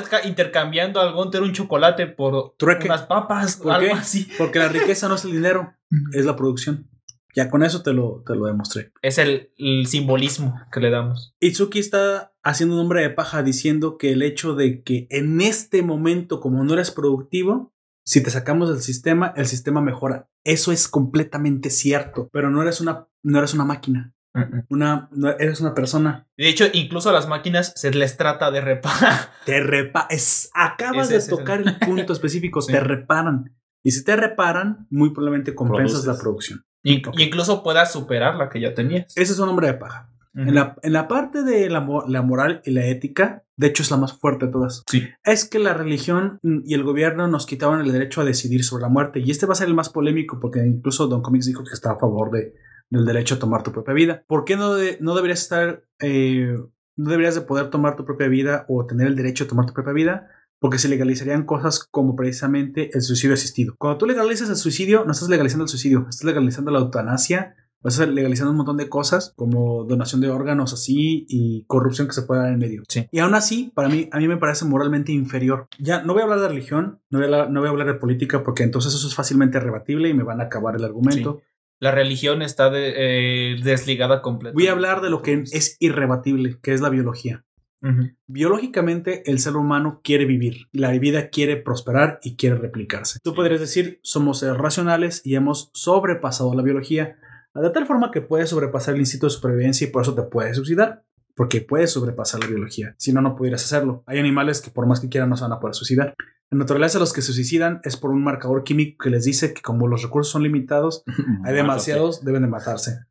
Speaker 2: Ca- intercambiando al Gunter un chocolate por
Speaker 1: Trueque.
Speaker 2: unas papas
Speaker 1: ¿Por
Speaker 2: algo
Speaker 1: qué?
Speaker 2: así.
Speaker 1: Porque la riqueza no es el dinero, es la producción. Ya con eso te lo, te lo demostré.
Speaker 2: Es el, el simbolismo que le damos.
Speaker 1: Itsuki está haciendo un hombre de paja diciendo que el hecho de que en este momento, como no eres productivo, si te sacamos del sistema, el sistema mejora. Eso es completamente cierto, pero no eres una, no eres una máquina. Una, no eres una persona.
Speaker 2: De hecho, incluso a las máquinas se les trata de reparar.
Speaker 1: Te repa es, acabas
Speaker 2: Ese-
Speaker 1: de tocar el punto específico.
Speaker 2: Sí.
Speaker 1: Te reparan. Y si te reparan, muy probablemente compensas
Speaker 3: Produces.
Speaker 1: la producción.
Speaker 2: Y, incluso puedas superar la que ya tenías.
Speaker 1: Ese es un hombre de paja. En la, en la parte de la, la moral y la ética, de hecho es la más fuerte de todas.
Speaker 2: Sí.
Speaker 1: Es que la religión y el gobierno nos quitaban el derecho a decidir sobre la muerte. Y este va a ser el más polémico porque incluso Don Comics dijo que está a favor de, del derecho a tomar tu propia vida. ¿Por qué no, de- no deberías estar, eh, no deberías de poder tomar tu propia vida o tener el derecho a tomar tu propia vida? Porque se legalizarían cosas como precisamente el suicidio asistido. Cuando tú legalizas el suicidio, no estás legalizando el suicidio, estás legalizando la eutanasia, estás legalizando un montón de cosas como donación de órganos así y corrupción que se puede dar en medio.
Speaker 2: Sí.
Speaker 1: Y aún así, para mí, a mí me parece moralmente inferior. Ya no voy a hablar de religión, no voy a hablar, no voy a hablar de política porque entonces eso es fácilmente rebatible y me van a acabar el argumento.
Speaker 2: La religión está de- eh, desligada completamente.
Speaker 1: Voy a hablar de lo que es irrebatible, que es la biología. Biológicamente, el ser humano quiere vivir, la vida quiere prosperar y quiere replicarse. Tú podrías decir, somos seres racionales y hemos sobrepasado la biología, de tal forma que puedes sobrepasar el instinto de supervivencia y por eso te puedes suicidar, porque puedes sobrepasar la biología. Si no, no pudieras hacerlo. Hay animales que por más que quieran no se van a poder suicidar. En naturaleza, los que se suicidan es por un marcador químico que les dice que como los recursos son limitados, hay demasiados, deben de matarse.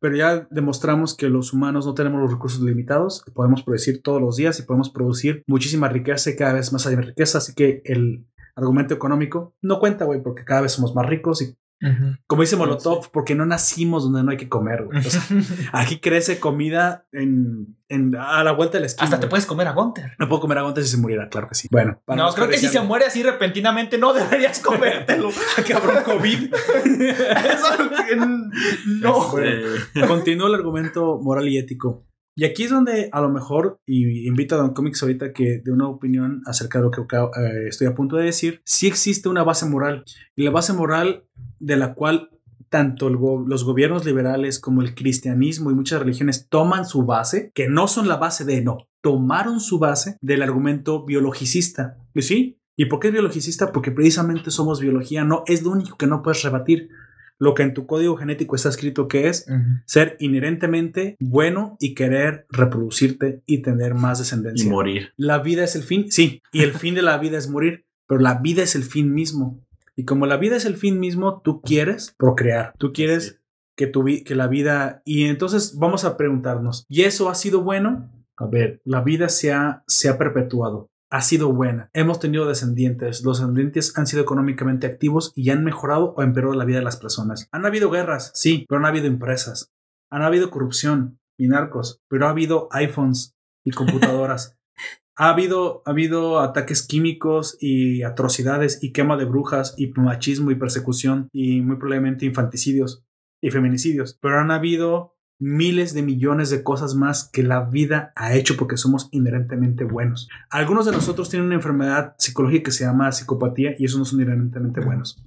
Speaker 1: Pero ya demostramos que los humanos no tenemos los recursos limitados, podemos producir todos los días y podemos producir muchísima riqueza y cada vez más hay riqueza, así que el argumento económico, no cuenta, güey, porque cada vez somos más ricos y como dice Molotov, porque no nacimos donde no hay que comer, güey. O sea, aquí crece comida en, en- a la vuelta de la esquina.
Speaker 2: Hasta te puedes comer a Gunter.
Speaker 1: Me puedo comer a Gontes si se muriera, claro que sí. Bueno, para
Speaker 2: No, creo que si se muere así repentinamente no deberías comértelo.
Speaker 1: Cabrón, COVID.
Speaker 2: Eso no.
Speaker 1: Bueno, Continúa el argumento moral y ético. Y aquí es donde a lo mejor, y invito a Don Comics ahorita que de una opinión acerca de lo que eh, estoy a punto de decir, sí existe una base moral. Y la base moral de la cual tanto los gobiernos liberales como el cristianismo y muchas religiones toman su base, que no son la base de no, tomaron su base del argumento biologicista. ¿Y sí? ¿Y por qué es biologicista? Porque precisamente somos biología, no es lo único que no puedes rebatir. Lo que en tu código genético está escrito que es ser inherentemente bueno y querer reproducirte y tener más
Speaker 3: Y
Speaker 1: descendencia.
Speaker 3: morir.
Speaker 1: La vida es el fin, sí, y el fin de la vida es morir, pero la vida es el fin mismo. Y como la vida es el fin mismo, tú quieres procrear, tú quieres que, tu que la vida... Y entonces vamos a preguntarnos, ¿y eso ha sido bueno? A ver, la vida se ha, se ha perpetuado, ha sido buena, hemos tenido descendientes, los descendientes han sido económicamente activos y han mejorado o empeorado la vida de las personas. Han habido guerras, sí, pero han habido empresas, han habido corrupción y narcos, pero ha habido iPhones y computadoras. Ha habido, ha habido ataques químicos y atrocidades y quema de brujas y machismo y persecución y muy probablemente infanticidios y feminicidios. Pero han habido miles de millones de cosas más que la vida ha hecho porque somos inherentemente buenos. Algunos de nosotros tienen una enfermedad psicológica que se llama psicopatía y esos no son inherentemente buenos.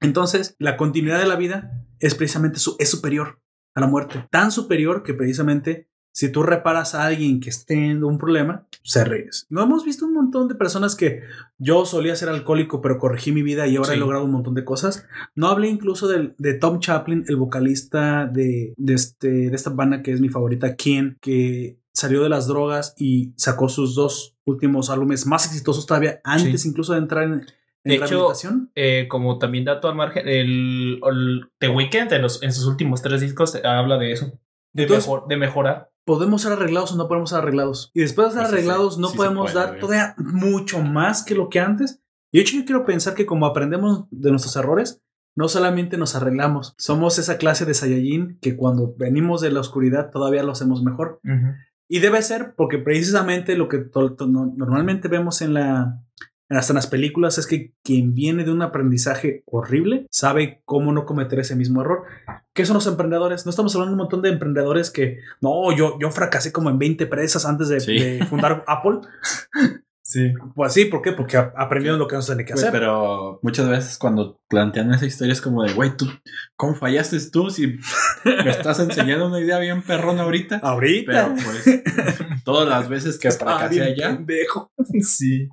Speaker 1: Entonces, la continuidad de la vida es precisamente su, es superior a la muerte. Tan superior que precisamente si tú reparas a alguien que esté teniendo un problema, se ríes. No hemos visto un montón de personas que yo solía ser alcohólico, pero corregí mi vida y ahora he logrado un montón de cosas. No hablé incluso del- de, Tom Chaplin, el vocalista de, de, este, de esta banda que es mi favorita, Ken, que salió de las drogas y sacó sus dos últimos álbumes más exitosos todavía antes incluso de entrar en, en
Speaker 2: De hecho. Eh, como también dato al margen, el, el The Weeknd en, los- en sus últimos tres discos eh, habla de eso. De,
Speaker 1: Entonces-
Speaker 2: mejor- de mejorar.
Speaker 1: Podemos ser arreglados o no podemos ser arreglados. Y después de ser
Speaker 3: Pues
Speaker 1: arreglados,
Speaker 3: sí,
Speaker 1: no
Speaker 3: sí
Speaker 1: podemos
Speaker 3: puede,
Speaker 1: dar todavía mucho más que lo que antes. Y de hecho, yo quiero pensar que como aprendemos de nuestros errores, no solamente nos arreglamos, somos esa clase de Saiyajin que cuando venimos de la oscuridad todavía lo hacemos mejor. Y debe ser porque precisamente lo que normalmente vemos en la hasta en las películas es que quien viene de un aprendizaje horrible sabe cómo no cometer ese mismo error. ¿Qué son los emprendedores? No estamos hablando de un montón de emprendedores que no, yo, yo fracasé como en 20 empresas antes de,
Speaker 3: Sí.
Speaker 1: de fundar Apple.
Speaker 2: Sí.
Speaker 1: Pues sí, ¿por qué? Porque aprendieron lo que no se tiene que hacer.
Speaker 3: pero muchas veces cuando plantean esa historia es como de, güey, tú, ¿cómo fallaste tú si me estás enseñando una idea bien perrona ahorita?
Speaker 1: Ahorita.
Speaker 3: Pero pues, todas las veces que fracasé allá,
Speaker 1: pendejo.
Speaker 2: Sí.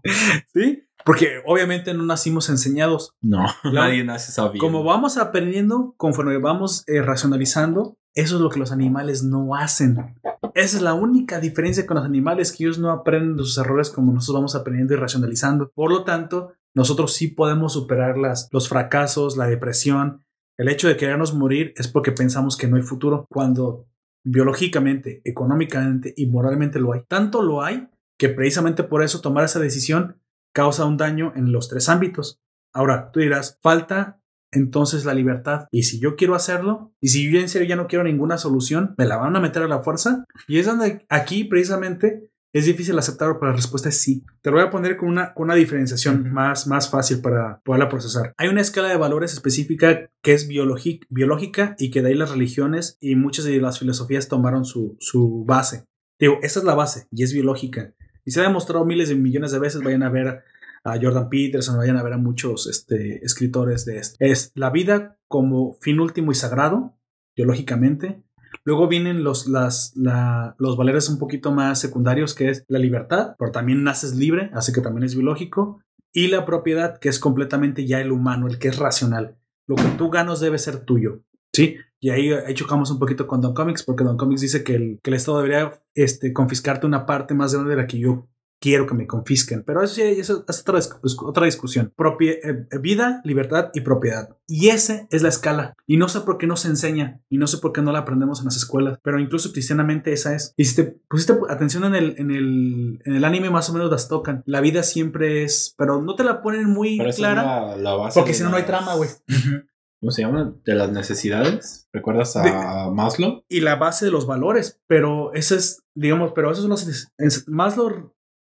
Speaker 1: Sí, porque obviamente no nacimos enseñados.
Speaker 3: no, nadie nace sabiendo.
Speaker 1: Como vamos aprendiendo, conforme vamos eh, racionalizando, eso es lo que los animales no hacen. Esa es la única diferencia con los animales, que ellos no aprenden de sus errores como nosotros vamos aprendiendo y racionalizando. Por lo tanto, nosotros sí podemos superar las, los fracasos, la depresión. El hecho de querernos morir es porque pensamos que no hay futuro, cuando biológicamente, económicamente y moralmente lo hay. Tanto lo hay que precisamente por eso tomar esa decisión causa un daño en los tres ámbitos. Ahora, tú dirás, falta entonces la libertad. Y si yo quiero hacerlo, y si yo en serio ya no quiero ninguna solución, me la van a meter a la fuerza. Y es donde aquí precisamente es difícil aceptarlo, pero la respuesta es sí. Te lo voy a poner con una, con una diferenciación más, más fácil para poderla procesar. Hay una escala de valores específica que es biológica y que de ahí las religiones y muchas de las filosofías tomaron su, su base. Digo, esa es la base y es biológica. Y se ha demostrado miles de millones de veces. Vayan a ver a Jordan Peterson, vayan a ver a muchos este, escritores de esto. Es la vida como fin último y sagrado, biológicamente. Luego vienen los, las, la- los valores un poquito más secundarios, que es la libertad, pero también naces libre, así que también es biológico. Y la propiedad, que es completamente ya el humano, el que es racional. Lo que tú ganas debe ser tuyo. ¿Sí? Y ahí, ahí chocamos un poquito con Don Comics, porque Don Comics dice que el, que el Estado debería este, confiscarte una parte más grande de la que yo quiero que me confisquen. Pero eso sí eso es otra, dis- otra discusión. Propie- eh, vida, libertad y propiedad. Y esa es la escala. Y no sé por qué no se enseña. Y no sé por qué no la aprendemos en las escuelas. Pero incluso cristianamente esa es. Y si te pusiste atención en el, en el, en el anime, más o menos las tocan. La vida siempre es. Pero no te la ponen muy
Speaker 3: Pero
Speaker 1: clara.
Speaker 3: la, la.
Speaker 1: Porque si no, no hay trama, güey.
Speaker 3: ¿Cómo se llama? De las necesidades. ¿Recuerdas a Maslow?
Speaker 1: y la base de los valores, pero ese es, digamos, pero satis- es- más los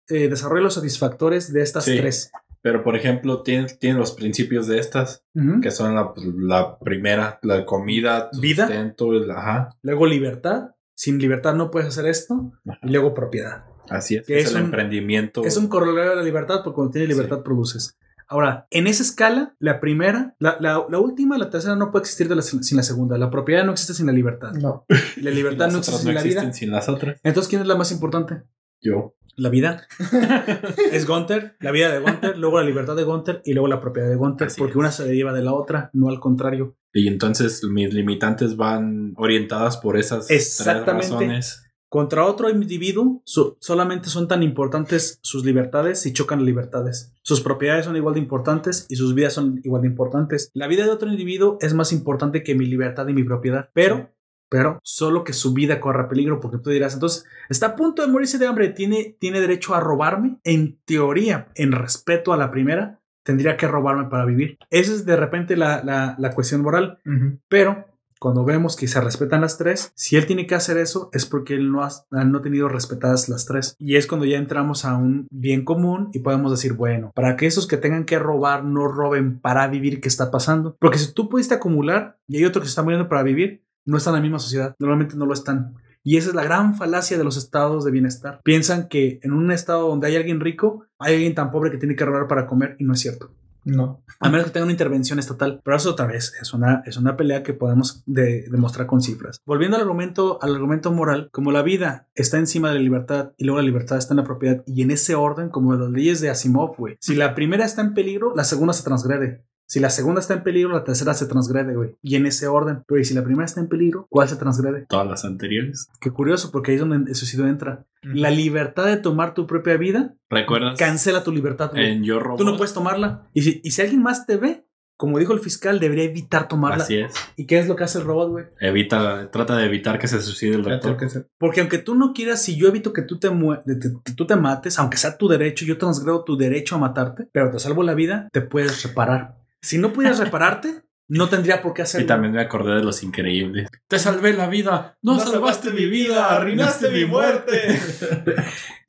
Speaker 1: eh, desarrolla los satisfactores de estas
Speaker 3: Sí.
Speaker 1: tres.
Speaker 3: Pero, por ejemplo, tiene, tiene los principios de estas, que son la, la primera, la comida,
Speaker 1: Vida.
Speaker 3: sustento, el- ajá,
Speaker 1: Luego libertad, sin libertad no puedes hacer esto,
Speaker 3: Ajá.
Speaker 1: y luego propiedad.
Speaker 3: así es.
Speaker 1: Que
Speaker 3: es
Speaker 1: es
Speaker 3: el
Speaker 1: un-
Speaker 3: emprendimiento.
Speaker 1: Es un corolario de la libertad, porque cuando tienes libertad produces. Ahora, en esa escala, la primera, la, la- la última, la tercera no puede existir de la- sin la segunda. La propiedad no existe sin la libertad.
Speaker 2: No.
Speaker 1: Y la libertad no existe sin la vida.
Speaker 3: sin las otras.
Speaker 1: Entonces, ¿quién es la más importante?
Speaker 3: Yo.
Speaker 1: La vida. es Gunther, la vida de Gunther, luego la libertad de Gunther y luego la propiedad de Gunther,
Speaker 3: Así
Speaker 1: porque
Speaker 3: es.
Speaker 1: una se deriva de la otra, no al contrario.
Speaker 3: Y entonces mis limitantes van orientadas por esas tres
Speaker 1: Exactamente.
Speaker 3: razones.
Speaker 1: Contra otro individuo, su- solamente son tan importantes sus libertades si chocan libertades. Sus propiedades son igual de importantes y sus vidas son igual de importantes. La vida de otro individuo es más importante que mi libertad y mi propiedad, pero, pero solo que su vida corra peligro, porque tú dirás, entonces, está a punto de morirse de hambre, ¿tiene, tiene derecho a robarme? En teoría, en respeto a la primera, tendría que robarme para vivir. Esa es de repente la, la- la cuestión moral. Pero cuando vemos que se respetan las tres, si él tiene que hacer eso es porque él no ha, no ha tenido respetadas las tres. Y es cuando ya entramos a un bien común y podemos decir, bueno, para que esos que tengan que robar no roben para vivir, ¿qué está pasando? Porque si tú pudiste acumular y hay otro que se está muriendo para vivir, no están en la misma sociedad. Normalmente no lo están. Y esa es la gran falacia de los estados de bienestar. Piensan que en un estado donde hay alguien rico, hay alguien tan pobre que tiene que robar para comer y no es cierto.
Speaker 2: No.
Speaker 1: A menos que tenga una intervención estatal. Pero eso otra vez es una, es una pelea que podemos de- demostrar con cifras. Volviendo al argumento, al argumento moral, como la vida está encima de la libertad y luego la libertad está en la propiedad y en ese orden, como las leyes de Asimov, güey. Si la primera está en peligro, la segunda se transgrede. Si la segunda está en peligro, la tercera se transgrede, güey. Y en ese orden. Pero ¿y si la primera está en peligro, ¿cuál se transgrede?
Speaker 3: Todas las anteriores.
Speaker 1: Qué curioso, porque ahí es donde el suicidio entra. La libertad de tomar tu propia vida
Speaker 3: ¿Recuerdas?
Speaker 1: cancela tu libertad, güey.
Speaker 3: En Yo Robot.
Speaker 1: Tú no puedes tomarla. Y si, y si alguien más te ve, como dijo el fiscal, debería evitar tomarla.
Speaker 3: Así es.
Speaker 1: ¿Y qué es lo que hace el robot, güey?
Speaker 3: Evita, trata de evitar que se suicide el doctor.
Speaker 1: Porque aunque tú no quieras, si yo evito que tú te, que tú te mates, aunque sea tu derecho, yo transgredo tu derecho a matarte, pero te salvo la vida, te puedes reparar. Si no pudieras repararte, no tendría por qué hacerlo.
Speaker 3: Y también me acordé de los increíbles. Te salvé la vida. No, salvaste, mi vida. Arruinaste mi muerte.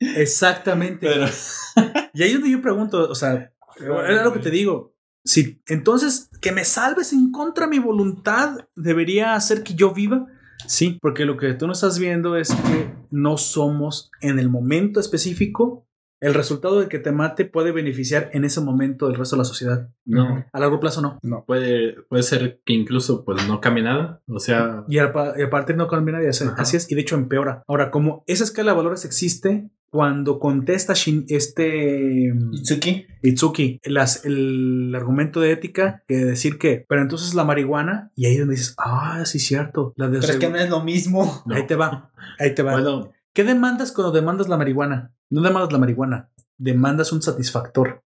Speaker 1: Exactamente.
Speaker 3: Pero
Speaker 1: Y ahí es donde yo pregunto, o sea, era lo que te digo. Si entonces que me salves en contra de mi voluntad debería hacer que yo viva. Sí, porque lo que tú no estás viendo es que no somos en el momento específico. El resultado de que te mate puede beneficiar en ese momento el resto de la sociedad.
Speaker 3: no.
Speaker 1: A largo plazo no.
Speaker 3: Puede, puede ser que incluso pues no cambie nada. O sea,
Speaker 1: Y, a, y aparte no cambia nadie. así- es, y de hecho empeora. Ahora, como esa escala de valores existe, cuando contesta Shin- este
Speaker 2: Itsuki.
Speaker 1: Itsuki, las- el argumento de ética que decir que, pero entonces la marihuana, y ahí donde dices, ah, sí, cierto. La de
Speaker 2: Pero es que no es lo mismo.
Speaker 3: no.
Speaker 1: Ahí te va, ahí te va.
Speaker 3: bueno,
Speaker 1: ¿Qué demandas cuando demandas la marihuana? No demandas la marihuana, demandas un satisfactor.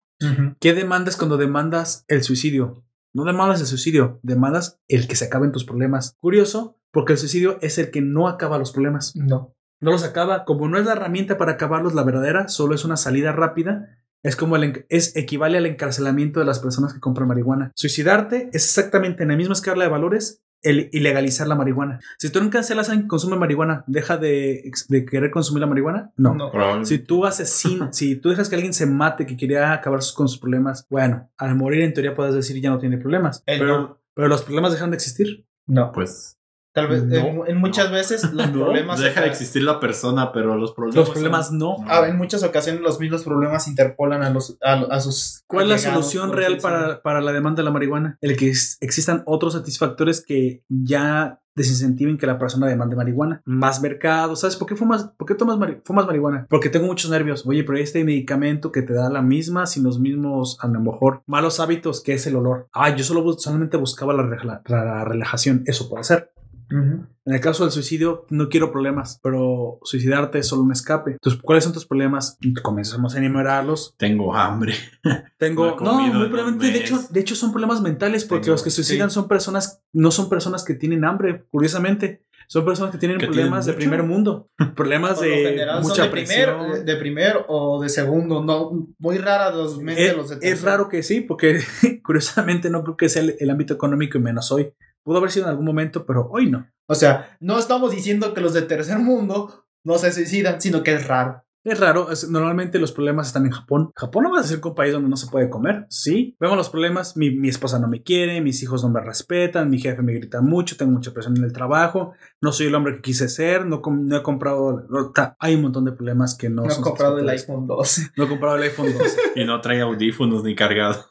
Speaker 1: ¿Qué demandas cuando demandas el suicidio? No demandas el suicidio, demandas el que se acaben tus problemas. Curioso, porque el suicidio es el que no acaba los problemas.
Speaker 2: No.
Speaker 1: No los acaba. Como no es la herramienta para acabarlos, la verdadera, solo es una salida rápida. Es como el es equivale al encarcelamiento de las personas que compran marihuana. Suicidarte es exactamente en la misma escala de valores el ilegalizar la marihuana. Si tú no cancelas a consume marihuana, deja de, de querer consumir la marihuana. No.
Speaker 2: No.
Speaker 3: probablemente.
Speaker 1: Si tú asesinas, si tú dejas que alguien se mate que quería acabar sus- con sus problemas, bueno, al morir en teoría puedes decir ya no tiene problemas. Pero,
Speaker 2: no.
Speaker 1: pero los problemas dejan de existir.
Speaker 2: No.
Speaker 3: pues
Speaker 2: Tal vez
Speaker 3: No.
Speaker 2: en, en muchas veces los
Speaker 3: no,
Speaker 2: problemas.
Speaker 3: deja de existir la persona, pero los problemas.
Speaker 1: Los problemas no.
Speaker 2: Ah, en muchas ocasiones los mismos problemas interpolan a los a, a sus
Speaker 1: ¿Cuál es la solución real para, para la demanda de la marihuana? El que es- existan otros satisfactores que ya desincentiven que la persona demande marihuana. Más mercado. ¿Sabes por qué fumas, por qué tomas mari- fumas marihuana? Porque tengo muchos nervios. Oye, pero este medicamento que te da la misma, sin los mismos, a lo mejor, malos hábitos, que es el olor. Ah, yo solo bus- solamente buscaba la, la relajación. Eso puede ser. En el caso del suicidio, no quiero problemas, pero suicidarte es solo un escape. Entonces, ¿cuáles son tus problemas? Y comenzamos a enumerarlos.
Speaker 3: Tengo hambre.
Speaker 1: Tengo.
Speaker 3: No
Speaker 1: muy probablemente, de hecho, de hecho, son problemas mentales, porque
Speaker 3: Tengo-
Speaker 1: los que suicidan
Speaker 2: sí.
Speaker 1: son personas, no son personas que tienen hambre, curiosamente. Son personas que tienen
Speaker 3: ¿Que
Speaker 1: problemas de
Speaker 3: tienen
Speaker 1: primer mundo. Problemas de mucha
Speaker 2: de primer,
Speaker 1: presión.
Speaker 2: de primer o de segundo, no, muy rara los
Speaker 1: Es,
Speaker 2: los de
Speaker 1: es
Speaker 2: tercero.
Speaker 1: raro que sí, porque curiosamente no creo que sea el, el ámbito económico y menos hoy. Pudo haber sido en algún momento, pero hoy no.
Speaker 2: O sea, no estamos diciendo que los de tercer mundo no se suicidan, sino que es raro.
Speaker 1: Es raro, es- normalmente los problemas están en Japón. Japón no va a ser un país donde no se puede comer, sí. Vemos los problemas, mi, mi esposa no me quiere, mis hijos no me respetan, mi jefe me grita mucho, tengo mucha presión en el trabajo, no soy el hombre que quise ser, no, com- no he comprado... no, ta- hay un montón de problemas que no,
Speaker 2: No, he comprado el iPhone 12.
Speaker 1: No he comprado el iPhone 12.
Speaker 3: Y no trae audífonos ni cargado.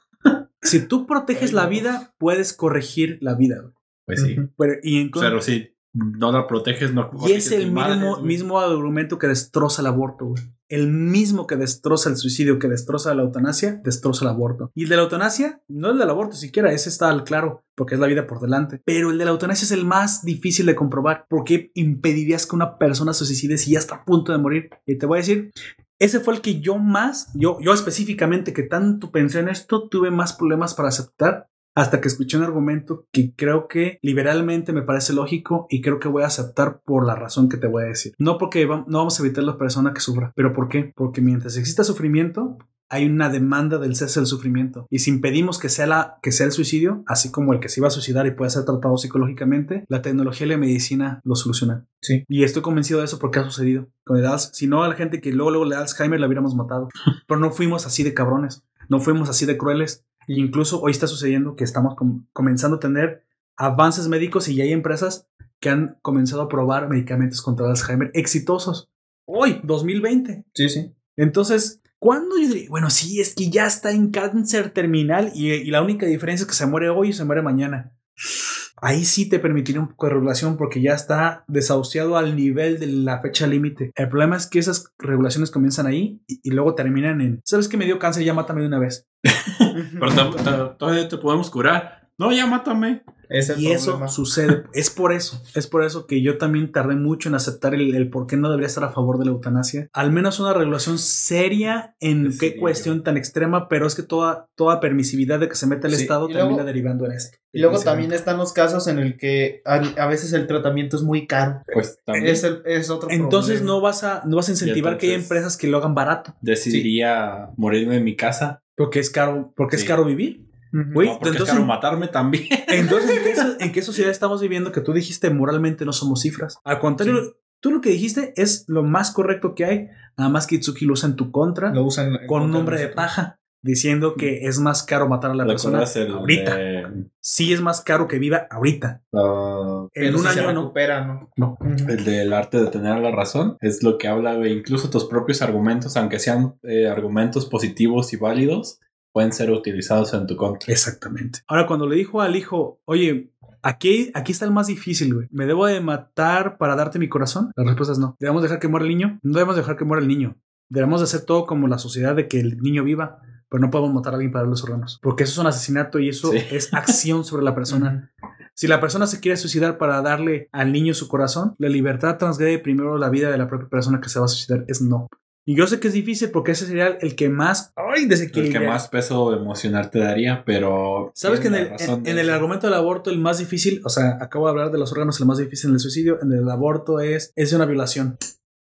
Speaker 1: si tú proteges
Speaker 2: Ay,
Speaker 1: la vida, puedes corregir la vida.
Speaker 3: Pues sí.
Speaker 1: Pero, y, en-
Speaker 3: Pero si no la proteges, no
Speaker 1: y es el mismo, mismo argumento que destroza el aborto, güey. El mismo que destroza el suicidio, que destroza la eutanasia, destroza el aborto. Y el de la eutanasia, no el del aborto siquiera, ese está al claro, porque es la vida por delante. Pero el de la eutanasia es el más difícil de comprobar. porque impedirías que una persona se suicide si ya está a punto de morir? Y te voy a decir, ese fue el que yo más, yo, yo específicamente que tanto pensé en esto, tuve más problemas para aceptar hasta que escuché un argumento que creo que liberalmente me parece lógico y creo que voy a aceptar por la razón que te voy a decir. No porque va- no vamos a evitar a la persona que sufra, pero ¿por qué? Porque mientras exista sufrimiento, hay una demanda del cese del sufrimiento. Y si impedimos que sea, la, que sea el suicidio, así como el que se iba a suicidar y puede ser tratado psicológicamente, la tecnología y la medicina lo solucionan.
Speaker 2: Sí.
Speaker 1: Y estoy convencido de eso porque ha sucedido. Con el si no, a la gente que luego, luego le da Alzheimer la hubiéramos matado. Pero no fuimos así de cabrones. No fuimos así de crueles. E incluso hoy está sucediendo que estamos com- comenzando a tener avances médicos y ya hay empresas que han comenzado a probar medicamentos contra el Alzheimer exitosos. Hoy, 2020.
Speaker 2: Sí, sí.
Speaker 1: Entonces, ¿cuándo yo diría? Bueno, sí, es que ya está en cáncer terminal y, y la única diferencia es que se muere hoy y se muere mañana. Ahí sí te permitiría un poco de regulación porque ya está desahuciado al nivel de la fecha límite. El problema es que esas regulaciones comienzan ahí y, luego terminan en, ¿sabes que me dio cáncer? Ya mátame de una vez.
Speaker 3: Pero todavía te podemos curar. No, ya mátame.
Speaker 2: Ese es el
Speaker 1: Y eso
Speaker 2: problema.
Speaker 1: sucede. Es por eso. Es por eso que yo también tardé mucho en aceptar el, el por qué no debería estar a favor de la eutanasia. Al menos una regulación seria en
Speaker 3: Sí,
Speaker 1: qué cuestión tan extrema, pero es que toda, toda permisividad de que se mete el
Speaker 2: Sí,
Speaker 1: Estado
Speaker 2: y luego-
Speaker 1: termina derivando en esto.
Speaker 2: Y luego también están los casos en el que a, a veces el tratamiento es muy caro.
Speaker 3: Pues también
Speaker 2: Es, el- es otro
Speaker 1: Entonces
Speaker 2: problema.
Speaker 1: no vas a, no vas a incentivar que haya empresas que lo hagan barato.
Speaker 3: decidiría morirme en mi casa.
Speaker 1: Porque es caro, porque es caro vivir. Güey,
Speaker 3: No,
Speaker 1: entonces-
Speaker 3: es caro matarme también.
Speaker 1: Entonces, ¿en qué, so- en qué sociedad estamos viviendo que tú dijiste moralmente no somos cifras? Al contrario, tú lo que dijiste es lo más correcto que hay, nada más que Itsuki lo usa en tu contra
Speaker 2: Lo usan en
Speaker 1: con un nombre de paja, diciendo que es más caro matar a la persona
Speaker 3: ¿Recuerdas el
Speaker 1: ahorita.
Speaker 3: de-
Speaker 1: Sí es más caro que viva ahorita.
Speaker 3: ah,
Speaker 1: En un
Speaker 2: si
Speaker 1: año no.
Speaker 2: recupera, ¿no?
Speaker 3: El del arte de tener la razón? Es lo que habla, güey. Incluso tus propios argumentos, aunque sean eh, argumentos positivos y válidos, pueden ser utilizados en tu contra.
Speaker 1: Exactamente. Ahora, cuando le dijo al hijo, oye, aquí, aquí está el más difícil, güey. ¿Me debo de matar para darte mi corazón? La respuesta es no. ¿Debemos dejar que muera el niño? No debemos dejar que muera el niño. Debemos de hacer todo como la sociedad de que el niño viva, pero no podemos matar a alguien para darle los órganos. Porque eso es un asesinato y eso
Speaker 3: Sí.
Speaker 1: es acción sobre la persona. Si la persona se quiere suicidar para darle al niño su corazón, la libertad transgrede primero la vida de la propia persona que se va a suicidar. Es no. Y yo sé que es difícil porque ese sería el que más... ¡Ay!
Speaker 3: El
Speaker 1: Desequilibra.
Speaker 3: que más peso emocional te daría, pero.
Speaker 1: ¿Sabes que en el, en, el argumento del aborto el más difícil, o sea, acabo de hablar de los órganos, el más difícil en el suicidio, en el aborto es, es una violación.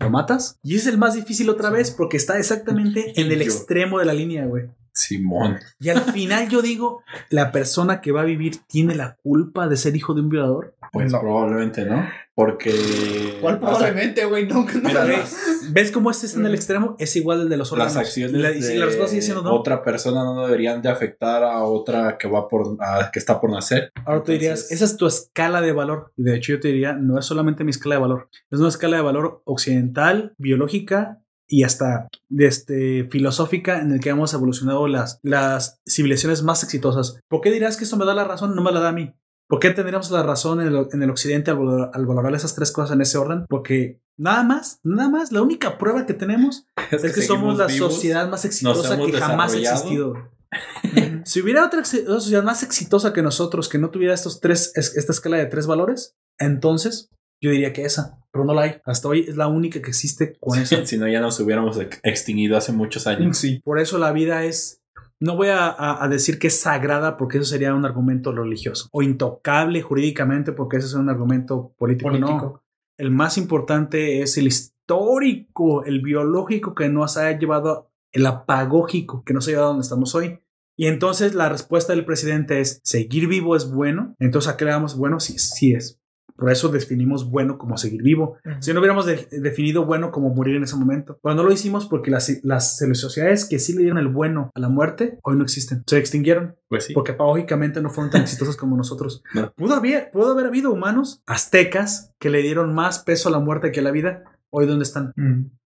Speaker 1: ¿Lo matas? Y es el más difícil otra vez porque está exactamente en el
Speaker 3: Yo.
Speaker 1: extremo de la línea, güey.
Speaker 3: Simón.
Speaker 1: Y al final yo digo, ¿la persona que va a vivir tiene la culpa de ser hijo de un violador?
Speaker 3: Pues
Speaker 2: No.
Speaker 3: probablemente no. Porque.
Speaker 2: ¿Cuál
Speaker 3: o sea,
Speaker 2: probablemente, güey? Nunca no,
Speaker 1: Mira,
Speaker 2: no.
Speaker 1: ¿ves, ¿ves cómo este está en el extremo? Es igual el de los órganos.
Speaker 3: las acciones
Speaker 1: Y la, y
Speaker 3: de
Speaker 1: la respuesta sigue siendo no.
Speaker 3: otra persona no deberían de afectar a otra que va por a- que está por nacer.
Speaker 1: Ahora tú dirías, esa es tu escala de valor. Y de hecho yo te diría, no es solamente mi escala de valor, es una escala de valor occidental, biológica y hasta este, filosófica en el que hemos evolucionado las, las civilizaciones más exitosas. ¿Por qué dirás que esto me da la razón? No me la da a mí. ¿Por qué tendríamos la razón en el, en el occidente al, valor- al valorar esas tres cosas en ese orden? Porque nada más, nada más, la única prueba que tenemos es, que, somos la
Speaker 3: vivos,
Speaker 1: sociedad más exitosa que jamás ha existido. Si hubiera otra, otra sociedad más exitosa que nosotros, que no tuviera estos tres, es- esta escala de tres valores, entonces yo diría que esa, pero no la hay. Hasta hoy es la única que existe con eso.
Speaker 3: si no, ya nos hubiéramos ex- extinguido hace muchos años.
Speaker 1: Sí. Por eso la vida es. No voy a, a- a decir que es sagrada porque eso sería un argumento religioso o intocable jurídicamente porque eso es un argumento político. No.
Speaker 2: Político.
Speaker 1: El más importante es el histórico, el biológico que nos ha llevado, el apagógico que nos ha llevado a donde estamos hoy. Y entonces la respuesta del presidente es, ¿seguir vivo es bueno? Entonces, ¿a qué le damos bueno? Sí, sí es. Por eso definimos bueno como seguir vivo. Si no hubiéramos de- definido bueno como morir en ese momento. Pero no lo hicimos porque las, las sociedades que sí le dieron el bueno a la muerte, hoy no existen. Se extinguieron.
Speaker 3: Pues sí.
Speaker 1: Porque apagógicamente no fueron tan exitosas como nosotros.
Speaker 3: No.
Speaker 1: Pudo, haber, pudo haber habido humanos aztecas que le dieron más peso a la muerte que a la vida. Hoy, ¿dónde están?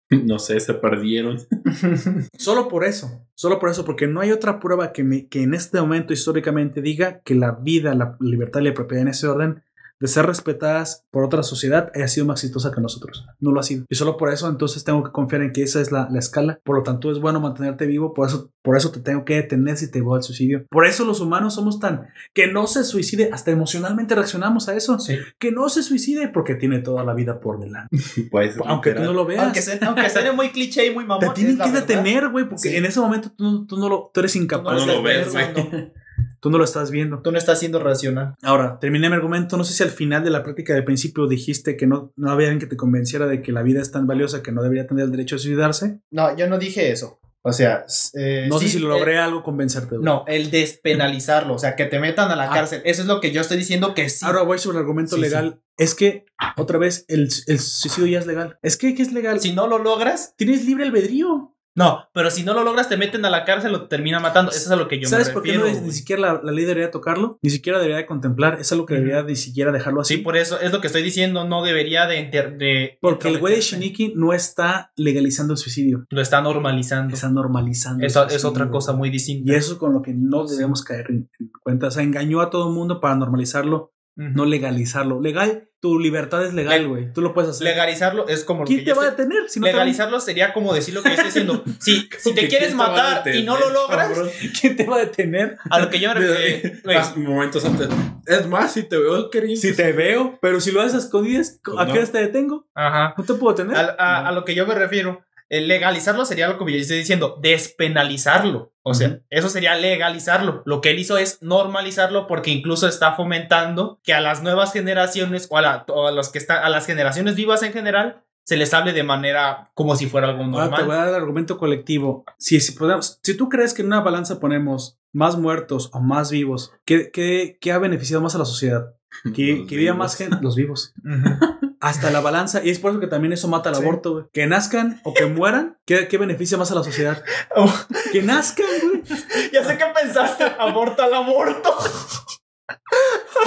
Speaker 3: No sé, se perdieron.
Speaker 1: Solo por eso, solo por eso, porque no hay otra prueba que, me- que en este momento históricamente diga que la vida, la libertad y la propiedad en ese orden de ser respetadas por otra sociedad haya sido más exitosa que nosotros. No lo ha sido. Y solo por eso entonces tengo que confiar en que esa es la, la escala. Por lo tanto es bueno mantenerte vivo, por eso, por eso te tengo que detener si te voy al suicidio. Por eso los humanos somos tan que no se suicide, hasta emocionalmente reaccionamos a eso.
Speaker 2: Sí.
Speaker 1: Que no se suicide porque tiene toda la vida por delante.
Speaker 3: Pues,
Speaker 1: Aunque tú no lo veas.
Speaker 2: Aunque sea, aunque suene muy cliché y muy mamón.
Speaker 1: Te tienen que
Speaker 2: verdad.
Speaker 1: detener, güey, porque
Speaker 2: Sí.
Speaker 1: en ese momento tú, tú no lo, tú eres
Speaker 2: Tú
Speaker 1: incapaz
Speaker 3: no
Speaker 1: de
Speaker 3: lo ves, güey.
Speaker 1: Tú no lo estás viendo.
Speaker 2: Tú no estás siendo racional.
Speaker 1: Ahora, terminé mi argumento. No sé si al final de la práctica de principio dijiste que no, no había alguien que te convenciera de que la vida es tan valiosa que no debería tener el derecho a suicidarse.
Speaker 2: No, yo no dije eso. O sea, eh,
Speaker 1: No sé si
Speaker 2: eh,
Speaker 1: logré algo convencerte. güey.
Speaker 2: No, el despenalizarlo, o sea, que te metan a la
Speaker 1: Ah.
Speaker 2: cárcel. Eso es lo que yo estoy diciendo que sí.
Speaker 1: Ahora voy sobre el argumento
Speaker 2: Sí,
Speaker 1: legal. Es que, otra vez, el, el suicidio ya es legal. Es que, ¿qué es legal?
Speaker 2: si no lo logras,
Speaker 1: Tienes libre albedrío.
Speaker 2: No, pero si no lo logras, te meten a la cárcel o te terminan matando. Eso es a lo que yo
Speaker 1: ¿Sabes
Speaker 2: me
Speaker 1: por qué
Speaker 2: refiero.
Speaker 1: no es- ni
Speaker 2: güey.
Speaker 1: siquiera la, la ley debería tocarlo? Ni siquiera debería de contemplar. Es algo que debería ni siquiera dejarlo así.
Speaker 2: Sí, por eso es lo que estoy diciendo. No debería de. enter- de
Speaker 1: Porque el güey de. Shiniki no está legalizando el suicidio.
Speaker 2: Lo está normalizando.
Speaker 1: Está normalizando.
Speaker 2: Eso es otra cosa muy distinta.
Speaker 1: Y eso con lo que no debemos caer en, en cuenta. O sea, engañó a todo el mundo para normalizarlo, no legalizarlo. Legal, tu libertad es legal,
Speaker 2: Le-
Speaker 1: güey. Tú lo puedes hacer.
Speaker 2: Legalizarlo es como lo
Speaker 1: ¿Quién
Speaker 2: que
Speaker 1: te
Speaker 2: yo
Speaker 1: va a detener? Si no te va-
Speaker 2: Legalizarlo sería como decir lo que yo estoy diciendo. Si, si te
Speaker 3: ¿Que
Speaker 2: quieres
Speaker 3: te a
Speaker 2: matar y no lo logras,
Speaker 3: cabrón?
Speaker 1: ¿Quién te va a detener?
Speaker 2: a lo que yo me refiero.
Speaker 3: Ah, momentos antes. Es más, si te veo queriendo.
Speaker 1: Si te veo, pero si lo haces a escondidas, ¿a
Speaker 3: No.
Speaker 1: qué hora te detengo?
Speaker 2: Ajá.
Speaker 1: No te puedo detener.
Speaker 2: A, a- a lo que yo me refiero. El legalizarlo sería lo que yo estoy diciendo, despenalizarlo. O sea, eso sería legalizarlo. Lo que él hizo es normalizarlo porque incluso está fomentando que a las nuevas generaciones o a, la- o a los que están, a las generaciones vivas en general, se les hable de manera como si fuera algo
Speaker 1: Ahora te voy
Speaker 2: normal.
Speaker 1: a dar el argumento colectivo. Si, si, podemos, si tú crees que en una balanza ponemos más muertos o más vivos, ¿qué, qué, qué ha beneficiado más a la sociedad? Que, que viva más gente, los vivos. Hasta la balanza. Y es por eso que también eso mata al
Speaker 2: Sí.
Speaker 1: aborto, güey. Que nazcan o que mueran, ¿qué, qué beneficia más a la sociedad? Que nazcan, güey.
Speaker 2: ya sé qué pensaste, aborta al aborto.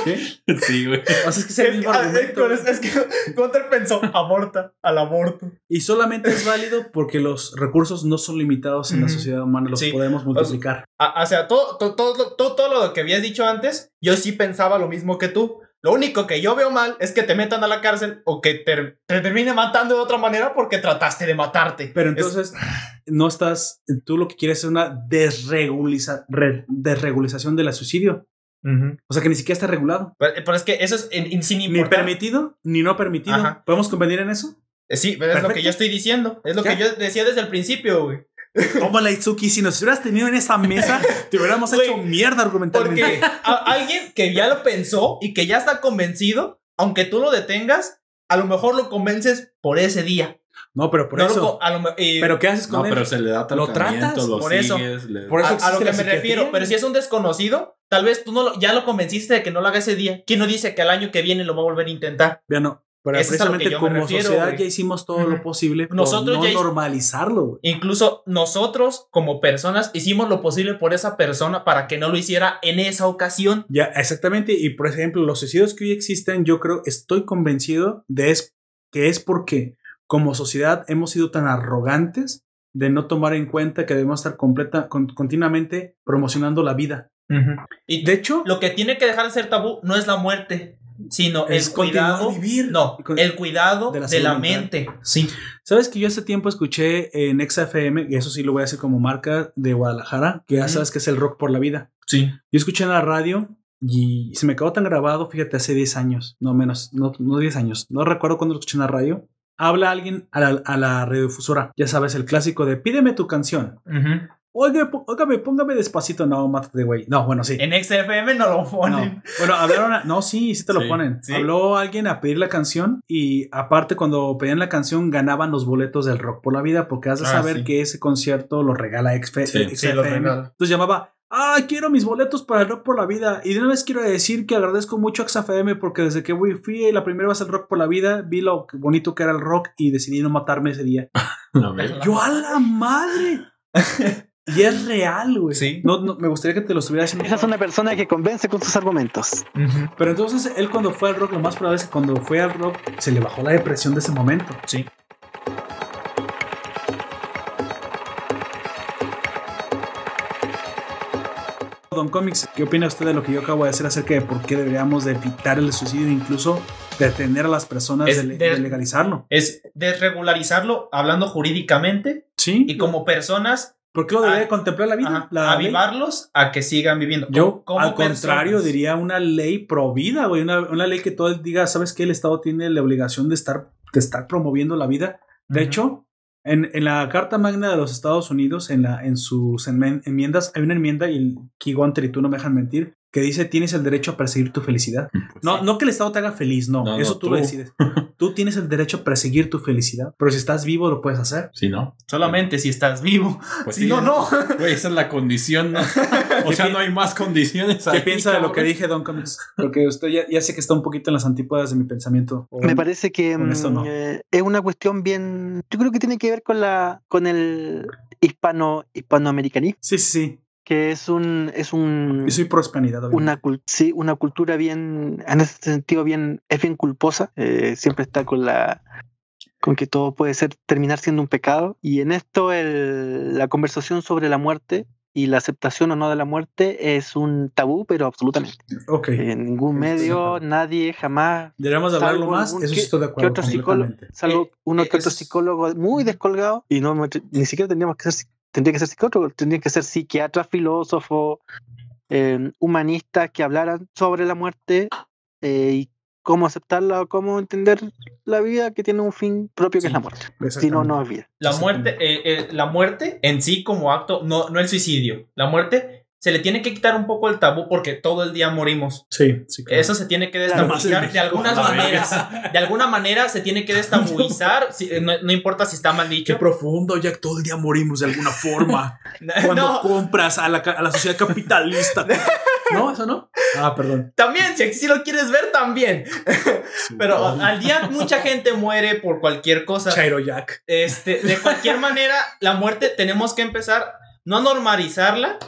Speaker 1: ¿Qué?
Speaker 3: Sí, güey.
Speaker 1: O sea, es que es el
Speaker 2: Es,
Speaker 1: mismo
Speaker 2: ah,
Speaker 1: argumento.
Speaker 2: es- es que Gunter pensó, aborta al aborto.
Speaker 1: Y solamente es válido porque los recursos no son limitados en la sociedad humana, los
Speaker 2: Sí.
Speaker 1: podemos multiplicar.
Speaker 2: O sea, todo, todo, todo, todo, todo lo que habías dicho antes, yo sí pensaba lo mismo que tú. Lo único que yo veo mal es que te metan a la cárcel o que te, te termine matando de otra manera porque trataste de matarte.
Speaker 1: Pero
Speaker 2: Es-
Speaker 1: entonces no estás, tú lo que quieres es una desreguliza- re- desregulización del suicidio. O sea que ni siquiera está regulado.
Speaker 2: pero, pero es que eso es en- en- sin
Speaker 1: Ni permitido, ni no permitido. ¿Podemos convenir en eso?
Speaker 2: Eh, Sí, pero es lo que yo estoy diciendo. Es lo
Speaker 1: Ya.
Speaker 2: que yo decía desde el principio, güey.
Speaker 1: Tómala, Itsuki, si nos hubieras tenido en esa mesa, te hubiéramos hecho mierda argumentalmente.
Speaker 2: Porque a- alguien que ya lo pensó y que ya está convencido, aunque tú lo detengas, a lo mejor lo convences por ese día.
Speaker 1: No, pero por
Speaker 2: No
Speaker 1: eso.
Speaker 2: lo y-
Speaker 1: ¿Pero qué haces con
Speaker 3: No,
Speaker 1: él?
Speaker 3: pero se le da
Speaker 1: ¿Lo
Speaker 3: tratamiento,
Speaker 1: tratas?
Speaker 3: lo
Speaker 2: Por eso.
Speaker 3: sigues, le-
Speaker 1: Por eso
Speaker 2: a, a lo que me
Speaker 1: psiquiatría.
Speaker 2: refiero. Pero si es un desconocido, tal vez tú no lo- ya lo convenciste de que no lo haga ese día. ¿Quién no dice que al año que viene lo va a volver a intentar?
Speaker 1: Ya no. Pero
Speaker 2: Eso
Speaker 1: precisamente como
Speaker 2: refiero,
Speaker 1: sociedad
Speaker 2: güey.
Speaker 1: ya hicimos todo
Speaker 2: Ujú.
Speaker 1: lo posible por
Speaker 2: Nosotros
Speaker 1: no
Speaker 2: ya
Speaker 1: normalizarlo, güey.
Speaker 2: Incluso nosotros, como personas, hicimos lo posible por esa persona para que no lo hiciera en esa ocasión.
Speaker 1: Ya, exactamente. Y por ejemplo, los suicidios que hoy existen, yo creo, estoy convencido de es, que es porque como sociedad hemos sido tan arrogantes de no tomar en cuenta que debemos estar completa, con- continuamente promocionando la vida.
Speaker 2: Y
Speaker 1: De hecho,
Speaker 2: lo que tiene que dejar de ser tabú no es la muerte, sino
Speaker 1: Es
Speaker 2: el cuidado.
Speaker 1: vivir.
Speaker 2: No, el cuidado
Speaker 1: de la
Speaker 2: de mente. Sí.
Speaker 1: ¿Sabes que yo hace tiempo escuché en XFM, y eso sí lo voy a decir como marca de Guadalajara, que ya sabes que es el rock por la vida?
Speaker 2: Sí.
Speaker 1: Yo escuché en la radio y se me quedó tan grabado, fíjate, hace 10 años, no menos, no, no 10 años, no recuerdo cuando lo escuché en la radio. Habla alguien a la, a la radiodifusora, ya sabes, el clásico de pídeme tu canción. Oiga, óigame, póngame despacito. No, mátate, güey. No, bueno, sí.
Speaker 2: En XFM no lo
Speaker 1: No.
Speaker 2: ponen.
Speaker 1: Bueno, hablaron. a- no, sí, sí te lo
Speaker 3: Sí,
Speaker 1: ponen.
Speaker 2: sí.
Speaker 1: Habló alguien a pedir la canción y aparte cuando pedían la canción ganaban los boletos del Rock por la Vida porque has de
Speaker 2: Ah,
Speaker 1: saber
Speaker 2: sí.
Speaker 1: que ese concierto lo regala XF
Speaker 3: Sí,
Speaker 1: XFM.
Speaker 2: sí, lo regala.
Speaker 1: Entonces llamaba, ah, quiero mis boletos para el Rock por la Vida. Y de una vez quiero decir que agradezco mucho a XFM porque desde que fui, fui la primera vez al Rock por la Vida, vi lo bonito que era el rock y decidí no matarme ese día. Yo a la madre. Y es real, güey.
Speaker 2: Sí.
Speaker 1: No, no, me gustaría que te lo estuviera haciendo.
Speaker 4: Esa es una persona que convence con sus argumentos.
Speaker 1: Pero entonces él cuando fue al rock, lo más probable es que cuando fue al rock se le bajó la depresión de ese momento.
Speaker 2: Sí.
Speaker 1: Don Comics, ¿qué opina usted de lo que yo acabo de decir acerca de por qué deberíamos de evitar el suicidio e incluso detener a las personas
Speaker 2: Es
Speaker 1: de, le-
Speaker 2: de-
Speaker 1: legalizarlo?
Speaker 2: Es desregularizarlo hablando jurídicamente
Speaker 1: Sí.
Speaker 2: y como personas
Speaker 1: ¿Por qué lo debería
Speaker 2: Ah,
Speaker 1: contemplar la vida?
Speaker 2: ajá,
Speaker 1: la ley?
Speaker 2: avivarlos a que sigan viviendo.
Speaker 1: Yo, al contrario,
Speaker 2: personas.
Speaker 1: diría una ley pro vida, güey. Una, una ley que todo el diga, ¿sabes qué? El Estado tiene la obligación de estar, de estar promoviendo la vida. De hecho, en, en la Carta Magna de los Estados Unidos, en, la, en sus enmiendas, hay una enmienda, y Key Gunter y tú no me dejan mentir, que dice tienes el derecho a perseguir tu felicidad.
Speaker 3: Pues
Speaker 1: No,
Speaker 3: sí.
Speaker 1: no que el Estado te haga feliz, no.
Speaker 3: No, no,
Speaker 1: eso tú, lo decides. tú tienes el derecho a perseguir tu felicidad, pero si estás vivo lo puedes hacer.
Speaker 3: Sí, ¿no?
Speaker 2: Solamente si estás vivo.
Speaker 3: Pues
Speaker 2: si
Speaker 3: sí,
Speaker 2: no, no.
Speaker 3: Güey, esa es la condición, ¿no? O sea, no hay más condiciones.
Speaker 1: ¿Qué
Speaker 3: ahí,
Speaker 1: piensa de lo que dije, Don Comics? Porque usted ya, ya sé que está un poquito en las antípodas de mi pensamiento. O-
Speaker 4: Me parece que
Speaker 1: con esto no.
Speaker 4: mm, eh, es una cuestión bien. Yo creo que tiene que ver con la con el hispano hispanoamericanismo,
Speaker 1: Sí, sí, sí.
Speaker 4: Que es un es un
Speaker 1: Yo soy pro hispanidad.
Speaker 4: una sí, una cultura bien en ese sentido bien es bien culposa. eh, siempre está con la con que todo puede ser terminar siendo un pecado y en esto el- la conversación sobre la muerte y la aceptación o no de la muerte es un tabú, pero absolutamente.
Speaker 1: Ok.
Speaker 4: En ningún medio, nadie jamás
Speaker 1: Deberíamos de hablarlo más. Eso sí
Speaker 4: ¿qué-
Speaker 1: estoy de
Speaker 4: que
Speaker 1: acuerdo.
Speaker 4: otro psicólogo, salvo
Speaker 2: Eh,
Speaker 4: uno que otro
Speaker 2: es-
Speaker 4: psicólogo muy descolgado y no ni siquiera tendríamos que ser tendría que ser psicólogo, tendría que ser psiquiatra, filósofo, eh, humanista que hablaran sobre la muerte eh, y cómo aceptarla o cómo entender la vida que tiene un fin propio que es la muerte. Si no, no es vida.
Speaker 2: La muerte, eh, eh, la muerte en sí como acto, no, no el suicidio. La muerte se le tiene que quitar un poco el tabú porque todo el día morimos.
Speaker 1: Sí, sí. claro.
Speaker 2: Eso se tiene que destabilizar de algunas maneras. De alguna manera se tiene que destabuizar. si- eh, no, no importa si está mal
Speaker 1: Qué
Speaker 2: dicho.
Speaker 1: profundo, ya que todo el día morimos de alguna forma. Cuando
Speaker 2: No,
Speaker 1: compras a la, a la sociedad capitalista. ¿No? ¿Eso no? Ah, perdón.
Speaker 2: también, si, si lo quieres ver, también. Pero al día mucha gente muere por cualquier cosa.
Speaker 1: Chairo Jack.
Speaker 2: Este, de cualquier manera, la muerte tenemos que empezar, no a normalizarla,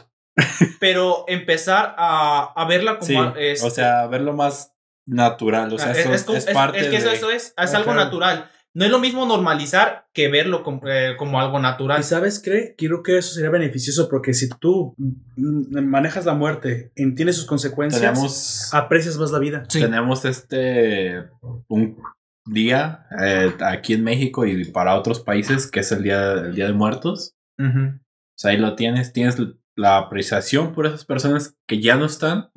Speaker 2: pero empezar a, a verla como...
Speaker 3: Sí,
Speaker 2: este,
Speaker 3: o sea, verlo más natural. O sea,
Speaker 2: es,
Speaker 3: eso
Speaker 2: es
Speaker 3: es
Speaker 2: es-
Speaker 3: parte
Speaker 2: es que eso,
Speaker 3: de-
Speaker 2: eso es, es
Speaker 1: Ah,
Speaker 2: algo
Speaker 1: claro.
Speaker 2: natural. No es lo mismo normalizar que verlo como, eh, como algo natural.
Speaker 1: ¿Y sabes qué? Creo que eso sería beneficioso porque si tú manejas la muerte, entiendes sus consecuencias,
Speaker 3: Tenemos,
Speaker 1: aprecias más la vida.
Speaker 2: Sí.
Speaker 3: tenemos este un día eh, aquí en México y para otros países que es el día, el día de muertos. O sea, ahí lo tienes, tienes la apreciación por esas personas que ya no están,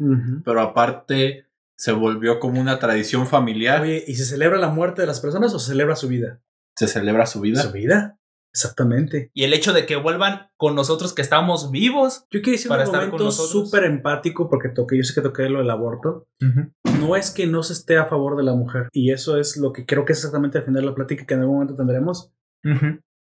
Speaker 3: pero aparte se volvió como una tradición familiar.
Speaker 1: Oye, ¿y se celebra la muerte de las personas o se celebra su vida?
Speaker 3: Se celebra su vida.
Speaker 1: Su vida. Exactamente.
Speaker 2: Y el hecho de que vuelvan con nosotros que estamos vivos.
Speaker 1: Yo quiero decir
Speaker 2: Para
Speaker 1: un momento súper empático porque toqué, yo sé que toqué lo del aborto. No es que no se esté a favor de la mujer. Y eso es lo que creo que es exactamente al final de la plática que en algún momento tendremos.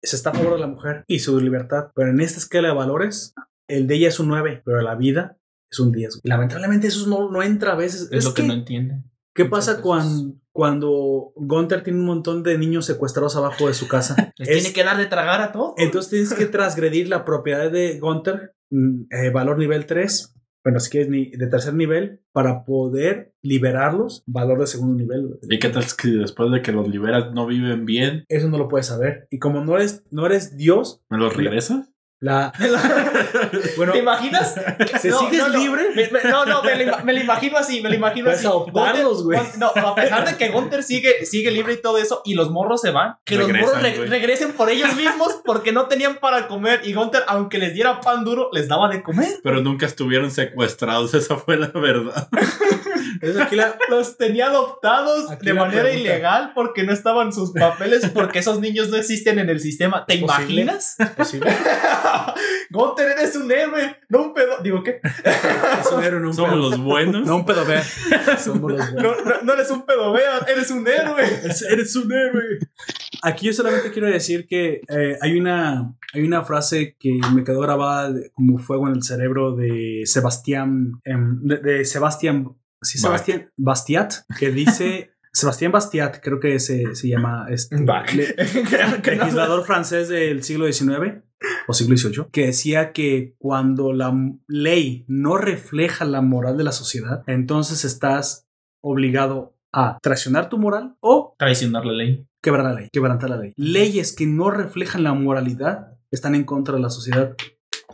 Speaker 1: Se está a favor de la mujer y su libertad. Pero en esta escala de valores, el de ella es un 9, pero la vida es un 10. Y lamentablemente eso no, no entra a veces.
Speaker 2: Es,
Speaker 1: Es
Speaker 2: lo que,
Speaker 1: que,
Speaker 2: no entienden.
Speaker 1: ¿Qué pasa cuando, cuando Gunther tiene un montón de niños secuestrados abajo de su casa?
Speaker 2: Les
Speaker 1: Es-
Speaker 2: tiene que dar de tragar a todo.
Speaker 1: Entonces tienes que transgredir la propiedad de Gunther, mm, eh, valor nivel 3, bueno, si quieres ni de tercer nivel, para poder liberarlos, valor de segundo nivel.
Speaker 3: ¿Y qué tal que después de que los liberas no viven bien?
Speaker 1: Eso no lo puedes saber. Y como no eres, no eres Dios,
Speaker 3: ¿Me los regresas?
Speaker 1: La, bueno,
Speaker 2: ¿Te imaginas?
Speaker 1: ¿Se sigues libre?
Speaker 2: Me- me- no, no, me lo, me lo imagino así, me lo imagino
Speaker 1: Puedes
Speaker 2: así.
Speaker 1: güey.
Speaker 2: No, a pesar de que Gunter sigue, sigue libre y todo eso, y los morros se van, que los morros re- regresen por ellos mismos porque no tenían para comer. Y Gunter, aunque les diera pan duro, les daba de comer.
Speaker 3: Pero nunca estuvieron secuestrados, esa fue la verdad.
Speaker 1: es aquí la,
Speaker 2: Los tenía adoptados
Speaker 1: Aquí
Speaker 2: de manera
Speaker 1: pregunta.
Speaker 2: ilegal porque no estaban sus papeles, porque esos niños no existen en el sistema. ¿Te
Speaker 1: ¿Es posible?
Speaker 2: imaginas?
Speaker 1: posible.
Speaker 2: Gunter, eres un héroe, no un pedo. Digo, ¿qué?
Speaker 1: Es un héroe, no un
Speaker 3: Somos
Speaker 1: pedo.
Speaker 3: los buenos.
Speaker 1: No un pedo, vea. Somos los buenos.
Speaker 2: No, no, no eres un pedo, vean, eres un héroe.
Speaker 1: Es- Eres un héroe. Aquí yo solamente quiero decir que eh, hay, una, hay una frase que me quedó grabada de- como fuego en el cerebro de Sebastián, em, de, de Sebastián, sí. Sebastián Bastiat, que dice, Sebastián Bastiat, creo que se, se llama este, le- legislador francés del siglo XIX o siglo XVIII, que decía que cuando la ley no refleja la moral de la sociedad, entonces estás obligado a traicionar tu moral o
Speaker 2: Traicionar la ley.
Speaker 1: quebrar la ley, quebrantar la ley. Leyes que no reflejan la moralidad están en contra de la sociedad.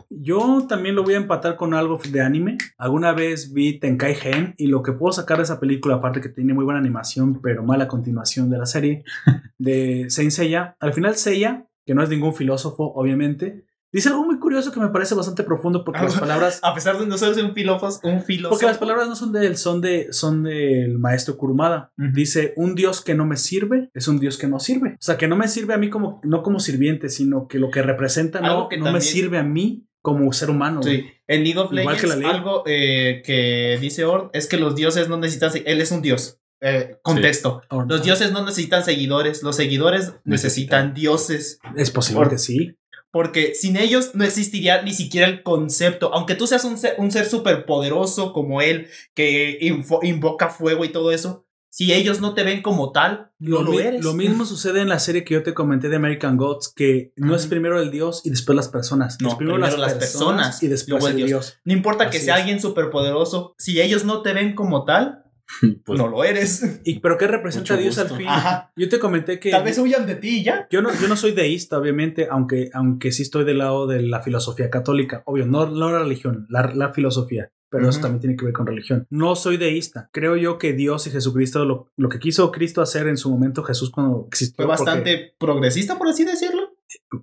Speaker 1: Yo también lo voy a empatar con algo de anime. Alguna vez vi Tenkai Gen y lo que puedo sacar de esa película, aparte que tiene muy buena animación, pero mala continuación de la serie, de Saint Seiya. Al final Seiya, que no es ningún filósofo, obviamente, dice algo muy curioso que me parece bastante profundo porque las palabras...
Speaker 2: A pesar de no ser un filósofo, un filósofo.
Speaker 1: Porque las palabras no son de él, son de son del maestro Kurumada. Dice, un dios que no me sirve es un dios que no sirve. O sea, que no me sirve a mí como no como sirviente, sino que lo que representa
Speaker 2: Algo
Speaker 1: no,
Speaker 2: que
Speaker 1: no me sirve a mí como ser humano.
Speaker 2: Sí, en League of
Speaker 1: Igual
Speaker 2: Legends
Speaker 1: que la
Speaker 2: algo eh, que dice Orn es que los dioses no necesitan... Él es un dios. Eh, contexto. Los dioses no necesitan seguidores, los seguidores necesitan dioses.
Speaker 1: Es posible
Speaker 2: Por-
Speaker 1: que sí.
Speaker 2: Porque sin ellos no existiría ni siquiera el concepto. Aunque tú seas un ser, un ser súper poderoso como él, que invoca fuego y todo eso, si ellos no te ven como tal, no lo, eres.
Speaker 1: lo mismo sucede en la serie que yo te comenté de American Gods, que no es primero el dios y después las personas.
Speaker 2: No,
Speaker 1: es primero,
Speaker 2: primero
Speaker 1: las,
Speaker 2: las
Speaker 1: personas,
Speaker 2: personas,
Speaker 1: y después
Speaker 2: luego
Speaker 1: el
Speaker 2: el
Speaker 1: dios.
Speaker 2: No importa que sea
Speaker 1: es.
Speaker 2: alguien súper poderoso, si ellos no te ven como tal,
Speaker 3: Pues,
Speaker 2: no lo eres.
Speaker 1: Y, ¿Pero qué representa Dios al fin?
Speaker 2: Ajá.
Speaker 1: Yo te comenté que...
Speaker 2: Tal vez huyan de ti ya.
Speaker 1: Yo no, yo no soy deísta, obviamente, aunque, aunque sí estoy del lado de la filosofía católica. Obvio, no, no la religión, la, la filosofía. Pero eso también tiene que ver con religión. No soy deísta. Creo yo que Dios y Jesucristo, lo, lo que quiso Cristo hacer en su momento Jesús cuando existió.
Speaker 2: Fue
Speaker 1: porque-
Speaker 2: bastante progresista, por así decirlo.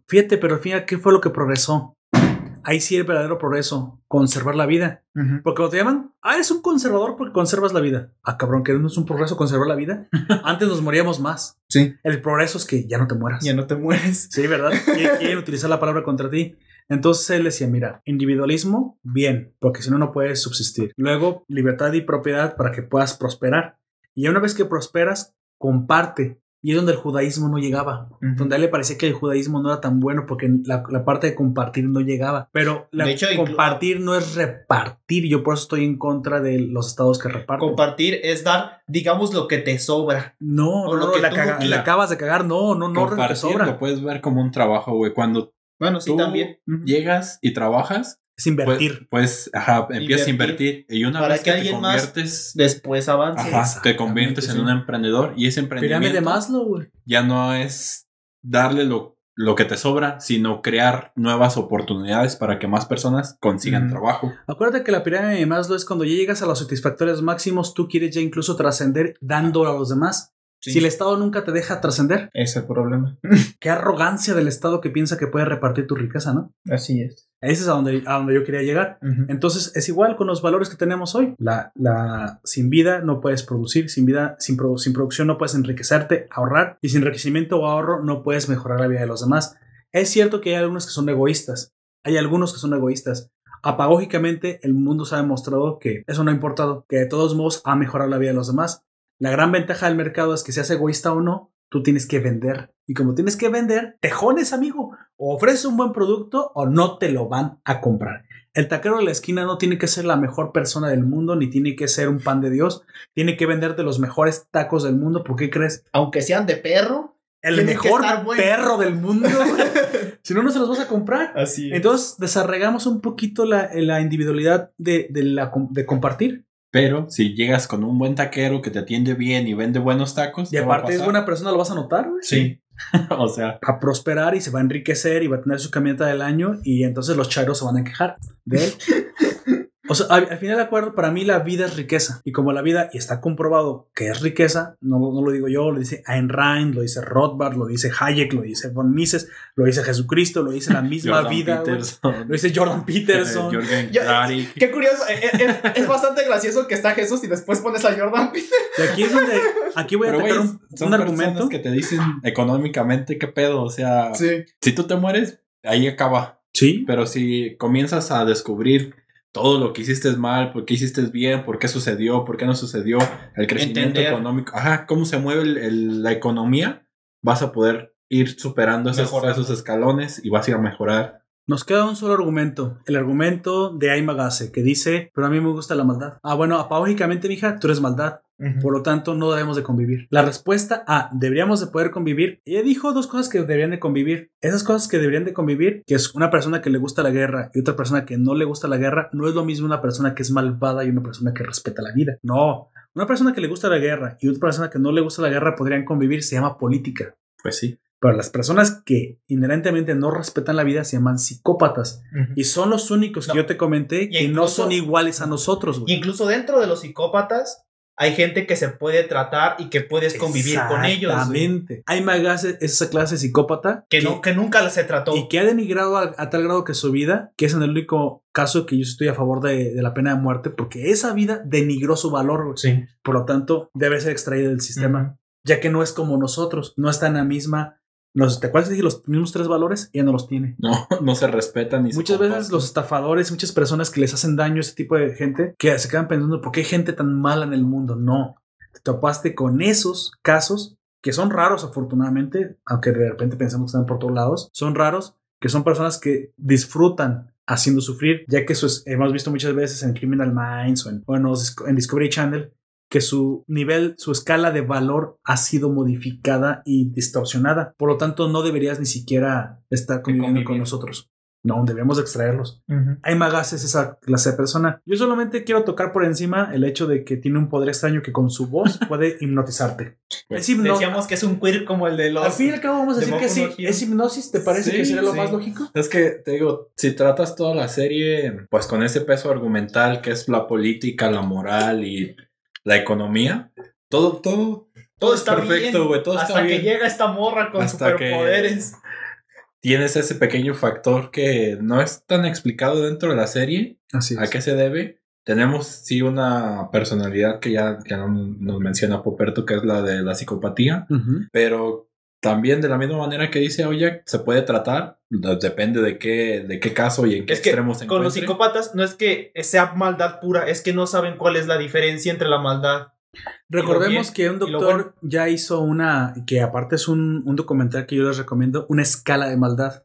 Speaker 1: fíjate, pero al final, ¿qué fue lo que progresó? Ahí sí el verdadero progreso, conservar la vida. Porque cuando te llaman, ah, eres un conservador porque conservas la vida. Ah, cabrón, que no es un progreso conservar la vida. Antes nos moríamos más.
Speaker 2: Sí.
Speaker 1: El progreso es que ya no te mueras.
Speaker 2: Ya no te mueres.
Speaker 1: Sí, ¿verdad? Quieren utilizar la palabra contra ti. Entonces él decía, mira, individualismo, bien, porque si no, no puedes subsistir. Luego, libertad y propiedad para que puedas prosperar. Y una vez que prosperas, comparte. Y es donde el judaísmo no llegaba. Donde a él le parecía que el judaísmo no era tan bueno porque la, la parte de compartir no llegaba. Pero la,
Speaker 2: De hecho,
Speaker 1: compartir no es repartir. Yo por eso estoy en contra de los estados que reparten.
Speaker 2: Compartir es dar, digamos, lo que te sobra.
Speaker 1: no,
Speaker 2: o
Speaker 1: no,
Speaker 2: lo
Speaker 1: no,
Speaker 2: que
Speaker 1: la,
Speaker 2: tú-
Speaker 1: caga- la acabas de cagar. No, no, no, te
Speaker 3: compartir
Speaker 1: sobra.
Speaker 3: lo puedes ver como un trabajo, güey. Cuando
Speaker 2: Bueno, sí,
Speaker 3: tú
Speaker 2: también.
Speaker 3: llegas y trabajas,
Speaker 1: Es
Speaker 3: pues,
Speaker 1: invertir.
Speaker 3: pues ajá, empiezas a
Speaker 2: Invertir.
Speaker 3: Y una
Speaker 2: Para
Speaker 3: vez
Speaker 2: que
Speaker 3: que, te
Speaker 2: alguien más
Speaker 3: conviertes,
Speaker 2: Después avance.
Speaker 3: ajá, te conviertes en
Speaker 1: sí.
Speaker 3: un emprendedor y ese
Speaker 1: Pirámide de
Speaker 3: emprendimiento
Speaker 1: Maslow, güey.
Speaker 3: ya no es darle lo, lo que te sobra, sino crear nuevas oportunidades para que más personas consigan trabajo.
Speaker 1: Acuérdate que la pirámide de Maslow es cuando ya llegas a los satisfactorios máximos, tú quieres ya incluso trascender dando a los demás.
Speaker 2: Sí.
Speaker 1: Si el Estado nunca te deja trascender,
Speaker 2: Ese es el problema.
Speaker 1: qué arrogancia del Estado que piensa que puede repartir tu riqueza, ¿no?
Speaker 2: Así es.
Speaker 1: Ese es a donde, a donde yo quería llegar. Entonces es igual con los valores que tenemos hoy. La, la, sin vida no puedes producir, sin vida, sin, produ- sin producción no puedes enriquecerte, ahorrar, y sin enriquecimiento o ahorro no puedes mejorar la vida de los demás. Es cierto que hay algunos que son egoístas, hay algunos que son egoístas. Apagógicamente el mundo se ha demostrado que eso no ha importado, que de todos modos ha mejorado la vida de los demás. La gran ventaja del mercado es que seas egoísta o no, tú tienes que vender. Y como tienes que vender, tejones, amigo. O ofreces un buen producto o no te lo van a comprar. El taquero de la esquina no tiene que ser la mejor persona del mundo, ni tiene que ser un pan de Dios. Tiene que venderte los mejores tacos del mundo. ¿Por qué crees?
Speaker 2: Aunque sean de perro.
Speaker 1: El mejor perro del mundo. si no, no se los vas a comprar.
Speaker 2: Así
Speaker 1: Entonces, desarregamos un poquito la, la individualidad de, de la, com- de compartir.
Speaker 3: Pero si llegas con un buen taquero que te atiende bien y vende buenos tacos,
Speaker 1: Y
Speaker 3: ¿qué va a
Speaker 1: aparte es buena persona, lo vas a notar, güey.
Speaker 3: Sí. o sea,
Speaker 1: a prosperar y se va a enriquecer y va a tener su camioneta del año y entonces los chairos se van a quejar de él. O sea, al, al final de acuerdo, para mí la vida es riqueza. Y como la vida, y está comprobado que es riqueza, no, no lo digo yo, lo dice Ayn Rand, lo dice Rothbard, lo dice Hayek, lo dice von Mises, lo dice Jesucristo, lo dice la misma
Speaker 3: Jordan
Speaker 1: vida, lo dice Jordan Peterson.
Speaker 3: eh,
Speaker 2: Ya-
Speaker 3: Klarik.
Speaker 2: Qué curioso, eh, eh, eh, es bastante gracioso que está Jesús y después pones a Jordan Peterson.
Speaker 1: Y aquí es donde, aquí voy a
Speaker 3: güey,
Speaker 1: un,
Speaker 3: son
Speaker 1: un argumento.
Speaker 3: que te dicen económicamente qué pedo. O sea,
Speaker 2: Sí.
Speaker 3: si tú te mueres, ahí acaba.
Speaker 1: Sí,
Speaker 3: Pero si comienzas a descubrir todo lo que hiciste mal, por qué hiciste bien, por qué sucedió, por qué no sucedió, el crecimiento
Speaker 2: Entender.
Speaker 3: económico, ajá, cómo se mueve el- el- la economía, vas a poder ir superando esos, esos escalones y vas a ir a mejorar.
Speaker 1: Nos queda un solo argumento, el argumento de Aymagase, que dice, pero a mí me gusta la maldad. Ah, bueno, apológicamente, mija, tú eres maldad, por lo tanto no debemos de convivir. La respuesta a, deberíamos de poder convivir, ella dijo dos cosas que deberían de convivir. Esas cosas que deberían de convivir, que es una persona que le gusta la guerra y otra persona que no le gusta la guerra, no es lo mismo una persona que es malvada y una persona que respeta la vida. No, una persona que le gusta la guerra y otra persona que no le gusta la guerra podrían convivir, se llama política.
Speaker 3: Pues sí.
Speaker 1: Pero las personas que inherentemente no respetan la vida se llaman psicópatas. Y son los únicos
Speaker 2: No.
Speaker 1: que yo te comenté
Speaker 2: Y
Speaker 1: que no son iguales a nosotros, güey.
Speaker 2: Incluso dentro de los psicópatas hay gente que se puede tratar y que puedes convivir con ellos.
Speaker 1: Exactamente. Hay Magas es esa clase de psicópata
Speaker 2: Que, no, que nunca se trató.
Speaker 1: y que ha denigrado a, a tal grado que su vida, que es en el único caso que yo estoy a favor de, de la pena de muerte, porque esa vida denigró su valor.
Speaker 2: Sí.
Speaker 1: por lo tanto debe ser extraída del sistema, ya que no es como nosotros, no está en la misma. Los, ¿Te acuerdas que dije los mismos tres valores? Ella no los tiene.
Speaker 3: No, no se respetan ni se
Speaker 1: Muchas veces los estafadores, muchas personas que les hacen daño a este tipo de gente, que se quedan pensando, ¿por qué hay gente tan mala en el mundo? No, te topaste con esos casos que son raros afortunadamente, aunque de repente pensamos que están por todos lados, son raros, que son personas que disfrutan haciendo sufrir, ya que eso es- hemos visto muchas veces en Criminal Minds o en Discovery Channel, que su nivel, su escala de valor ha sido modificada y distorsionada. Por lo tanto, no deberías ni siquiera estar conviviendo con nosotros. No, debemos de extraerlos.
Speaker 2: Ujú.
Speaker 1: Hay Magas es esa clase de persona. Yo solamente quiero tocar por encima el hecho de que tiene un poder extraño que con su voz puede hipnotizarte.
Speaker 3: Pues,
Speaker 1: es hipno-
Speaker 2: Decíamos que es un queer como el de los.
Speaker 1: Al fin y al cabo vamos a
Speaker 2: de
Speaker 1: decir que sí. ¿Es hipnosis? ¿Te parece
Speaker 3: Sí,
Speaker 1: que sería lo
Speaker 2: sí.
Speaker 1: más lógico?
Speaker 3: Es que te digo, si tratas toda la serie, pues con ese peso argumental que es la política, la moral y la economía, todo, todo,
Speaker 2: Todo está
Speaker 3: perfecto,
Speaker 2: bien,
Speaker 3: güey, todo
Speaker 2: hasta
Speaker 3: está
Speaker 2: que llega esta morra con
Speaker 3: Hasta que-
Speaker 2: superpoderes.
Speaker 3: Tienes ese pequeño factor que no es tan explicado dentro de la serie.
Speaker 1: Así
Speaker 3: ¿A qué se debe? Tenemos sí una personalidad que ya, ya nos menciona Poperto, que es la de la psicopatía, pero también de la misma manera que dice Oyak, se puede tratar, depende de qué, de qué caso y en qué
Speaker 2: Es que
Speaker 3: extremo se
Speaker 2: con los psicópatas no es que sea maldad pura, es que no saben cuál es la diferencia entre la maldad.
Speaker 1: Recordemos que un doctor ya hizo una, que aparte es un, un documental que yo les recomiendo, una escala de maldad.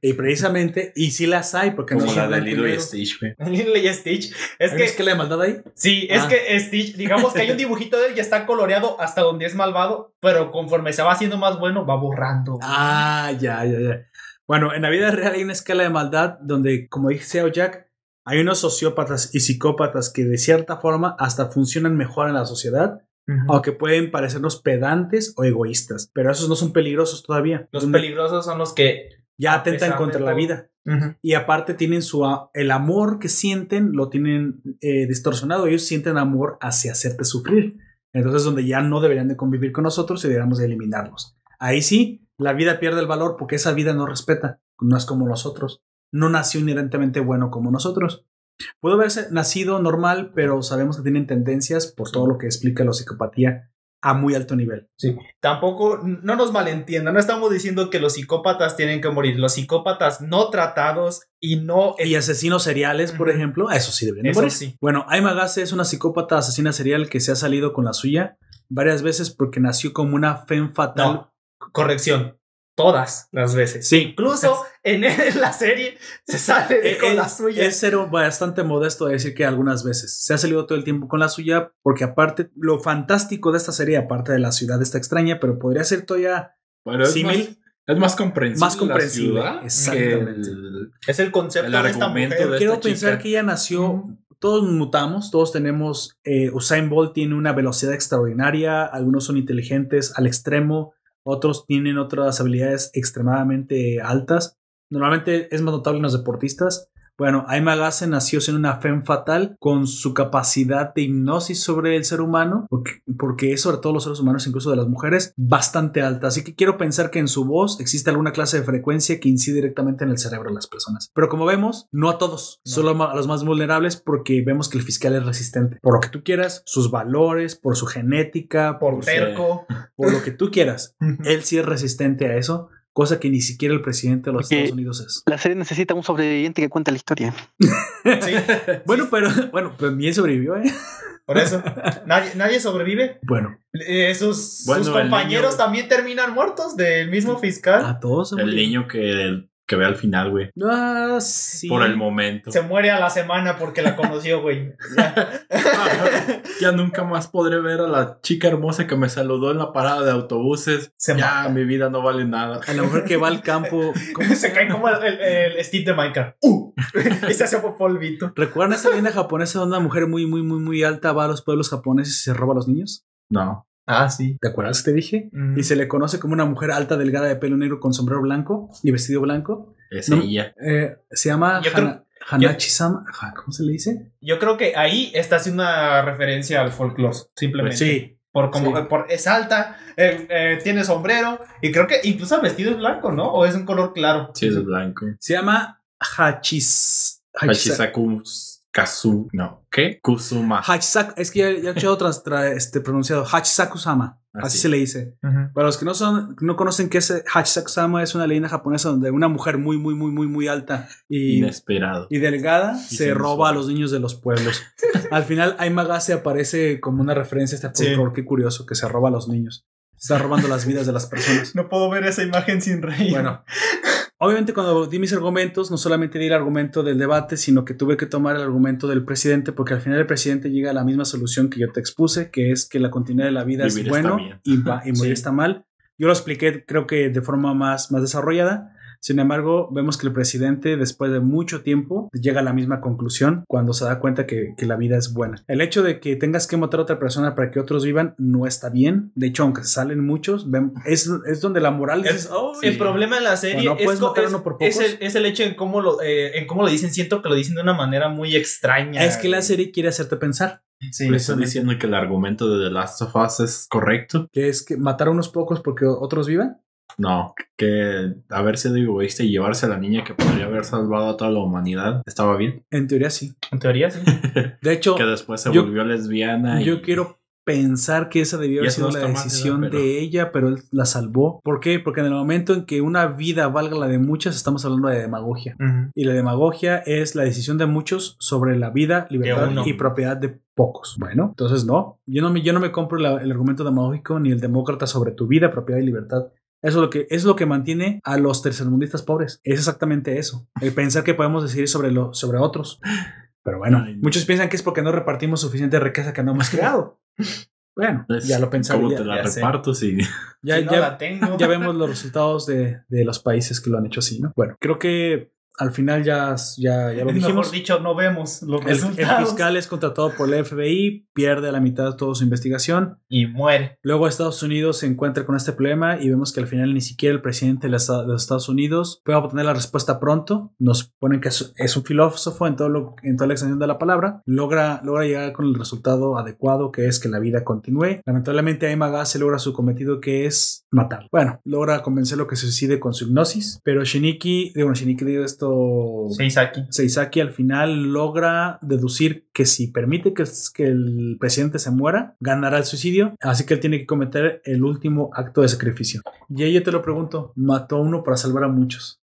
Speaker 1: Y precisamente, y sí las hay, porque
Speaker 3: Como
Speaker 1: no
Speaker 3: la de Lilo y. Stitch, güey.
Speaker 2: Lilo y Stitch. Es
Speaker 1: ¿Hay
Speaker 2: que
Speaker 1: una escala de maldad ahí?
Speaker 2: sí, es
Speaker 1: Ah.
Speaker 2: que Stitch, digamos que hay un dibujito de él y está coloreado hasta donde es malvado, pero conforme se va haciendo más bueno, va borrando.
Speaker 1: Ah, ya, ya, ya. Bueno, en la vida real hay una escala de maldad donde, como dice Jack, hay unos sociópatas y psicópatas que de cierta forma hasta funcionan mejor en la sociedad,
Speaker 2: Ujú.
Speaker 1: aunque pueden parecernos pedantes o egoístas, pero esos no son peligrosos todavía.
Speaker 2: Los peligrosos son los que.
Speaker 1: ya atentan contra la vida. Y aparte tienen su el amor que sienten, lo tienen eh, distorsionado. Ellos sienten amor hacia hacerte sufrir. Entonces, donde ya no deberían de convivir con nosotros y deberíamos de eliminarlos. Ahí sí, la vida pierde el valor porque esa vida no respeta. No es como nosotros. No nació inherentemente bueno como nosotros. Pudo haberse nacido normal, pero sabemos que tienen tendencias por todo lo que explica la psicopatía a muy alto nivel.
Speaker 2: Tampoco, no nos malentiendan, no estamos diciendo que los psicópatas tienen que morir. Los psicópatas no tratados y no.
Speaker 1: Y asesinos seriales, por ejemplo, a eso sí deberían de
Speaker 2: Eso
Speaker 1: morir.
Speaker 2: sí.
Speaker 1: Bueno, Aima Gase es una psicópata asesina serial que se ha salido con la suya varias veces porque nació como una femme fatal.
Speaker 2: No, corrección. Todas las veces.
Speaker 1: Sí.
Speaker 2: Incluso en, en la serie se sale de
Speaker 1: Eh,
Speaker 2: con
Speaker 1: eh,
Speaker 2: la suya.
Speaker 1: Es ser bastante modesto de decir que algunas veces se ha salido todo el tiempo con la suya porque aparte lo fantástico de esta serie, aparte de la ciudad está extraña, pero podría ser todavía
Speaker 3: Pero es
Speaker 1: símil.
Speaker 3: más, es más comprensible.
Speaker 1: Más comprensible,
Speaker 3: la ciudad
Speaker 1: exactamente.
Speaker 3: el-
Speaker 2: es el concepto
Speaker 3: el
Speaker 2: de esta
Speaker 3: argumento
Speaker 2: mujer.
Speaker 3: de
Speaker 1: Quiero
Speaker 3: esta
Speaker 1: pensar
Speaker 3: chica.
Speaker 1: que ella nació, todos mutamos, todos tenemos, eh, Usain Bolt tiene una velocidad extraordinaria, algunos son inteligentes al extremo, otros tienen otras habilidades extremadamente altas. Normalmente es más notable en los deportistas. Bueno, Aimagase nació siendo una femme fatal con su capacidad de hipnosis sobre el ser humano, porque, porque es sobre todo los seres humanos, incluso de las mujeres, bastante alta. Así que quiero pensar que en su voz existe alguna clase de frecuencia que incide directamente en el cerebro de las personas. Pero como vemos, no a todos,
Speaker 2: No.
Speaker 1: solo a los más vulnerables, porque vemos que el fiscal es resistente. Por lo que tú quieras, sus valores, por su genética,
Speaker 2: Por
Speaker 1: por,
Speaker 2: terco.
Speaker 1: por lo que tú quieras. Él sí es resistente a eso, cosa que ni siquiera el presidente de los
Speaker 4: Porque-
Speaker 1: Estados Unidos es.
Speaker 4: La serie necesita un sobreviviente que cuente la historia.
Speaker 2: Sí,
Speaker 1: Bueno, pero bueno, pues ni él sobrevivió, ¿eh?
Speaker 2: por eso. Nadie, nadie sobrevive.
Speaker 1: Bueno,
Speaker 2: Eh, sus,
Speaker 3: Bueno,
Speaker 2: sus
Speaker 3: el
Speaker 2: compañeros
Speaker 3: niño-
Speaker 2: también terminan muertos del mismo fiscal.
Speaker 1: a todos se
Speaker 3: El niño que, que ve al final, güey.
Speaker 1: Ah, sí.
Speaker 3: Por el momento.
Speaker 2: Se muere a la semana porque la conoció, güey. Ya.
Speaker 3: Ya nunca más podré ver a la chica hermosa que me saludó en la parada de autobuses.
Speaker 2: Se
Speaker 3: ya,
Speaker 2: mata.
Speaker 3: mi vida no vale nada.
Speaker 1: A la mujer que va al campo. ¿cómo
Speaker 2: se cae como el, el- el Steve de Minecraft. ¡Uh! y se hace polvito.
Speaker 1: ¿Recuerdan esa leyenda japonesa donde una mujer muy, muy, muy, muy alta va a los pueblos japoneses y se roba a los niños?
Speaker 3: No.
Speaker 2: Ah, sí.
Speaker 1: ¿Te acuerdas que te dije? Y se le conoce como una mujer alta, delgada, de pelo negro, con sombrero blanco y vestido blanco.
Speaker 3: Es
Speaker 1: No.
Speaker 3: ella.
Speaker 1: Eh, se llama
Speaker 2: Yo
Speaker 1: Hana- Hanachi-sama. ¿Cómo se le dice?
Speaker 2: Yo creo que ahí está haciendo una referencia al folclore, simplemente.
Speaker 1: Sí.
Speaker 2: Por como
Speaker 1: Sí.
Speaker 2: por, es alta, eh, eh, tiene sombrero y creo que incluso el vestido es blanco, ¿no? O es un color claro.
Speaker 3: Sí, es blanco.
Speaker 1: Se llama Hachis.
Speaker 3: Kazu. No. ¿Qué? Kusuma.
Speaker 1: Hachisaku. Es que ya, ya he escuchado tras, tra- este, pronunciado. Hachisaku-sama. Así
Speaker 3: Así.
Speaker 1: se le dice. Para los que no son, no conocen qué es Hachisaku-sama, es una leyenda japonesa donde una mujer muy, muy, muy, muy, muy alta y,
Speaker 3: Inesperado.
Speaker 1: y delgada
Speaker 3: Y
Speaker 1: se roba a los niños de los pueblos. Al final, Aimagase aparece como una referencia a este
Speaker 2: Sí.
Speaker 1: folclore. Qué curioso que se roba a los niños. Se está robando las vidas de las personas.
Speaker 2: No puedo ver esa imagen sin reír.
Speaker 1: Bueno, obviamente cuando di mis argumentos, no solamente di el argumento del debate, sino que tuve que tomar el argumento del presidente, porque al final el presidente llega a la misma solución que yo te expuse, que es que la continuidad de la vida
Speaker 3: Vivir
Speaker 1: es bueno y, va- y morir
Speaker 2: Sí.
Speaker 1: está mal. Yo lo expliqué, creo que de forma más, más desarrollada. Sin embargo, vemos que el presidente, después de mucho tiempo, llega a la misma conclusión cuando se da cuenta que, que la vida es buena. El hecho de que tengas que matar a otra persona para que otros vivan no está bien. De hecho, aunque salen muchos, ven- es, es donde la moral "Oh,
Speaker 2: El
Speaker 1: sí".
Speaker 2: problema de la serie es, es-
Speaker 1: por
Speaker 2: es el, es el hecho en cómo, lo, eh, en cómo lo dicen. Siento que lo dicen de una manera muy extraña.
Speaker 1: Es que la serie quiere hacerte pensar
Speaker 2: Sí.
Speaker 3: ¿Me estás diciendo que el argumento de The Last of Us es correcto?
Speaker 1: que es que matar a unos pocos porque otros vivan.
Speaker 3: No, que haber sido egoísta y llevarse a la niña que podría haber salvado a toda la humanidad estaba bien.
Speaker 1: En teoría sí.
Speaker 2: En teoría, sí.
Speaker 1: De hecho,
Speaker 3: Que después se
Speaker 1: yo-
Speaker 3: volvió lesbiana. y-
Speaker 1: yo quiero pensar que esa debió haber sido
Speaker 3: no
Speaker 1: la
Speaker 3: mal,
Speaker 1: decisión de ella, pero él la salvó. ¿Por qué? Porque en el momento en que una vida valga la de muchas, estamos hablando de demagogia. Y la demagogia es la decisión de muchos sobre la vida, libertad y propiedad de pocos. Bueno, entonces no. Yo no me, yo no me compro la- el argumento demagógico ni el demócrata sobre tu vida, propiedad y libertad. Eso es lo que, es lo que mantiene a los tercermundistas pobres. Es exactamente eso. El pensar que podemos decidir sobre, lo, sobre otros. Pero bueno,
Speaker 3: Ay,
Speaker 1: muchos piensan que es porque no repartimos suficiente riqueza que no hemos creado. Bueno,
Speaker 3: Es
Speaker 1: ya lo pensaba.
Speaker 3: ¿Cómo
Speaker 1: Ya,
Speaker 3: te la
Speaker 2: ya
Speaker 3: reparto? Sí.
Speaker 1: ya-
Speaker 2: Si no
Speaker 1: ya-
Speaker 2: la tengo.
Speaker 1: ya vemos los resultados de, de los países que lo han hecho así, ¿no? Bueno, creo que al final ya, ya, ya lo dijimos.
Speaker 2: Mejor dicho, no vemos los
Speaker 1: El, el
Speaker 2: resultados.
Speaker 1: fiscal es contratado por la FBI, pierde a la mitad de toda su investigación.
Speaker 2: Y muere.
Speaker 1: Luego Estados Unidos se encuentra con este problema y vemos que al final ni siquiera el presidente de los Estados Unidos puede obtener la respuesta pronto. Nos ponen que es, un filósofo en, todo lo, en toda la extensión de la palabra. Logra, logra llegar con el resultado adecuado que es que la vida continúe. Lamentablemente Aimaga se logra su cometido que es matar. Bueno, logra convencerlo que se suicide con su hipnosis. Pero Shiniki, digo, no, Shiniki digo esto...
Speaker 2: Seisaki.
Speaker 1: Seisaki al final logra deducir que si permite que, que el presidente se muera, ganará el suicidio. Así que él tiene que cometer el último acto de sacrificio. Y ahí yo te lo pregunto, mató a uno para salvar a muchos.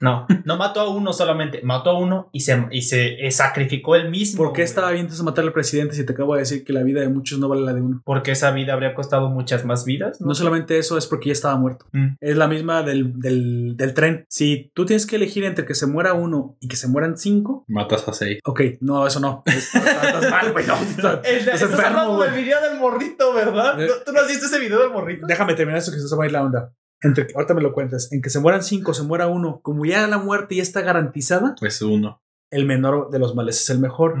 Speaker 2: No, no mató a uno solamente. Mató a uno y se, y se eh, sacrificó él mismo.
Speaker 1: ¿Por qué
Speaker 2: güey.
Speaker 1: estaba bien entonces matar al presidente si te acabo de decir que la vida de muchos no vale la de uno?
Speaker 2: Porque esa vida habría costado muchas más vidas.
Speaker 1: No solamente eso, es porque ya estaba muerto.
Speaker 2: Mm.
Speaker 1: Es la misma del, del, del tren. Si tú tienes que elegir entre que se muera uno y que se mueran cinco,
Speaker 3: Matas a seis.
Speaker 1: ok, no, eso no. Es- Estás mal, güey. no, estás-
Speaker 2: El de-
Speaker 1: estás
Speaker 2: estás
Speaker 1: enfermo,
Speaker 2: hablando
Speaker 1: güey.
Speaker 2: del video del morrito, ¿verdad?
Speaker 1: Eh.
Speaker 2: ¿No- ¿Tú no has visto ese video del morrito?
Speaker 1: Déjame terminar eso que se va a ir la onda. Entre, ahorita me lo cuentas. En que se mueran cinco, se muera uno. Como ya la muerte ya está garantizada,
Speaker 3: Es uno.
Speaker 1: el menor de los males es el mejor.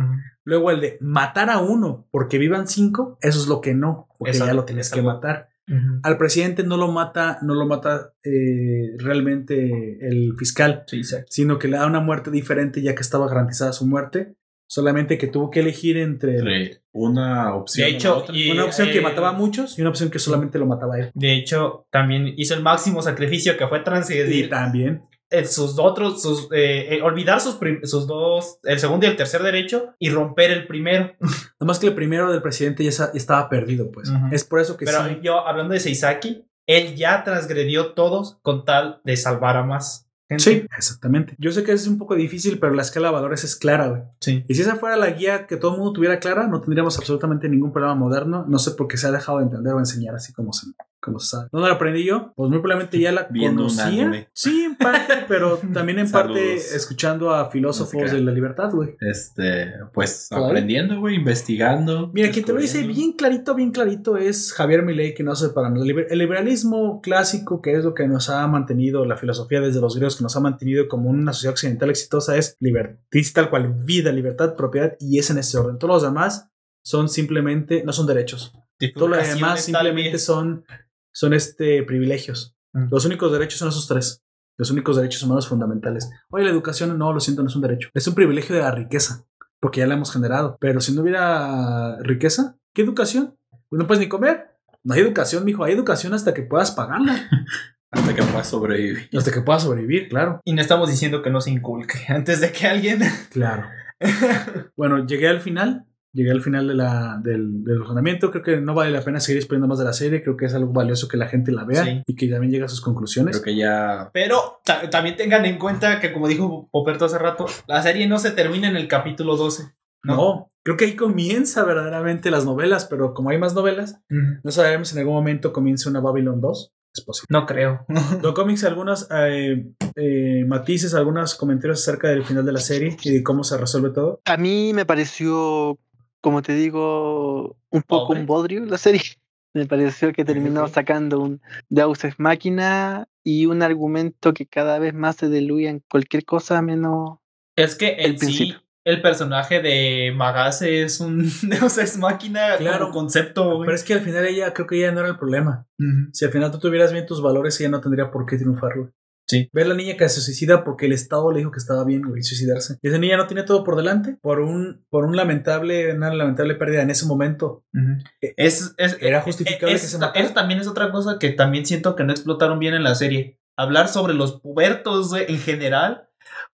Speaker 1: Luego el de matar a uno porque vivan cinco, eso es lo que no, porque ya lo tienes que matar. Al presidente no lo mata, no lo mata eh, realmente el fiscal,
Speaker 2: Sí, sí.
Speaker 1: sino que le da una muerte diferente ya que estaba garantizada su muerte. Solamente que tuvo que elegir entre
Speaker 3: Entre una opción.
Speaker 2: De
Speaker 3: y
Speaker 2: hecho,
Speaker 3: otra.
Speaker 2: y-
Speaker 1: una opción que
Speaker 2: eh,
Speaker 1: mataba a muchos y una opción que solamente lo mataba a él.
Speaker 2: De hecho, también hizo el máximo sacrificio que fue
Speaker 1: Y
Speaker 2: transgredir
Speaker 1: también.
Speaker 2: eh, sus otros, sus, eh, eh, olvidar sus, sus dos, el segundo y el tercer derecho y romper el primero.
Speaker 1: Nada más que el primero del presidente ya estaba perdido, pues. Es por eso que
Speaker 2: Pero
Speaker 1: sí.
Speaker 2: yo, hablando de Seisaki, él ya transgredió todos con tal de salvar a más gente.
Speaker 1: Sí, exactamente. Yo sé que es un poco difícil, pero la escala de valores es clara, güey.
Speaker 2: Sí.
Speaker 1: Y si esa fuera la guía que todo el mundo tuviera clara, no tendríamos absolutamente ningún problema moderno. No sé por qué se ha dejado de entender o enseñar así como se, ¿Dónde la aprendí yo? Pues muy probablemente ya la
Speaker 3: Viendo
Speaker 1: conocía. Sí, en parte, pero también en parte escuchando a filósofos de la libertad, güey.
Speaker 3: Este, pues aprendiendo, güey, investigando.
Speaker 1: Mira, quien te lo dice bien clarito, bien clarito es Javier Milei, que no hace para nada. El liber- el liberalismo clásico, que es lo que nos ha mantenido, la filosofía desde los griegos, que nos ha mantenido como una sociedad occidental exitosa, es libertad, tal cual, vida, libertad, propiedad, y es en ese orden. Todos los demás son simplemente, no son derechos. Todo lo demás simplemente son, son este, privilegios.
Speaker 2: Mm.
Speaker 1: Los únicos derechos son esos tres. Los únicos derechos humanos fundamentales. Oye, la educación, no, lo siento, no es un derecho. Es un privilegio de la riqueza, porque ya la hemos generado. Pero si no hubiera riqueza, ¿qué educación? Pues no puedes ni comer. No hay educación, mijo. Hay educación hasta que puedas pagarla.
Speaker 3: Hasta que puedas sobrevivir.
Speaker 1: hasta que puedas sobrevivir, claro.
Speaker 2: Y no estamos diciendo que no se inculque antes de que alguien.
Speaker 1: Claro. Bueno, llegué al final. Llegué al final de la, del, del razonamiento. Creo que no vale la pena seguir exponiendo más de la serie. Creo que es algo valioso que la gente la vea
Speaker 2: Sí.
Speaker 1: y que también llegue a sus conclusiones.
Speaker 3: Creo que ya.
Speaker 2: Pero ta- también tengan en cuenta que, como dijo Poperto hace rato, la serie no se termina en el capítulo 12.
Speaker 1: No. creo que ahí comienza verdaderamente las novelas, pero como hay más novelas, no sabemos si en algún momento comienza una Babylon 2. Es posible.
Speaker 2: No creo.
Speaker 1: Don Comics, algunos eh, eh, matices, algunos comentarios acerca del final de la serie y de cómo se resuelve todo.
Speaker 4: A mí me pareció, como te digo, un poco
Speaker 2: Pobre.
Speaker 4: un bodrio la serie. Me pareció que terminó sacando un Deus Ex Máquina y un argumento que cada vez más se diluía en cualquier cosa menos.
Speaker 2: Es que en
Speaker 4: El
Speaker 2: sí,
Speaker 4: principio.
Speaker 2: el personaje de Magase es un Deus Ex Máquina
Speaker 1: Claro.
Speaker 2: concepto. güey.
Speaker 1: Pero es que al final ella, creo que ella no era el problema. Si al final tú tuvieras bien tus valores, ella no tendría por qué triunfar,
Speaker 2: Sí.
Speaker 1: Ver la niña que se suicida porque el Estado le dijo que estaba bien, güey, suicidarse. Y esa niña no tiene todo por delante por un, por un lamentable, una lamentable pérdida en ese momento.
Speaker 2: Ujú. Es, es-
Speaker 1: Era
Speaker 2: eh,
Speaker 1: justificable
Speaker 2: eh,
Speaker 1: que se
Speaker 2: esta-
Speaker 1: matara.
Speaker 2: Eso también es otra cosa que también siento que no explotaron bien en la serie. Hablar sobre los pubertos güey, en general.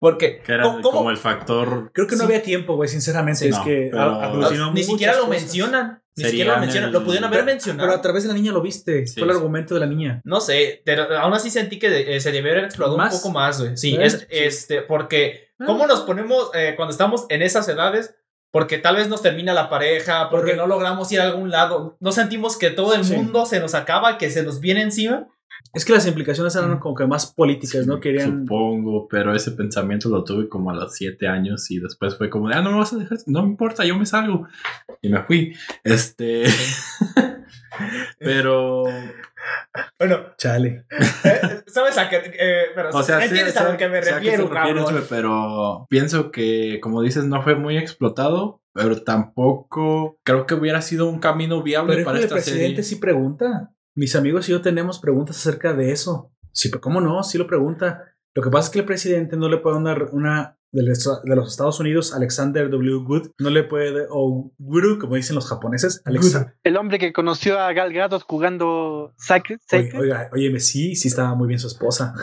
Speaker 2: Porque.
Speaker 3: Que era
Speaker 2: ¿cómo- cómo?
Speaker 3: como el factor.
Speaker 1: Creo que no
Speaker 2: Sí.
Speaker 1: había tiempo, güey, sinceramente.
Speaker 3: Sí,
Speaker 1: es
Speaker 3: no,
Speaker 1: que aglutinó
Speaker 2: Ni siquiera lo
Speaker 1: cosas.
Speaker 2: mencionan. Ni
Speaker 3: Serían
Speaker 2: siquiera lo mencionan. Lo pudieron haber mencionado.
Speaker 1: Pero a través de la niña lo viste.
Speaker 3: Sí,
Speaker 1: Fue el argumento de la niña.
Speaker 2: No sé, pero aún así sentí que eh, se debió haber explorado
Speaker 1: ¿Más?
Speaker 2: un poco más, güey. Sí, es este, porque
Speaker 1: Ah.
Speaker 2: ¿cómo nos ponemos eh, cuando estamos en esas edades? Porque tal vez nos termina la pareja, porque
Speaker 1: Porque-
Speaker 2: no logramos ir a algún lado. No sentimos que todo el mundo se nos acaba, que se nos viene encima.
Speaker 1: Es que las implicaciones eran como que más políticas, ¿no? Querían.
Speaker 3: Supongo, pero ese pensamiento lo tuve como a los siete años y después fue como de, ah, no me vas a dejar, no me importa, yo me salgo. Y me fui. Este. pero.
Speaker 2: Bueno,
Speaker 1: Chale.
Speaker 2: eh, ¿sabes a qué? eh, pero
Speaker 3: O sea, sí,
Speaker 2: entiendes a lo que me refiero,
Speaker 3: pero pienso que, como dices, no fue muy explotado, pero tampoco creo que hubiera sido un camino viable
Speaker 1: Pero
Speaker 3: para
Speaker 1: el
Speaker 3: esta
Speaker 1: presidente
Speaker 3: serie.
Speaker 1: sí pregunta. Mis amigos y yo tenemos preguntas acerca de eso. Sí, pero ¿cómo no? Sí lo pregunta. Lo que pasa es que el presidente no le puede dar una de los, de los Estados Unidos, Alexander W. Good, no le puede, o Guru, como dicen los japoneses, Alexa.
Speaker 4: El hombre que conoció a Gal Gadot jugando Sacred.
Speaker 1: Oye, oiga, óyeme, sí, sí estaba muy bien su esposa,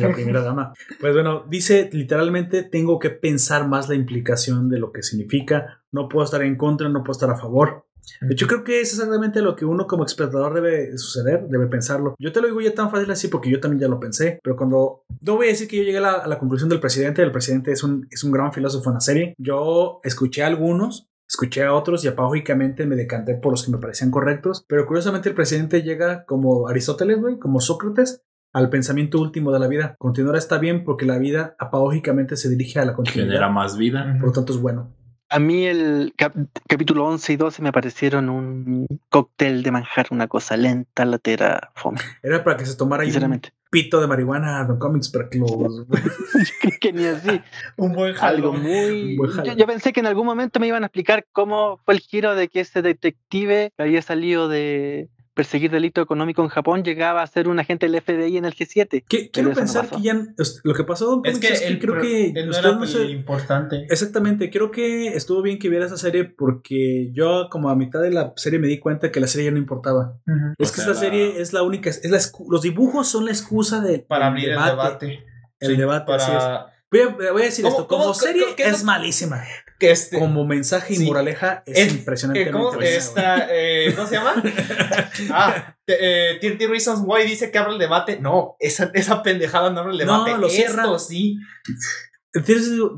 Speaker 1: la primera dama. Pues bueno, dice literalmente, tengo que pensar más la implicación de lo que significa. No puedo estar en contra, no puedo estar a favor. Hecho, creo que es exactamente lo que uno como espectador debe suceder, debe pensarlo. Yo te lo digo ya tan fácil así porque yo también ya lo pensé, pero cuando no voy a decir que yo llegué a la, a la conclusión del presidente, el presidente es un, es un gran filósofo en la serie. Yo escuché a algunos, escuché a otros y apológicamente me decanté por los que me parecían correctos, pero curiosamente el presidente llega como Aristóteles, güey, como Sócrates, al pensamiento último de la vida. Continuar está bien porque la vida apológicamente se dirige a la continuidad.
Speaker 3: Genera más vida.
Speaker 1: Por lo tanto es bueno.
Speaker 4: A mí el cap- capítulo 11 y 12 me parecieron un cóctel de manjar, una cosa lenta, latera, fome,
Speaker 1: Era para que se tomara un pito de marihuana a Don Comics para que lo...
Speaker 4: Que ni así.
Speaker 2: Un buen
Speaker 4: Algo muy...
Speaker 1: Buen
Speaker 4: Yo, pensé que en algún momento me iban a explicar cómo fue el giro de que ese detective que había salido de, perseguir delito económico en Japón llegaba a ser un agente del FBI en el G7.
Speaker 1: Que- quiero
Speaker 4: no
Speaker 1: pensar que ya lo que pasó Don
Speaker 2: Es que, el,
Speaker 1: creo que usted no se-
Speaker 2: importante.
Speaker 1: Exactamente, creo que estuvo bien que viera esa serie porque yo como a mitad de la serie me di cuenta que la serie ya no importaba. Es
Speaker 3: O
Speaker 1: que
Speaker 3: sea,
Speaker 1: esta
Speaker 3: la-
Speaker 1: serie es la única, es la los dibujos son la excusa de,
Speaker 2: Para abrir el debate.
Speaker 1: El
Speaker 2: Sí,
Speaker 1: debate, así es.
Speaker 2: para
Speaker 1: Voy a, voy a decir
Speaker 2: ¿Cómo-
Speaker 1: esto, como
Speaker 2: cómo-
Speaker 1: serie
Speaker 2: es
Speaker 1: malísima.
Speaker 2: Que este.
Speaker 1: Como mensaje y
Speaker 2: Sí.
Speaker 1: moraleja es,
Speaker 2: eh, ¿Cómo está? eh, ¿Cómo se llama? Ah, eh, 30 Reasons Why dice que abre el debate. No, esa, esa pendejada no abre el
Speaker 1: No,
Speaker 2: debate.
Speaker 1: lo
Speaker 2: Esto
Speaker 1: cierra.
Speaker 2: sí.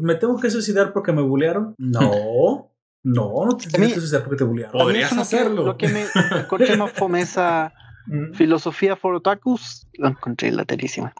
Speaker 1: ¿Me tengo que suicidar porque me bullearon? No. No, no te tienes
Speaker 4: mí-
Speaker 1: que suicidar porque te
Speaker 4: mí
Speaker 3: Podrías hacerlo.
Speaker 4: Lo que me encontré más fome esa
Speaker 2: Mm.
Speaker 4: filosofía for otakus, lo encontré laterísima.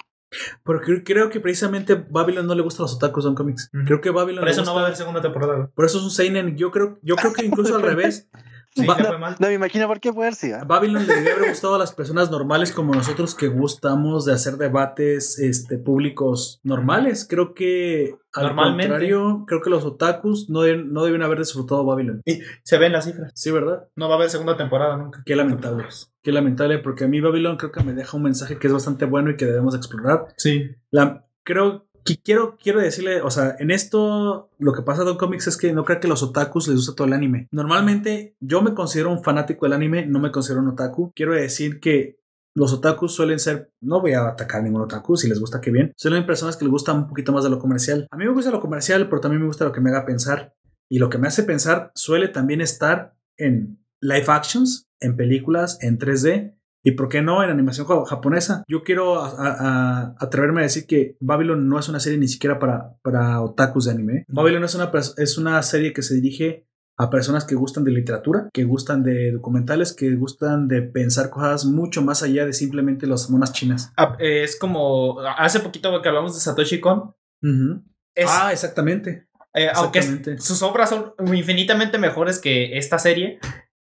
Speaker 1: Pero creo, que precisamente Babylon no le gusta a los otakus Don Comics.
Speaker 2: Ujú.
Speaker 1: Creo que Babylon
Speaker 2: Por eso no va a haber segunda temporada.
Speaker 1: Por eso es un seinen. Yo creo, yo creo que incluso al revés.
Speaker 2: Sí, mal.
Speaker 4: No me imagino por qué poder sí. ¿ah?
Speaker 1: Babylon le debería haber gustado a las personas normales como nosotros que gustamos de hacer debates este, públicos normales. Creo que al
Speaker 2: Normalmente.
Speaker 1: contrario, creo que los otakus no deben, no deben haber disfrutado Babylon.
Speaker 2: Se ven las cifras.
Speaker 1: Sí, ¿verdad?
Speaker 2: No va a haber segunda temporada nunca.
Speaker 1: Qué lamentable. Qué lamentable porque a mí Babylon creo que me deja un mensaje que es bastante bueno y que debemos explorar.
Speaker 2: Sí.
Speaker 1: La, creo que quiero, quiero decirle, o sea, en esto lo que pasa Don Comics es que no creo que los otakus les gusta todo el anime. Normalmente yo me considero un fanático del anime, no me considero un otaku. Quiero decir que los otakus suelen ser, no voy a atacar a ningún otaku, si les gusta que bien, suelen ser personas que les gusta un poquito más de lo comercial. A mí me gusta lo comercial, pero también me gusta lo que me haga pensar. Y lo que me hace pensar suele también estar en live actions, en películas, en 3D. Y por qué no en animación ja- japonesa. Yo quiero a- a- a- atreverme a decir que Babylon no es una serie ni siquiera para, para otakus de anime. Babylon es una, es una serie que se dirige a personas que gustan de literatura, que gustan de documentales, que gustan de pensar cosas mucho más allá de simplemente las monas chinas.
Speaker 2: Ah, eh, Es como. Hace poquito que hablamos de Satoshi Kon. Es,
Speaker 1: Ah, exactamente.
Speaker 2: eh, aunque
Speaker 1: exactamente.
Speaker 2: sus obras son infinitamente mejores que esta serie.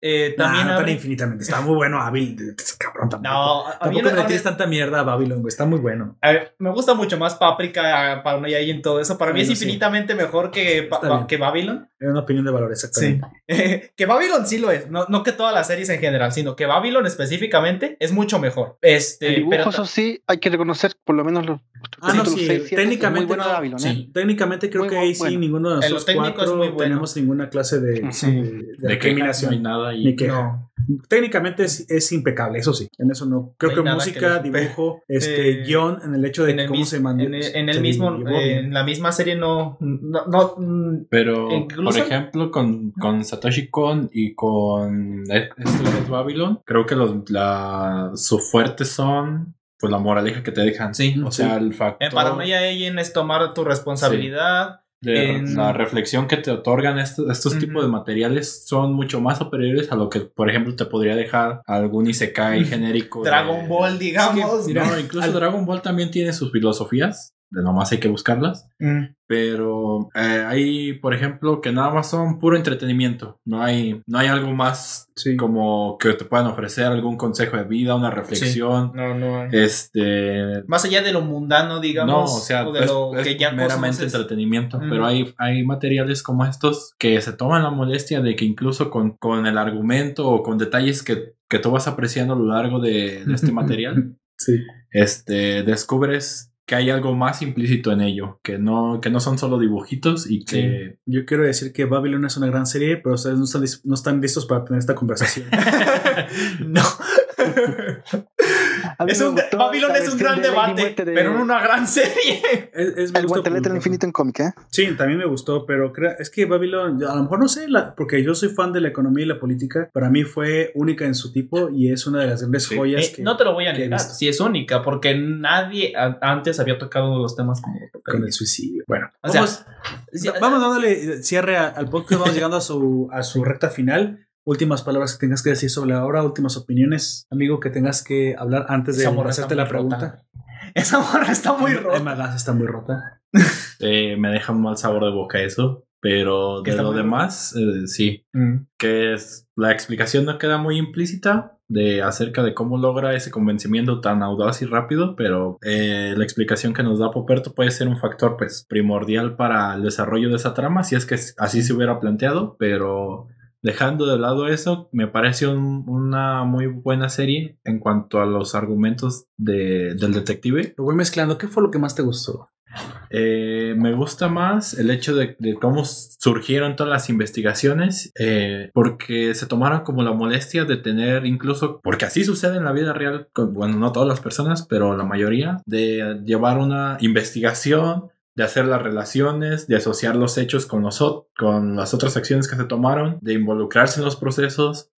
Speaker 2: Eh, también
Speaker 1: Nah, no tan
Speaker 2: abre-
Speaker 1: infinitamente. Está muy bueno Hábil. Cabrón, tampoco.
Speaker 2: No,
Speaker 1: Tampoco
Speaker 2: no-
Speaker 1: le tires tanta mierda a Babylon, güey. Está muy bueno.
Speaker 2: a ver, me gusta mucho más Paprika, Paranoia y en todo eso. Para mí
Speaker 1: Bueno,
Speaker 2: es
Speaker 1: sí.
Speaker 2: infinitamente mejor que, que Babylon.
Speaker 1: Es una opinión de valor, exactamente.
Speaker 2: que Babylon sí lo es. No, no que todas las series en general, sino que Babylon específicamente es mucho mejor. Este,
Speaker 4: El dibujo,
Speaker 2: pero
Speaker 4: eso sí, hay que reconocer por lo menos los
Speaker 1: Ah, no, sí,
Speaker 4: seis, siete,
Speaker 1: técnicamente
Speaker 4: muy bueno
Speaker 1: no,
Speaker 4: Babylon,
Speaker 1: sí,
Speaker 4: ¿eh?
Speaker 1: técnicamente creo
Speaker 4: Muy
Speaker 1: que ahí sí
Speaker 4: bueno.
Speaker 1: ninguno de nosotros
Speaker 2: técnico es
Speaker 1: cuatro
Speaker 2: muy bueno.
Speaker 1: tenemos ninguna clase de,
Speaker 4: Sí.
Speaker 1: de, de
Speaker 3: De nada y
Speaker 1: Ni queja.
Speaker 2: no.
Speaker 1: Técnicamente es, es impecable, eso sí. En eso no. Creo
Speaker 2: No
Speaker 1: que música,
Speaker 2: que
Speaker 1: dibujo, este
Speaker 2: Eh,
Speaker 1: guion, en el hecho de
Speaker 2: en el,
Speaker 1: cómo se mandó.
Speaker 2: en el, en el
Speaker 1: se
Speaker 2: mismo, eh, en la misma serie no, no, no, mm,
Speaker 3: Pero,
Speaker 2: Incluso-
Speaker 3: por ejemplo, con, con Satoshi Kon y con e- esto de Babylon, creo que los, la, su fuerte son pues la moraleja que te dejan.
Speaker 2: Sí,
Speaker 3: O
Speaker 1: sí.
Speaker 3: sea, el factor
Speaker 2: en Paranoia Alien es tomar tu responsabilidad.
Speaker 3: De
Speaker 2: en-
Speaker 3: la reflexión que te otorgan estos, estos tipos de materiales son mucho más superiores a lo que, por ejemplo, te podría dejar algún Isekai genérico. de-
Speaker 2: Dragon Ball, digamos.
Speaker 3: No, incluso
Speaker 1: al-
Speaker 3: Dragon Ball también tiene sus filosofías. De nomás hay que buscarlas.
Speaker 2: Mm.
Speaker 3: Pero eh, hay, por ejemplo, que nada más son puro entretenimiento. No hay, no hay algo más
Speaker 1: Sí.
Speaker 3: como que te puedan ofrecer algún consejo de vida, una reflexión.
Speaker 2: No, no.
Speaker 3: Este.
Speaker 2: Más allá de lo mundano, digamos.
Speaker 3: No, o sea,
Speaker 2: de
Speaker 3: es,
Speaker 2: lo
Speaker 3: es
Speaker 2: que ya
Speaker 3: meramente
Speaker 2: conoces.
Speaker 3: entretenimiento.
Speaker 2: Mm.
Speaker 3: Pero hay, hay materiales como estos que se toman la molestia de que incluso con, con el argumento o con detalles que, que tú vas apreciando a lo largo de, de este material,
Speaker 1: Sí.
Speaker 3: este, descubres que hay algo más implícito en ello, que no, que no son solo dibujitos y que
Speaker 1: Yo quiero decir que Babylon es una gran serie, pero ustedes no están, no están listos para tener esta conversación.
Speaker 2: no. Es
Speaker 4: me
Speaker 2: un, Babylon es un gran
Speaker 4: de
Speaker 2: debate,
Speaker 4: de-
Speaker 2: pero en una gran serie.
Speaker 1: Es, es mi
Speaker 4: El guantelete del infinito en cómic, ¿eh?
Speaker 1: Sí, también me gustó, pero crea- es que Babylon, a lo mejor no sé, la- porque yo soy fan de la economía y la política, para mí fue única en su tipo y es una de las grandes
Speaker 3: Sí.
Speaker 1: joyas
Speaker 2: Eh,
Speaker 1: que
Speaker 2: no te lo voy a negar, sí es única, porque nadie a- antes había tocado los temas como
Speaker 1: con el suicidio. Bueno,
Speaker 2: O
Speaker 1: vamos, vamos dándole cierre a- al podcast, vamos llegando a su, a su recta final. Últimas palabras que tengas que decir sobre la obra, últimas opiniones, amigo, que tengas que hablar antes de hacerte la pregunta.
Speaker 2: rota. Esa morra está muy rota.
Speaker 1: Emma está muy rota.
Speaker 3: eh, me deja un mal sabor de boca eso. Pero
Speaker 2: Que
Speaker 3: de lo demás, eh, sí.
Speaker 2: Mm.
Speaker 3: Que es, la explicación no queda muy implícita de acerca de cómo logra ese convencimiento tan audaz y rápido, pero eh, la explicación que nos da Poperto puede ser un factor pues primordial para el desarrollo de esa trama, si es que así se hubiera planteado, pero dejando de lado eso, me parece un- una muy buena serie en cuanto a los argumentos de- del detective.
Speaker 1: Lo voy mezclando. ¿Qué fue lo que más te gustó?
Speaker 3: Eh, me gusta más el hecho de, de cómo surgieron todas las investigaciones, eh, porque se tomaron como la molestia de tener incluso, porque así sucede en la vida real, con- bueno, no todas las personas, pero la mayoría, de llevar una investigación, de hacer las relaciones, de asociar los hechos con, los, con las otras acciones que se tomaron, de involucrarse en los procesos.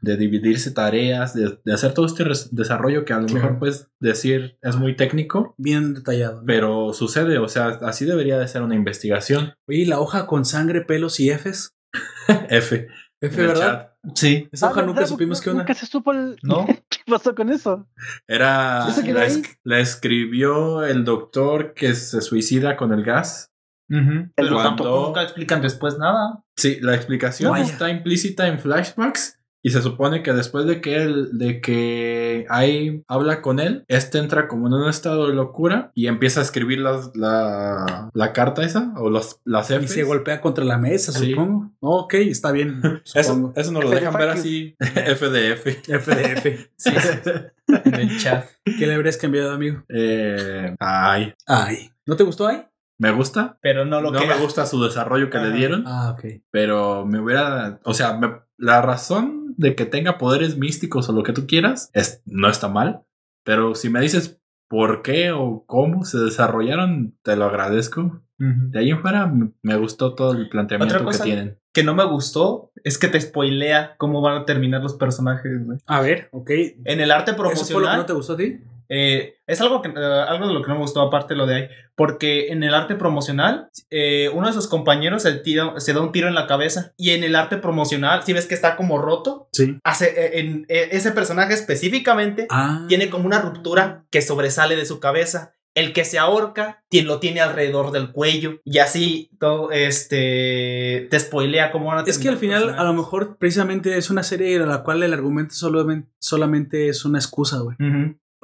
Speaker 3: De dividirse tareas, de, de hacer todo este desarrollo que a lo
Speaker 1: Claro.
Speaker 3: mejor puedes decir es muy técnico,
Speaker 1: Bien detallado. ¿no?
Speaker 3: pero sucede, o sea, así debería de ser una investigación.
Speaker 1: Oye, ¿y la hoja con sangre, pelos y Fs.
Speaker 3: F.
Speaker 1: F, ¿verdad?
Speaker 2: Sí.
Speaker 1: Esa hoja
Speaker 4: Ah,
Speaker 1: nunca
Speaker 4: ¿verdad?
Speaker 1: supimos qué onda.
Speaker 4: Nunca se supo el-
Speaker 2: ¿No?
Speaker 4: qué pasó con eso.
Speaker 3: Era.
Speaker 4: ¿Eso quedó
Speaker 3: La,
Speaker 4: ahí?
Speaker 3: es- la escribió el doctor que se suicida con el gas.
Speaker 2: Ujú. Pero
Speaker 3: Cuando-
Speaker 2: tampoco nunca explican después nada.
Speaker 3: Sí, la explicación
Speaker 1: Vaya.
Speaker 3: está implícita en flashbacks. Y se supone que después de que él, de que ahí habla con él, este entra como en un estado de locura y empieza a escribir las- la, la carta esa o los, las
Speaker 1: Y
Speaker 3: Fs.
Speaker 1: se golpea contra la mesa,
Speaker 3: Sí.
Speaker 1: supongo. Ok, está bien.
Speaker 3: Eso, eso nos lo dejan ver así. FDF.
Speaker 1: FDF.
Speaker 2: Sí. en el chat.
Speaker 1: ¿Qué le habrías cambiado, amigo?
Speaker 3: Eh, ay,
Speaker 1: Ay. ¿No te gustó ahí?
Speaker 3: me gusta.
Speaker 2: Pero no lo
Speaker 3: no
Speaker 2: que
Speaker 3: me gusta su desarrollo que le dieron.
Speaker 1: Ah, ok.
Speaker 3: Pero me hubiera. O sea, me- la razón de que tenga poderes místicos o lo que tú quieras es, no está mal. Pero si me dices por qué o cómo se desarrollaron, te lo agradezco. De ahí en fuera me gustó todo el planteamiento
Speaker 2: Otra
Speaker 3: que tienen.
Speaker 2: que no me gustó es que te spoilea cómo van a terminar los personajes.
Speaker 1: A ver, ok.
Speaker 2: En el arte
Speaker 1: ¿Eso fue lo que
Speaker 2: promocional.
Speaker 1: no te gustó a ti?
Speaker 2: Eh, es algo que eh, algo de lo que no me gustó aparte lo de ahí porque en el arte promocional eh, uno de sus compañeros se, tira- se da un tiro en la cabeza y en el arte promocional si ves que está como roto
Speaker 1: Sí.
Speaker 2: hace en, ese personaje específicamente
Speaker 1: Ah.
Speaker 2: tiene como una ruptura que sobresale de su cabeza el que se ahorca quien lo tiene alrededor del cuello y así todo este te spoilea cómo van a
Speaker 1: Es que al final, a lo mejor, precisamente es una serie en la cual el argumento solamente, solamente es una excusa, güey.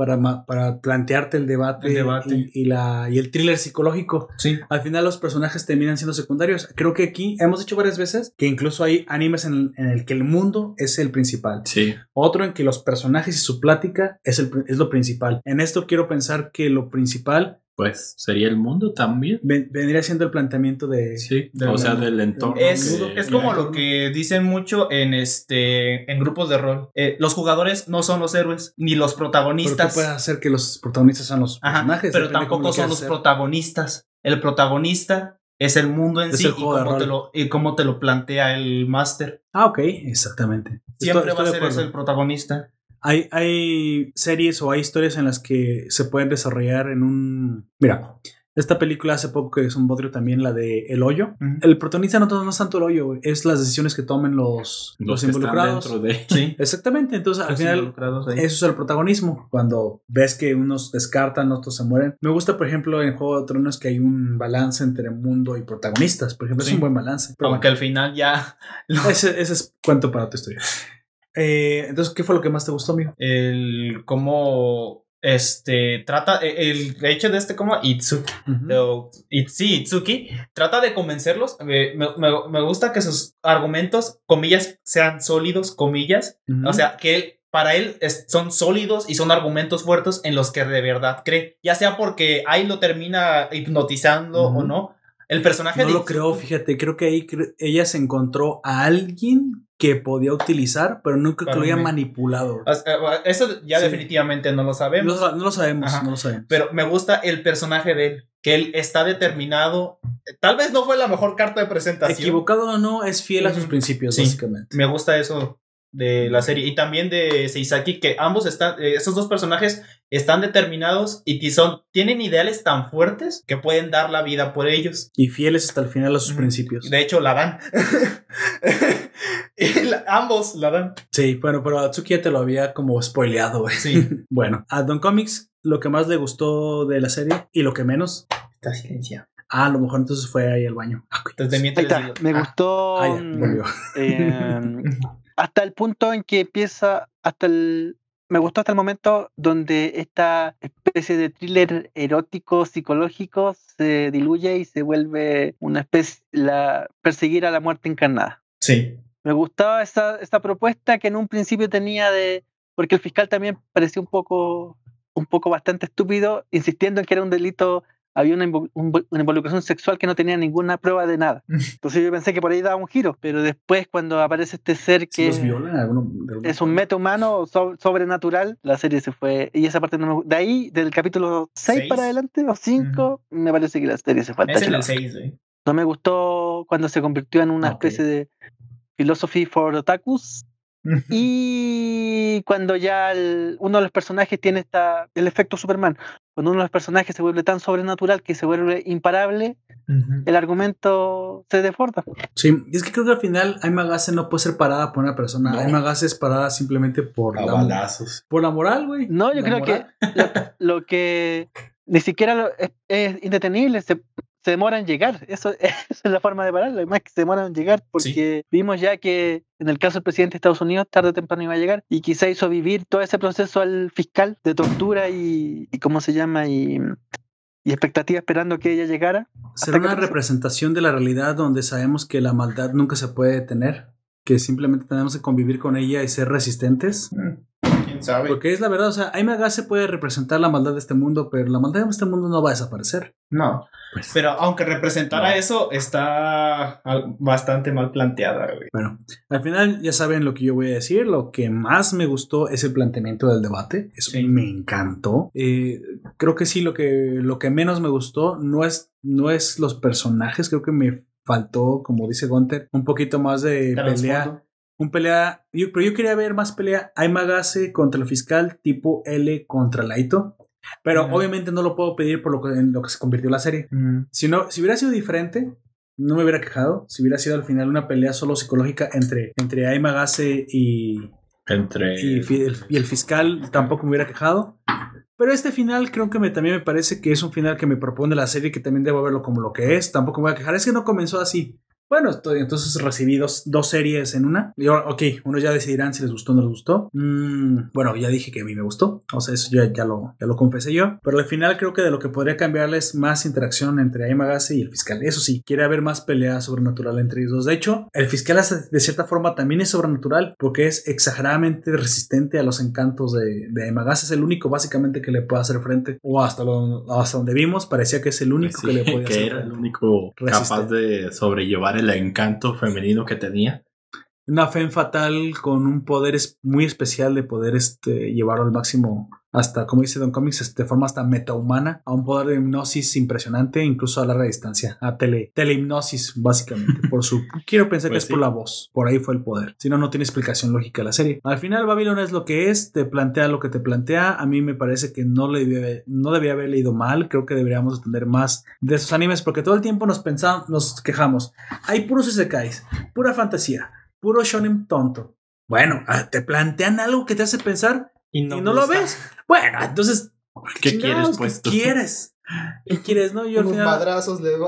Speaker 1: Para, para plantearte el debate,
Speaker 2: El debate.
Speaker 1: Y, y la, y el thriller psicológico.
Speaker 2: sí
Speaker 1: Al final los personajes terminan siendo secundarios. Creo que aquí hemos dicho varias veces que incluso hay animes en, en el que el mundo es el principal.
Speaker 3: Sí.
Speaker 1: Otro en que los personajes y su plática es, el, es lo principal. En esto quiero pensar que lo principal
Speaker 3: Pues sería el mundo también.
Speaker 1: ven- vendría siendo el planteamiento de...
Speaker 3: Sí. o sea, del entorno.
Speaker 2: Es,
Speaker 3: que-
Speaker 2: es como lo que dicen mucho en este en grupos de rol. Eh, los jugadores no son los héroes ni los
Speaker 1: Pero tú
Speaker 2: protagonistas.
Speaker 1: puedes hacer que los protagonistas sean los
Speaker 2: Ajá,
Speaker 1: personajes.
Speaker 2: pero tampoco
Speaker 1: lo
Speaker 2: son los
Speaker 1: hacer.
Speaker 2: protagonistas. El protagonista es el mundo en
Speaker 1: Es
Speaker 2: sí y cómo, te lo, y cómo te lo plantea el máster.
Speaker 1: Ah, ok, exactamente.
Speaker 2: Siempre
Speaker 1: Estoy-
Speaker 2: va
Speaker 1: estoy
Speaker 2: a ser ese el protagonista.
Speaker 1: Hay, hay series o hay historias en las que se pueden desarrollar en un... Mira, esta película hace poco que es un bodrio también, la de El Hoyo. El protagonista no, no es tanto el hoyo, es las decisiones que tomen los, los,
Speaker 3: los que están
Speaker 1: involucrados.
Speaker 3: dentro de.
Speaker 2: Sí.
Speaker 1: Exactamente, entonces al final eso es el protagonismo. Cuando ves que unos descartan, otros se mueren. Me gusta, por ejemplo, en Juego de Tronos que hay un balance entre mundo y protagonistas. Por ejemplo,
Speaker 2: Sí.
Speaker 1: es un buen balance. Pero
Speaker 2: Aunque al final ya
Speaker 1: ese, ese es cuento para tu historia. Eh, entonces, ¿qué fue lo que más te gustó, amigo?
Speaker 2: el cómo este trata el hecho de este como Itsuki It- sí, Itsuki trata de convencerlos. Me, me- me- me gusta que sus argumentos, comillas, sean sólidos, comillas. O sea, que él, para él es- son sólidos y son argumentos fuertes en los que de verdad cree. Ya sea porque ahí lo termina hipnotizando o no. El personaje
Speaker 1: no
Speaker 2: de
Speaker 1: lo creo, fíjate, creo que ahí cre- ella se encontró a alguien que podía utilizar, pero nunca que lo había manipulado.
Speaker 2: Sea, Eso ya
Speaker 1: Sí.
Speaker 2: definitivamente no lo sabemos.
Speaker 1: no lo sabemos,
Speaker 2: Ajá.
Speaker 1: no lo sabemos.
Speaker 2: Pero me gusta el personaje de él, que él está determinado. Tal vez no fue la mejor carta de presentación.
Speaker 1: Equivocado o no, es fiel a sus principios,
Speaker 2: Sí.
Speaker 1: básicamente.
Speaker 2: Me gusta eso de la serie. Y también de Seisaki, que ambos están, eh, esos dos personajes están determinados y que son, tienen ideales tan fuertes que pueden dar la vida por ellos.
Speaker 1: Y fieles hasta el final a sus principios.
Speaker 2: De hecho, la dan. Y la- ambos la dan.
Speaker 1: Sí, bueno, pero Atsuki ya te lo había como spoileado, güey.
Speaker 2: Sí.
Speaker 1: Bueno, a Don Comics, lo que más le gustó de la serie y lo que menos.
Speaker 2: Está silenciado.
Speaker 1: Ah, a lo mejor entonces fue ahí al baño. Ah.
Speaker 2: Entonces, de
Speaker 4: Ahí está. Me
Speaker 2: Ah,
Speaker 4: gustó
Speaker 1: Ah, ya, volvió.
Speaker 4: eh, hasta el punto en que empieza, hasta el... Me gustó hasta el momento donde esta especie de thriller erótico psicológico se diluye y se vuelve una especie, la perseguir a la muerte encarnada.
Speaker 2: Sí.
Speaker 4: Me gustaba esa, esa propuesta que en un principio tenía de. Porque el fiscal también parecía un poco, un poco bastante estúpido, insistiendo en que era un delito, había una, invo- un- una involucración sexual que no tenía ninguna prueba de nada. Entonces yo pensé que por ahí daba un giro, pero después cuando aparece este ser que
Speaker 1: alguno- alguna
Speaker 4: es un meta humano so- sobrenatural, la serie se fue. Y esa parte no me De ahí, del capítulo 6
Speaker 2: Seis.
Speaker 4: para adelante, o 5, me parece que la serie se fue
Speaker 2: Es el 6, güey.
Speaker 4: No me gustó cuando se convirtió en una
Speaker 1: Ah,
Speaker 4: especie de philosophy for otakus. Y cuando ya el- uno de los personajes tiene esta, el efecto Superman, cuando uno de los personajes se vuelve tan sobrenatural que se vuelve imparable, el argumento se desborda.
Speaker 1: Sí, y es que creo que al final Aima Gase no puede ser parada por una persona.
Speaker 3: No.
Speaker 1: Aima Gase es parada simplemente por
Speaker 3: A
Speaker 1: la,
Speaker 3: balazos.
Speaker 1: por la moral, güey.
Speaker 4: No, yo creo que lo, lo que ni siquiera lo- es, es indetenible, se, se demora en llegar. Eso, esa es la forma de pararlo. Además que se demora en llegar porque vimos ya que en el caso del presidente de Estados Unidos tarde o temprano iba a llegar y quizá hizo vivir todo ese proceso al fiscal de tortura y, y ¿cómo se llama? Y, y expectativa esperando que ella llegara.
Speaker 1: Será
Speaker 4: que
Speaker 1: una representación de la realidad donde sabemos que la maldad nunca se puede detener, que simplemente tenemos que convivir con ella y ser resistentes.
Speaker 2: Mm, ¿Quién sabe?
Speaker 1: Porque es la verdad, o sea, Aima Gase puede representar la maldad de este mundo, pero la maldad de este mundo no va a desaparecer.
Speaker 2: No.
Speaker 3: Pues,
Speaker 2: Pero aunque representara
Speaker 3: No.
Speaker 2: eso, está bastante mal planteada, güey.
Speaker 1: Bueno, al final ya saben lo que yo voy a decir. Lo que más me gustó es el planteamiento del debate. Eso
Speaker 2: Sí.
Speaker 1: me encantó. Eh, creo que sí, lo que, lo que menos me gustó no es, no es los personajes. Creo que me faltó, como dice Gunter, un poquito más de pelea.
Speaker 2: Trasfondo.
Speaker 1: Un pelea. yo- pero yo quería ver más pelea Aimagase contra el fiscal tipo L contra Laito. Pero obviamente no lo puedo pedir por lo que, en lo que se convirtió la serie.
Speaker 2: Mm.
Speaker 1: Si, no, si hubiera sido diferente, no me hubiera quejado. Si hubiera sido al final una pelea solo psicológica entre, entre Aima Gase y,
Speaker 3: entre.
Speaker 1: y, el, y el fiscal, tampoco me hubiera quejado. Pero este final creo que me, también me parece que es un final que me propone la serie que también debo verlo como lo que es. Tampoco me voy a quejar. Es que no comenzó así. Bueno, estoy, entonces recibí dos, dos series en una. Y ok, unos ya decidirán si les gustó o no les gustó. Mm, bueno, ya dije que a mí me gustó. O sea, eso ya, ya, lo, ya lo confesé yo. Pero al final creo que de lo que podría cambiarles más interacción entre Aimagase y el fiscal. Eso sí, quiere haber más pelea sobrenatural entre ellos dos. De hecho, el fiscal de cierta forma también es sobrenatural porque es exageradamente resistente a los encantos de, de Aimagase. Es el único básicamente que le puede hacer frente. O hasta, lo, hasta donde vimos, parecía que es el único
Speaker 3: Sí,
Speaker 1: que le podía
Speaker 3: que
Speaker 1: hacer
Speaker 3: era el único
Speaker 1: Resistente.
Speaker 3: capaz de sobrellevar el encanto femenino que tenía.
Speaker 1: Una fe fatal con un poder muy especial de poder este, llevarlo al máximo hasta, como dice Don Comics, de forma hasta metahumana, a un poder de hipnosis impresionante, incluso a larga distancia, a tele, telehipnosis, básicamente, por su... Quiero pensar
Speaker 3: Pues
Speaker 1: que es por la voz, por ahí fue el poder. Si no, no tiene explicación lógica la serie. Al final, Babylon es lo que es, te plantea lo que te plantea, a mí me parece que no, le debía, no debía haber leído mal, creo que deberíamos entender más de esos animes, porque todo el tiempo nos pensamos, nos quejamos, hay puros isekais, pura fantasía, puro shonen tonto. Bueno, ah, te plantean algo que te hace pensar y no, lo ves. Bueno, entonces,
Speaker 3: ¿Qué quieres, pues,
Speaker 1: ¿Qué quieres? ¿Qué quieres? No, yo al final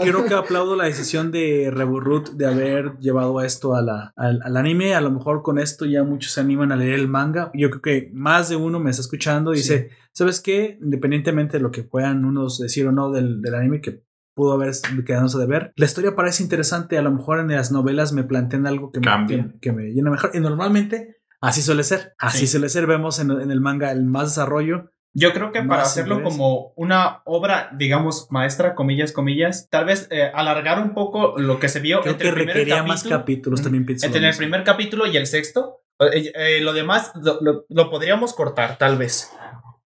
Speaker 1: creo que aplaudo la decisión de Reburrut de haber llevado a esto a la, al, al anime. A lo mejor con esto ya muchos se animan a leer el manga. Yo creo que más de uno me está escuchando y dice, ¿sabes qué? Independientemente de lo que puedan unos decir o no del, del anime que pudo haber quedándose de ver, la historia parece interesante. A lo mejor en las novelas me plantean algo que me, que, me llena mejor. Y normalmente así suele ser. Así
Speaker 2: Sí.
Speaker 1: suele ser. Vemos en, en el manga el más desarrollo.
Speaker 2: Yo creo que para hacerlo
Speaker 1: interés.
Speaker 2: como una obra, digamos, maestra, comillas, comillas, tal vez eh, alargar un poco lo que se vio
Speaker 1: Creo
Speaker 2: entre
Speaker 1: que
Speaker 2: el primer
Speaker 1: requería
Speaker 2: capítulo,
Speaker 1: más capítulos. También pienso.
Speaker 2: entre el
Speaker 1: mismo.
Speaker 2: primer capítulo y el sexto. Eh, eh, lo demás lo, lo- lo podríamos cortar, tal vez.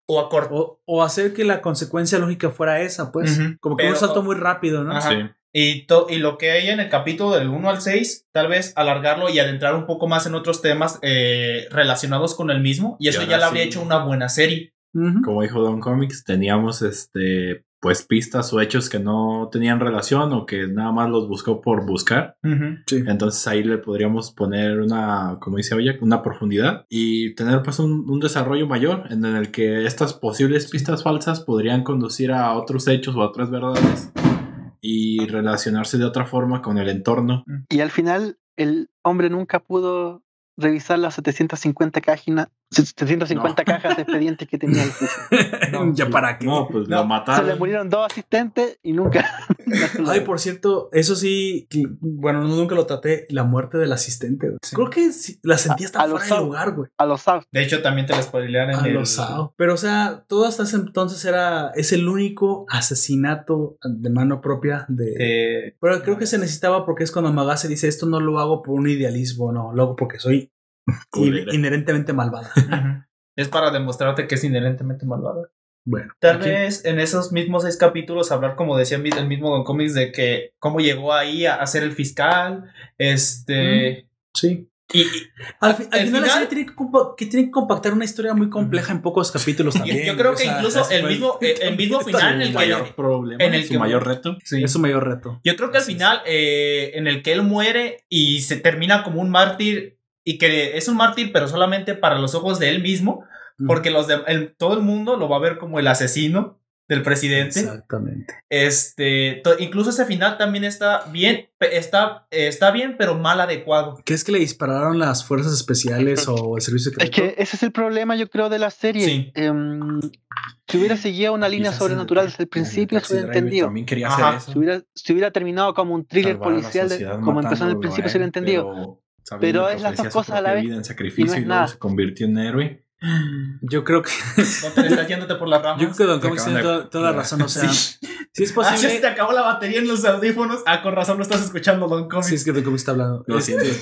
Speaker 2: O acortar.
Speaker 1: O, o hacer que la consecuencia lógica fuera esa, pues. Como que
Speaker 2: pero-
Speaker 1: un salto muy rápido, ¿no?
Speaker 2: Ajá.
Speaker 3: Sí.
Speaker 2: Y, to- y lo que hay en el capítulo del 1 al 6, tal vez alargarlo y adentrar un poco más en otros temas eh, relacionados con el mismo. Y eso
Speaker 3: ahora
Speaker 2: ya le habría
Speaker 3: sí.
Speaker 2: hecho una buena serie.
Speaker 1: Ujú.
Speaker 3: Como dijo Don Comics, teníamos este pues pistas o hechos que no tenían relación o que nada más los buscó por buscar.
Speaker 1: Sí.
Speaker 3: Entonces ahí le podríamos poner una, como dice Oya, una profundidad y tener pues un, un desarrollo mayor en el que estas posibles pistas falsas podrían conducir a otros hechos o a otras verdades y relacionarse de otra forma con el entorno.
Speaker 4: Y al final, el hombre nunca pudo revisar las 750 páginas, 750 cajas de expedientes que tenía el juicio.
Speaker 1: ya para qué.
Speaker 3: No, pues
Speaker 2: No,
Speaker 3: lo
Speaker 4: Se
Speaker 3: mataron.
Speaker 4: le murieron dos asistentes y nunca.
Speaker 1: Ay, por cierto, eso sí, que- bueno, nunca lo traté, la muerte del asistente. Creo que la sentí hasta
Speaker 4: A- a
Speaker 1: fuera de lugar, güey.
Speaker 4: A los South.
Speaker 2: De hecho, también te la spoilearon en
Speaker 1: A
Speaker 2: el.
Speaker 1: los Sao. Pero, o sea, todo hasta ese entonces era, es el único asesinato de mano propia de...
Speaker 2: de-
Speaker 1: Pero creo que se necesitaba porque es cuando Magase dice, esto no lo hago por un idealismo, no, lo hago porque soy
Speaker 3: Culera.
Speaker 1: inherentemente malvada.
Speaker 2: Es para demostrarte que es inherentemente malvado.
Speaker 1: Bueno,
Speaker 2: Tal
Speaker 1: aquí-
Speaker 2: vez en esos mismos seis capítulos hablar, como decía el mismo Don Comics, de que cómo llegó ahí a, a ser el fiscal. Este.
Speaker 1: Sí.
Speaker 2: Y, y-
Speaker 1: Al, fi- al
Speaker 2: El
Speaker 1: final, la
Speaker 2: final-
Speaker 1: serie tiene que, tiene que compactar una historia muy compleja en pocos capítulos también.
Speaker 2: yo creo
Speaker 1: o
Speaker 2: que
Speaker 1: sea,
Speaker 2: incluso
Speaker 3: ese
Speaker 2: el mismo, el, el mismo final en el que.
Speaker 3: mayor problema,
Speaker 2: en el
Speaker 3: su
Speaker 2: que-
Speaker 3: mayor reto.
Speaker 2: Sí.
Speaker 1: es su mayor reto.
Speaker 2: Yo creo que al
Speaker 1: Así
Speaker 2: final, eh, en el que él muere y se termina como un mártir, y que es un mártir, pero solamente para los ojos de él mismo, porque los de, el- todo el mundo lo va a ver como el asesino del presidente.
Speaker 1: Exactamente.
Speaker 2: Este, to- incluso ese final también está bien, está, está bien, pero mal adecuado.
Speaker 1: ¿Crees que le dispararon las fuerzas especiales o el servicio
Speaker 4: Es
Speaker 1: secreto?
Speaker 4: que ese es el problema, yo creo, de la serie.
Speaker 2: Sí.
Speaker 4: Em, si hubiera seguido una línea sobrenatural desde el principio, se hubiera entendido.
Speaker 3: También quería
Speaker 2: Ajá.
Speaker 3: hacer eso.
Speaker 4: Si hubiera, si hubiera terminado como un thriller
Speaker 3: salvar
Speaker 4: policial, de- como empezó en el principio, se hubiera
Speaker 3: él,
Speaker 4: entendido.
Speaker 3: Pero, sabiendo
Speaker 4: Pero
Speaker 3: que
Speaker 4: es las dos cosas a la vez.
Speaker 3: vida en sacrificio
Speaker 4: es
Speaker 3: y, luego
Speaker 4: nada.
Speaker 3: se convirtió en héroe.
Speaker 1: Yo creo que,
Speaker 2: No te estás yéndote por las ramas.
Speaker 1: yo creo que Don Comics tiene toda, toda la razón. O sea,
Speaker 3: Sí.
Speaker 1: si es
Speaker 2: Ah, ya se
Speaker 1: posible.
Speaker 2: te acabó la batería en los audífonos. Ah, con razón no estás escuchando Don Comics.
Speaker 1: Sí, es que Don Comics está hablando.
Speaker 3: Lo
Speaker 1: Este,
Speaker 3: siento.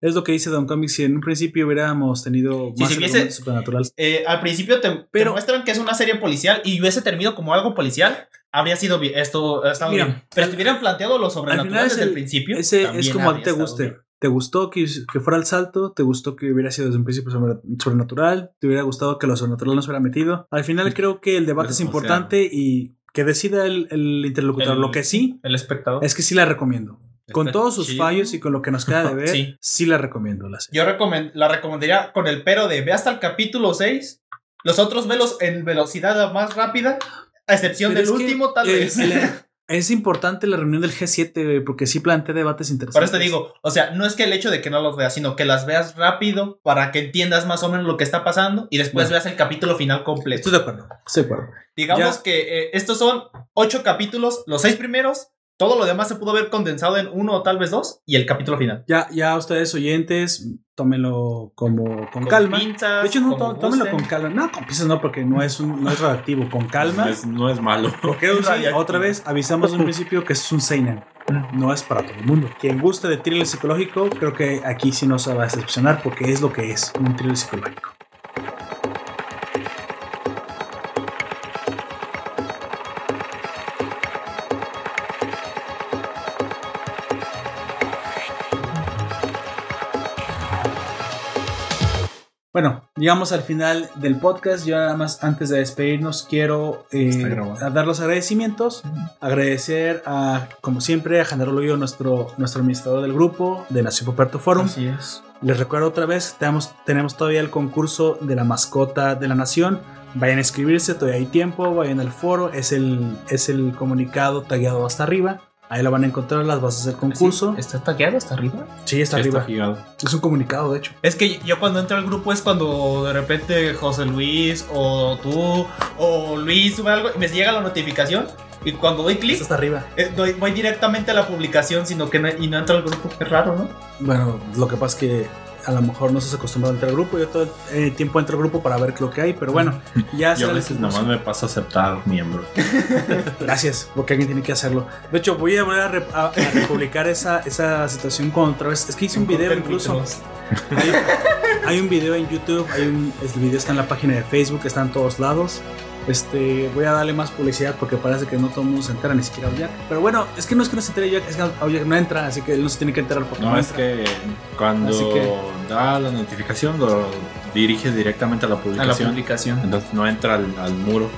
Speaker 1: es lo que dice Don Comics. Si en un principio hubiéramos tenido
Speaker 2: Si
Speaker 1: más
Speaker 2: se hubiese-
Speaker 1: elementos supernaturales.
Speaker 2: Eh, al principio te, te
Speaker 1: Pero-
Speaker 2: muestran que es una serie policial y hubiese terminado como algo policial, habría sido bien, esto estado
Speaker 1: Mira,
Speaker 2: bien. Pero si hubieran planteado lo sobrenatural desde el,
Speaker 1: el-
Speaker 2: principio,
Speaker 1: Ese es como a ti te
Speaker 2: estado
Speaker 1: guste.
Speaker 2: bien.
Speaker 1: ¿Te gustó que, que fuera el salto? ¿Te gustó que hubiera sido desde un principio sobre- sobrenatural? ¿Te hubiera gustado que lo sobrenatural no se hubiera metido? Al final creo que el debate es
Speaker 3: o
Speaker 1: importante y que decida el, el interlocutor.
Speaker 2: El-
Speaker 1: lo que sí
Speaker 2: El espectador.
Speaker 1: es que sí la recomiendo. Con todos sus
Speaker 3: chido.
Speaker 1: fallos y con lo que nos queda de ver,
Speaker 2: Sí.
Speaker 1: sí. la recomiendo la serie.
Speaker 2: Yo recomen- la recomendaría con el pero de ve hasta el capítulo 6. Los otros velos en velocidad más rápida. A excepción
Speaker 1: Pero
Speaker 2: del
Speaker 1: que,
Speaker 2: último, tal
Speaker 1: eh,
Speaker 2: vez.
Speaker 1: el- es importante la reunión del G7 güey, porque sí plantea debates
Speaker 2: Por
Speaker 1: interesantes.
Speaker 2: eso te digo, o sea, no es que el hecho de que no los veas, sino que las veas rápido para que entiendas más o menos lo que está pasando y después
Speaker 1: Bueno.
Speaker 2: veas el capítulo final completo.
Speaker 1: Estoy de acuerdo. Estoy de acuerdo.
Speaker 2: Digamos
Speaker 1: Ya.
Speaker 2: que eh, estos son ocho capítulos, los seis primeros, todo lo demás se pudo haber condensado en uno o tal vez dos y el capítulo final.
Speaker 1: Ya, ya ustedes oyentes, tómenlo como con,
Speaker 2: Con
Speaker 1: calma.
Speaker 2: pinzas,
Speaker 1: De hecho, no, tó- tómenlo
Speaker 2: gusten.
Speaker 1: con calma. No, con pinzas no, porque no es, un, no es radioactivo. Con calma.
Speaker 3: No es, no es malo.
Speaker 1: Porque sí, otra vez avisamos en un principio que es un Seinen. No es para todo el mundo. Quien guste de thriller psicológico, creo que aquí sí no se va a decepcionar porque es lo que es, un thriller psicológico. Llegamos al final del podcast. Yo nada más antes de despedirnos quiero eh, dar los agradecimientos. Agradecer a, como siempre, a General Loyo, nuestro, nuestro administrador del grupo de Nación Poperto Forum.
Speaker 2: Así es.
Speaker 1: Les recuerdo otra vez, tenemos, tenemos todavía el concurso de la mascota de la nación. Vayan a inscribirse, todavía hay tiempo, vayan al foro, es el, es el comunicado tagueado hasta arriba. Ahí lo van a encontrar las bases del concurso.
Speaker 2: ¿Está tagueado hasta arriba?
Speaker 1: Sí, está
Speaker 3: Está
Speaker 1: arriba. Es un comunicado, de hecho.
Speaker 2: Es que yo cuando entro al grupo es cuando de repente José Luis o tú o Luis sube algo y me llega la notificación y cuando doy clic
Speaker 1: Está hasta arriba.
Speaker 2: eh, doy- voy directamente a la publicación sino que no, y no entro al grupo. Es raro, ¿no?
Speaker 1: Bueno, lo que pasa es que a lo mejor no se acostumbrado a entrar al grupo. Yo todo el eh, tiempo entro al grupo para ver lo que hay, pero bueno, ya
Speaker 3: Yo a veces nomás me paso a aceptar miembro.
Speaker 1: Gracias, porque alguien tiene que hacerlo. De hecho, voy a volver a, re- a- a republicar esa, esa situación con otra vez. Es que hice un video incluso. Hay, hay un video en YouTube, hay un, el video está en la página de Facebook, está en todos lados. Este, voy a darle más publicidad porque parece que no todo el mundo se entera, ni siquiera Jack. Pero bueno, es que no es que no se entere Jack, es que Jack no entra, así que él no se tiene que enterar porque no,
Speaker 3: No, es
Speaker 1: entra.
Speaker 3: que cuando
Speaker 1: que-
Speaker 3: da la notificación lo dirige directamente a la
Speaker 2: A la
Speaker 3: publicación.
Speaker 2: publicación.
Speaker 3: Entonces no entra al, al muro.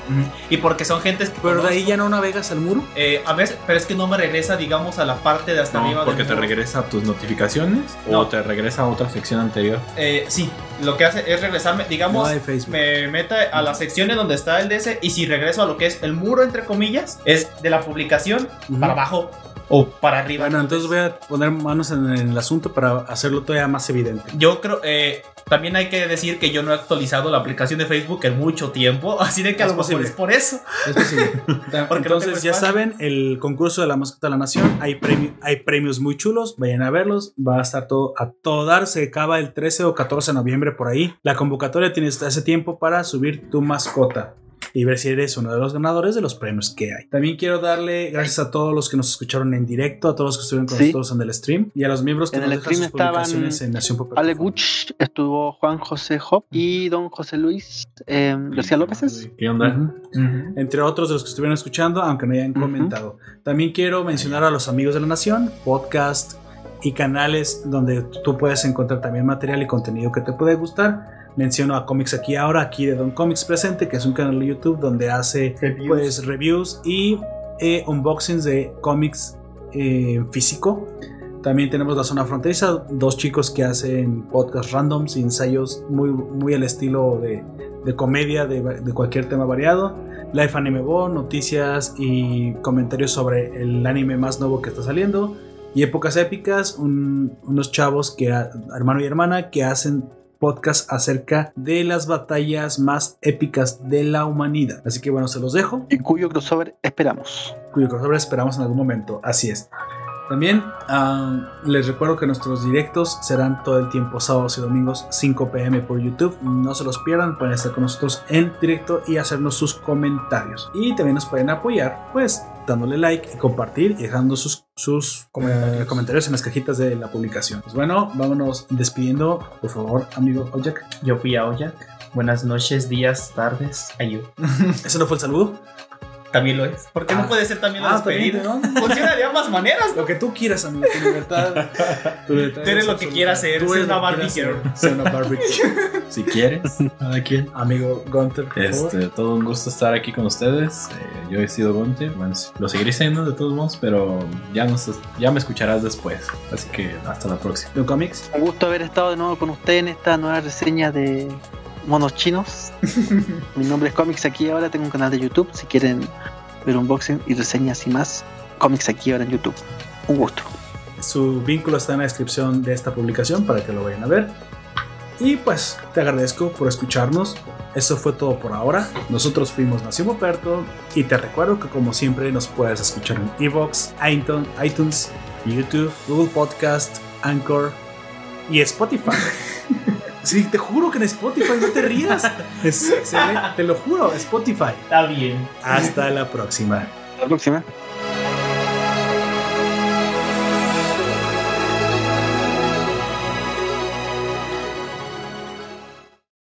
Speaker 2: Y porque son gentes que
Speaker 1: Pero de ahí ya no navegas al muro.
Speaker 2: eh, a veces, pero es que no me regresa, digamos, a la parte de hasta arriba.
Speaker 3: No, porque
Speaker 2: del
Speaker 3: te
Speaker 2: muro.
Speaker 3: regresa a tus notificaciones
Speaker 2: No.
Speaker 3: o te regresa a otra sección anterior.
Speaker 2: Eh, sí, lo que hace es regresarme,
Speaker 1: No
Speaker 2: digamos,
Speaker 1: Facebook.
Speaker 2: me meta a las secciones donde está el Y si regreso a lo que es el muro, entre comillas, es de la publicación
Speaker 1: Ujú.
Speaker 2: para abajo o para arriba.
Speaker 1: Bueno, entonces voy a poner manos en el asunto para hacerlo todavía más evidente.
Speaker 2: Yo creo, eh, también hay que decir que yo no he actualizado la aplicación de Facebook en mucho tiempo, así de que a
Speaker 1: Es
Speaker 2: lo mejor
Speaker 1: posible.
Speaker 2: es por eso.
Speaker 1: Es posible.
Speaker 2: Porque no
Speaker 1: Entonces, ya saben, el concurso de la mascota de la nación, hay, hay premios muy chulos, vayan a verlos, va a estar todo a todo dar, se acaba el 13 o 14 de noviembre por ahí. La convocatoria tienes ese tiempo para subir tu mascota. Y ver si eres uno de los ganadores de los premios que hay. También quiero darle gracias a todos los que nos escucharon en directo, a todos los que estuvieron con
Speaker 4: Sí.
Speaker 1: nosotros en el stream y a los miembros que
Speaker 4: En
Speaker 1: nos
Speaker 4: el
Speaker 1: sus
Speaker 4: stream estaban
Speaker 1: publicaciones en Nación Popular.
Speaker 4: Ale Guch, estuvo Juan José Hop y don José Luis eh, García López.
Speaker 3: ¿Qué onda?
Speaker 1: Ujú. entre otros de los que estuvieron escuchando, aunque no hayan comentado. También quiero mencionar a los amigos de la nación, podcast y canales donde tú puedes encontrar también material y contenido que te puede gustar. Menciono a Comics Aquí Ahora, aquí de Don Comics Presente, que es un canal de YouTube donde hace
Speaker 2: Reviews.
Speaker 1: pues reviews y eh, unboxings de cómics eh, físico. También tenemos la zona fronteriza, dos chicos que hacen podcast randoms y ensayos muy, muy al estilo de, de comedia de, de cualquier tema variado. Life Anime Bo, noticias y comentarios sobre el anime más nuevo que está saliendo. Y épocas épicas, un- unos chavos que, hermano y hermana, que hacen podcast acerca de las batallas más épicas de la humanidad. Así que bueno, se los dejo
Speaker 4: Y cuyo crossover esperamos.
Speaker 1: cuyo crossover esperamos en algún momento. Así es. También ah, les recuerdo que nuestros directos serán todo el tiempo sábados y domingos 5 pm por YouTube. No se los pierdan, pueden estar con nosotros en directo y hacernos sus comentarios. Y también nos pueden apoyar, pues dándole like y compartir y dejando sus, sus eh, comentarios en las cajitas de la publicación. Pues bueno, vámonos despidiendo, por favor, amigo Ojak.
Speaker 2: Yo fui a Oyak. Buenas noches, días, tardes. Ayú.
Speaker 1: ¿Ese no fue el saludo?
Speaker 2: También lo es. ¿Por qué
Speaker 1: Ah.
Speaker 2: no puede ser también la
Speaker 1: Ah, también,
Speaker 2: despedida?
Speaker 1: ¿no?
Speaker 2: Funciona de ambas maneras.
Speaker 1: Lo que tú quieras, amigo, tu libertad. tu libertad
Speaker 2: Tú eres
Speaker 1: es
Speaker 2: lo que quieras ser,
Speaker 1: Tú eres
Speaker 2: una Barbie girl.
Speaker 1: ser, Barbie.
Speaker 3: Si quieres, cada quien.
Speaker 1: Amigo Gunter, por favor.
Speaker 3: Este, todo un gusto estar aquí con ustedes. Eh, yo he sido Gunter. Bueno, lo seguiré siendo de todos modos, pero ya, nos, ya me escucharás después. Así que hasta la próxima.
Speaker 1: ¿De Comics?
Speaker 4: Un gusto haber estado de nuevo con usted en esta nueva reseña de monos chinos. Mi nombre es Comics Aquí Ahora, tengo un canal de YouTube. Si quieren ver unboxing y reseñas y más, Comics Aquí Ahora en YouTube. Un gusto.
Speaker 1: Su vínculo está en la descripción de esta publicación para que lo vayan a ver. Y pues te agradezco por escucharnos. Eso fue todo por ahora. Nosotros fuimos Nación Poperto y te recuerdo que como siempre nos puedes escuchar en Evox, iTunes, iTunes, YouTube, Google Podcast, Anchor y Spotify. Sí, te juro que en Spotify no te rías. Es excelente, te lo juro, Spotify.
Speaker 2: Está bien.
Speaker 1: Hasta la próxima.
Speaker 4: Hasta la próxima.